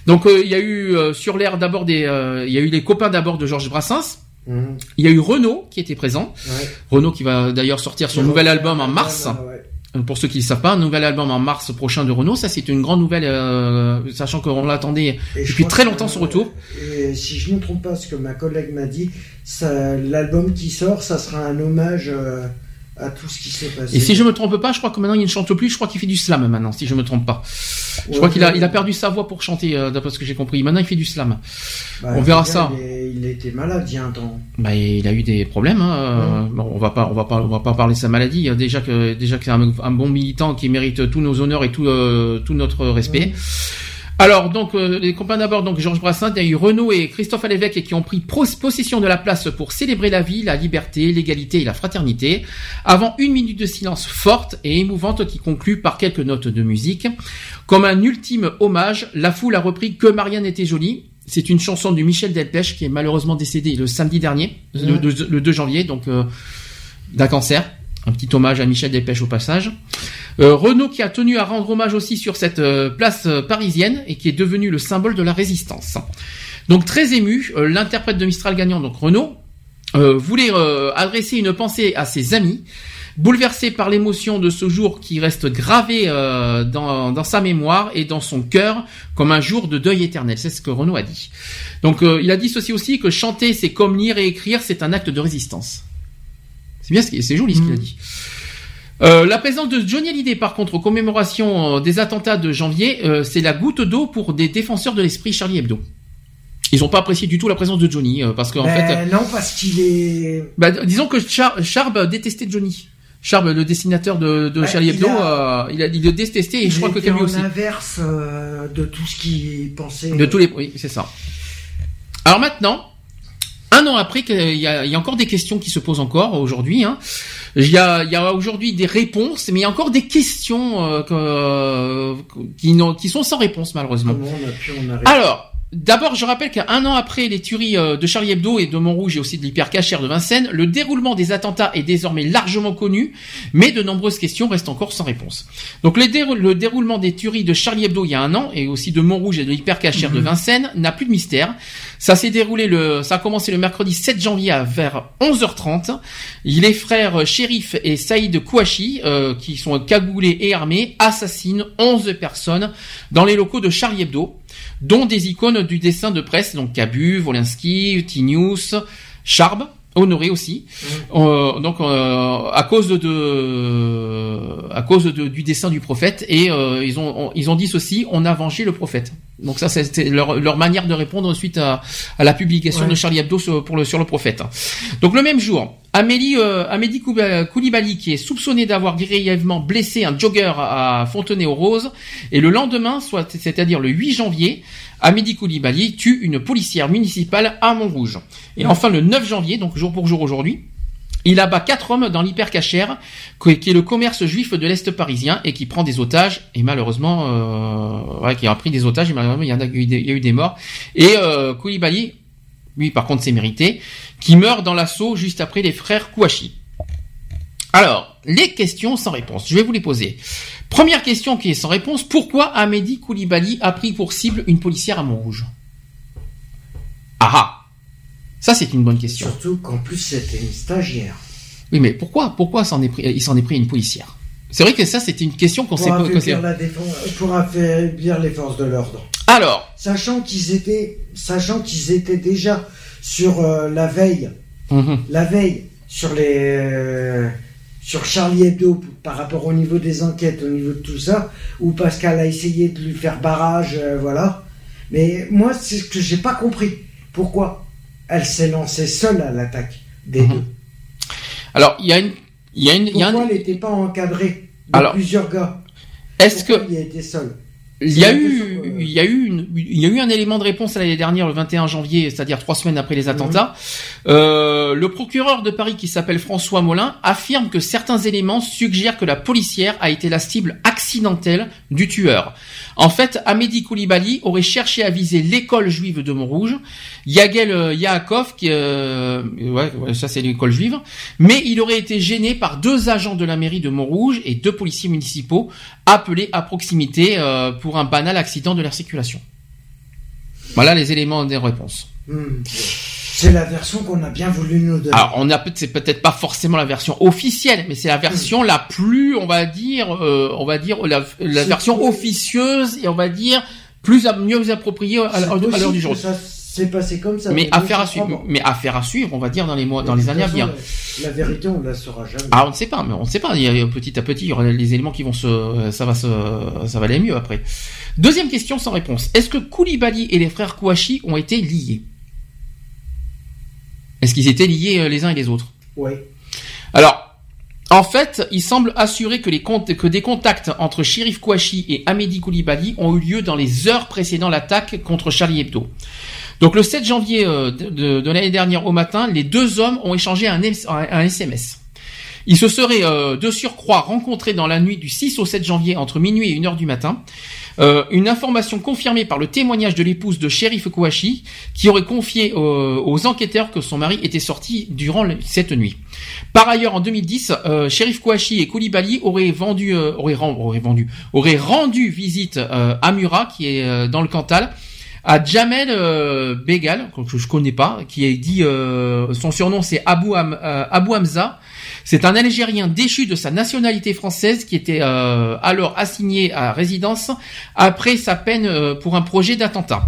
Donc euh, il y a eu euh, sur l'air d'abord des euh, il y a eu les copains d'abord de Georges Brassens. Mhm. Il y a eu Renaud qui était présent. Ouais. Renaud qui va d'ailleurs sortir son nouvel album en mars. Ouais. Euh, Pour ceux qui ne savent pas, un nouvel album en mars prochain de Renault, ça c'est une grande nouvelle, euh, sachant qu'on l'attendait depuis très longtemps son retour. Et si je ne me trompe pas, ce que ma collègue m'a dit, l'album qui sort, ça sera un hommage euh, à tout ce qui s'est passé. Et si je me trompe pas, je crois que maintenant il ne chante plus, je crois qu'il fait du slam maintenant, si je me trompe pas. Je Ouais, crois qu'il a, ouais. il a perdu sa voix pour chanter, euh, d'après ce que j'ai compris. Maintenant il fait du slam. Bah, on verra ça. Il, est- il était malade il y a un temps. Bah, il a eu des problèmes. Hein. euh, Bon, on va pas, on va pas, on va pas parler de sa maladie. Euh, Déjà que, déjà que c'est un, un bon militant qui mérite tous nos honneurs et tout, euh, tout notre respect. Alors donc euh, les copains d'abord donc Georges Brassens, il y a eu Renaud et Christophe Alévèque qui ont pris possession de la place pour célébrer la vie, la liberté, l'égalité et la fraternité. Avant une minute de silence forte et émouvante qui conclut par quelques notes de musique. Comme un ultime hommage, la foule a repris Que Marianne était jolie. C'est une chanson du Michel Delpech qui est malheureusement décédé le samedi dernier, le, Ouais. le 2 janvier, donc euh, d'un cancer. Un petit hommage à Michel Delpech au passage. Euh, Renault qui a tenu à rendre hommage aussi sur cette euh, place euh, parisienne et qui est devenu le symbole de la résistance. Donc très ému, euh, l'interprète de Mistral gagnant, donc Renault, voulait adresser une pensée à ses amis bouleversé par l'émotion de ce jour qui reste gravé dans, sa mémoire et dans son cœur comme un jour de deuil éternel. C'est ce que Renaud a dit. Donc il a dit ceci aussi que chanter c'est comme lire et écrire, c'est un acte de résistance. C'est bien, c'est joli ce qu'il a mm. dit. Euh, la présence de Johnny Hallyday, par contre, aux commémorations euh, des attentats de janvier, euh, c'est la goutte d'eau pour des défenseurs de l'esprit Charlie Hebdo. Ils n'ont pas apprécié du tout la présence de Johnny, parce qu'en ben, fait. Non, parce qu'il est. Bah, disons que Char Charb détestait Johnny. Charb, le dessinateur de, de Charlie Hebdo, il, a, il, le détestait et je crois que Camille aussi. l'inverse de tout ce qu'il pensait. De tous les, oui, c'est ça. Alors maintenant, un an après, il y a, il y a encore des questions qui se posent encore aujourd'hui. Hein. Il y a, il y a aujourd'hui des réponses, mais il y a encore des questions euh, que, qui, qui sont sans réponse malheureusement. Alors, D'abord, je rappelle qu'un an après les tueries euh, de Charlie Hebdo et de Montrouge et aussi de l'hypercachère de Vincennes, le déroulement des attentats est désormais largement connu, mais de nombreuses questions restent encore sans réponse. Donc le, déroulement des tueries de Charlie Hebdo il y a un an et aussi de Montrouge et de l'hypercachère de mhm. Vincennes n'a plus de mystère. Ça s'est déroulé le, ça a commencé le mercredi 7 janvier à vers 11h30. Les frères Shérif et Saïd Kouachi, euh, qui sont cagoulés et armés, assassinent 11 personnes dans les locaux de Charlie Hebdo dont des icônes du dessin de presse, donc Cabu, Volinsky, Tinius, Charb, Honoré aussi. Mmh. Euh, donc euh, à cause de, à cause du dessin du prophète et euh, ils ont ils ont dit ceci on a vengé le prophète. Donc ça c'était leur, leur manière de répondre suite à, à la publication de Charlie Hebdo sur, pour le sur le prophète. Donc le même jour, Amélie Amélie Koulibaly qui est soupçonnée d'avoir grièvement blessé un jogger à Fontenay-aux-Roses et le lendemain, soit c'est-à-dire le 8 janvier, Amédi Koulibaly tue une policière municipale à Montrouge. Et enfin, le 9 janvier, donc jour pour jour aujourd'hui, il abat quatre hommes dans l'hypercachère, qui est le commerce juif de l'Est parisien, et qui prend des otages, et malheureusement, euh, qui a pris des otages, et malheureusement, il y, a, eu des, morts. Et euh, Koulibaly, lui par contre c'est mérité, qui meurt dans l'assaut juste après les frères Kouachi. Alors, les questions sans réponse, je vais vous les poser. Première question qui est sans réponse, pourquoi Amédi Koulibaly a pris pour cible une policière à Montrouge? Ah ah Ça c'est une bonne question. Surtout qu'en plus c'était une stagiaire. Oui mais pourquoi Pourquoi s'en est pris, il s'en est pris une policière? C'est vrai que ça, c'était une question qu'on s'est posée. Pour affaiblir les forces de l'ordre. Alors? Sachant qu'ils étaient, sachant qu'ils étaient déjà sur euh, la veille, mhm. la veille sur les, euh, sur Charlie Hebdo par rapport au niveau des enquêtes, au niveau de tout ça, où Pascal a essayé de lui faire barrage, euh, voilà. Mais moi, c'est ce que j'ai pas compris. Pourquoi elle s'est lancée seule à l'attaque des mhm. deux? Alors, il y a une, il y a une, Pourquoi elle n'était pas encadrée de plusieurs gars? Est-ce que il a été seul il y a eu, il y a eu, il y a eu un élément de réponse l'année dernière, le 21 janvier, c'est-à-dire trois semaines après les attentats. Euh, le procureur de Paris, qui s'appelle François Molin, affirme que certains éléments suggèrent que la policière a été la cible accidentelle du tueur. En fait, Amédi Koulibaly aurait cherché à viser l'école juive de Montrouge, Yagel euh, Yaakov, qui, euh, ouais, ça c'est l'école juive, mais il aurait été gêné par deux agents de la mairie de Montrouge et deux policiers municipaux appelés à proximité euh, pour un banal accident de la circulation. Voilà les éléments des réponses. Hmm. C'est la version qu'on a bien voulu nous donner. Alors, on a c'est peut-être pas forcément la version officielle, mais c'est la version la plus, on va dire, euh, on va dire la, version officieuse et on va dire plus mieux appropriée à, l'heure du jour. C'est passé comme ça. Mais affaire à suivre. Mais affaire à suivre, on va dire dans les mois, dans les années à venir. La, vérité, on la saura jamais. Ah, on ne sait pas, mais on ne sait pas. Il y a, petit à petit, il y aura les éléments qui vont se, ça va se, ça va aller mieux après. Deuxième question sans réponse. Est-ce que Koulibaly et les frères Kouachi ont été liés? Est-ce qu'ils étaient liés euh, les uns et les autres? Oui. Alors, en fait, il semble assurer que, les que des contacts entre Shérif Kouachi et Amédi Koulibaly ont eu lieu dans les heures précédant l'attaque contre Charlie Hebdo. Donc le 7 janvier euh, de, l'année dernière au matin, les deux hommes ont échangé un, SMS. Ils se seraient euh, de surcroît rencontrés dans la nuit du 6 au 7 janvier entre minuit et 1 heure du matin. Euh, une information confirmée par le témoignage de l'épouse de Sheriff Kouachi qui aurait confié aux enquêteurs que son mari était sorti durant cette nuit. Par ailleurs, en 2010, euh, Sheriff Kouachi et Koulibaly auraient vendu, auraient, vendu, auraient rendu visite à Murat, qui est dans le Cantal, à Jamel euh, Begal, que je connais pas, qui a dit euh, son surnom c'est Abu, euh, Abu Hamza. C'est un Algérien déchu de sa nationalité française qui était euh, alors assigné à résidence après sa peine pour un projet d'attentat.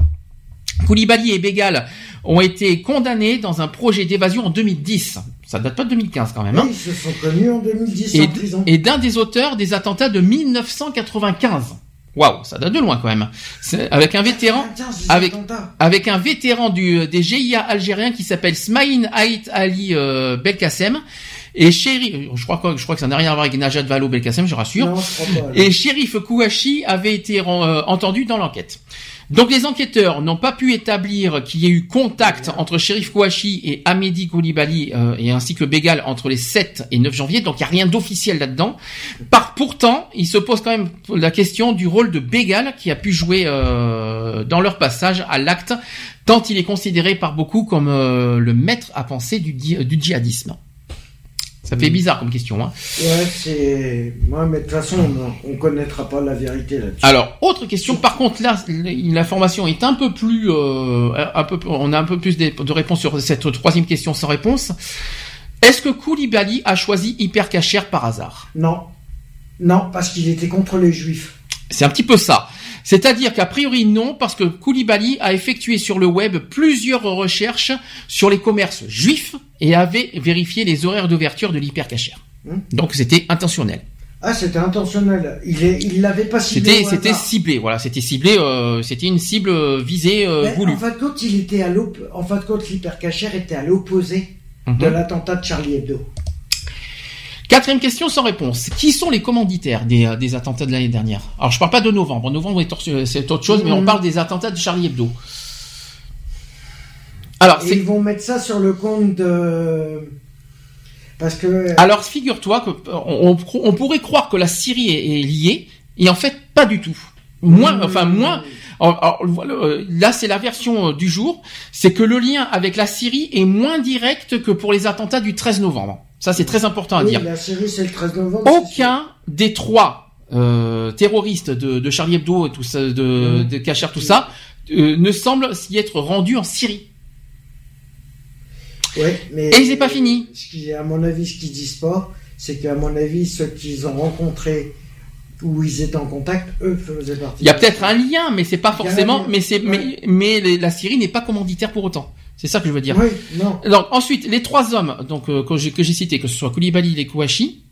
Koulibaly et Bégal ont été condamnés dans un projet d'évasion en 2010. Ça date pas de 2015 quand même. Hein. ils se sont connus en 2010 et, en prison. Et d'un des auteurs des attentats de 1995. Waouh, ça date de loin quand même. Avec un vétéran, avec, avec un vétéran du, des GIA algériens qui s'appelle Smaïn Haït Ali euh, Belkacem. Et Chéri, je crois que je crois que ça n'a rien à voir avec Najat Valo Belkacem, je rassure. Non, je crois pas, et Shérif Kouachi avait été euh, entendu dans l'enquête. Donc les enquêteurs n'ont pas pu établir qu'il y ait eu contact entre Shérif Kouachi et Amédi Koulibaly euh, et ainsi que Bégal entre les 7 et 9 janvier, donc il n'y a rien d'officiel là-dedans. Par pourtant, il se pose quand même la question du rôle de Bégal qui a pu jouer euh, dans leur passage à l'acte, tant il est considéré par beaucoup comme euh, le maître à penser du, du djihadisme. Ça fait mm. bizarre comme question. Hein. Ouais, c'est. Moi, mais de toute façon, on, ne connaîtra pas la vérité là-dessus. Alors, autre question. Par contre, là, l'information est un peu plus, euh, un peu, on a un peu plus de, réponses sur cette troisième question sans réponse. Est-ce que Koulibaly a choisi Hypercacher par hasard? Non, non, parce qu'il était contre les Juifs. C'est un petit peu ça. C'est-à-dire qu'a priori non, parce que Koulibaly a effectué sur le web plusieurs recherches sur les commerces juifs et avait vérifié les horaires d'ouverture de l'hypercachère. Hmm. Donc c'était intentionnel. Ah, c'était intentionnel. Il est, il l'avait pas ciblé. C'était, c'était ciblé. Voilà, c'était ciblé. Euh, c'était une cible euh, visée euh, voulue. En fin de compte, il était à l'op... En fin de compte, l'hypercachère était à l'opposé de mhm. l'attentat de Charlie Hebdo. Quatrième question sans réponse. Qui sont les commanditaires des, euh, des attentats de l'année dernière? Alors je parle pas de novembre. Novembre c'est autre chose, mais on mm. parle des attentats de Charlie Hebdo. Alors ils vont mettre ça sur le compte de parce que. Euh, Alors figure-toi que on, pourrait croire que la Syrie est, liée et en fait pas du tout. Moins, mm. enfin moins. Euh, là, c'est la version du jour. C'est que le lien avec la Syrie est moins direct que pour les attentats du 13 novembre. Ça, c'est très important à oui, dire. La série, c'est le 13 novembre. Aucun des trois euh, terroristes de, de, Charlie Hebdo et tout ça, de, mmh. de Kacher, tout ça, euh, ne semble s'y être rendu en Syrie. Ouais, mais et c'est pas fini. Ce qui, à mon avis, ce qu'ils disent pas, c'est qu'à mon avis, ceux qu'ils ont rencontrés où ils étaient en contact, eux faisaient partie. Il y a peut-être un lien, mais c'est pas forcément. Mais c'est, mais, mais la Syrie n'est pas commanditaire pour autant. C'est ça que je veux dire. Oui, non. Donc ensuite, les trois hommes donc euh, que j'ai que j'ai cités, que ce soit Koulibaly et Kouachi,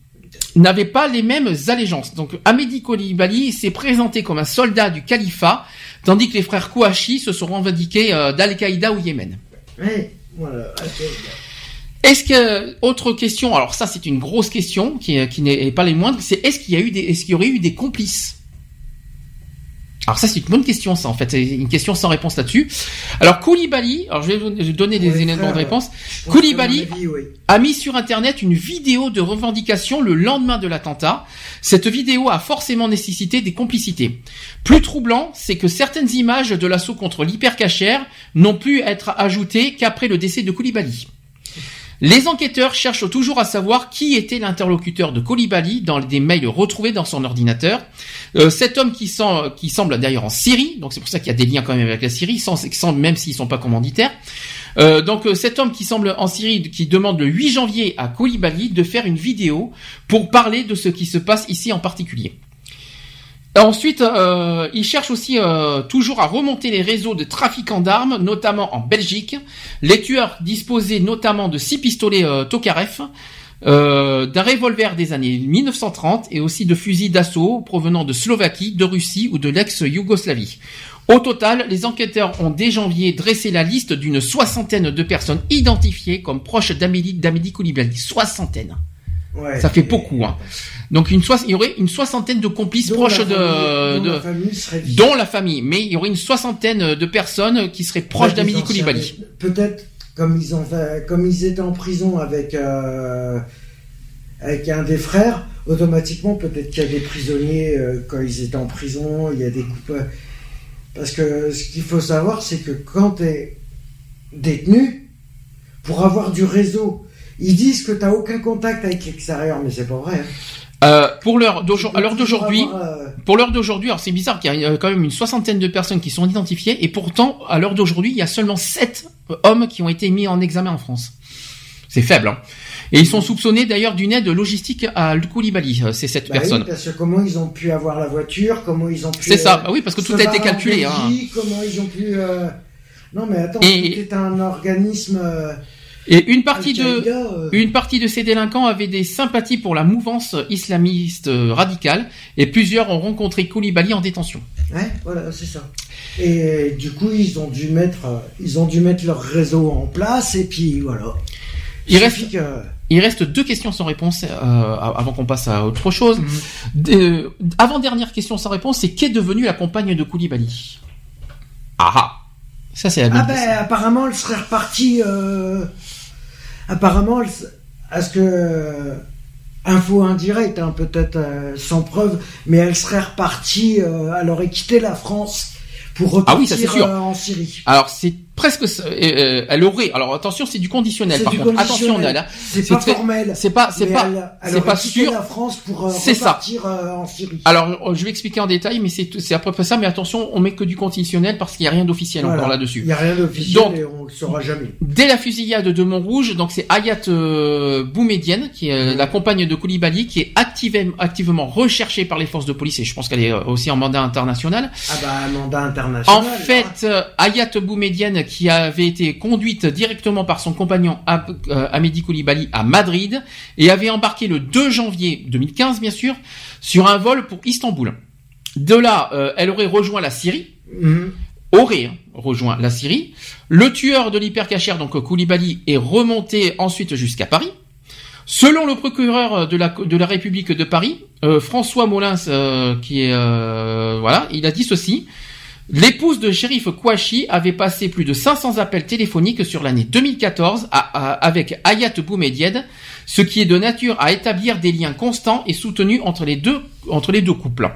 n'avaient pas les mêmes allégeances. Donc Amédi Koulibaly s'est présenté comme un soldat du califat, tandis que les frères Kouachi se sont revendiqués euh, d'Al-Qaïda au Yémen. Oui, voilà. Est-ce que autre question Alors ça, c'est une grosse question qui, qui n'est pas les moindres. C'est est-ce qu'il y a eu des, est-ce qu'il y aurait eu des complices? Alors ça c'est une bonne question ça en fait, c'est une question sans réponse là-dessus. Alors Koulibaly, alors je vais vous donner des éléments de réponse. Koulibaly a mis sur internet une vidéo de revendication le lendemain de l'attentat. Cette vidéo a forcément nécessité des complicités. Plus troublant, c'est que certaines images de l'assaut contre l'hypercachère n'ont pu être ajoutées qu'après le décès de Koulibaly. Les enquêteurs cherchent toujours à savoir qui était l'interlocuteur de Koulibaly dans des mails retrouvés dans son ordinateur. Euh, cet homme qui, semble d'ailleurs en Syrie, donc c'est pour ça qu'il y a des liens quand même avec la Syrie, même s'ils sont pas commanditaires. Euh, donc euh, cet homme qui semble en Syrie, qui demande le 8 janvier à Koulibaly de faire une vidéo pour parler de ce qui se passe ici en particulier. Ensuite, euh, il cherche aussi euh, toujours à remonter les réseaux de trafiquants d'armes, notamment en Belgique. Les tueurs disposaient notamment de six pistolets euh, Tokarev, euh, d'un revolver des années 1930 et aussi de fusils d'assaut provenant de Slovaquie, de Russie ou de l'ex-Yougoslavie. Au total, les enquêteurs ont dès janvier dressé la liste d'une soixantaine de personnes identifiées comme proches d'Amélie Koulibaly. Soixantaine. Ouais, ça fait beaucoup. Hein. Donc une il y aurait une soixantaine de complices proches de, dont, la famille dont la famille, mais il y aurait une soixantaine de personnes qui seraient proches d'Amélie Koulibaly. Peut-être comme ils ont fait, comme ils étaient en prison avec euh, avec un des frères, automatiquement peut-être qu'il y a des prisonniers euh, quand ils étaient en prison, il y a des coupes. Parce que ce qu'il faut savoir, c'est que quand tu es détenu, pour avoir du réseau, ils disent que tu n'as aucun contact avec l'extérieur, mais c'est pas vrai. Hein. Euh, pour l'heure d'aujourd'hui, euh, pour l'heure d'aujourd'hui, alors c'est bizarre qu'il y a quand même une soixantaine de personnes qui sont identifiées et pourtant à l'heure d'aujourd'hui, il y a seulement sept hommes qui ont été mis en examen en France. C'est faible. Hein. Et ils sont soupçonnés d'ailleurs d'une aide logistique à Koulibaly, euh, ces sept Bah oui, personnes. parce que comment ils ont pu avoir la voiture, comment ils ont pu. C'est ça, euh, bah oui, parce que tout a été calculé. Hein. Comment ils ont pu. euh, Non mais attends, Et- c'était un organisme. euh, Et une partie de, Al-Qaïda, euh, Une partie de ces délinquants avaient des sympathies pour la mouvance islamiste euh, radicale et plusieurs ont rencontré Koulibaly en détention. Ouais, voilà, c'est ça. Et du coup, ils ont dû mettre, euh, ils ont dû mettre leur réseau en place et puis voilà. Il reste- que- Il reste deux questions sans réponse euh, avant qu'on passe à autre chose. De- Avant-dernière question sans réponse, c'est qu'est devenue la compagne de Koulibaly? Ah ah Ça c'est la Ah ben, apparemment, elle serait repartie. Euh... Apparemment, s- est-ce que euh, info indirecte, hein, peut-être euh, sans preuve, mais elle serait repartie. Euh... Elle aurait quitté la France pour repartir Ah oui, ça, sûr. euh, en Syrie. Alors c'est presque. Euh, euh, elle aurait. Alors attention, c'est du conditionnel par du contre. conditionnel. Attention. C'est pas très- formel. C'est pas, c'est pas, c'est pas sûr. la France pour euh, C'est ça. euh, en Syrie. Alors, je vais expliquer en détail, mais c'est c'est à peu près ça. Mais attention, on met que du conditionnel parce qu'il n'y a rien d'officiel Voilà. encore là-dessus. Il n'y a rien d'officiel Donc- et on le saura jamais. Dès la fusillade de Montrouge, donc c'est Ayat Boumedienne, qui est la compagne de Koulibaly, qui est active- activement recherchée par les forces de police, et je pense qu'elle est aussi en mandat international. Ah bah, un mandat international. En fait, Ayat Boumedienne, qui avait été conduite directement par son compagnon euh, Amédi Koulibaly à Madrid, et avait embarqué le 2 janvier 2015, bien sûr, sur un vol pour Istanbul. De là, euh, elle aurait rejoint la Syrie, Mhm. aurait hein, rejoint la Syrie. Le tueur de l'hypercachère, donc Koulibaly, est remonté ensuite jusqu'à Paris. Selon le procureur de la, de la République de Paris, euh, François Molins, euh, qui est voilà, il a dit ceci. L'épouse de shérif Kouachi avait passé plus de 500 appels téléphoniques sur l'année 2014 à- à- avec Ayat Boumedienne, ce qui est de nature à établir des liens constants et soutenus entre les deux, couples.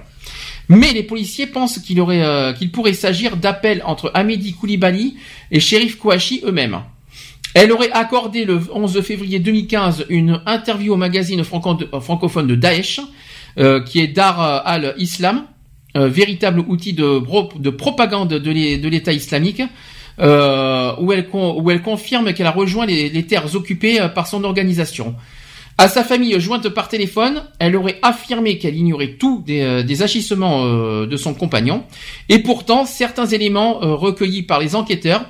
Mais les policiers pensent qu'il euh, pourrait s'agir d'appels entre Amédi Koulibaly et Shérif Kouachi eux-mêmes. Elle aurait accordé le 11 février 2015 une interview au magazine euh, francophone de Daesh, euh, qui est Dar al-Islam, euh, véritable outil de, propagande de l'É- de l'État islamique, euh, où, elle, confirme qu'elle a rejoint les, terres occupées euh, par son organisation. À sa famille jointe par téléphone, elle aurait affirmé qu'elle ignorait tout des, euh, des agissements euh, de son compagnon, et pourtant certains éléments recueillis par les enquêteurs,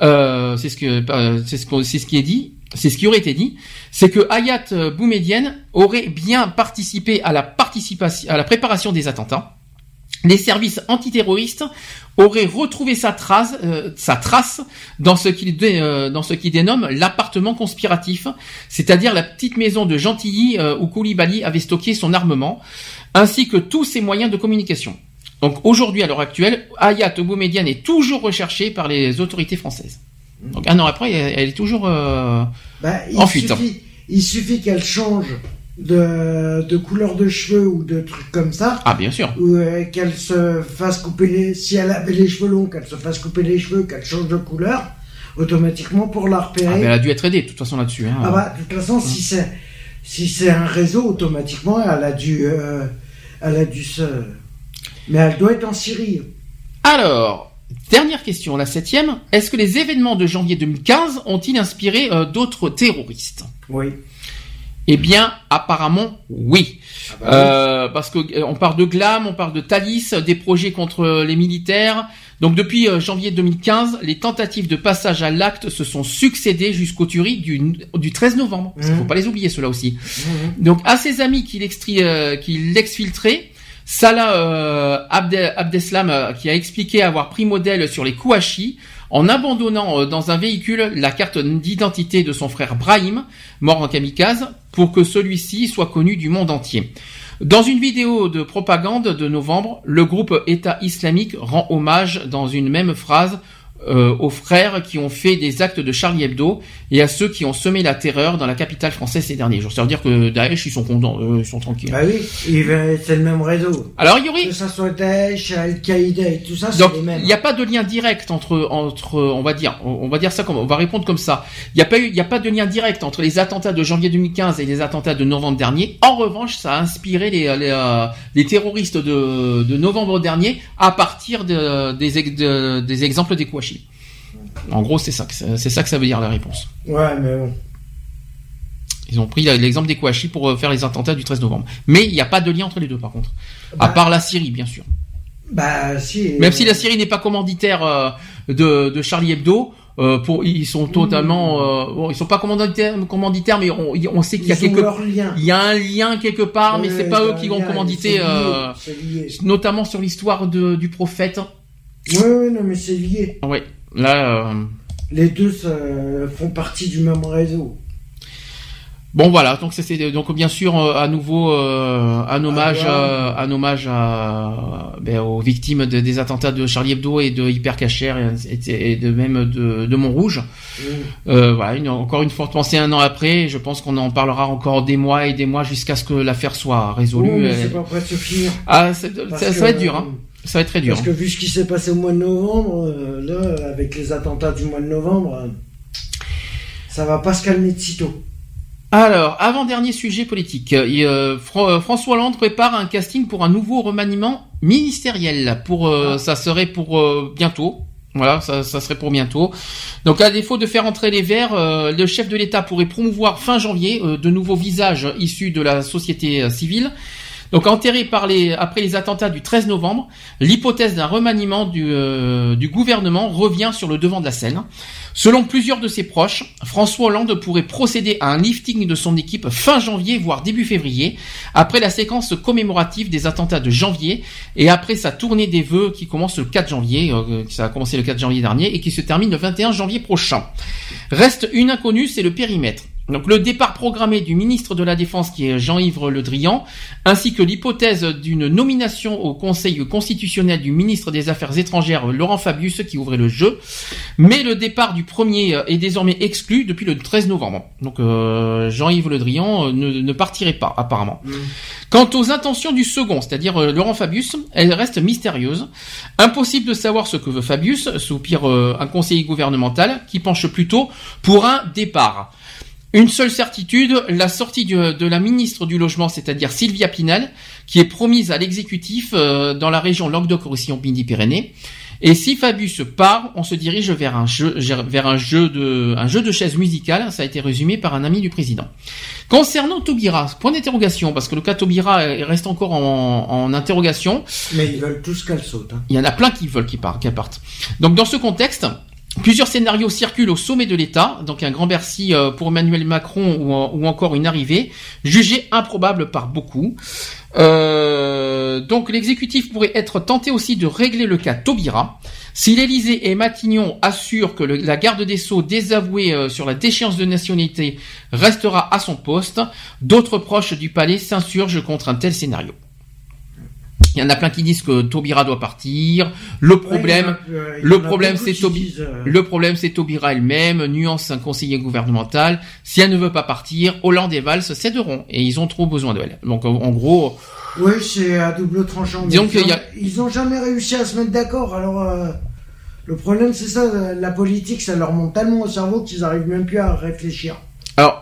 c'est ce que ce qui est dit, c'est ce qui aurait été dit, c'est que Hayat Boumedienne aurait bien participé à la à la préparation des attentats. Les services antiterroristes auraient retrouvé sa trace, euh, sa trace dans ce qu'ils dé- euh, dénomment l'appartement conspiratif, c'est-à-dire la petite maison de Gentilly euh, où Koulibaly avait stocké son armement, ainsi que tous ses moyens de communication. Donc aujourd'hui, à l'heure actuelle, Hayat Boumedienne est toujours recherchée par les autorités françaises. Donc un an après, elle, elle est toujours euh, Bah, il En fuite. suffit, il suffit qu'elle change de, de couleur de cheveux ou de trucs comme ça, ah bien sûr. ou euh, qu'elle se fasse couper les, si elle avait les cheveux longs, qu'elle se fasse couper les cheveux, qu'elle change de couleur, automatiquement pour la Ah, repérer. mais elle a dû être aidée de toute façon là-dessus. Hein. Ah bah, de toute façon, si c'est si c'est un réseau, automatiquement, elle a dû, euh, elle a dû se. Mais elle doit être en Syrie. Alors, dernière question, la septième. Est-ce que les événements de janvier 2015 ont-ils inspiré euh, d'autres terroristes? Oui. Eh bien, apparemment, oui. Ah bah Euh, parce que euh, on parle de Glam, on parle de Thalys, des projets contre les militaires. Donc depuis euh, janvier 2015, les tentatives de passage à l'acte se sont succédées jusqu'au tuerie du, du 13 novembre. Il Mhm. faut pas les oublier ceux-là aussi. Mhm. Donc à ses amis qui euh, l'exfiltraient, Salah euh, Abde- Abdeslam euh, qui a expliqué avoir pris modèle sur les Kouachi en abandonnant euh, dans un véhicule la carte d'identité de son frère Brahim, mort en kamikaze, pour que celui-ci soit connu du monde entier. Dans une vidéo de propagande de novembre, le groupe État islamique rend hommage dans une même phrase euh, aux frères qui ont fait des actes de Charlie Hebdo et à ceux qui ont semé la terreur dans la capitale française ces derniers jours. Ça veut dire que Daesh, ils sont contents, euh, ils sont tranquilles. Bah oui, c'est le même réseau. Alors il y aurait, Que ça soit Daesh, Al-Qaïda et tout ça, c'est les mêmes. il n'y a pas de lien direct entre entre on va dire on va dire ça comme on va répondre comme ça. Il n'y a pas eu il y a pas de lien direct entre les attentats de janvier 2015 et les attentats de novembre dernier. En revanche, ça a inspiré les les, euh, les terroristes de de novembre dernier à partir de, des de- des exemples des En gros, c'est ça que ça- c'est ça que ça veut dire la réponse. Ouais, mais bon. Ils ont pris l'exemple des Kouachi pour euh, faire les attentats du 13 novembre. Mais il n'y a pas de lien entre les deux, par contre. à Bah- part la Syrie, bien sûr. Bah si. Même si la Syrie n'est pas commanditaire euh, de, de Charlie Hebdo, euh, pour, ils sont totalement, euh, bon, ils sont pas commanditaires, commanditaires mais on, on sait qu'il y a quelque, il y a un lien quelque part, mais Ouais, c'est pas eux qui vont commanditer, lié, euh, lié. notamment sur l'histoire du prophète. Ouais, ouais, non, mais c'est lié. Ouais, là. euh, Les deux ça, font partie du même réseau. Bon voilà, donc c'est- c'est donc bien sûr euh, à nouveau euh, un hommage, Ah, euh, un hommage à, ben, aux victimes de- des attentats de Charlie Hebdo et de Hypercacher et, et, de même de, de Montrouge. Mm. Euh, voilà, une- encore une forte pensée un an après. Je pense qu'on en parlera encore des mois et des mois jusqu'à ce que l'affaire soit résolue. Oh, mais c'est pas prêt de se finir. Ah, ça, ça va être dur, hein. Ça va être très dur. Parce que vu ce qui s'est passé au mois de novembre, euh, là, avec les attentats du mois de novembre, euh, ça va pas se calmer de sitôt. Alors, avant-dernier sujet politique. Euh, euh, François Hollande prépare un casting pour un nouveau remaniement ministériel. Pour, Ah. ça serait pour bientôt. Voilà, ça, ça serait pour bientôt. Donc, à défaut de faire entrer les Verts, euh, le chef de l'État pourrait promouvoir fin janvier euh, de nouveaux visages issus de la société civile. Donc, enterré après les attentats du 13 novembre, l'hypothèse d'un remaniement du, euh, du gouvernement revient sur le devant de la scène. Selon plusieurs de ses proches, François Hollande pourrait procéder à un lifting de son équipe fin janvier, voire début février, après la séquence commémorative des attentats de janvier et après sa tournée des vœux qui commence le 4 janvier, euh, ça a commencé le 4 janvier dernier et qui se termine le 21 janvier prochain. Reste une inconnue, c'est le périmètre. Donc le départ programmé du ministre de la Défense qui est Jean-Yves Le Drian, ainsi que l'hypothèse d'une nomination au Conseil constitutionnel du ministre des Affaires étrangères Laurent Fabius qui ouvrait le jeu, mais le départ du premier est désormais exclu depuis le 13 novembre. Donc euh, Jean-Yves Le Drian euh, ne, ne partirait pas apparemment. Quant aux intentions du second, c'est-à-dire euh, Laurent Fabius, elles restent mystérieuses. Impossible de savoir ce que veut Fabius, soupire euh, un conseiller gouvernemental qui penche plutôt pour un départ. Une seule certitude, la sortie du- de la ministre du Logement, c'est-à-dire Sylvia Pinel, qui est promise à l'exécutif euh, dans la région Languedoc-Roussillon-Midi-Pyrénées. Et si Fabius part, on se dirige vers un jeu, vers un jeu de, un jeu de chaises musicales. Ça a été résumé par un ami du président. Concernant Taubira, point d'interrogation, parce que le cas Taubira reste encore en, en interrogation. Mais ils veulent tous qu'elle saute. hein. Il y en a plein qui veulent qu'ils partent. qu'ils partent. Donc dans ce contexte, plusieurs scénarios circulent au sommet de l'État, donc un grand Bercy euh, pour Emmanuel Macron ou, en- ou encore une arrivée, jugée improbable par beaucoup. Euh, donc l'exécutif pourrait être tenté aussi de régler le cas Taubira. Si l'Élysée et Matignon assurent que la garde des Sceaux désavouée euh, sur la déchéance de nationalité restera à son poste, d'autres proches du palais s'insurgent contre un tel scénario. Il y en a plein qui disent que Taubira doit partir. Le problème, Ouais, a- euh, le problème, Tobi- disent, euh, le problème, c'est Taubira elle-même, nuance un conseiller gouvernemental. Si elle ne veut pas partir, Hollande et Valls céderont. Et ils ont trop besoin d'elle. Donc, en gros, Oui, c'est à double tranchant. Disons ils, a- ils ont jamais réussi à se mettre d'accord. Alors, euh, le problème, c'est ça. La politique, ça leur monte tellement au cerveau qu'ils arrivent même plus à réfléchir.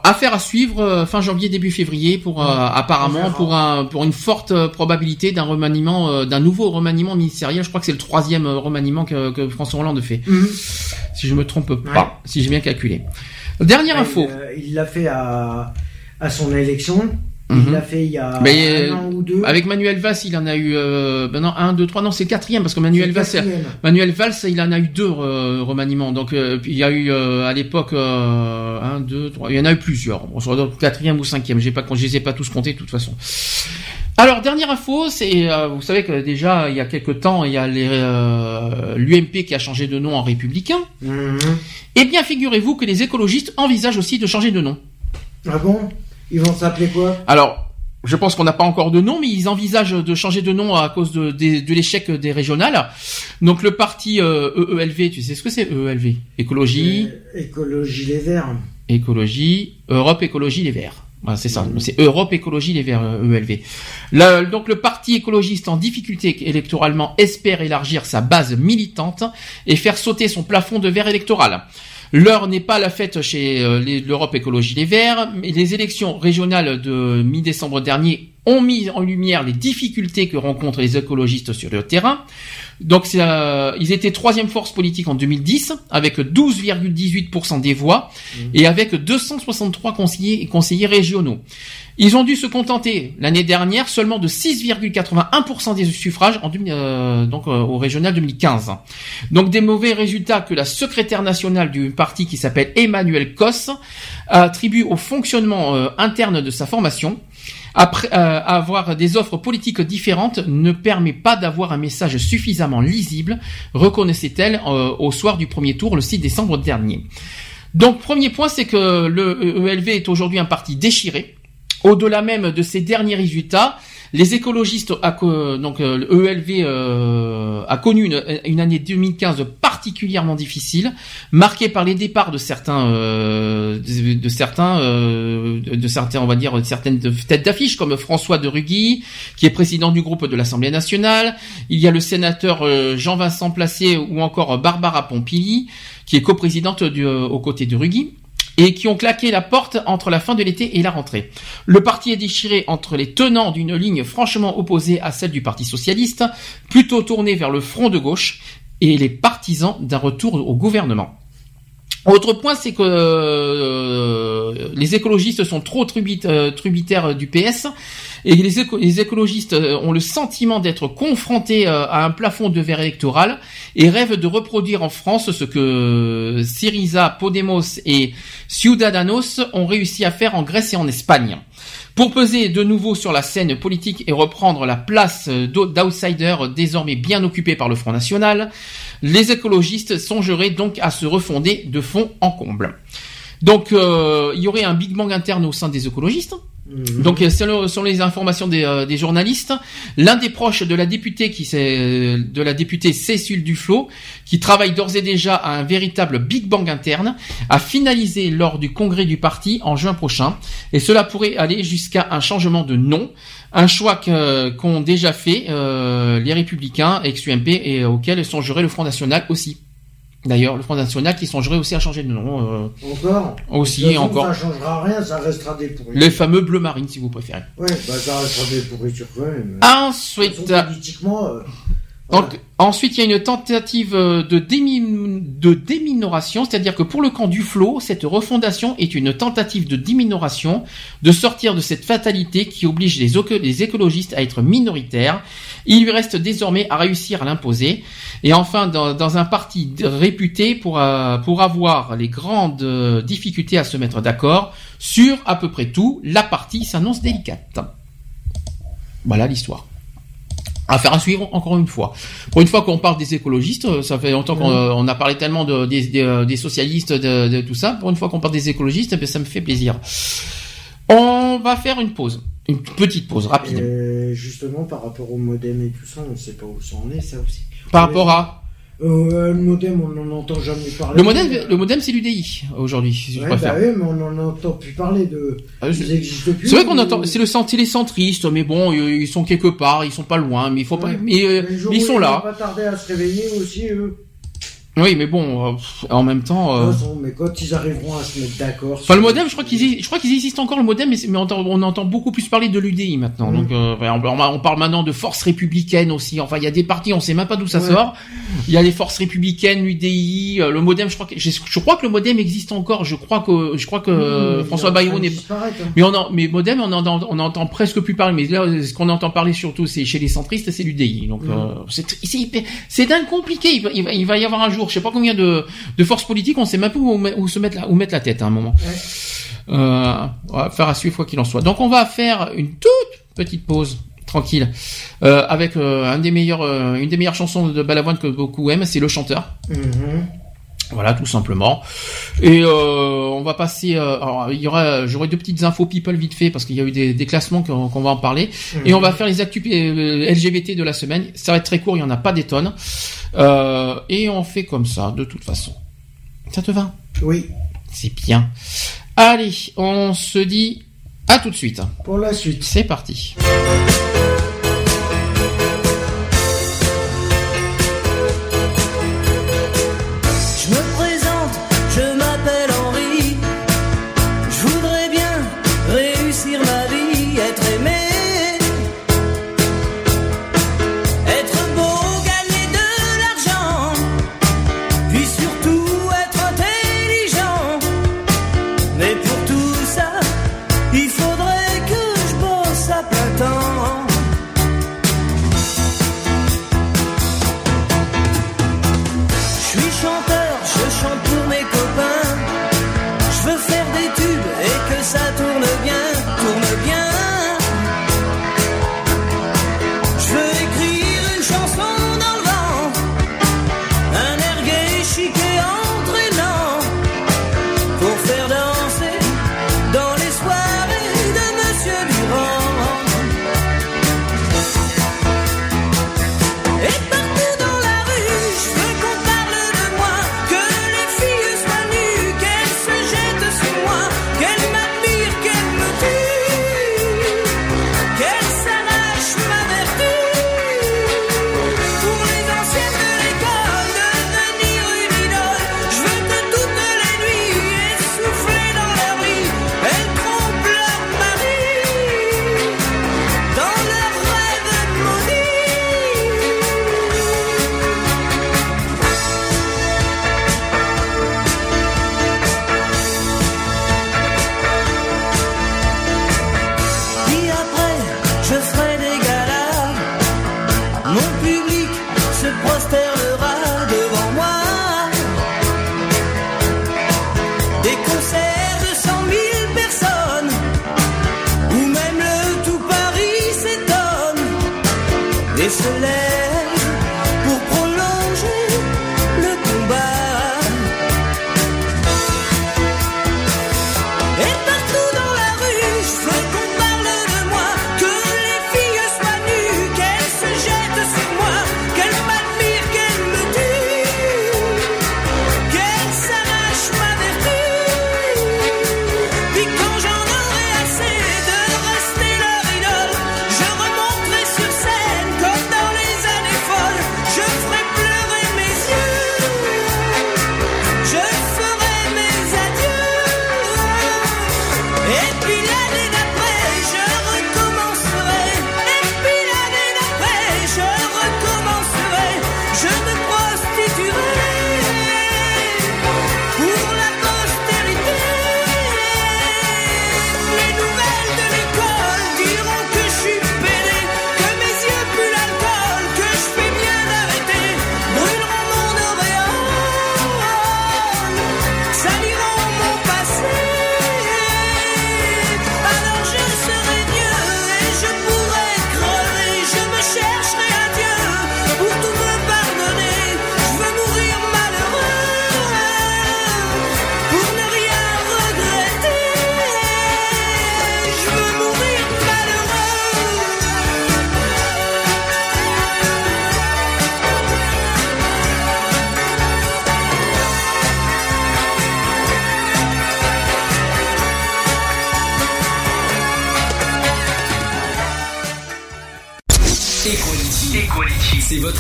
Affaire à suivre euh, fin janvier, début février pour, euh, apparemment, pour un, pour une forte euh, probabilité d'un remaniement, euh, d'un nouveau remaniement ministériel. Je crois que c'est le troisième remaniement que, que François Hollande fait. Si je me trompe pas. Si j'ai bien calculé. Dernière Ouais, info. Il il l'a fait à, à son élection. Mhm. Il l'a fait il y a Mais, un euh, an ou deux. Avec Manuel Valls, il en a eu, euh, ben non, un, deux, trois, non, c'est le quatrième, parce que Manuel Valls. Manuel Valls, il en a eu deux euh, remaniements. Donc, euh, il y a eu euh, à l'époque euh, un, deux, trois. Il y en a eu plusieurs. Bon, sur le quatrième ou cinquième. J'ai pas, je les ai pas tous comptés de toute façon. Alors, dernière info, c'est, vous savez que déjà il y a quelques temps, il y a l'UMP qui a changé de nom en Républicain. Mhm. Eh bien, figurez-vous que les écologistes envisagent aussi de changer de nom. Ah bon? Ils vont s'appeler quoi? Alors, je pense qu'on n'a pas encore de nom, mais ils envisagent de changer de nom à cause de, l'échec des régionales. Donc le parti euh, EELV, tu sais ce que c'est EELV Écologie, Euh, Écologie les Verts. écologie, Europe Écologie Les Verts. Voilà, c'est ça, c'est Europe Écologie Les Verts, euh, EELV. Là, donc le parti écologiste en difficulté électoralement espère élargir sa base militante et faire sauter son plafond de verre électoral. L'heure n'est pas la fête chez euh, l'Europe Écologie Les Verts, mais les élections régionales de mi-décembre dernier ont mis en lumière les difficultés que rencontrent les écologistes sur le terrain. Donc euh, ils étaient troisième force politique en 2010 avec 12,18% des voix mmh. et avec 263 conseillers et conseillers régionaux. Ils ont dû se contenter l'année dernière seulement de 6,81% des suffrages en, euh, donc euh, au régional 2015. Donc des mauvais résultats que la secrétaire nationale du parti qui s'appelle Emmanuel Koss attribue au fonctionnement euh, interne de sa formation. Après avoir des offres politiques différentes ne permet pas d'avoir un message suffisamment lisible, reconnaissait-elle au soir du premier tour le 6 décembre dernier. Donc premier point, c'est que le ELV est aujourd'hui un parti déchiré, au-delà même de ces derniers résultats, les écologistes, donc ELV euh, e euh, a connu une, année 2015 particulièrement difficile, marquée par les départs de certains, euh, de, certains, de certains, on va dire, de certaines têtes d'affiche comme François de Rugy, qui est président du groupe de l'Assemblée nationale. Il y a le sénateur Jean-Vincent Placé ou encore Barbara Pompili, qui est coprésidente aux côtés de Rugy et qui ont claqué la porte entre la fin de l'été et la rentrée. Le parti est déchiré entre les tenants d'une ligne franchement opposée à celle du Parti socialiste, plutôt tournée vers le front de gauche, et les partisans d'un retour au gouvernement. Autre point, c'est que euh, les écologistes sont trop euh, tributaires du PS et les, écologistes euh, ont le sentiment d'être confrontés à un plafond de verre électoral et rêvent de reproduire en France ce que Syriza, Podemos et Ciudadanos ont réussi à faire en Grèce et en Espagne. Pour peser de nouveau sur la scène politique et reprendre la place d'outsider désormais bien occupée par le Front National, les écologistes songeraient donc à se refonder de fond en comble. Donc euh, il y aurait un Big Bang interne au sein des écologistes. Donc selon, les informations euh, des, journalistes, l'un des proches de la députée qui de la députée Cécile Duflot, qui travaille d'ores et déjà à un véritable Big Bang interne, a finalisé lors du congrès du parti en juin prochain, et cela pourrait aller jusqu'à un changement de nom, un choix qu'ont déjà fait euh, les Républicains, ex-UMP, et auquel songerait le Front National aussi. D'ailleurs, le Front National qui songerait aussi à changer de nom. Euh, encore Aussi, encore. Ça changera rien, ça restera des pourritures. Les fameux bleu marine, si vous préférez. Ouais, bah ça restera des pourritures quand même. Ensuite. Politiquement. Euh, donc, ensuite, il y a une tentative euh, de, de déminoration, c'est-à-dire que pour le camp du flot, cette refondation est une tentative de déminoration, de sortir de cette fatalité qui oblige les, écologistes à être minoritaires. Il lui reste désormais à réussir à l'imposer. Et enfin, dans, un parti réputé pour, euh, pour avoir les grandes euh, difficultés à se mettre d'accord sur à peu près tout, la partie s'annonce délicate. Voilà l'histoire. Affaire à suivre encore une fois. Pour une fois qu'on parle des écologistes, euh, ça fait longtemps qu'on mmh. a parlé tellement de, des, socialistes, de, tout ça. Pour une fois qu'on parle des écologistes, eh ça me fait plaisir. On va faire une pause. Une petite pause rapide. justement, par rapport au modem et tout ça, on ne sait pas où ça en est, ça aussi. Par rapport à euh, le modem, on n'en entend jamais parler. Le modem, le modem c'est l'UDI aujourd'hui, si je préfère. Bah oui, mais on n'en entend plus parler de. Ah, plus. C'est vrai qu'on entend, c'est le senti les centristes, mais bon, ils sont quelque part, ils sont pas loin, mais il faut pas, mais, euh, mais ils sont là. Ils pas tarder à se réveiller aussi, eux. Oui, mais bon, euh, en même temps. Euh... mais quand ils arriveront à se mettre d'accord. Enfin, le modem, je crois qu'ils, je crois qu'ils existent encore le modem, mais, mais on, entend, on, entend, beaucoup plus parler de l'UDI maintenant. Mm. Donc, euh, on, parle maintenant de force républicaine aussi. Enfin, il y a des partis, on sait même pas d'où ça sort. Il y a les forces républicaines, l'UDI, euh, le modem. Je crois que, je, crois que le modem existe encore. Je crois que, je crois que mm, François Bayrou n'est. Hein. Mais on en, mais modem, on entend, on entend presque plus parler. Mais là, ce qu'on entend parler surtout, c'est chez les centristes, c'est l'UDI. Donc, mm. euh, c'est, c'est dingue compliqué. Il va, il va, y avoir un jour je sais pas combien de, de forces politiques, on sait même pas où, se mettre la, où mettre la tête à un moment. Euh, on va faire à suivre quoi qu'il en soit. Donc on va faire une toute petite pause tranquille euh, avec euh, un des meilleurs, une des meilleures chansons de Balavoine que beaucoup aiment, c'est Le Chanteur. Mm-hmm. Voilà, tout simplement. Et on va passer. alors, il y aura, j'aurai deux petites infos people vite fait parce qu'il y a eu des, classements qu'on va en parler. Et on va faire les actus LGBT de la semaine. Ça va être très court, il y en a pas des tonnes. Euh, et on fait comme ça, de toute façon. Ça te va? Oui. C'est bien. Allez, on se dit à tout de suite. Pour la suite. C'est parti.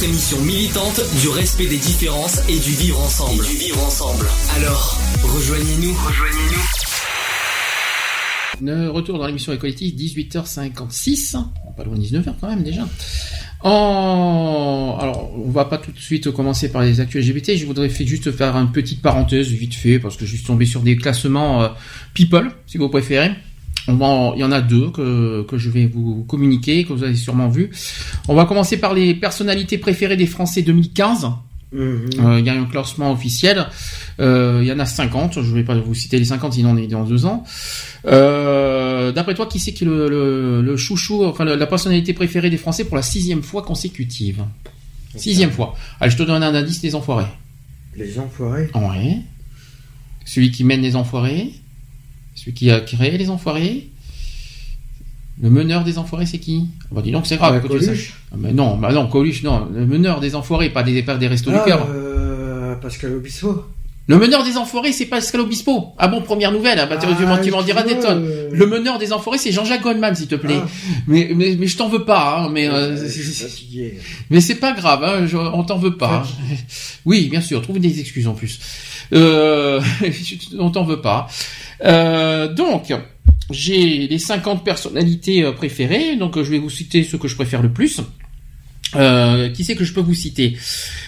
Du respect des différences et du vivre ensemble. du vivre ensemble. Alors, rejoignez-nous. Rejoignez-nous. Retour dans l'émission Equality, 18h56. Pas loin de 19h quand même déjà. En... Alors, on va pas tout de suite commencer par les actuels LGBT. Je voudrais juste faire une petite parenthèse vite fait parce que je suis tombé sur des classements euh, people, si vous préférez il y en a deux que, que je vais vous communiquer, que vous avez sûrement vu. On va commencer par les personnalités préférées des Français 2015. Mhm. Euh, il y a un classement officiel. Euh, il y en a 50. Je ne vais pas vous citer les 50, sinon on est dans deux ans. Euh, D'après toi, qui c'est qui est le, le, chouchou, enfin la personnalité préférée des Français pour la sixième fois consécutive? Sixième fois. Allez, je te donne un indice, les enfoirés. Les enfoirés? Ouais. Celui qui mène les enfoirés. Celui qui a créé les enfoirés Le meneur des enfoirés, c'est qui? Ah bah dis donc, c'est grave. Coluche ah bah non, bah non, Coluche, non. Le meneur des enfoirés, pas des, pas des restos du ah, cœur. Euh, Pascal Obispo. Le meneur des enfoirés, c'est Pascal Obispo. Ah bon, première nouvelle. Hein, bah, tu m'en diras des tonnes. Le meneur des enfoirés, c'est Jean-Jacques Goldman, s'il te plaît. Mais, mais, mais je t'en veux pas. Hein, mais euh, mais c'est pas grave. Hein, on t'en veut pas. Oui, bien sûr. Trouve des excuses en plus. Euh, on t'en veut pas. Euh, donc, j'ai les 50 personnalités euh, préférées, donc je vais vous citer ceux que je préfère le plus. Euh, qui c'est que je peux vous citer?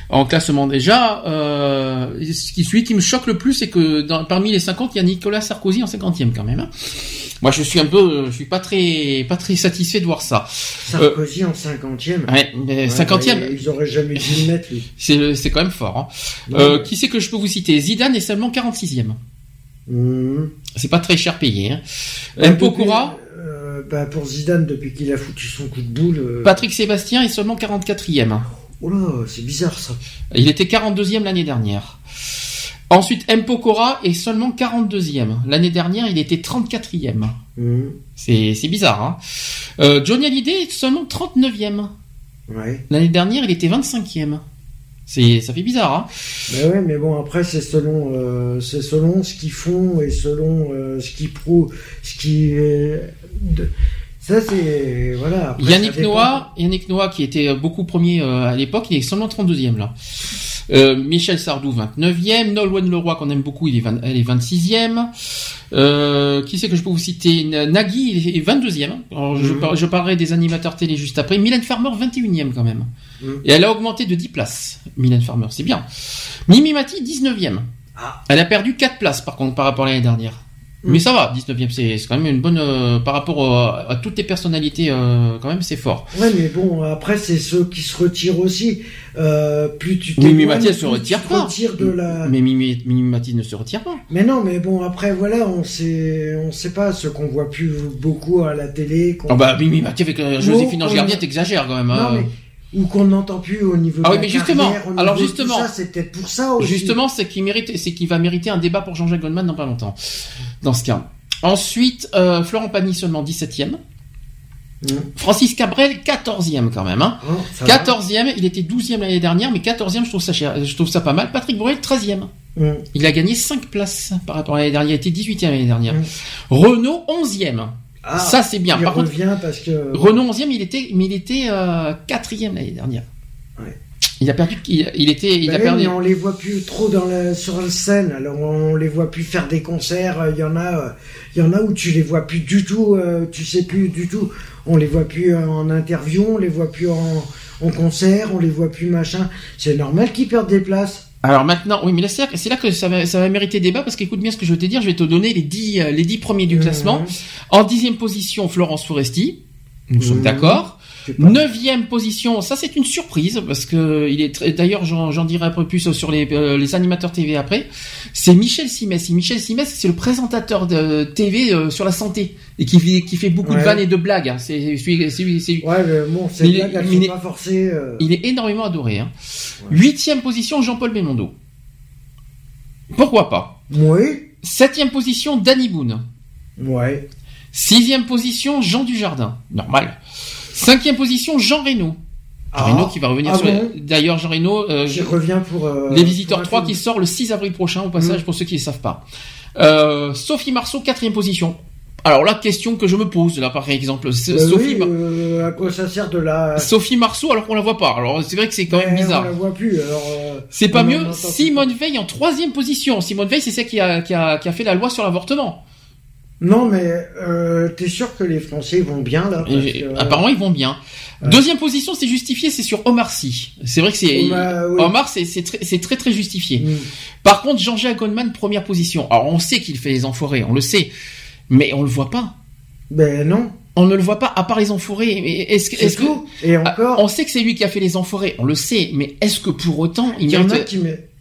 En classement déjà euh, Celui qui me choque le plus, c'est que dans, parmi les 50, il y a Nicolas Sarkozy en 50e quand même. Hein. Moi, je suis un peu, je suis pas très, pas très satisfait de voir ça. Sarkozy en cinquantième? Ouais, mais cinquantième. ils auraient jamais dû le mettre, lui. C'est, c'est quand même fort. Hein. qui c'est que je peux vous citer? Zidane est seulement 46e. Mmh. C'est pas très cher payé. Hein. Mpokora. Euh, bah pour Zidane, depuis qu'il a foutu son coup de boule. Euh, Patrick Sébastien est seulement 44e. Oh là, c'est bizarre ça. Il était 42e l'année dernière. Ensuite, Mpokora est seulement 42e. L'année dernière, il était 34e. Mmh. C'est bizarre. Hein euh, Johnny Hallyday est seulement 39e. Ouais. L'année dernière, il était 25e. C'est, ça fait bizarre, hein. Mais ouais, mais bon, après, c'est selon, euh, c'est selon ce qu'ils font et selon euh, ce qu'ils prouvent, ce qui, ça c'est, voilà. Yannick Noah, Yannick Noah qui était beaucoup premier euh, à l'époque, il est seulement 32e là. Euh, Michel Sardou 29e, Nolwenn Leroy qu'on aime beaucoup, il est elle est 26e. Euh, qui c'est que je peux vous citer? Nagui il est 22e. Alors, je, mhm. je, parlerai des animateurs télé juste après. Mylène Farmer 21e quand même. Mhm. Et elle a augmenté de 10 places. Mylène Farmer, c'est bien. Mimi Mati 19e. Ah. Elle a perdu 4 places par contre par rapport à l'année dernière. Mais ça va, 19e, c'est quand même une bonne euh, par rapport à toutes les personnalités, euh, quand même, c'est fort. Ouais, mais bon, après c'est ceux qui se retirent aussi. Euh, plus tu Mimi Mathias se retire pas. De la... Mais Mimi, Mimi ne se retire pas. Mais non, mais bon, après voilà, on sait, on sait pas ce qu'on voit plus beaucoup à la télé. Ah bah Mimi Mathias avec Joséphine Ange Gardien, t'exagères quand même. Hein. Mais ou qu'on n'entend plus au niveau ah de oui, mais justement, alors justement, c'est peut-être pour ça aussi. Justement, c'est qu'il mérite, c'est qu'il va mériter un débat pour Jean-Jacques Goldman dans pas longtemps. Dans ce cas. Ensuite, euh, Florent Pagny seulement 17e. Mmh. Francis Cabrel 14e quand même. Hein. 14e, il était 12e l'année dernière, mais 14e, je trouve ça cher, je trouve ça pas mal. Patrick Bruel 13e. Mmh. Il a gagné 5 places par rapport à l'année dernière. Il était 18e l'année dernière. Mmh. Renault 11e. Ah, ça c'est bien. Par contre, parce que Renault 11e, il était, mais il était euh, quatrième l'année dernière. Il a perdu, il, était, il a perdu. Mais on les voit plus trop dans la, sur la scène. Alors on les voit plus faire des concerts. Il y en a, euh, il y en a où tu les vois plus du tout. Euh, tu sais plus du tout. On les voit plus en interview, on les voit plus en, en concert, on les voit plus machin. C'est normal qu'ils perdent des places. Alors maintenant, oui, mais là, c'est là que ça va, ça va mériter débat parce qu'écoute bien ce que je vais te dire. Je vais te donner les dix, euh, les dix premiers du classement. En dixième position, Florence Foresti. Nous sommes d'accord. Neuvième position, ça c'est une surprise parce que il est d'ailleurs j'en dirai un peu plus sur les, euh, les animateurs TV après. C'est Michel Simès. Michel Simès, c'est le présentateur de TV euh, sur la santé et qui, qui fait beaucoup de vannes et de blagues. Hein. C'est Ouais, mais bon, c'est blagues, elles sont pas forcées. Euh. Il est énormément adoré. Hein. Huitième position, Jean-Paul Belmondo. Pourquoi pas? Oui. Septième position, Danny Boone. Ouais. Sixième position, Jean Dujardin. Normal. Cinquième position, Jean Reno. Jean Reno ah. qui va revenir ah sur. D'ailleurs, Jean Reno. Euh, revient pour. Euh, les Visiteurs 3 qui sort le 6 avril prochain, au passage, mm. pour ceux qui ne savent pas. Euh, Sophie Marceau, quatrième position. Alors la question que je me pose là par exemple, bah Sophie, euh, à quoi ça sert de la Sophie Marceau alors qu'on la voit pas. Alors c'est vrai que c'est quand même bizarre. On la voit plus. c'est pas mieux. Simone Veil en troisième position. Simone Veil c'est celle qui a, qui a, qui a fait la loi sur l'avortement. Non, mais euh, t'es sûr que les Français vont bien là euh, Apparemment, ils vont bien. Deuxième position, c'est justifié, c'est sur Omar Sy. C'est vrai que c'est Omar, c'est très, c'est très très justifié. Mm. Par contre, Jean-Jacques Goldman, première position. Alors, on sait qu'il fait les enfoirés, on le sait, mais on le voit pas. Ben non. On ne le voit pas, à part les enfoirés. Est-ce est que, et encore, on sait que c'est lui qui a fait les enfoirés, on le sait, mais est-ce que pour autant il, y en a qui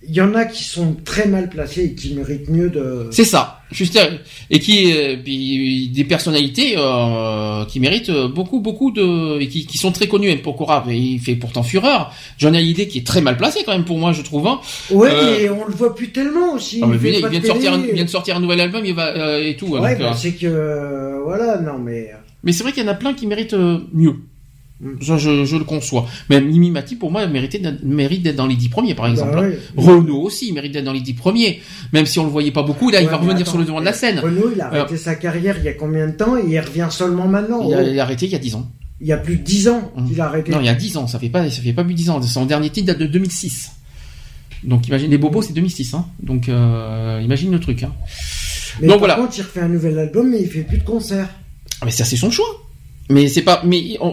il y en a qui sont très mal placés et qui méritent mieux de. C'est ça, juste et qui euh, des personnalités euh, qui méritent beaucoup beaucoup de et qui, qui sont très connues. Pokora, il fait pourtant fureur. J'en ai l'idée qui est très mal placé quand même pour moi, je trouve. Hein. Ouais, euh, mais on le voit plus tellement aussi. il, vient, de sortir, un, vient de sortir un nouvel album, il va et tout. Ouais, bah, c'est que voilà, non mais. Mais c'est vrai qu'il y en a plein qui méritent mieux. Ça, je, je, le conçois. Mais Mimi Mati, pour moi, mérite d'être dans les dix premiers, par exemple. Bah Renault aussi mérite d'être dans les dix premiers. Même si on le voyait pas beaucoup, là, il va revenir sur le devant de la scène. Renault, il a arrêté sa carrière il y a combien de temps et il revient seulement maintenant il a, arrêté il y a dix ans. Il y a plus de dix ans mmh. qu'il a arrêté. Non, il y a dix ans. Ça fait pas, ça fait pas plus de dix ans. Son dernier titre date de 2006. Donc, imagine, les bobos, c'est 2006, hein. Donc, euh, imagine le truc, hein. Mais Donc, par contre, il refait un nouvel album, mais il fait plus de concerts. Ah, mais ça, c'est son choix. Mais c'est pas, mais on,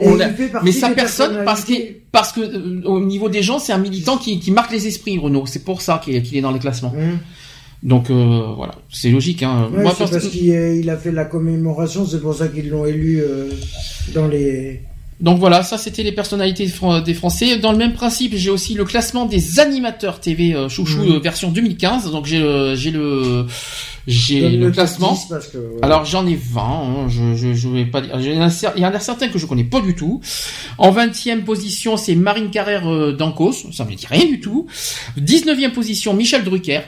mais sa personne parce que parce que euh, au niveau des gens, c'est un militant qui, qui marque les esprits, Renault. C'est pour ça qu'il est, dans les classements. Mmh. Donc euh, voilà, c'est logique. Hein. Ouais, c'est parce qu'il a fait la commémoration, c'est pour ça qu'ils l'ont élu euh, dans les. Donc voilà, ça c'était les personnalités des Français. Dans le même principe, j'ai aussi le classement des animateurs TV euh, chouchou mhm. version 2015. Donc j'ai j'ai le j'ai le, classement. Alors j'en ai 20, hein, je, je, je, vais pas dire. Il y en a certains que je connais pas du tout. En 20e position, c'est Marine Carrère euh, d'Ancos, ça me dit rien du tout. 19e position, Michel Drucker.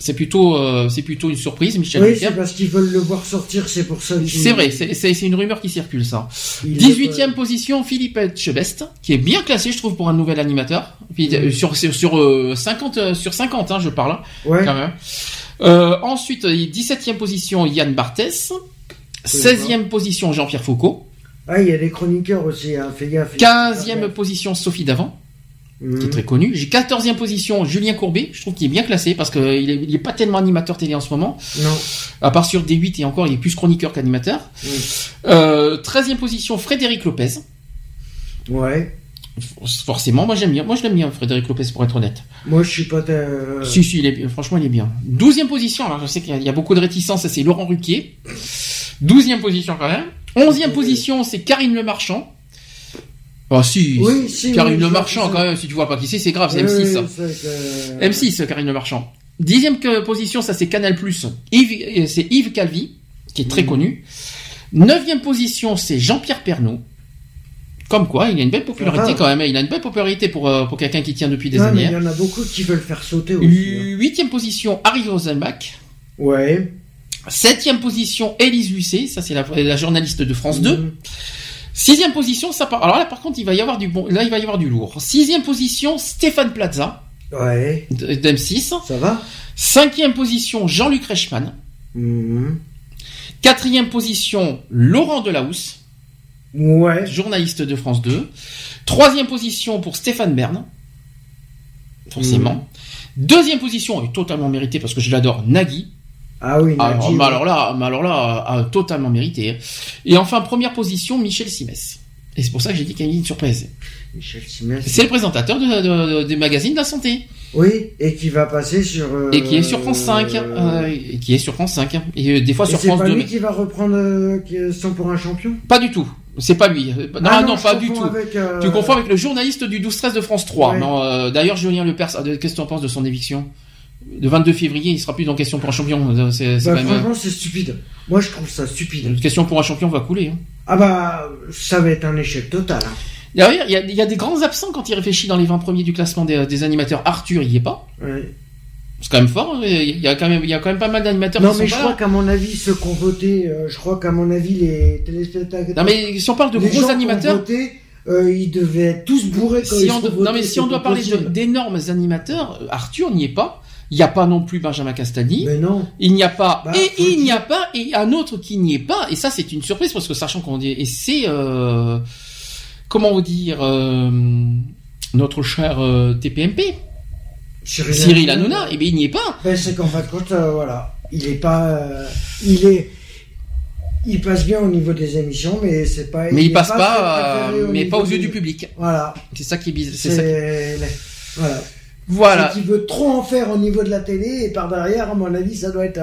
C'est plutôt, euh, c'est plutôt une surprise, Michel oui, c'est parce qu'ils veulent le voir sortir, c'est pour ça. C'est vrai, c'est une rumeur qui circule, ça. 18e position, Philippe Etchebest, qui est bien classé, je trouve, pour un nouvel animateur. Euh, sur, sur, sur 50, sur 50, hein, je parle. Ouais. Quand même. Euh, ensuite, 17e position, Yann Barthès. 16e position, Jean-Pierre Foucault. Ah, il y a des chroniqueurs aussi, hein. fais gaffe. 15e position, Sophie Davant. Qui est mhm. très connue. J'ai 14e position, Julien Courbet. Je trouve qu'il est bien classé parce qu'il est, il est pas tellement animateur télé en ce moment. Non. À part sur D8 et encore, il est plus chroniqueur qu'animateur. Mhm. Euh, 13e position, Frédéric Lopez. Ouais. Forcément, moi j'aime bien. Moi je l'aime bien, Frédéric Lopez, pour être honnête. Moi je suis pas. Si, si, il est, franchement, il est bien. Douzième position, alors je sais qu'il y, a beaucoup de réticence, c'est Laurent Ruquier. Douzième position quand même. Onzième position, c'est Karine Le Marchand. Ah si, oui, si Karine Le Marchand quand même, si tu vois pas qui c'est, c'est grave, c'est M6. M6, Karine Le Marchand. Dixième position, ça c'est Canal+. Yves, c'est Yves Calvi, qui est très connu. Neuvième position, c'est Jean-Pierre Pernaud. Comme quoi, il a une belle popularité quand même. Il a une belle popularité pour, euh, pour quelqu'un qui tient depuis des années. il y en a beaucoup qui veulent faire sauter aussi. Hein. Huitième position, Harry Rosenbach. Ouais. Septième position, Élise Lucet. Ça, c'est la, journaliste de France 2. Mhm. Sixième position, ça part. Alors là, par contre, il va y avoir du bon. Là, il va y avoir du lourd. Sixième position, Stéphane Plaza. Ouais. D'M6. Ça va? Cinquième position, Jean-Luc Reichmann. Mhm. Quatrième position, Laurent Delahousse. Ouais. Journaliste de France 2. Troisième position pour Stéphane Bern. Forcément. Mmh. Deuxième position, est totalement méritée parce que je l'adore, Nagui. Ah oui. Alors, alors là, alors là, totalement mérité. Et enfin, première position, Michel Simès. Et c'est pour ça que j'ai dit qu'il y a une surprise. Michel Simès. C'est le présentateur de, des magazines de la santé. Oui, et qui va passer sur. Euh, et qui est sur France 5. Euh, et qui est sur France 5. Et euh, des fois sur France 2. C'est pas lui qui va reprendre 100 pour un champion? Pas du tout. C'est pas lui. Ah non, non, pas du tout. Euh, tu confonds avec le journaliste du 12-13 de France 3. Non, euh, d'ailleurs, Julien Lepers, euh, qu'est-ce que tu en penses de son éviction? Le 22 février, il sera plus dans Question pour un champion. C'est, bah, franchement, c'est stupide. Moi, je trouve ça stupide. Question pour un champion va couler. Hein. Ah bah, ça va être un échec total. Hein. D'ailleurs, il y a, des grands absents quand il réfléchit dans les 20 premiers du classement des, des animateurs. Arthur, il y est pas. Ouais. C'est quand même fort. Hein. Il y a quand même, il y a quand même pas mal d'animateurs. Non, mais je crois qu'à mon avis, ceux qui ont voté, euh, je crois qu'à mon avis, les téléspectateurs. Non, mais si on parle de gros animateurs. Voté, euh, ils devaient être tous bourrés quand si ils on Non, mais si on doit parler d'énormes animateurs, euh, Arthur n'y est pas. Il n'y a pas non plus Benjamin Castaldi. Mais non. Il n'y a pas. Bah, et il n'y a pas. Et un autre qui n'y est pas. Et ça, c'est une surprise parce que sachant qu'on dit. Et c'est. Euh, comment vous dire. Euh, notre cher TPMP. Cyril, Hanouna, et eh bien il n'y est pas. Ben, c'est qu'en fin de compte, euh, voilà, il est pas, euh, il est, il passe bien au niveau des émissions, mais c'est pas. Mais il, passe pas, euh, mais pas aux yeux du public. Voilà. C'est ça qui est bizarre. C'est ça. Voilà. Voilà. Il veut trop en faire au niveau de la télé et par derrière, à mon avis, ça doit être.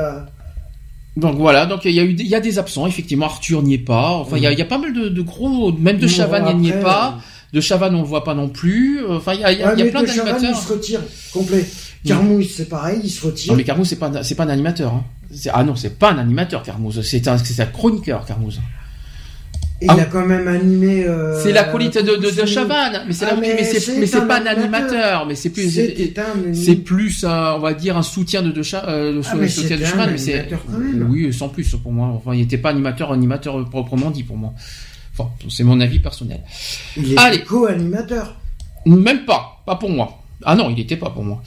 Donc voilà, donc il y a eu, il y a des absents effectivement. Arthur n'y est pas. Enfin, il y, a, y, a, pas mal de, de gros, même de Chavannes n'y est pas. De Chavannes, on le voit pas non plus. Enfin, il y a, y a, y a plein d'animateurs. il se retire complet. Carmouze, c'est pareil, il se retire. Non, mais Carmouze, c'est pas, c'est pas un animateur. Hein. Ah non, c'est pas un animateur, Carmouze. C'est un, c'est un chroniqueur, Carmouze. Et il a ah. quand même animé. Euh, c'est l'acolyte de, de, de Chavannes, mais c'est ah, mais, c'est, mais c'est pas un animateur, mais c'est plus, c'est, plus, on va dire, un soutien de de, euh, ah, mais soutien de Chavannes, mais c'est, oui, sans plus pour moi. Enfin, il n'était pas animateur, animateur proprement dit pour moi. Enfin, c'est mon avis personnel. Il est co-animateur. Même pas, pas pour moi. Ah non, il n'était pas pour moi.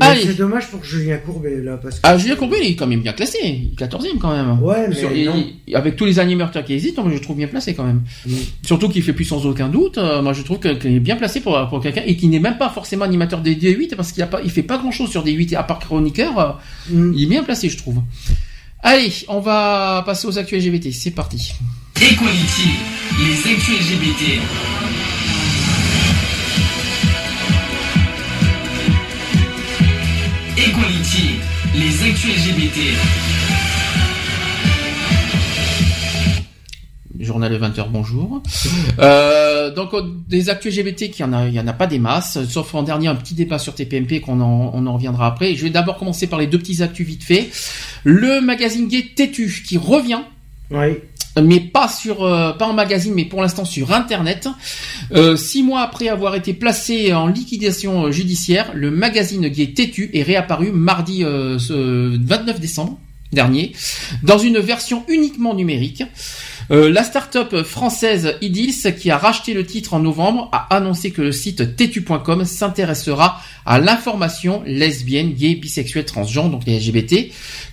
C'est dommage pour Julien Courbet là parce que... Ah Julien Courbet il est quand même bien classé, 14e quand même. Ouais, mais avec tous les animateurs qui hésitent, moi je trouve bien placé quand même. Mm. Surtout qu'il fait plus sans aucun doute. Euh, moi je trouve qu'il est bien placé pour, pour quelqu'un et qui n'est même pas forcément animateur des D8 parce qu'il a pas, il fait pas grand chose sur des 8 à part chroniqueur. Euh, mm. Il est bien placé je trouve. Allez, on va passer aux actuels LGBT. C'est parti. Equality, les actuels LGBT. Equality, les actus LGBT. Journal de 20h, bonjour. Euh, donc des actus LGBT, qui en a, il y en a pas des masses, sauf en dernier un petit débat sur TPMP qu'on en, on en reviendra après. Je vais d'abord commencer par les deux petits actus vite fait. Le magazine gay Têtu qui revient. Oui. Mais pas sur, euh, pas en magazine, mais pour l'instant sur Internet. Euh, six mois après avoir été placé en liquidation judiciaire, le magazine gay Têtu est réapparu mardi euh, ce 29 décembre dernier dans une version uniquement numérique. Euh, la start-up française Idils, qui a racheté le titre en novembre, a annoncé que le site tetu.com s'intéressera à l'information lesbienne, gay, bisexuelle, transgenre, donc les LGBT,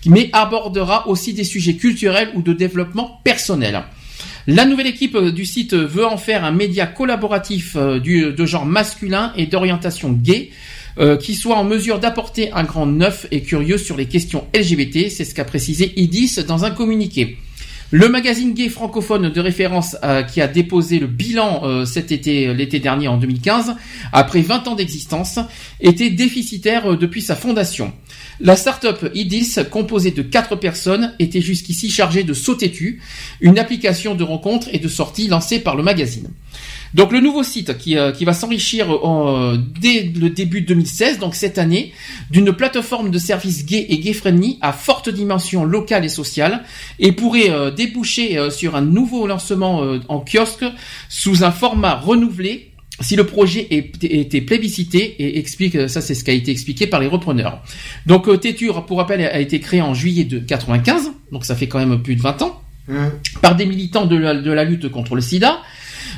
mais abordera aussi des sujets culturels ou de développement personnel. La nouvelle équipe du site veut en faire un média collaboratif euh, de genre masculin et d'orientation gay, euh, qui soit en mesure d'apporter un grand neuf et curieux sur les questions LGBT, c'est ce qu'a précisé IDIS dans un communiqué. Le magazine gay francophone de référence euh, qui a déposé le bilan euh, cet été, l'été dernier en 2015, après 20 ans d'existence, était déficitaire euh, depuis sa fondation. La start-up Idis, composée de quatre personnes, était jusqu'ici chargée de Sautétu, une application de rencontres et de sorties lancée par le magazine. Donc le nouveau site qui, euh, va s'enrichir euh, dès le début 2016, donc cette année, d'une plateforme de services gay et gay-friendly à forte dimension locale et sociale, et pourrait euh, déboucher sur un nouveau lancement en kiosque sous un format renouvelé si le projet était plébiscité et explique ça c'est ce qui a été expliqué par les repreneurs. Donc Téture pour rappel a été créé en juillet de 95 donc ça fait quand même plus de 20 ans Mmh. par des militants de la, de la lutte contre le sida.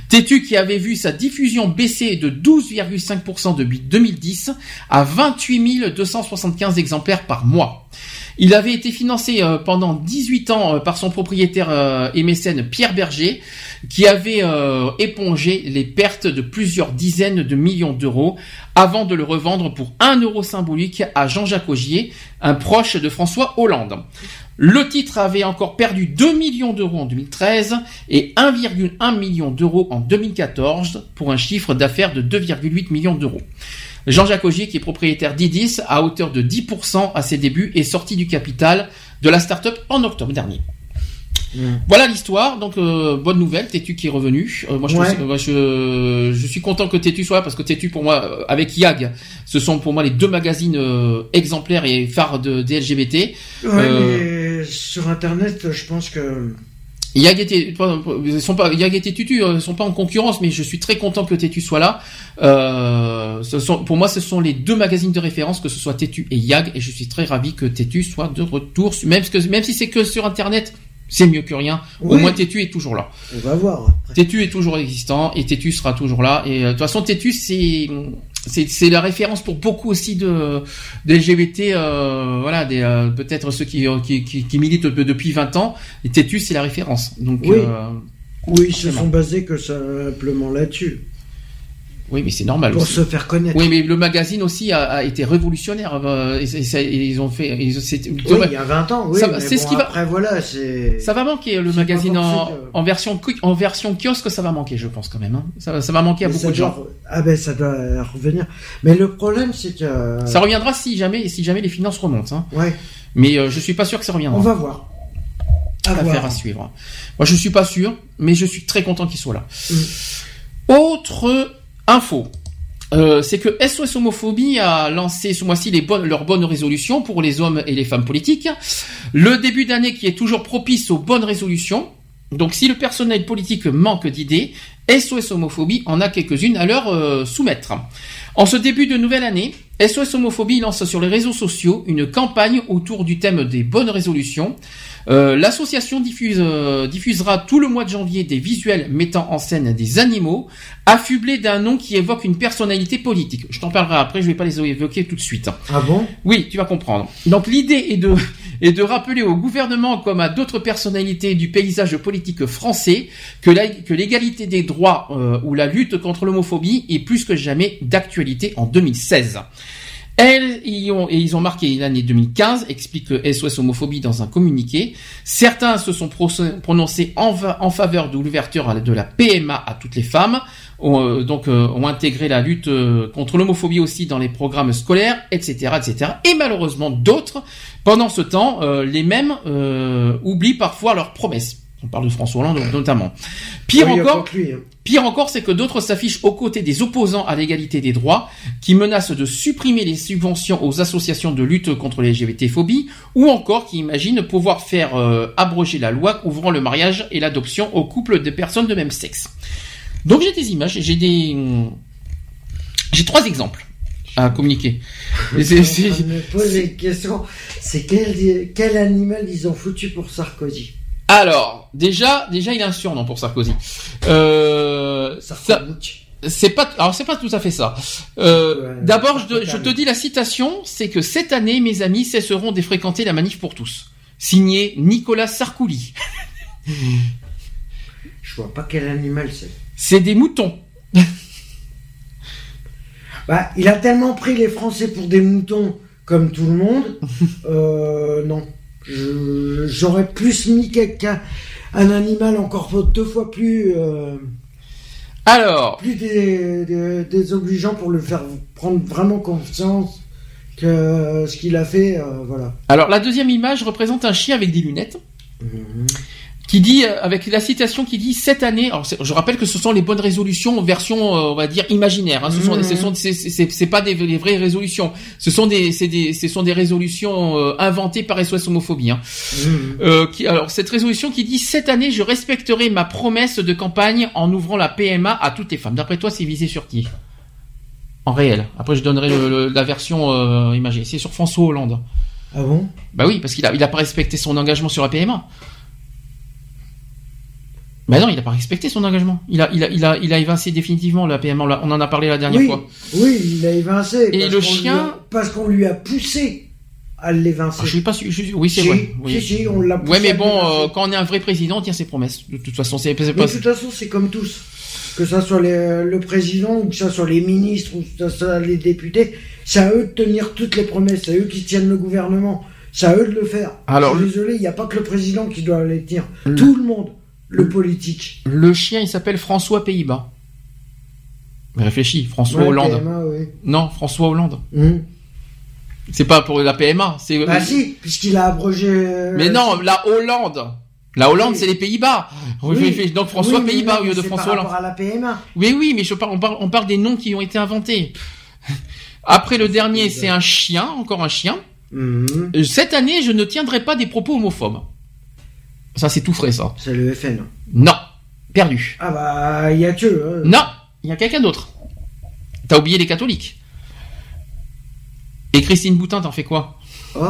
Tétu qui avait vu sa diffusion baisser de 12,5% depuis 2010 à 28 275 exemplaires par mois. Il avait été financé euh, pendant 18 ans euh, par son propriétaire euh, et mécène Pierre Berger, qui avait épongé les pertes de plusieurs dizaines de millions d'euros avant de le revendre pour 1 euro symbolique à Jean-Jacques Augier, un proche de François Hollande. Le titre avait encore perdu 2 millions d'euros en 2013 et 1,1 million d'euros en 2014 pour un chiffre d'affaires de 2,8 millions d'euros. Jean-Jacques Augier, qui est propriétaire d'Idis à hauteur de 10% à ses débuts, est sorti du capital de la start-up en octobre dernier. Voilà l'histoire, donc euh, bonne nouvelle, Tétu qui est revenu. Euh, moi, je, Ouais. trouve- moi, je, je suis content que Tétu soit là parce que Tétu pour moi, euh, avec YAG, ce sont pour moi les deux magazines euh, exemplaires et phares de, des LGBT. Ouais, mais sur Internet, je pense que. YAG et, ils sont pas, YAG et Tétu euh, sont pas en concurrence, mais je suis très content que Tétu soit là. Euh, ce sont, pour moi, ce sont les deux magazines de référence, que ce soit Tétu et YAG, et je suis très ravi que Tétu soit de retour, même, que, même si c'est que sur Internet. C'est mieux que rien. Au moins Tétu est toujours là. On va voir. Tétu est toujours existant et Tétu sera toujours là. Et euh, de toute façon, Tétu c'est c'est la référence pour beaucoup aussi de des LGBT, euh, voilà, des euh, peut-être ceux qui, euh, qui qui qui militent de- depuis 20 ans. Et Tétu c'est la référence. Donc Oui. euh, Oui, ils se sont basés que simplement là-dessus. Oui, mais c'est normal. Pour aussi. se faire connaître. Oui, mais le magazine aussi a, a été révolutionnaire. euh, et, et ils ont fait. ils- c'est- Oui, il y a 20 ans, oui. Ça va- mais c'est bon, ce qui va- Après, voilà, c'est. Ça va manquer le magazine en, forcé que- en version qui- en version kiosque, ça va manquer, je pense quand même. hein. Ça, va- ça va manquer à beaucoup de gens. Ah ben, ça doit revenir. Mais le problème, c'est que. Ça reviendra si jamais si jamais les finances remontent. Hein. Ouais, Mais euh, je suis pas sûr que ça reviendra. on va voir. À Affaire voir. à suivre. Moi, je suis pas sûr, mais je suis très content qu'il soit là. Mm. Autre info. Euh, c'est que SOS Homophobie a lancé ce mois-ci leurs bonnes résolutions pour les hommes et les femmes politiques. Le début d'année qui est toujours propice aux bonnes résolutions. Donc si le personnel politique manque d'idées, SOS Homophobie en a quelques-unes à leur euh, soumettre. En ce début de nouvelle année, SOS Homophobie lance sur les réseaux sociaux une campagne autour du thème des bonnes résolutions. Euh, L'association diffuse, euh, diffusera tout le mois de janvier des visuels mettant en scène des animaux affublés d'un nom qui évoque une personnalité politique. Je t'en parlerai après, je vais pas les évoquer tout de suite. Ah bon? Oui, tu vas comprendre. Donc l'idée est de, est de rappeler au gouvernement comme à d'autres personnalités du paysage politique français que l'égalité des droits euh, ou la lutte contre l'homophobie est plus que jamais d'actualité en 2016. Elles y ont, et ils ont marqué l'année 2015, explique SOS Homophobie dans un communiqué. Certains se sont prononcés en, faveur de l'ouverture de la PMA à toutes les femmes, ont, euh, donc euh, ont intégré la lutte euh, contre l'homophobie aussi dans les programmes scolaires, etc., etc. Et malheureusement d'autres, pendant ce temps, les mêmes oublient parfois leurs promesses. On parle de François Hollande notamment. Pire encore, hein. pire encore, c'est que d'autres s'affichent aux côtés des opposants à l'égalité des droits, qui menacent de supprimer les subventions aux associations de lutte contre les LGBT-phobies, ou encore qui imaginent pouvoir faire euh, abroger la loi ouvrant le mariage et l'adoption aux couples de personnes de même sexe. Donc j'ai des images, j'ai des, j'ai trois exemples à communiquer. Je me pose une question, c'est quel, quel animal ils ont foutu pour Sarkozy? Alors, déjà, déjà, il a un surnom pour Sarkozy. Euh, c'est pas, alors c'est pas tout à fait ça. Euh, D'abord, je, je, te dis la citation, c'est que cette année, mes amis cesseront de fréquenter la manif pour tous. Signé Nicolas Sarkozy. je vois pas quel animal c'est. C'est des moutons. bah, il a tellement pris les Français pour des moutons, comme tout le monde. Euh, non. J'aurais plus mis quelqu'un, un animal encore deux fois plus. Euh, Alors. Plus désobligeant pour le faire prendre vraiment conscience que ce qu'il a fait, euh, voilà. Alors la deuxième image représente un chien avec des lunettes. Mhm qui dit euh, avec la citation qui dit cette année. Alors je rappelle que ce sont les bonnes résolutions version euh, on va dire imaginaire. Hein, ce sont, ce sont c'est pas des les vraies résolutions. Ce sont des c'est des ce sont des résolutions euh, inventées par SOS homophobie. Hein. Euh, qui, alors cette résolution qui dit cette année je respecterai ma promesse de campagne en ouvrant la PMA à toutes les femmes. D'après toi c'est visé sur qui? En réel. Après je donnerai la version euh, imagée. C'est sur François Hollande. Ah bon? Bah oui parce qu'il a il a pas respecté son engagement sur la PMA. Mais non, il n'a pas respecté son engagement. Il a, il a, il a, il a évincé définitivement la PMA. On en a parlé la dernière fois. Oui, il a évincé. Et le chien, parce qu'on lui a poussé à l'évincer. Ah, je suis pas sûr. oui, c'est vrai. Oui. Si, on l'a. Ouais, mais bon, euh, quand on est un vrai président, on tient ses promesses. De toute façon, c'est. De toute façon, c'est comme tous. Que ça soit le président, ou que ça soit les ministres, ou que ça soit les députés, c'est à eux de tenir toutes les promesses. C'est à eux qui tiennent le gouvernement. C'est à eux de le faire. Alors, je suis désolé, il n'y a pas que le président qui doit les tenir. Tout le monde le politique. Le chien, il s'appelle François Pays-Bas. Mais réfléchis, François Hollande. Non, François Hollande. Hmm. C'est pas pour la PMA, c'est. Bah si, puisqu'il a abrogé. Euh, mais non, la Hollande. La Hollande, c'est les Pays-Bas. Donc François Pays-Bas au lieu de François Hollande. à la PMA. Oui, oui, mais je parle, on, parle, on parle des noms qui ont été inventés. Après le dernier, c'est un chien, encore un chien. Hmm. Cette année, je ne tiendrai pas des propos homophobes. Ça, c'est tout frais, ça. C'est le FN. Non. Perdu. Ah bah, il y a que. Hein. Non, il y a quelqu'un d'autre. T'as oublié les catholiques. Et Christine Boutin, t'en fais quoi? Oh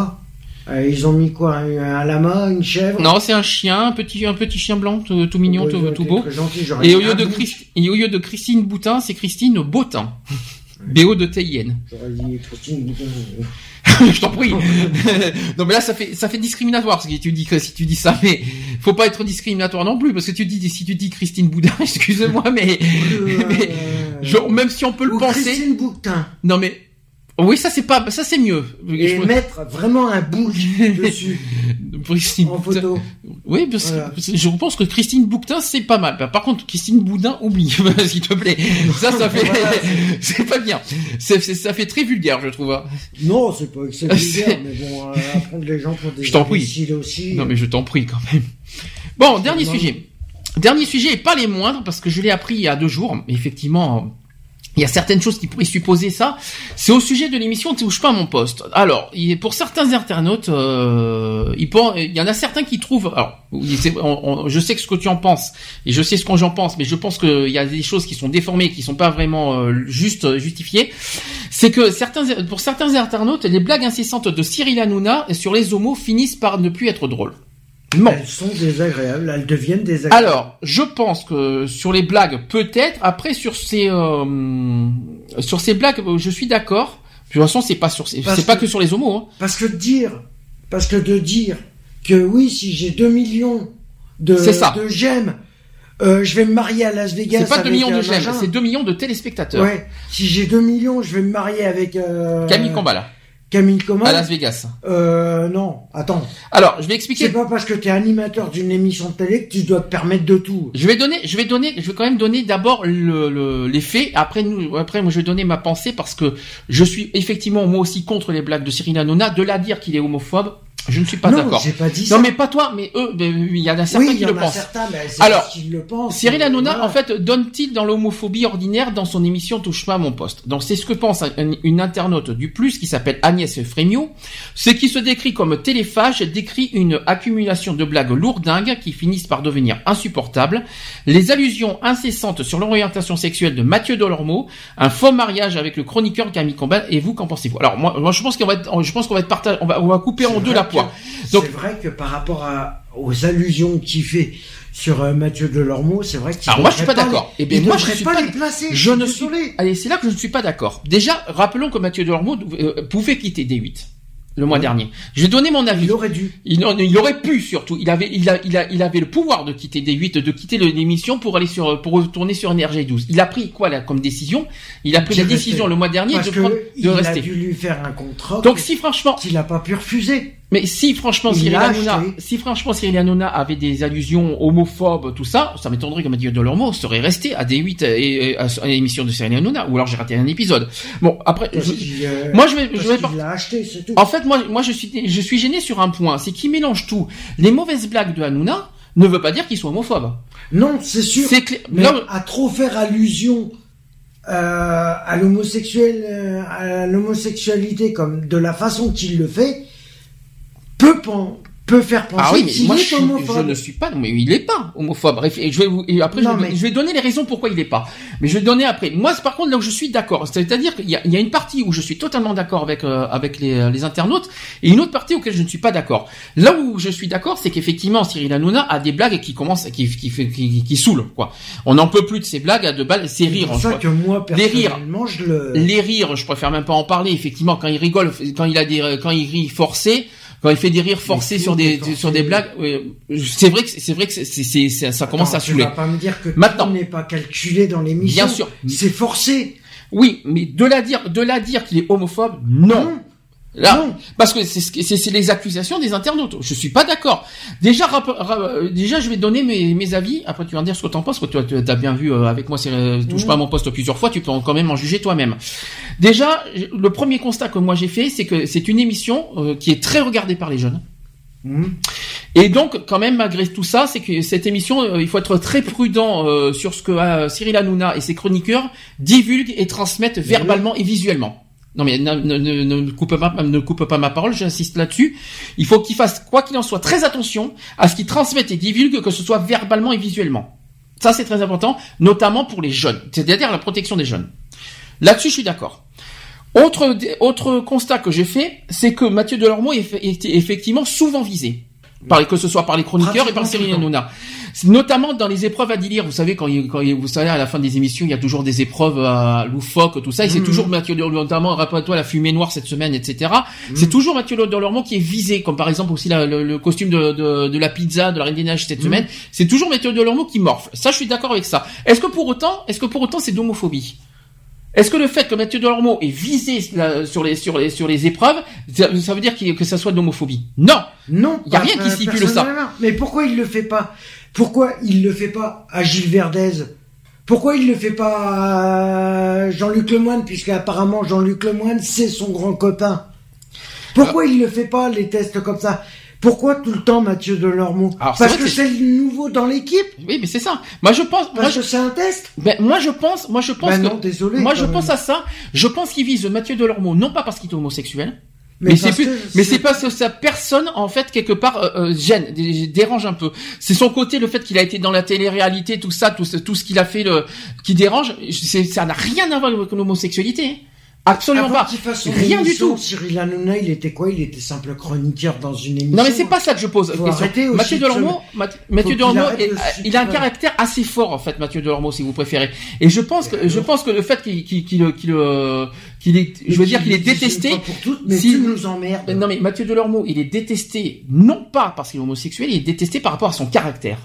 euh, Ils ont mis quoi? Un, lama, une chèvre? Non, c'est un chien, un petit, un petit chien blanc, tout, mignon, tout, beau. et, au lieu de et au lieu de Christine Boutin, c'est Christine Bottin. BO de TIN. J'aurais dit Christine Boutin. je t'en prie. non mais là ça fait ça fait discriminatoire si tu dis si tu dis ça mais faut pas être discriminatoire non plus parce que tu dis si tu dis Christine Boudin excuse-moi mais, euh, même si on peut le penser Christine Boudin. Non mais oui, ça c'est pas, ça c'est mieux. Et mettre vraiment un bouc dessus. en photo. Oui, parce que je pense que Christine Boutin c'est pas mal. Par contre, Christine Boudin, oublie, s'il te plaît. Ça, ça fait, c'est pas bien. ça fait très vulgaire, je trouve. Hein. Non, c'est pas que vulgaire, mais bon, euh, apprendre les gens pour des je t'en prie. aussi. Non, mais je t'en prie quand même. Bon, dernier sujet. Dernier sujet et pas les moindres parce que je l'ai appris il y a deux jours. Effectivement, il y a certaines choses qui pourraient supposer ça. C'est au sujet de l'émission Touche pas à mon poste. Alors, pour certains internautes, euh, il, y en a certains qui trouvent. Alors, je sais ce que tu en penses et je sais ce que j'en pense, mais je pense qu'il y a des choses qui sont déformées, qui sont pas vraiment euh, juste justifiées. C'est que certains, pour certains internautes, les blagues incessantes de Cyril Hanouna sur les homos finissent par ne plus être drôles. Elles sont désagréables, elles deviennent désagréables. Alors, je pense que sur les blagues, peut-être. Après, sur ces euh, sur ces blagues, je suis d'accord. De toute façon, c'est pas sur c'est pas que sur les homos. Hein. Parce que dire, parce que de dire que oui, si j'ai 2 millions de de j'aime, euh, je vais me marier à Las Vegas. C'est pas 2 millions de j'aime, c'est 2 millions de téléspectateurs. Ouais. Si j'ai 2 millions, je vais me marier avec euh, Camille Combala. Camille Combal. À Las Vegas. Euh, non, attends. Alors, je vais expliquer. C'est pas parce que tu es animateur d'une émission de télé que tu dois te permettre de tout. Je vais donner, je vais donner, je vais quand même donner d'abord le, le, les faits. Après, nous, après, moi, je vais donner ma pensée parce que je suis effectivement moi aussi contre les blagues de Cyril Hanouna. De la dire qu'il est homophobe, je ne suis pas d'accord. Non, j'ai pas dit Non, ça. mais pas toi, mais eux, il y en a certains oui, qui le en pensent. certains, mais c'est Alors, le pensent. Cyril Hanouna, voilà. en fait, donne-t-il dans l'homophobie ordinaire dans son émission Touche pas à mon poste? Donc, c'est ce que pense un- une internaute du Plus qui s'appelle Agnès Frémiot. Ce qui se décrit comme téléphage décrit une accumulation de blagues lourdingues qui finissent par devenir insupportables. Les allusions incessantes sur l'orientation sexuelle de Mathieu Delormeau, un faux mariage avec le chroniqueur Camille Combal. Et vous, qu'en pensez-vous? Alors, moi, moi, je pense qu'on va être, je pense qu'on va être partagé, on va, on va couper en deux la Donc- c'est vrai que par rapport à, aux allusions qu'il fait sur euh, Mathieu Delormeau, c'est vrai qu'il Alors, moi, je suis pas d'accord. Eh bien, il moi, je suis pas les placer. Je ne suis. Allez, c'est là que je ne suis pas d'accord. Déjà, rappelons que Mathieu Delormeau euh, pouvait quitter D8 le mois dernier. Je vais donner mon avis. Il aurait dû. Il, en- il aurait pu surtout. Il avait, il, a, il, a, il avait le pouvoir de quitter D8, de quitter l'émission pour aller sur, pour retourner sur NRJ12. Il a pris quoi là comme décision? Il a pris la rester. décision le mois dernier Parce de, prendre- il de a rester. dû lui faire un contrat. Donc si franchement, qu'il n'a pas pu refuser. Mais si franchement Il Cyril Hanouna, si franchement Cyril Hanouna avait des allusions homophobes, tout ça, ça m'étonnerait que Mathieu Delormeau serait resté à D8 et, et à, à l'émission de Cyril Hanouna, ou alors j'ai raté un épisode. Bon après, je- euh, moi je vais, je vais pas- acheté, tout. En fait, moi, moi, je suis, je suis gêné sur un point, c'est qu'il mélange tout. Les mauvaises blagues de Hanouna ne veut pas dire qu'ils sont homophobes. Non, c'est sûr. C'est clair. Mais à trop faire allusion euh, à l'homosexuel, euh, à l'homosexualité comme de la façon qu'il le fait, peut peut faire penser ah oui, mais moi, est je, homophobe. je ne suis pas, mais il est pas homophobe. Et je vais vous, et après, Non, je, vais, mais- je vais donner les raisons pourquoi il est pas. Mais je vais donner après. Moi, c'est par contre là où je suis d'accord. C'est-à-dire qu'il y y a une partie où je suis totalement d'accord avec euh, avec les, les internautes et une autre partie auquel je ne suis pas d'accord. Là où je suis d'accord, c'est qu'effectivement, Cyril Hanouna a des blagues qui commencent, qui qui fait, qui, qui saoulent quoi. On n'en peut plus de ces blagues à deux balles, c'est C'est rire. pour en ça que moi, Les rires. personnellement, je le... Les rires, je préfère même pas en parler. Effectivement, quand il rigole, quand il a des, quand il rit forcé, quand il fait des rires forcés sur des, sur des blagues, ouais, c'est vrai que c'est vrai que c'est, c'est, c'est- ça commence Attends, à tu saouler. vas pas me dire que Maintenant. n'est pas calculé dans l'émission. Bien sûr. C'est forcé. Oui, mais de la dire, de la dire qu'il est homophobe, non. Là, Non. parce que c'est les accusations des internautes. Je suis pas d'accord. Déjà, rap- ra- euh, déjà, je vais donner mes, mes avis. Après, tu vas me dire ce que t'en penses. Parce que tu as bien vu euh, avec moi, c'est euh, touche pas à mon poste plusieurs fois. Tu peux en- quand même en juger toi-même. Déjà, le premier constat que moi j'ai fait, c'est que c'est une émission euh, qui est très regardée par les jeunes. Hum. Et donc, quand même, malgré tout ça, c'est que cette émission, euh, il faut être très prudent euh, sur ce que euh, Cyril Hanouna et ses chroniqueurs divulguent et transmettent verbalement et visuellement. Non mais ne, ne, ne, ne coupe pas, ne coupe pas ma parole, j'insiste là-dessus. Il faut qu'ils fassent, quoi qu'il en soit, très attention à ce qu'ils transmettent et divulguent, que ce soit verbalement et visuellement. Ça, c'est très important, notamment pour les jeunes, c'est-à-dire la protection des jeunes. Là-dessus, je suis d'accord. Autre, autre constat que j'ai fait, c'est que Mathieu Delormeau est, est effectivement souvent visé. Par, que ce soit par les chroniqueurs et par Cyril. Hanouna. Notamment dans les épreuves à délire. Vous savez, quand, il, quand il- vous savez, à la fin des émissions, il y a toujours des épreuves à loufoques, tout ça. Et c'est Mhm. toujours Mathieu Delormeau, notamment, rappelle-toi la fumée noire cette semaine, etc. Mhm. C'est toujours Mathieu Delormeau qui est visé, comme par exemple aussi la- le, le costume de, de, de la pizza, de la Reine des Neiges cette Mhm. semaine. C'est toujours Mathieu Delormeau qui morfle. Ça, je suis d'accord avec ça. Est-ce que pour autant, est-ce que pour autant c'est d'homophobie? Est-ce que le fait que Mathieu Delormeau est visé là, sur les sur les sur les épreuves, ça, veut dire que ça soit de l'homophobie Non. Non. Y a rien qui euh, stipule ça. Mais pourquoi il le fait pas? Pourquoi il le fait pas à Gilles Verdez? Pourquoi il le fait pas à Jean-Luc Lemoine puisque apparemment Jean-Luc Lemoine c'est son grand copain? Pourquoi il le fait pas les tests comme ça? Pourquoi tout le temps Mathieu Delormeau? Alors, Parce que que c'est le nouveau dans l'équipe? Oui, mais c'est ça. Moi, je pense. Moi, je, que c'est un test? Ben, moi, je pense. Moi, je pense Ben que. non, désolé. moi, je même. pense à ça. Je pense qu'il vise Mathieu Delormeau, non pas parce qu'il est homosexuel, mais, Mais c'est parce plus, que mais c'est- c'est parce que sa personne, en fait, quelque part, euh, euh, gêne, dé- dérange un peu. C'est son côté, le fait qu'il a été dans la télé-réalité, tout ça, tout ce, tout ce qu'il a fait, le, qui dérange. C'est, ça n'a rien à voir avec l'homosexualité. Absolument Avant pas. Rien du tout. Cyril Hanouna, il était quoi? Il était simple chroniqueur dans une émission. Non mais c'est pas ça que je pose. Mathieu Delormeau, Math- Mathieu Delormeau, est- se il a un caractère assez fort en fait, Mathieu Delormeau, si vous préférez. Et je pense que je pense que le fait qu'il qu'il qu'il qu'il euh, est, je veux dire qu'il est détesté. Pour toutes, mais si- tu nous emmerdes. Non mais Mathieu Delormeau, il est détesté non pas parce qu'il est homosexuel, il est détesté par rapport à son caractère.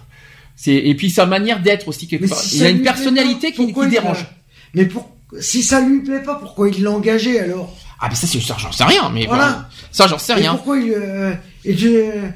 C'est et puis sa manière d'être aussi quelque part. il a une personnalité qui, dérange. Mais pour si ça lui plaît pas, pourquoi il l'a engagé alors? Ah mais ça c'est ça j'en sais rien mais Voilà. bon, ça j'en sais Et rien. pourquoi il euh, et, je-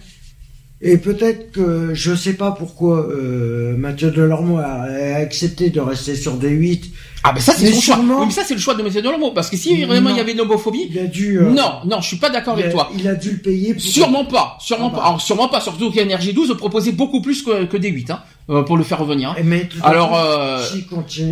et peut-être que je sais pas pourquoi euh, Mathieu Delormeau a, a accepté de rester sur des 8 Ah ben ça c'est Mais son choix. Oui, mais ça c'est le choix de Monsieur Delormeau parce que si vraiment Non. il y avait une homophobie, Il a dû. euh, non non je suis pas d'accord avec a, toi. il a dû le payer. Pour... Sûrement pas, sûrement Ah bah. pas, Alors, sûrement pas. Surtout qu'Energy 12 proposait beaucoup plus que, que des 8 hein, euh, pour le faire revenir. hein. Eh, Mais Alors, euh,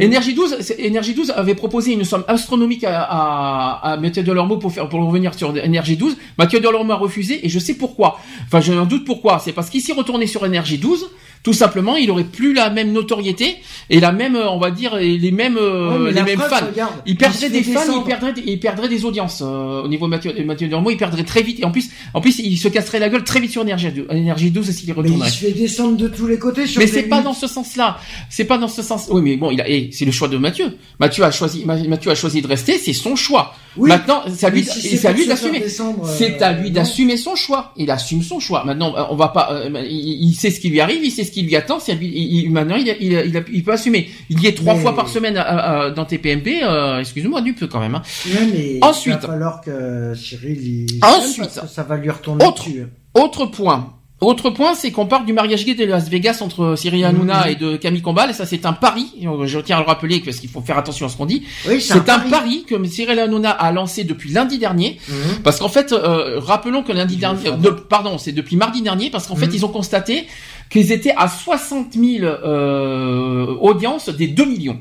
Énergie 12, c'est- Énergie 12 avait proposé une somme astronomique à, à, à Mathieu Delormeau pour faire pour revenir sur Énergie 12. Mathieu Delormeau a refusé et je sais pourquoi. Enfin, j'ai un doute pourquoi. C'est parce qu'il s'y retourné sur Énergie 12. Tout simplement, il aurait plus la même notoriété et la même, euh, on va dire, les mêmes, euh, Ouais, les mêmes preuve, fans. regarde, Il perdrait des fans, il perdrait, des- il perdrait des audiences euh, au niveau de Mathieu, Mathieu Delormeau. Il perdrait très vite et en plus, en plus, il se casserait la gueule très vite sur Énergie 12, Énergie 12 s'il y Mais il retournerait. se fait descendre de tous les côtés sur Mais c'est pas dans ce sens-là. C'est pas dans ce sens. Oui, mais bon, il a, et c'est le choix de Mathieu. Mathieu a choisi, Ma- Mathieu a choisi de rester, c'est son choix. Oui. Maintenant, c'est à lui, si c'est à lui d'assumer. descendre, euh, C'est à lui d'assumer son choix. Il assume son choix. Maintenant, on va pas. euh, il, il sait ce qui lui arrive, il sait ce qui lui attend. À lui. il- maintenant, il, a- il, a- il, a- il peut assumer. Il y est trois Mais- fois par semaine à- à- à- dans TPMP. Euh, excuse-moi, du peu quand même. hein. Mais Ensuite. il va falloir que Cyril il Ensuite. parce que ça va lui retomber Autre. dessus. Autre point. Autre point, c'est qu'on parle du mariage gay de Las Vegas entre Cyril Hanouna Mhm. et de Camille Combal. Et ça, c'est un pari. Je tiens à le rappeler parce qu'il faut faire attention à ce qu'on dit. Oui, C'est un pari que Cyril Hanouna a lancé depuis lundi dernier. Mhm. Parce qu'en fait, euh, rappelons que lundi dernier, de- pardon, c'est depuis mardi dernier, parce qu'en fait, Mhm. ils ont constaté qu'ils étaient à 60 000 euh, audiences des 2 millions.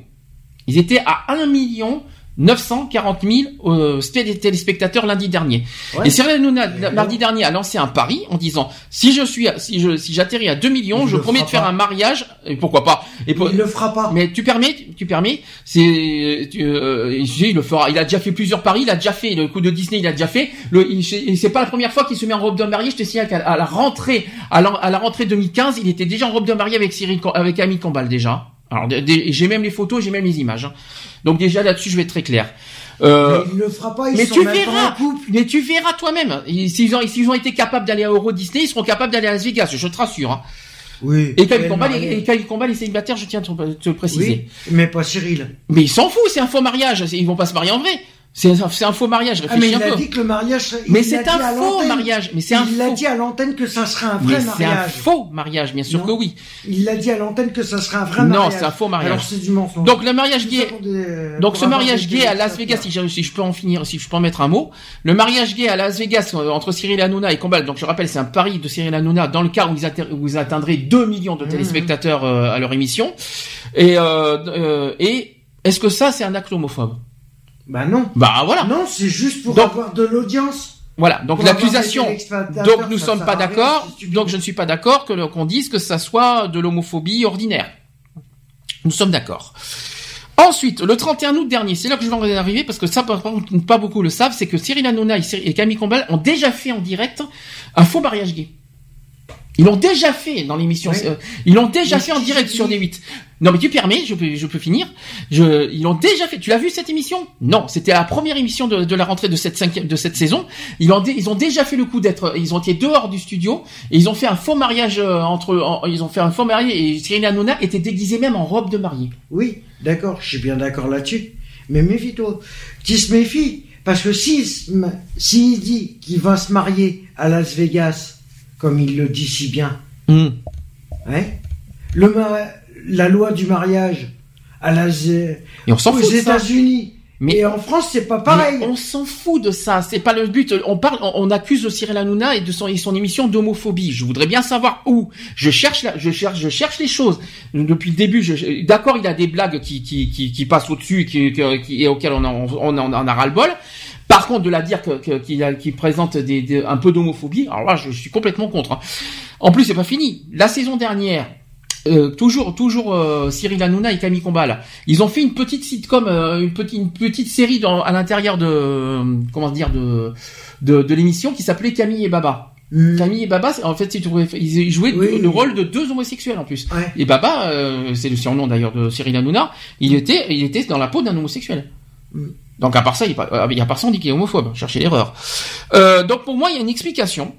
Ils étaient à 1 million 940 000 euh, téléspectateurs lundi dernier. Ouais. Et Cyril Hanouna, la- mardi dernier, a lancé un pari en disant si je suis, à- si je, si j'atterris à 2 millions, Il je promets de faire pas. un mariage. Et pourquoi pas Et pour- Il le fera pas. mais tu permets, tu permets, c'est, tu- euh, il le fera. Il a déjà fait plusieurs paris, il a déjà fait le coup de Disney, il a déjà fait. Le, c'est pas la première fois qu'il se met en robe de mariée. Je te signale qu'à la rentrée, à la, à la rentrée 2015, il était déjà en robe de mariée avec Cyril, avec Camille Combal déjà. Alors j'ai même les photos, j'ai même les images. hein. Donc déjà là-dessus, je vais être très clair. Euh, Mais il le fera pas. Ils mais sont tu même pas verras, en mais tu verras toi-même. S'ils ont, ont été capables d'aller à Euro Disney, ils seront capables d'aller à Las Vegas, je te rassure. hein. Oui. Et Camille Elle Combal, mariée. et, et Camille Combal est célibataire, je tiens à te, te le préciser. Oui, mais pas Cyril. Mais ils s'en foutent, c'est un faux mariage. Ils vont pas se marier en vrai. C'est un, faux mariage. Ah, mais il un a peu. dit que le mariage. Mais c'est un faux mariage. Mais c'est un Il l'a dit à l'antenne que ça serait un Mais vrai c'est un mariage. faux mariage, bien sûr Non. que oui. Il l'a dit à l'antenne que ça serait un vrai Non, mariage. c'est un faux mariage. Alors c'est du mensonge. Donc le mariage gay. des- Donc ce mariage gay à Las Vegas, si je, si je peux en finir, si je peux en mettre un mot, le mariage gay à Las Vegas euh, entre Cyril Hanouna et Combal, donc je rappelle, c'est un pari de Cyril Hanouna dans le cas où ils, atter- où ils atteindraient 2 millions de Mhm. téléspectateurs euh, à leur émission. Et, euh, euh, et est-ce que ça c'est un acte homophobe? Bah non. Bah voilà. Non, c'est juste pour Donc- avoir de l'audience. Voilà, donc l'accusation. Donc nous ça sommes pas d'accord. Donc je ne suis pas d'accord que qu'on dise que ça soit de l'homophobie ordinaire. Nous sommes d'accord. Ensuite, le 31 août dernier, c'est là que je vais en arriver parce que ça, pas beaucoup le savent, c'est que Cyril Hanouna et, Camille Combal ont déjà fait en direct un faux mariage gay. Ils l'ont déjà fait dans l'émission. Oui. euh, ils l'ont déjà Mais fait en direct sur D8. Non, mais tu permets, je peux, je peux finir. Je, ils l'ont déjà fait. Tu l'as vu cette émission? Non, c'était la première émission de, de la rentrée de cette cinquième, de cette saison. Ils ont, dé- ils ont déjà fait le coup d'être. Ils ont été dehors du studio et ils ont fait un faux mariage euh, entre. en- ils ont fait un faux mariage et Cyril Hanouna était déguisé même en robe de mariée. Oui, d'accord, je suis bien d'accord là-dessus. Mais méfie-toi. Qui se méfie Parce que s'il ma- s'il dit qu'il va se marier à Las Vegas, comme il le dit si bien, hein, le la loi du mariage à Las, Et on s'en aux. États-Unis Mais- et en France, c'est pas pareil. On s'en fout de ça, c'est pas le but. On parle, on, accuse Cyril Hanouna et de son, et son émission d'homophobie. Je voudrais bien savoir où. Je cherche, la, je cherche, je cherche les choses. Depuis le début, je- d'accord, il a des blagues qui qui qui, qui passent au-dessus, qui, qui, qui- et auxquelles on en, on on a ras le bol. Par contre, de la dire que- que- qu'il a- qu'il présente des, des- un peu d'homophobie, alors là, je, suis complètement contre. hein. En plus, c'est pas fini. La saison dernière, euh, toujours, toujours euh, Cyril Hanouna et Camille Combal. Ils ont fait une petite sitcom, euh, une petite, une petite série dans, à l'intérieur de, euh, comment dire, de, de, de l'émission qui s'appelait Camille et Baba. Hmm. Camille et Baba, en fait, ils jouaient Oui. le, le rôle de deux homosexuels en plus. Ouais. Et Baba, euh, c'est le surnom d'ailleurs de Cyril Hanouna, il était, il était dans la peau d'un homosexuel. Mm. Donc à part ça, il, y a pas- il y a part ça, on dit qu'il est homophobe. Cherchez l'erreur. Euh, donc pour moi, il y a une explication.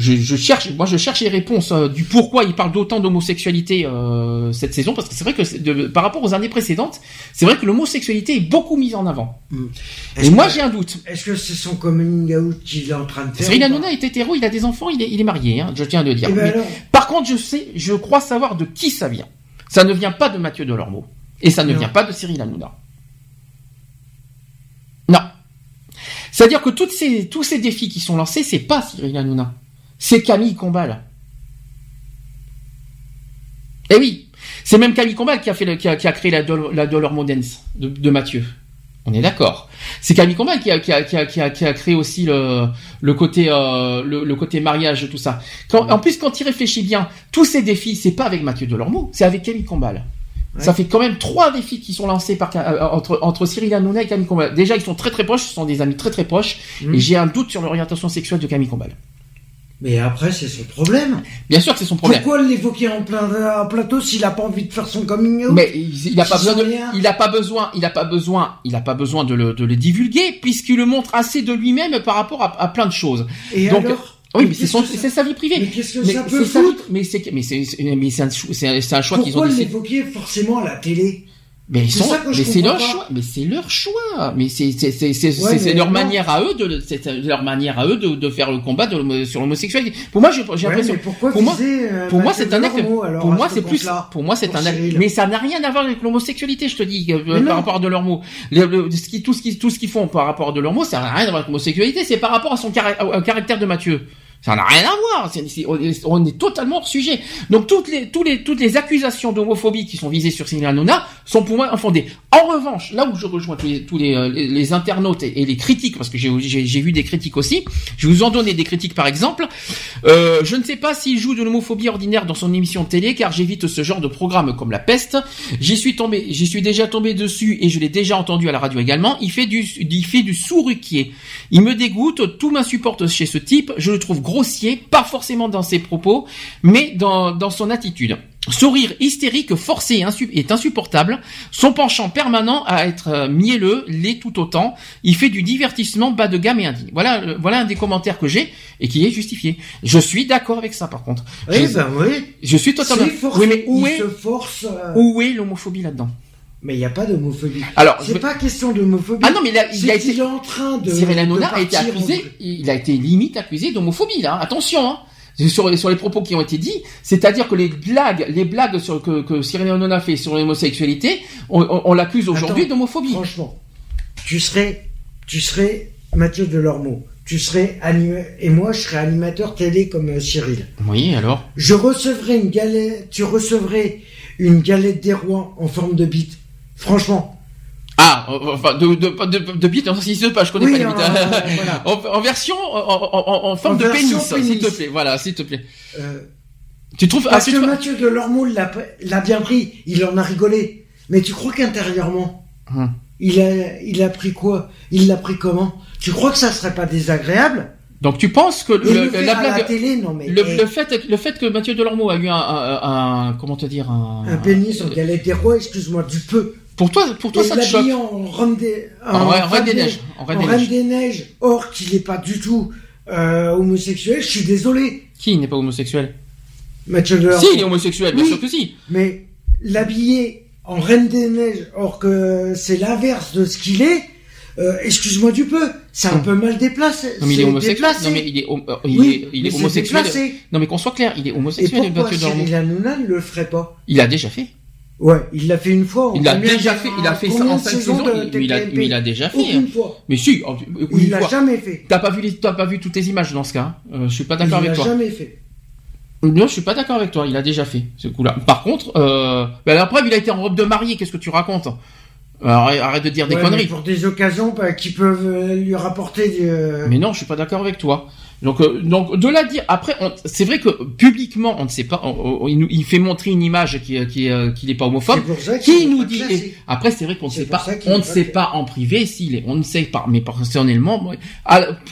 Je, cherche, moi je cherche les réponses euh, du pourquoi il parle d'autant d'homosexualité euh, cette saison, parce que c'est vrai que par rapport aux années précédentes, c'est vrai que l'homosexualité est beaucoup mise en avant. Mm. Et moi j'ai un doute. Est-ce que c'est son coming out qu'il est en train de faire Cyril Hanouna est hétéro, il a des enfants, il est, il est marié, hein, je tiens à le dire. Eh ben par contre, je sais, je crois savoir de qui ça vient. Ça ne vient pas de Mathieu Delormeau. Et ça ne vient pas de Cyril Hanouna. Non. C'est-à-dire que toutes ces, tous ces défis qui sont lancés, c'est pas Cyril Hanouna. C'est Camille Combal. Eh oui, c'est même Camille Combal qui a, fait qui, a, créé la, la Dollar Modens de, Mathieu. On est d'accord. C'est Camille Combal qui a, qui, a, créé aussi le, le côté euh, le, côté mariage, tout ça. En plus, quand il réfléchit bien, tous ces défis, c'est pas avec Mathieu Delormeau, c'est avec Camille Combal. Ça fait quand même trois défis qui sont lancés par, euh, entre, entre Cyril Hanouna et Camille Combal. Déjà, ils sont très très proches, ce sont des amis très très proches, mmh. et j'ai un doute sur l'orientation sexuelle de Camille Combal. Mais après, c'est son problème. Bien sûr que c'est son problème. Pourquoi l'évoquer en, plein, plateau s'il a pas envie de faire son coming out Mais il n'a pas besoin de, il a pas besoin, il a pas besoin, il a pas besoin de le, de le divulguer puisqu'il le montre assez de lui-même par rapport à, à, plein de choses. Et Donc, alors oui, mais c'est sa vie privée. Mais qu'est-ce que ça peut foutre Mais c'est, mais c'est, mais c'est un, choix qu'ils ont. Pourquoi l'évoquer forcément à la télé? Mais ils sont, mais c'est leur choix, mais c'est leur choix, mais c'est c'est c'est c'est leur manière à eux de c'est leur manière à eux de, de faire le combat de, sur l'homosexualité. Pour moi, j'ai l'impression. pour moi, euh, pour moi, c'est un acte. Pour moi, c'est plus. Pour moi, c'est un acte. Mais ça n'a rien à voir avec l'homosexualité, je te dis, euh, par rapport à de leurs mots. ce qui, tout ce qui, tout ce qu'ils font par rapport à de leurs mots, ça n'a rien à voir avec l'homosexualité. C'est par rapport à son caractère de Mathieu. Ça n'a rien à voir. on est totalement hors sujet. Donc toutes les, toutes les, toutes les accusations d'homophobie qui sont visées sur Cyril Hanouna sont pour moi infondées. En revanche, là où je rejoins tous les, tous les, euh, les, internautes et, les critiques, parce que j'ai vu des critiques aussi, je vous en donner des critiques par exemple. Euh, je ne sais pas s'il joue de l'homophobie ordinaire dans son émission de télé, car j'évite ce genre de programme comme La Peste. J'y suis tombé, j'y suis déjà tombé dessus et je l'ai déjà entendu à la radio également. Il fait du, il fait du sourruquier. Il me dégoûte, tout m'insupporte chez ce type. Je le trouve grossier, pas forcément dans ses propos, mais dans, dans son attitude. Sourire hystérique forcé est insupportable. Son penchant permanent à être euh, mielleux l'est tout autant. Il fait du divertissement bas de gamme et indigne. Voilà, euh, voilà un des commentaires que j'ai et qui est justifié. Je suis d'accord avec ça, par contre. Oui, je, ben oui. Je suis totalement. oui, mais où est, force, euh, où est l'homophobie là-dedans? Mais il n'y a pas d'homophobie. Alors, c'est pas question d'homophobie. Ah non, mais il a, il a été en train de. Cyril Hanouna a été accusé. Il a été limite accusé d'homophobie là. Attention, hein sur, sur les propos qui ont été dits, c'est-à-dire que les blagues, les blagues sur, que, que Cyril Hanouna fait sur l'homosexualité, on, on, l'accuse aujourd'hui d'homophobie. Franchement, tu serais, tu serais Mathieu Delormeau, tu serais animé, et moi je serais animateur télé comme euh, Cyril. Oui, alors? Je recevrais une galette, tu recevrais une galette des rois en forme de bite. Franchement, ah, enfin, de, de, de, de bite en 6 pages, je connais pas les bites. Hein. en, version, en, en, forme de pénis, s'il te plaît. Voilà, s'il te plaît. Euh, tu trouves Parce ah, que Mathieu de Lormeau l'a bien pris, il en a rigolé. Mais tu crois qu'intérieurement, hum. il a, il a pris quoi? Il l'a pris comment? Tu crois que ça serait pas désagréable? Donc tu penses que le, la blague, la télé, non mais le, le, fait le fait que Mathieu Delormeau a eu un, un, un comment te dire un un pénis en galette des rois, excuse-moi du peu pour toi, pour toi, ça te choque. en Reine des, en, Reine des Neiges. En Reine, des, Neiges. Or qu'il n'est pas du tout euh, homosexuel. Je suis désolé. Qui n'est pas homosexuel? Mathieu Delors. Si, il est homosexuel, bien sûr que si. Mais l'habiller en Reine des Neiges, or que c'est l'inverse de ce qu'il est. Euh, excuse-moi du peu, c'est un hum. peu mal déplacé. Non mais il est homosexuel. Non mais il est, euh, il est, il est homosexuel. Non mais qu'on soit clair, il est homosexuel. Et pourquoi Cyril Hanouna ne le ferait pas? Il a déjà fait. Ouais, il l'a fait une fois. Il l'a déjà fait. Il a fait ça en cinq saisons. il, il, a, il a déjà fait. Une hein. fois. Mais si, il l'a jamais fait. T'as pas vu les, t'as pas vu toutes les images dans ce cas. Euh, je suis pas d'accord avec toi. Il l'a jamais fait. Non, je suis pas d'accord avec toi. Il a déjà fait ce coup-là. Par contre, euh, ben la preuve, il a été en robe de mariée. Qu'est-ce que tu racontes? Arrête de dire des conneries. pour des occasions bah, qui peuvent euh, lui rapporter. Du... Euh, mais non, je suis pas d'accord avec toi. Donc, euh, donc de la dire. Après, c'est vrai que publiquement, on ne sait pas. il, fait montrer une image qui, qui, qui n'est pas homophobe. qui nous dit. après, c'est vrai qu'on ne sait pas. On ne sait pas en privé s'il est. On ne sait pas. Mais personnellement,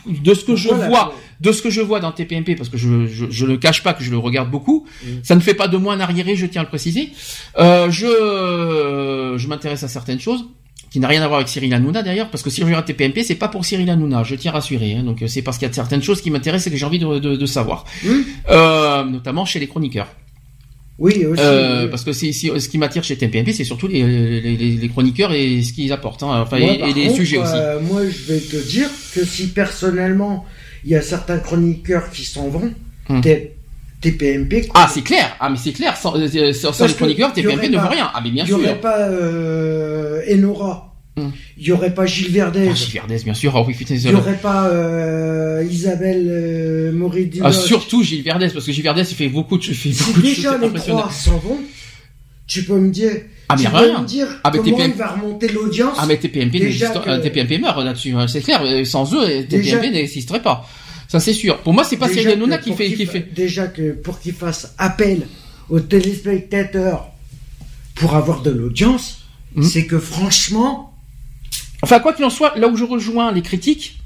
de ce que je vois, de ce que je vois dans TPMP, parce que je, je, ne cache pas que je le regarde beaucoup, mm. ça ne fait pas de moi un arriéré. Je tiens à le préciser. Euh, je, je m'intéresse à certaines choses qui n'a rien à voir avec Cyril Hanouna d'ailleurs, parce que si je regarde TPMP, c'est pas pour Cyril Hanouna, je tiens à rassurer. Hein, donc c'est parce qu'il y a certaines choses qui m'intéressent et que j'ai envie de, de, de savoir, euh, notamment chez les chroniqueurs. Oui, aussi. Euh, Parce que c'est, si- ce qui m'attire chez TPMP, c'est surtout les, les, les, chroniqueurs et ce qu'ils apportent, hein, enfin Moi, et, les sujets aussi. euh, moi, je vais te dire que si personnellement, il y a certains chroniqueurs qui s'en vont. T- TPMP. Ah, c'est clair. Ah, mais c'est clair. Sans, euh, sans, sans Parce les chroniqueurs, que TPMP ne veut rien. Ah, mais bien Il n'y sûr. aurait pas euh, Enora. Hmm. Il n'y aurait pas Gilles Verdez. Ah, Gilles Verdez, bien sûr. Ah oui, putain, Il n'y aurait pas euh, Isabelle euh, Moret Ah, surtout Gilles Verdez, parce que Gilles Verdez, il fait beaucoup de, il fait Si beaucoup de choses déjà les trois s'en vont, tu peux me dire, Ah, mais tu peux rien. me dire Ah, mais comment TPM il va remonter l'audience. Ah, mais TPMP, Déjà n'existe- que- euh, TPMP meurt là-dessus, hein, c'est clair. euh, Sans eux, euh, Déjà- TPMP n'existerait pas. Ça, c'est sûr. Pour moi, c'est pas Cyril Hanouna qui fait, qui. Déjà que pour qu'il fasse appel aux téléspectateurs pour avoir de l'audience, Hmm. c'est que franchement, Enfin, quoi qu'il en soit, là où je rejoins les critiques,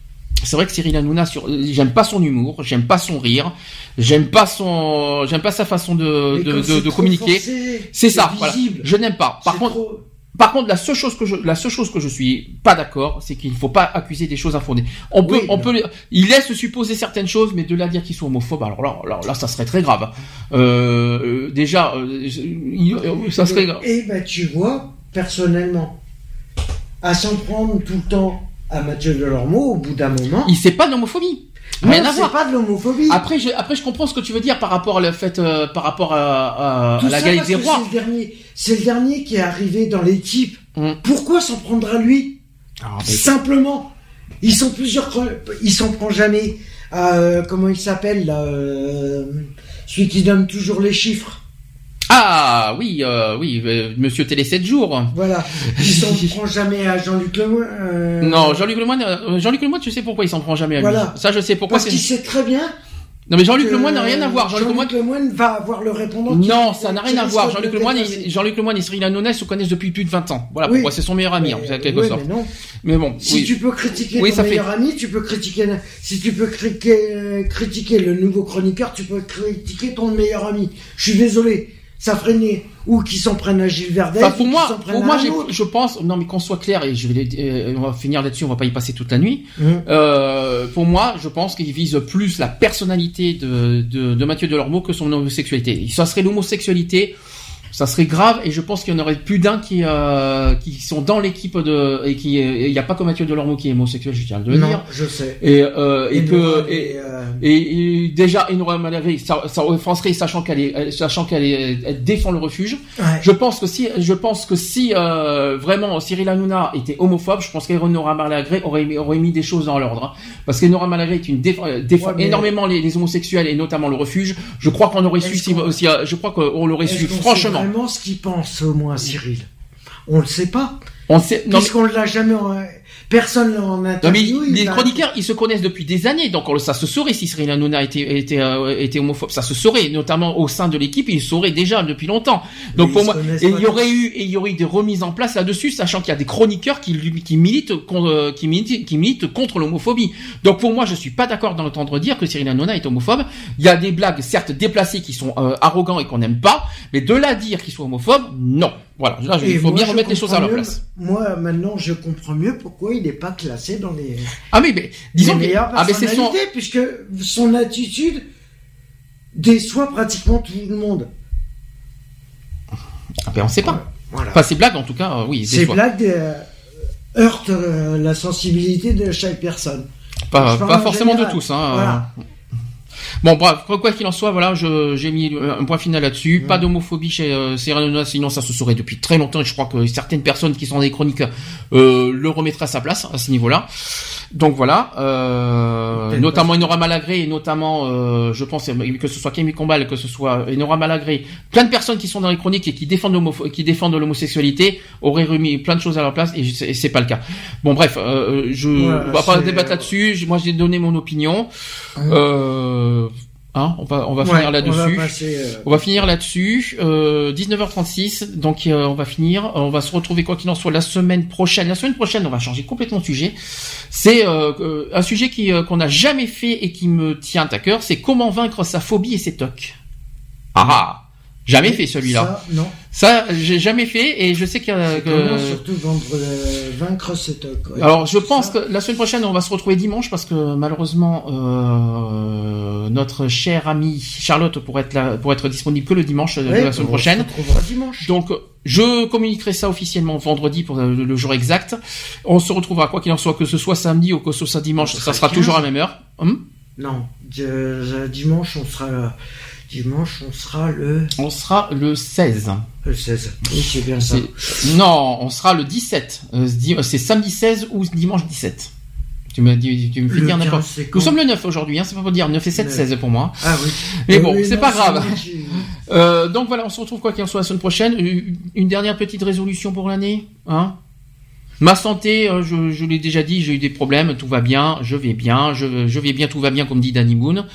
c'est vrai que Cyril Hanouna, sur, j'aime pas son humour, j'aime pas son rire, j'aime pas son, j'aime pas sa façon de, communiquer. C'est ça, voilà. Je n'aime pas. Par contre, trop- Par contre, la seule chose que je, la seule chose que je suis pas d'accord, c'est qu'il ne faut pas accuser des choses infondées. On peut, Oui, on non. peut, il laisse supposer certaines choses, mais de là à dire qu'ils sont homophobes, alors là, alors là, ça serait très grave. Euh, euh, déjà, euh, euh, ça serait grave. Et ben tu vois, personnellement, à s'en prendre tout le temps à Mathieu Delormeau, au bout d'un moment, Il sait pas d'homophobie. Non, Rien à voir. pas de l'homophobie. Après, je, après, je comprends ce que tu veux dire par rapport à le fait, euh, par rapport à, à, Tout à la ça galette parce des que rois. C'est le dernier, c'est le dernier qui est arrivé dans l'équipe. Hum. Pourquoi s'en prendre à lui? Ah, Simplement, ils sont plusieurs, cre- il s'en prend jamais. à, euh, comment il s'appelle euh, celui qui donne toujours les chiffres. Ah, oui, euh, oui, euh, Monsieur Télé 7 jours. Voilà, il s'en prend jamais à Jean-Luc Lemoyne. euh, Non, Jean-Luc Lemoyne, Jean-Luc Lemoyne, tu sais pourquoi il s'en prend jamais à lui. Voilà. Ça, je sais pourquoi. parce qu'il sait très bien. Non, mais Jean-Luc Lemoyne n'a rien à voir. Jean-Luc Lemoyne, Jean-Luc Lemoyne va avoir le répondant. Non, ça n'a rien à voir. Jean-Luc Lemoyne, et, Jean-Luc Lemoyne et Cyril Hanouna se connaissent depuis plus de 20 ans. Voilà Oui. pourquoi c'est son meilleur ami, en Mais- quelque oui, sorte. mais non. Mais bon, Si oui. tu peux critiquer ton ça fait- meilleur ami, tu peux critiquer. Si tu peux critiquer, critiquer le nouveau chroniqueur, tu peux critiquer ton meilleur ami. Je suis désolé. Ça ferait né- ou qui s'en prennent à Gilles Verdez. Pour ou moi, pour moi, je pense, non mais qu'on soit clair et je vais, euh, on va finir là-dessus, on va pas y passer toute la nuit. Hum. Euh, pour moi, je pense qu'il vise plus la personnalité de, de, de Mathieu Delormeau que son homosexualité. Ça serait l'homosexualité, ça serait grave et je pense qu'il y en aurait plus d'un qui euh, qui sont dans l'équipe de et qui il n'y a pas que Mathieu Delormeau qui est homosexuel, je tiens à le Non, dire. je sais. Et, euh, et, que Nora, et, euh, et, et déjà Enora Malagry, ça, ça offenserait, sachant qu'elle est, sachant qu'elle est, elle défend le refuge. ouais. Je pense que si, je pense que si euh, vraiment Cyril Hanouna était homophobe, je pense qu'Enora Malagré aurait, mis- aurait mis des choses dans l'ordre. hein. Parce qu'Enora Malagré est une défend, euh, défend Ouais, mais- énormément les, les homosexuels et notamment le refuge. Je crois qu'on aurait su, si, si, euh, je crois qu'on l'aurait su, franchement. Ce qu'il pense au moins, Cyril. On le sait pas. On sait, non, Puisqu'on l'a jamais. Personne l'a en Non mais il les l'a- chroniqueurs ils se connaissent depuis des années donc on ça se saurait si Cyril Hanouna était était euh, était homophobe. Ça se saurait notamment au sein de l'équipe ils sauraient déjà depuis longtemps. Donc Mais pour moi et il y aurait eu et il y aurait eu des remises en place là-dessus sachant qu'il y a des chroniqueurs qui lui- qui militent euh, qui militent qui militent contre l'homophobie. Donc pour moi je suis pas d'accord d'entendre dire que Cyril Hanouna est homophobe. Il y a des blagues certes déplacées qui sont euh, arrogants et qu'on n'aime pas mais de là à dire qu'il soit homophobe non voilà là il faut moi, bien remettre les choses à leur mieux- place Moi, maintenant, je comprends mieux pourquoi il n'est pas classé dans les, ah mais, mais disons les que meilleures ah mais c'est son personnalités, puisque son attitude déçoit pratiquement tout le monde. ah, ben, on sait pas Voilà. Enfin, ces blagues, en tout cas, euh, oui. Ces blagues euh, heurtent euh, la sensibilité de chaque personne. Pas, forcément de tous. Hein. Voilà. Bon, bref, quoi qu'il en soit, voilà, je- j'ai mis un point final là-dessus. Pas d'homophobie chez euh, Hanouna, sinon ça se saurait depuis très longtemps. Et je crois que certaines personnes qui sont des chroniqueurs euh, le remettraient à sa place à ce niveau-là. Donc voilà, euh, notamment Enora Malagré et notamment, euh, je pense que ce soit Camille Combal, que ce soit Enora Malagré, plein de personnes qui sont dans les chroniques et qui défendent qui défendent l'homosexualité auraient remis plein de choses à leur place et c'est- et c'est pas le cas. Bon bref, euh, je on va pas débattre là-dessus. Moi j'ai donné mon opinion. Euh, hein, on va on va Ouais, finir là-dessus. euh, On va finir là-dessus. Euh, 19h36, donc euh, on va finir. On va se retrouver quoi qu'il en soit la semaine prochaine. La semaine prochaine, on va changer complètement de sujet. C'est euh, euh, un sujet qui euh, qu'on n'a jamais fait et qui me tient à cœur. C'est comment vaincre sa phobie et ses tocs. Ah ah. Jamais fait celui-là. Ça, non. Ça, j'ai jamais fait et je sais qu'il y a que... surtout vendre, euh, vaincre cet Alors, je pense que la semaine prochaine, on va se retrouver dimanche parce que malheureusement, euh, notre chère amie Charlotte pourrait être là, pour être disponible que le dimanche de la semaine prochaine. dimanche. Donc, je communiquerai ça officiellement vendredi pour le, jour exact. On se retrouvera quoi qu'il en soit, que ce soit samedi ou que ce soit dimanche, ça sera toujours à la même heure. Hum? Non, dimanche, on sera Dimanche, on sera le. On sera le 16. Le 16. Oui, c'est bien ça. Non, on sera le 17. Euh, euh, c'est samedi 16 ou dimanche 17. Tu me, dis, tu me fais dire n'importe Nous sommes le 9 aujourd'hui, hein, c'est pas pour dire 9 et 7, 16 pour moi. Ah oui. Mais bon, c'est pas grave. Euh, donc voilà, on se retrouve quoi qu'il en soit la semaine prochaine. Une dernière petite résolution pour l'année, hein? Ma santé, je, je l'ai déjà dit, j'ai eu des problèmes, tout va bien, je vais bien, je, je vais bien, tout va bien, comme dit Danny Moon.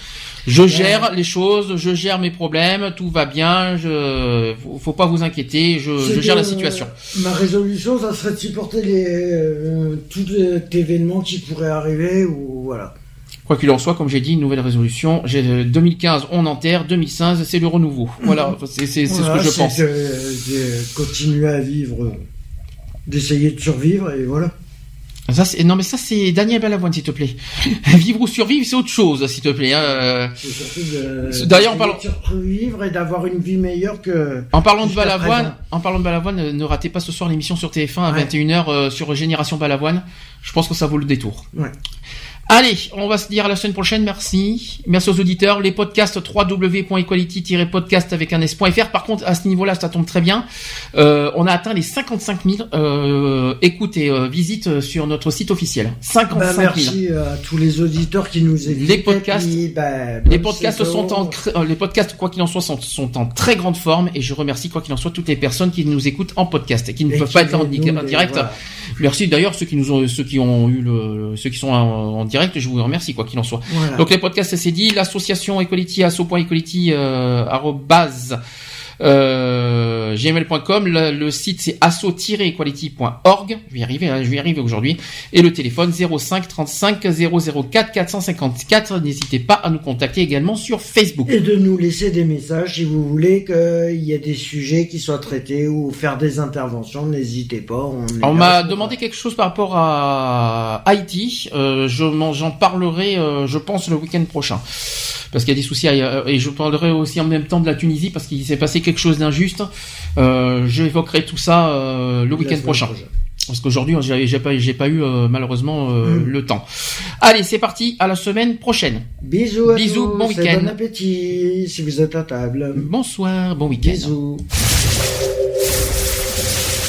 Je gère les choses, je gère mes problèmes, tout va bien, je faut pas vous inquiéter, je, gère la situation. ma résolution, ça serait de supporter les euh, tous les événements qui pourraient arriver ou voilà. Quoi qu'il en soit, comme j'ai dit, une nouvelle résolution. J'ai 2015, euh, on enterre. 2016, c'est le renouveau. Voilà, c'est ce que je pense. de continuer à vivre, d'essayer de survivre et voilà. Ça, non, mais ça, c'est Daniel Balavoine, s'il te plaît. Vivre ou survivre, c'est autre chose, s'il te plaît. Hein. D'ailleurs, en parlant survivre et d'avoir une vie meilleure que. En parlant de Balavoine, en parlant de Balavoine, ne ratez pas ce soir l'émission sur TF1 à 21h euh, sur Génération Balavoine. Je pense que ça vaut le détour. Ouais. Allez, on va se dire à la semaine prochaine. Merci. Merci aux auditeurs. Les podcasts www.equality-podcast avec un s.fr. Par contre, à ce niveau-là, ça tombe très bien. Euh, on a atteint les 55 000 euh, écoutes et euh, visites sur notre site officiel. 55 000. Bah, merci à tous les auditeurs qui nous écoutent. Les podcasts, bah, les podcasts sont en, euh, les podcasts, quoi qu'il en soit, sont, sont, en très grande forme et je remercie, quoi qu'il en soit, toutes les personnes qui nous écoutent en podcast et qui ne peuvent pas être en, direct. Merci d'ailleurs ceux qui nous ont, ceux qui ont eu le, ceux qui sont en, direct. Je vous remercie quoi qu'il en soit. Donc les podcasts c'est dit. L'association Equality asso.equality euh, euh, gmail.com. Le, site c'est asso-equality.org. Je vais y arriver, hein, je vais y arriver aujourd'hui. Et le téléphone 05 35 004 454. N'hésitez pas à nous contacter également sur Facebook. Et de nous laisser des messages si vous voulez qu'il y ait des sujets qui soient traités ou faire des interventions. N'hésitez pas. On, m'a demandé quelque chose par rapport à Haïti. Euh, j'en parlerai, euh, je pense, le week-end prochain parce qu'il y a des soucis et je parlerai aussi en même temps de la Tunisie parce qu'il s'est passé quelque chose d'injuste. Euh, J'évoquerai tout ça euh, le week-end prochain. Parce qu'aujourd'hui, j'ai pas, pas eu euh, malheureusement euh, hmm. le temps. Allez, c'est parti. À la semaine prochaine. Bisous. Bisous. bon week-end. Bon appétit si vous êtes à table. Bonsoir. Bon week-end. Bisous.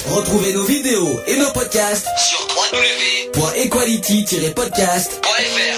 Retrouvez nos vidéos et nos podcasts sur www.equality-podcast.fr.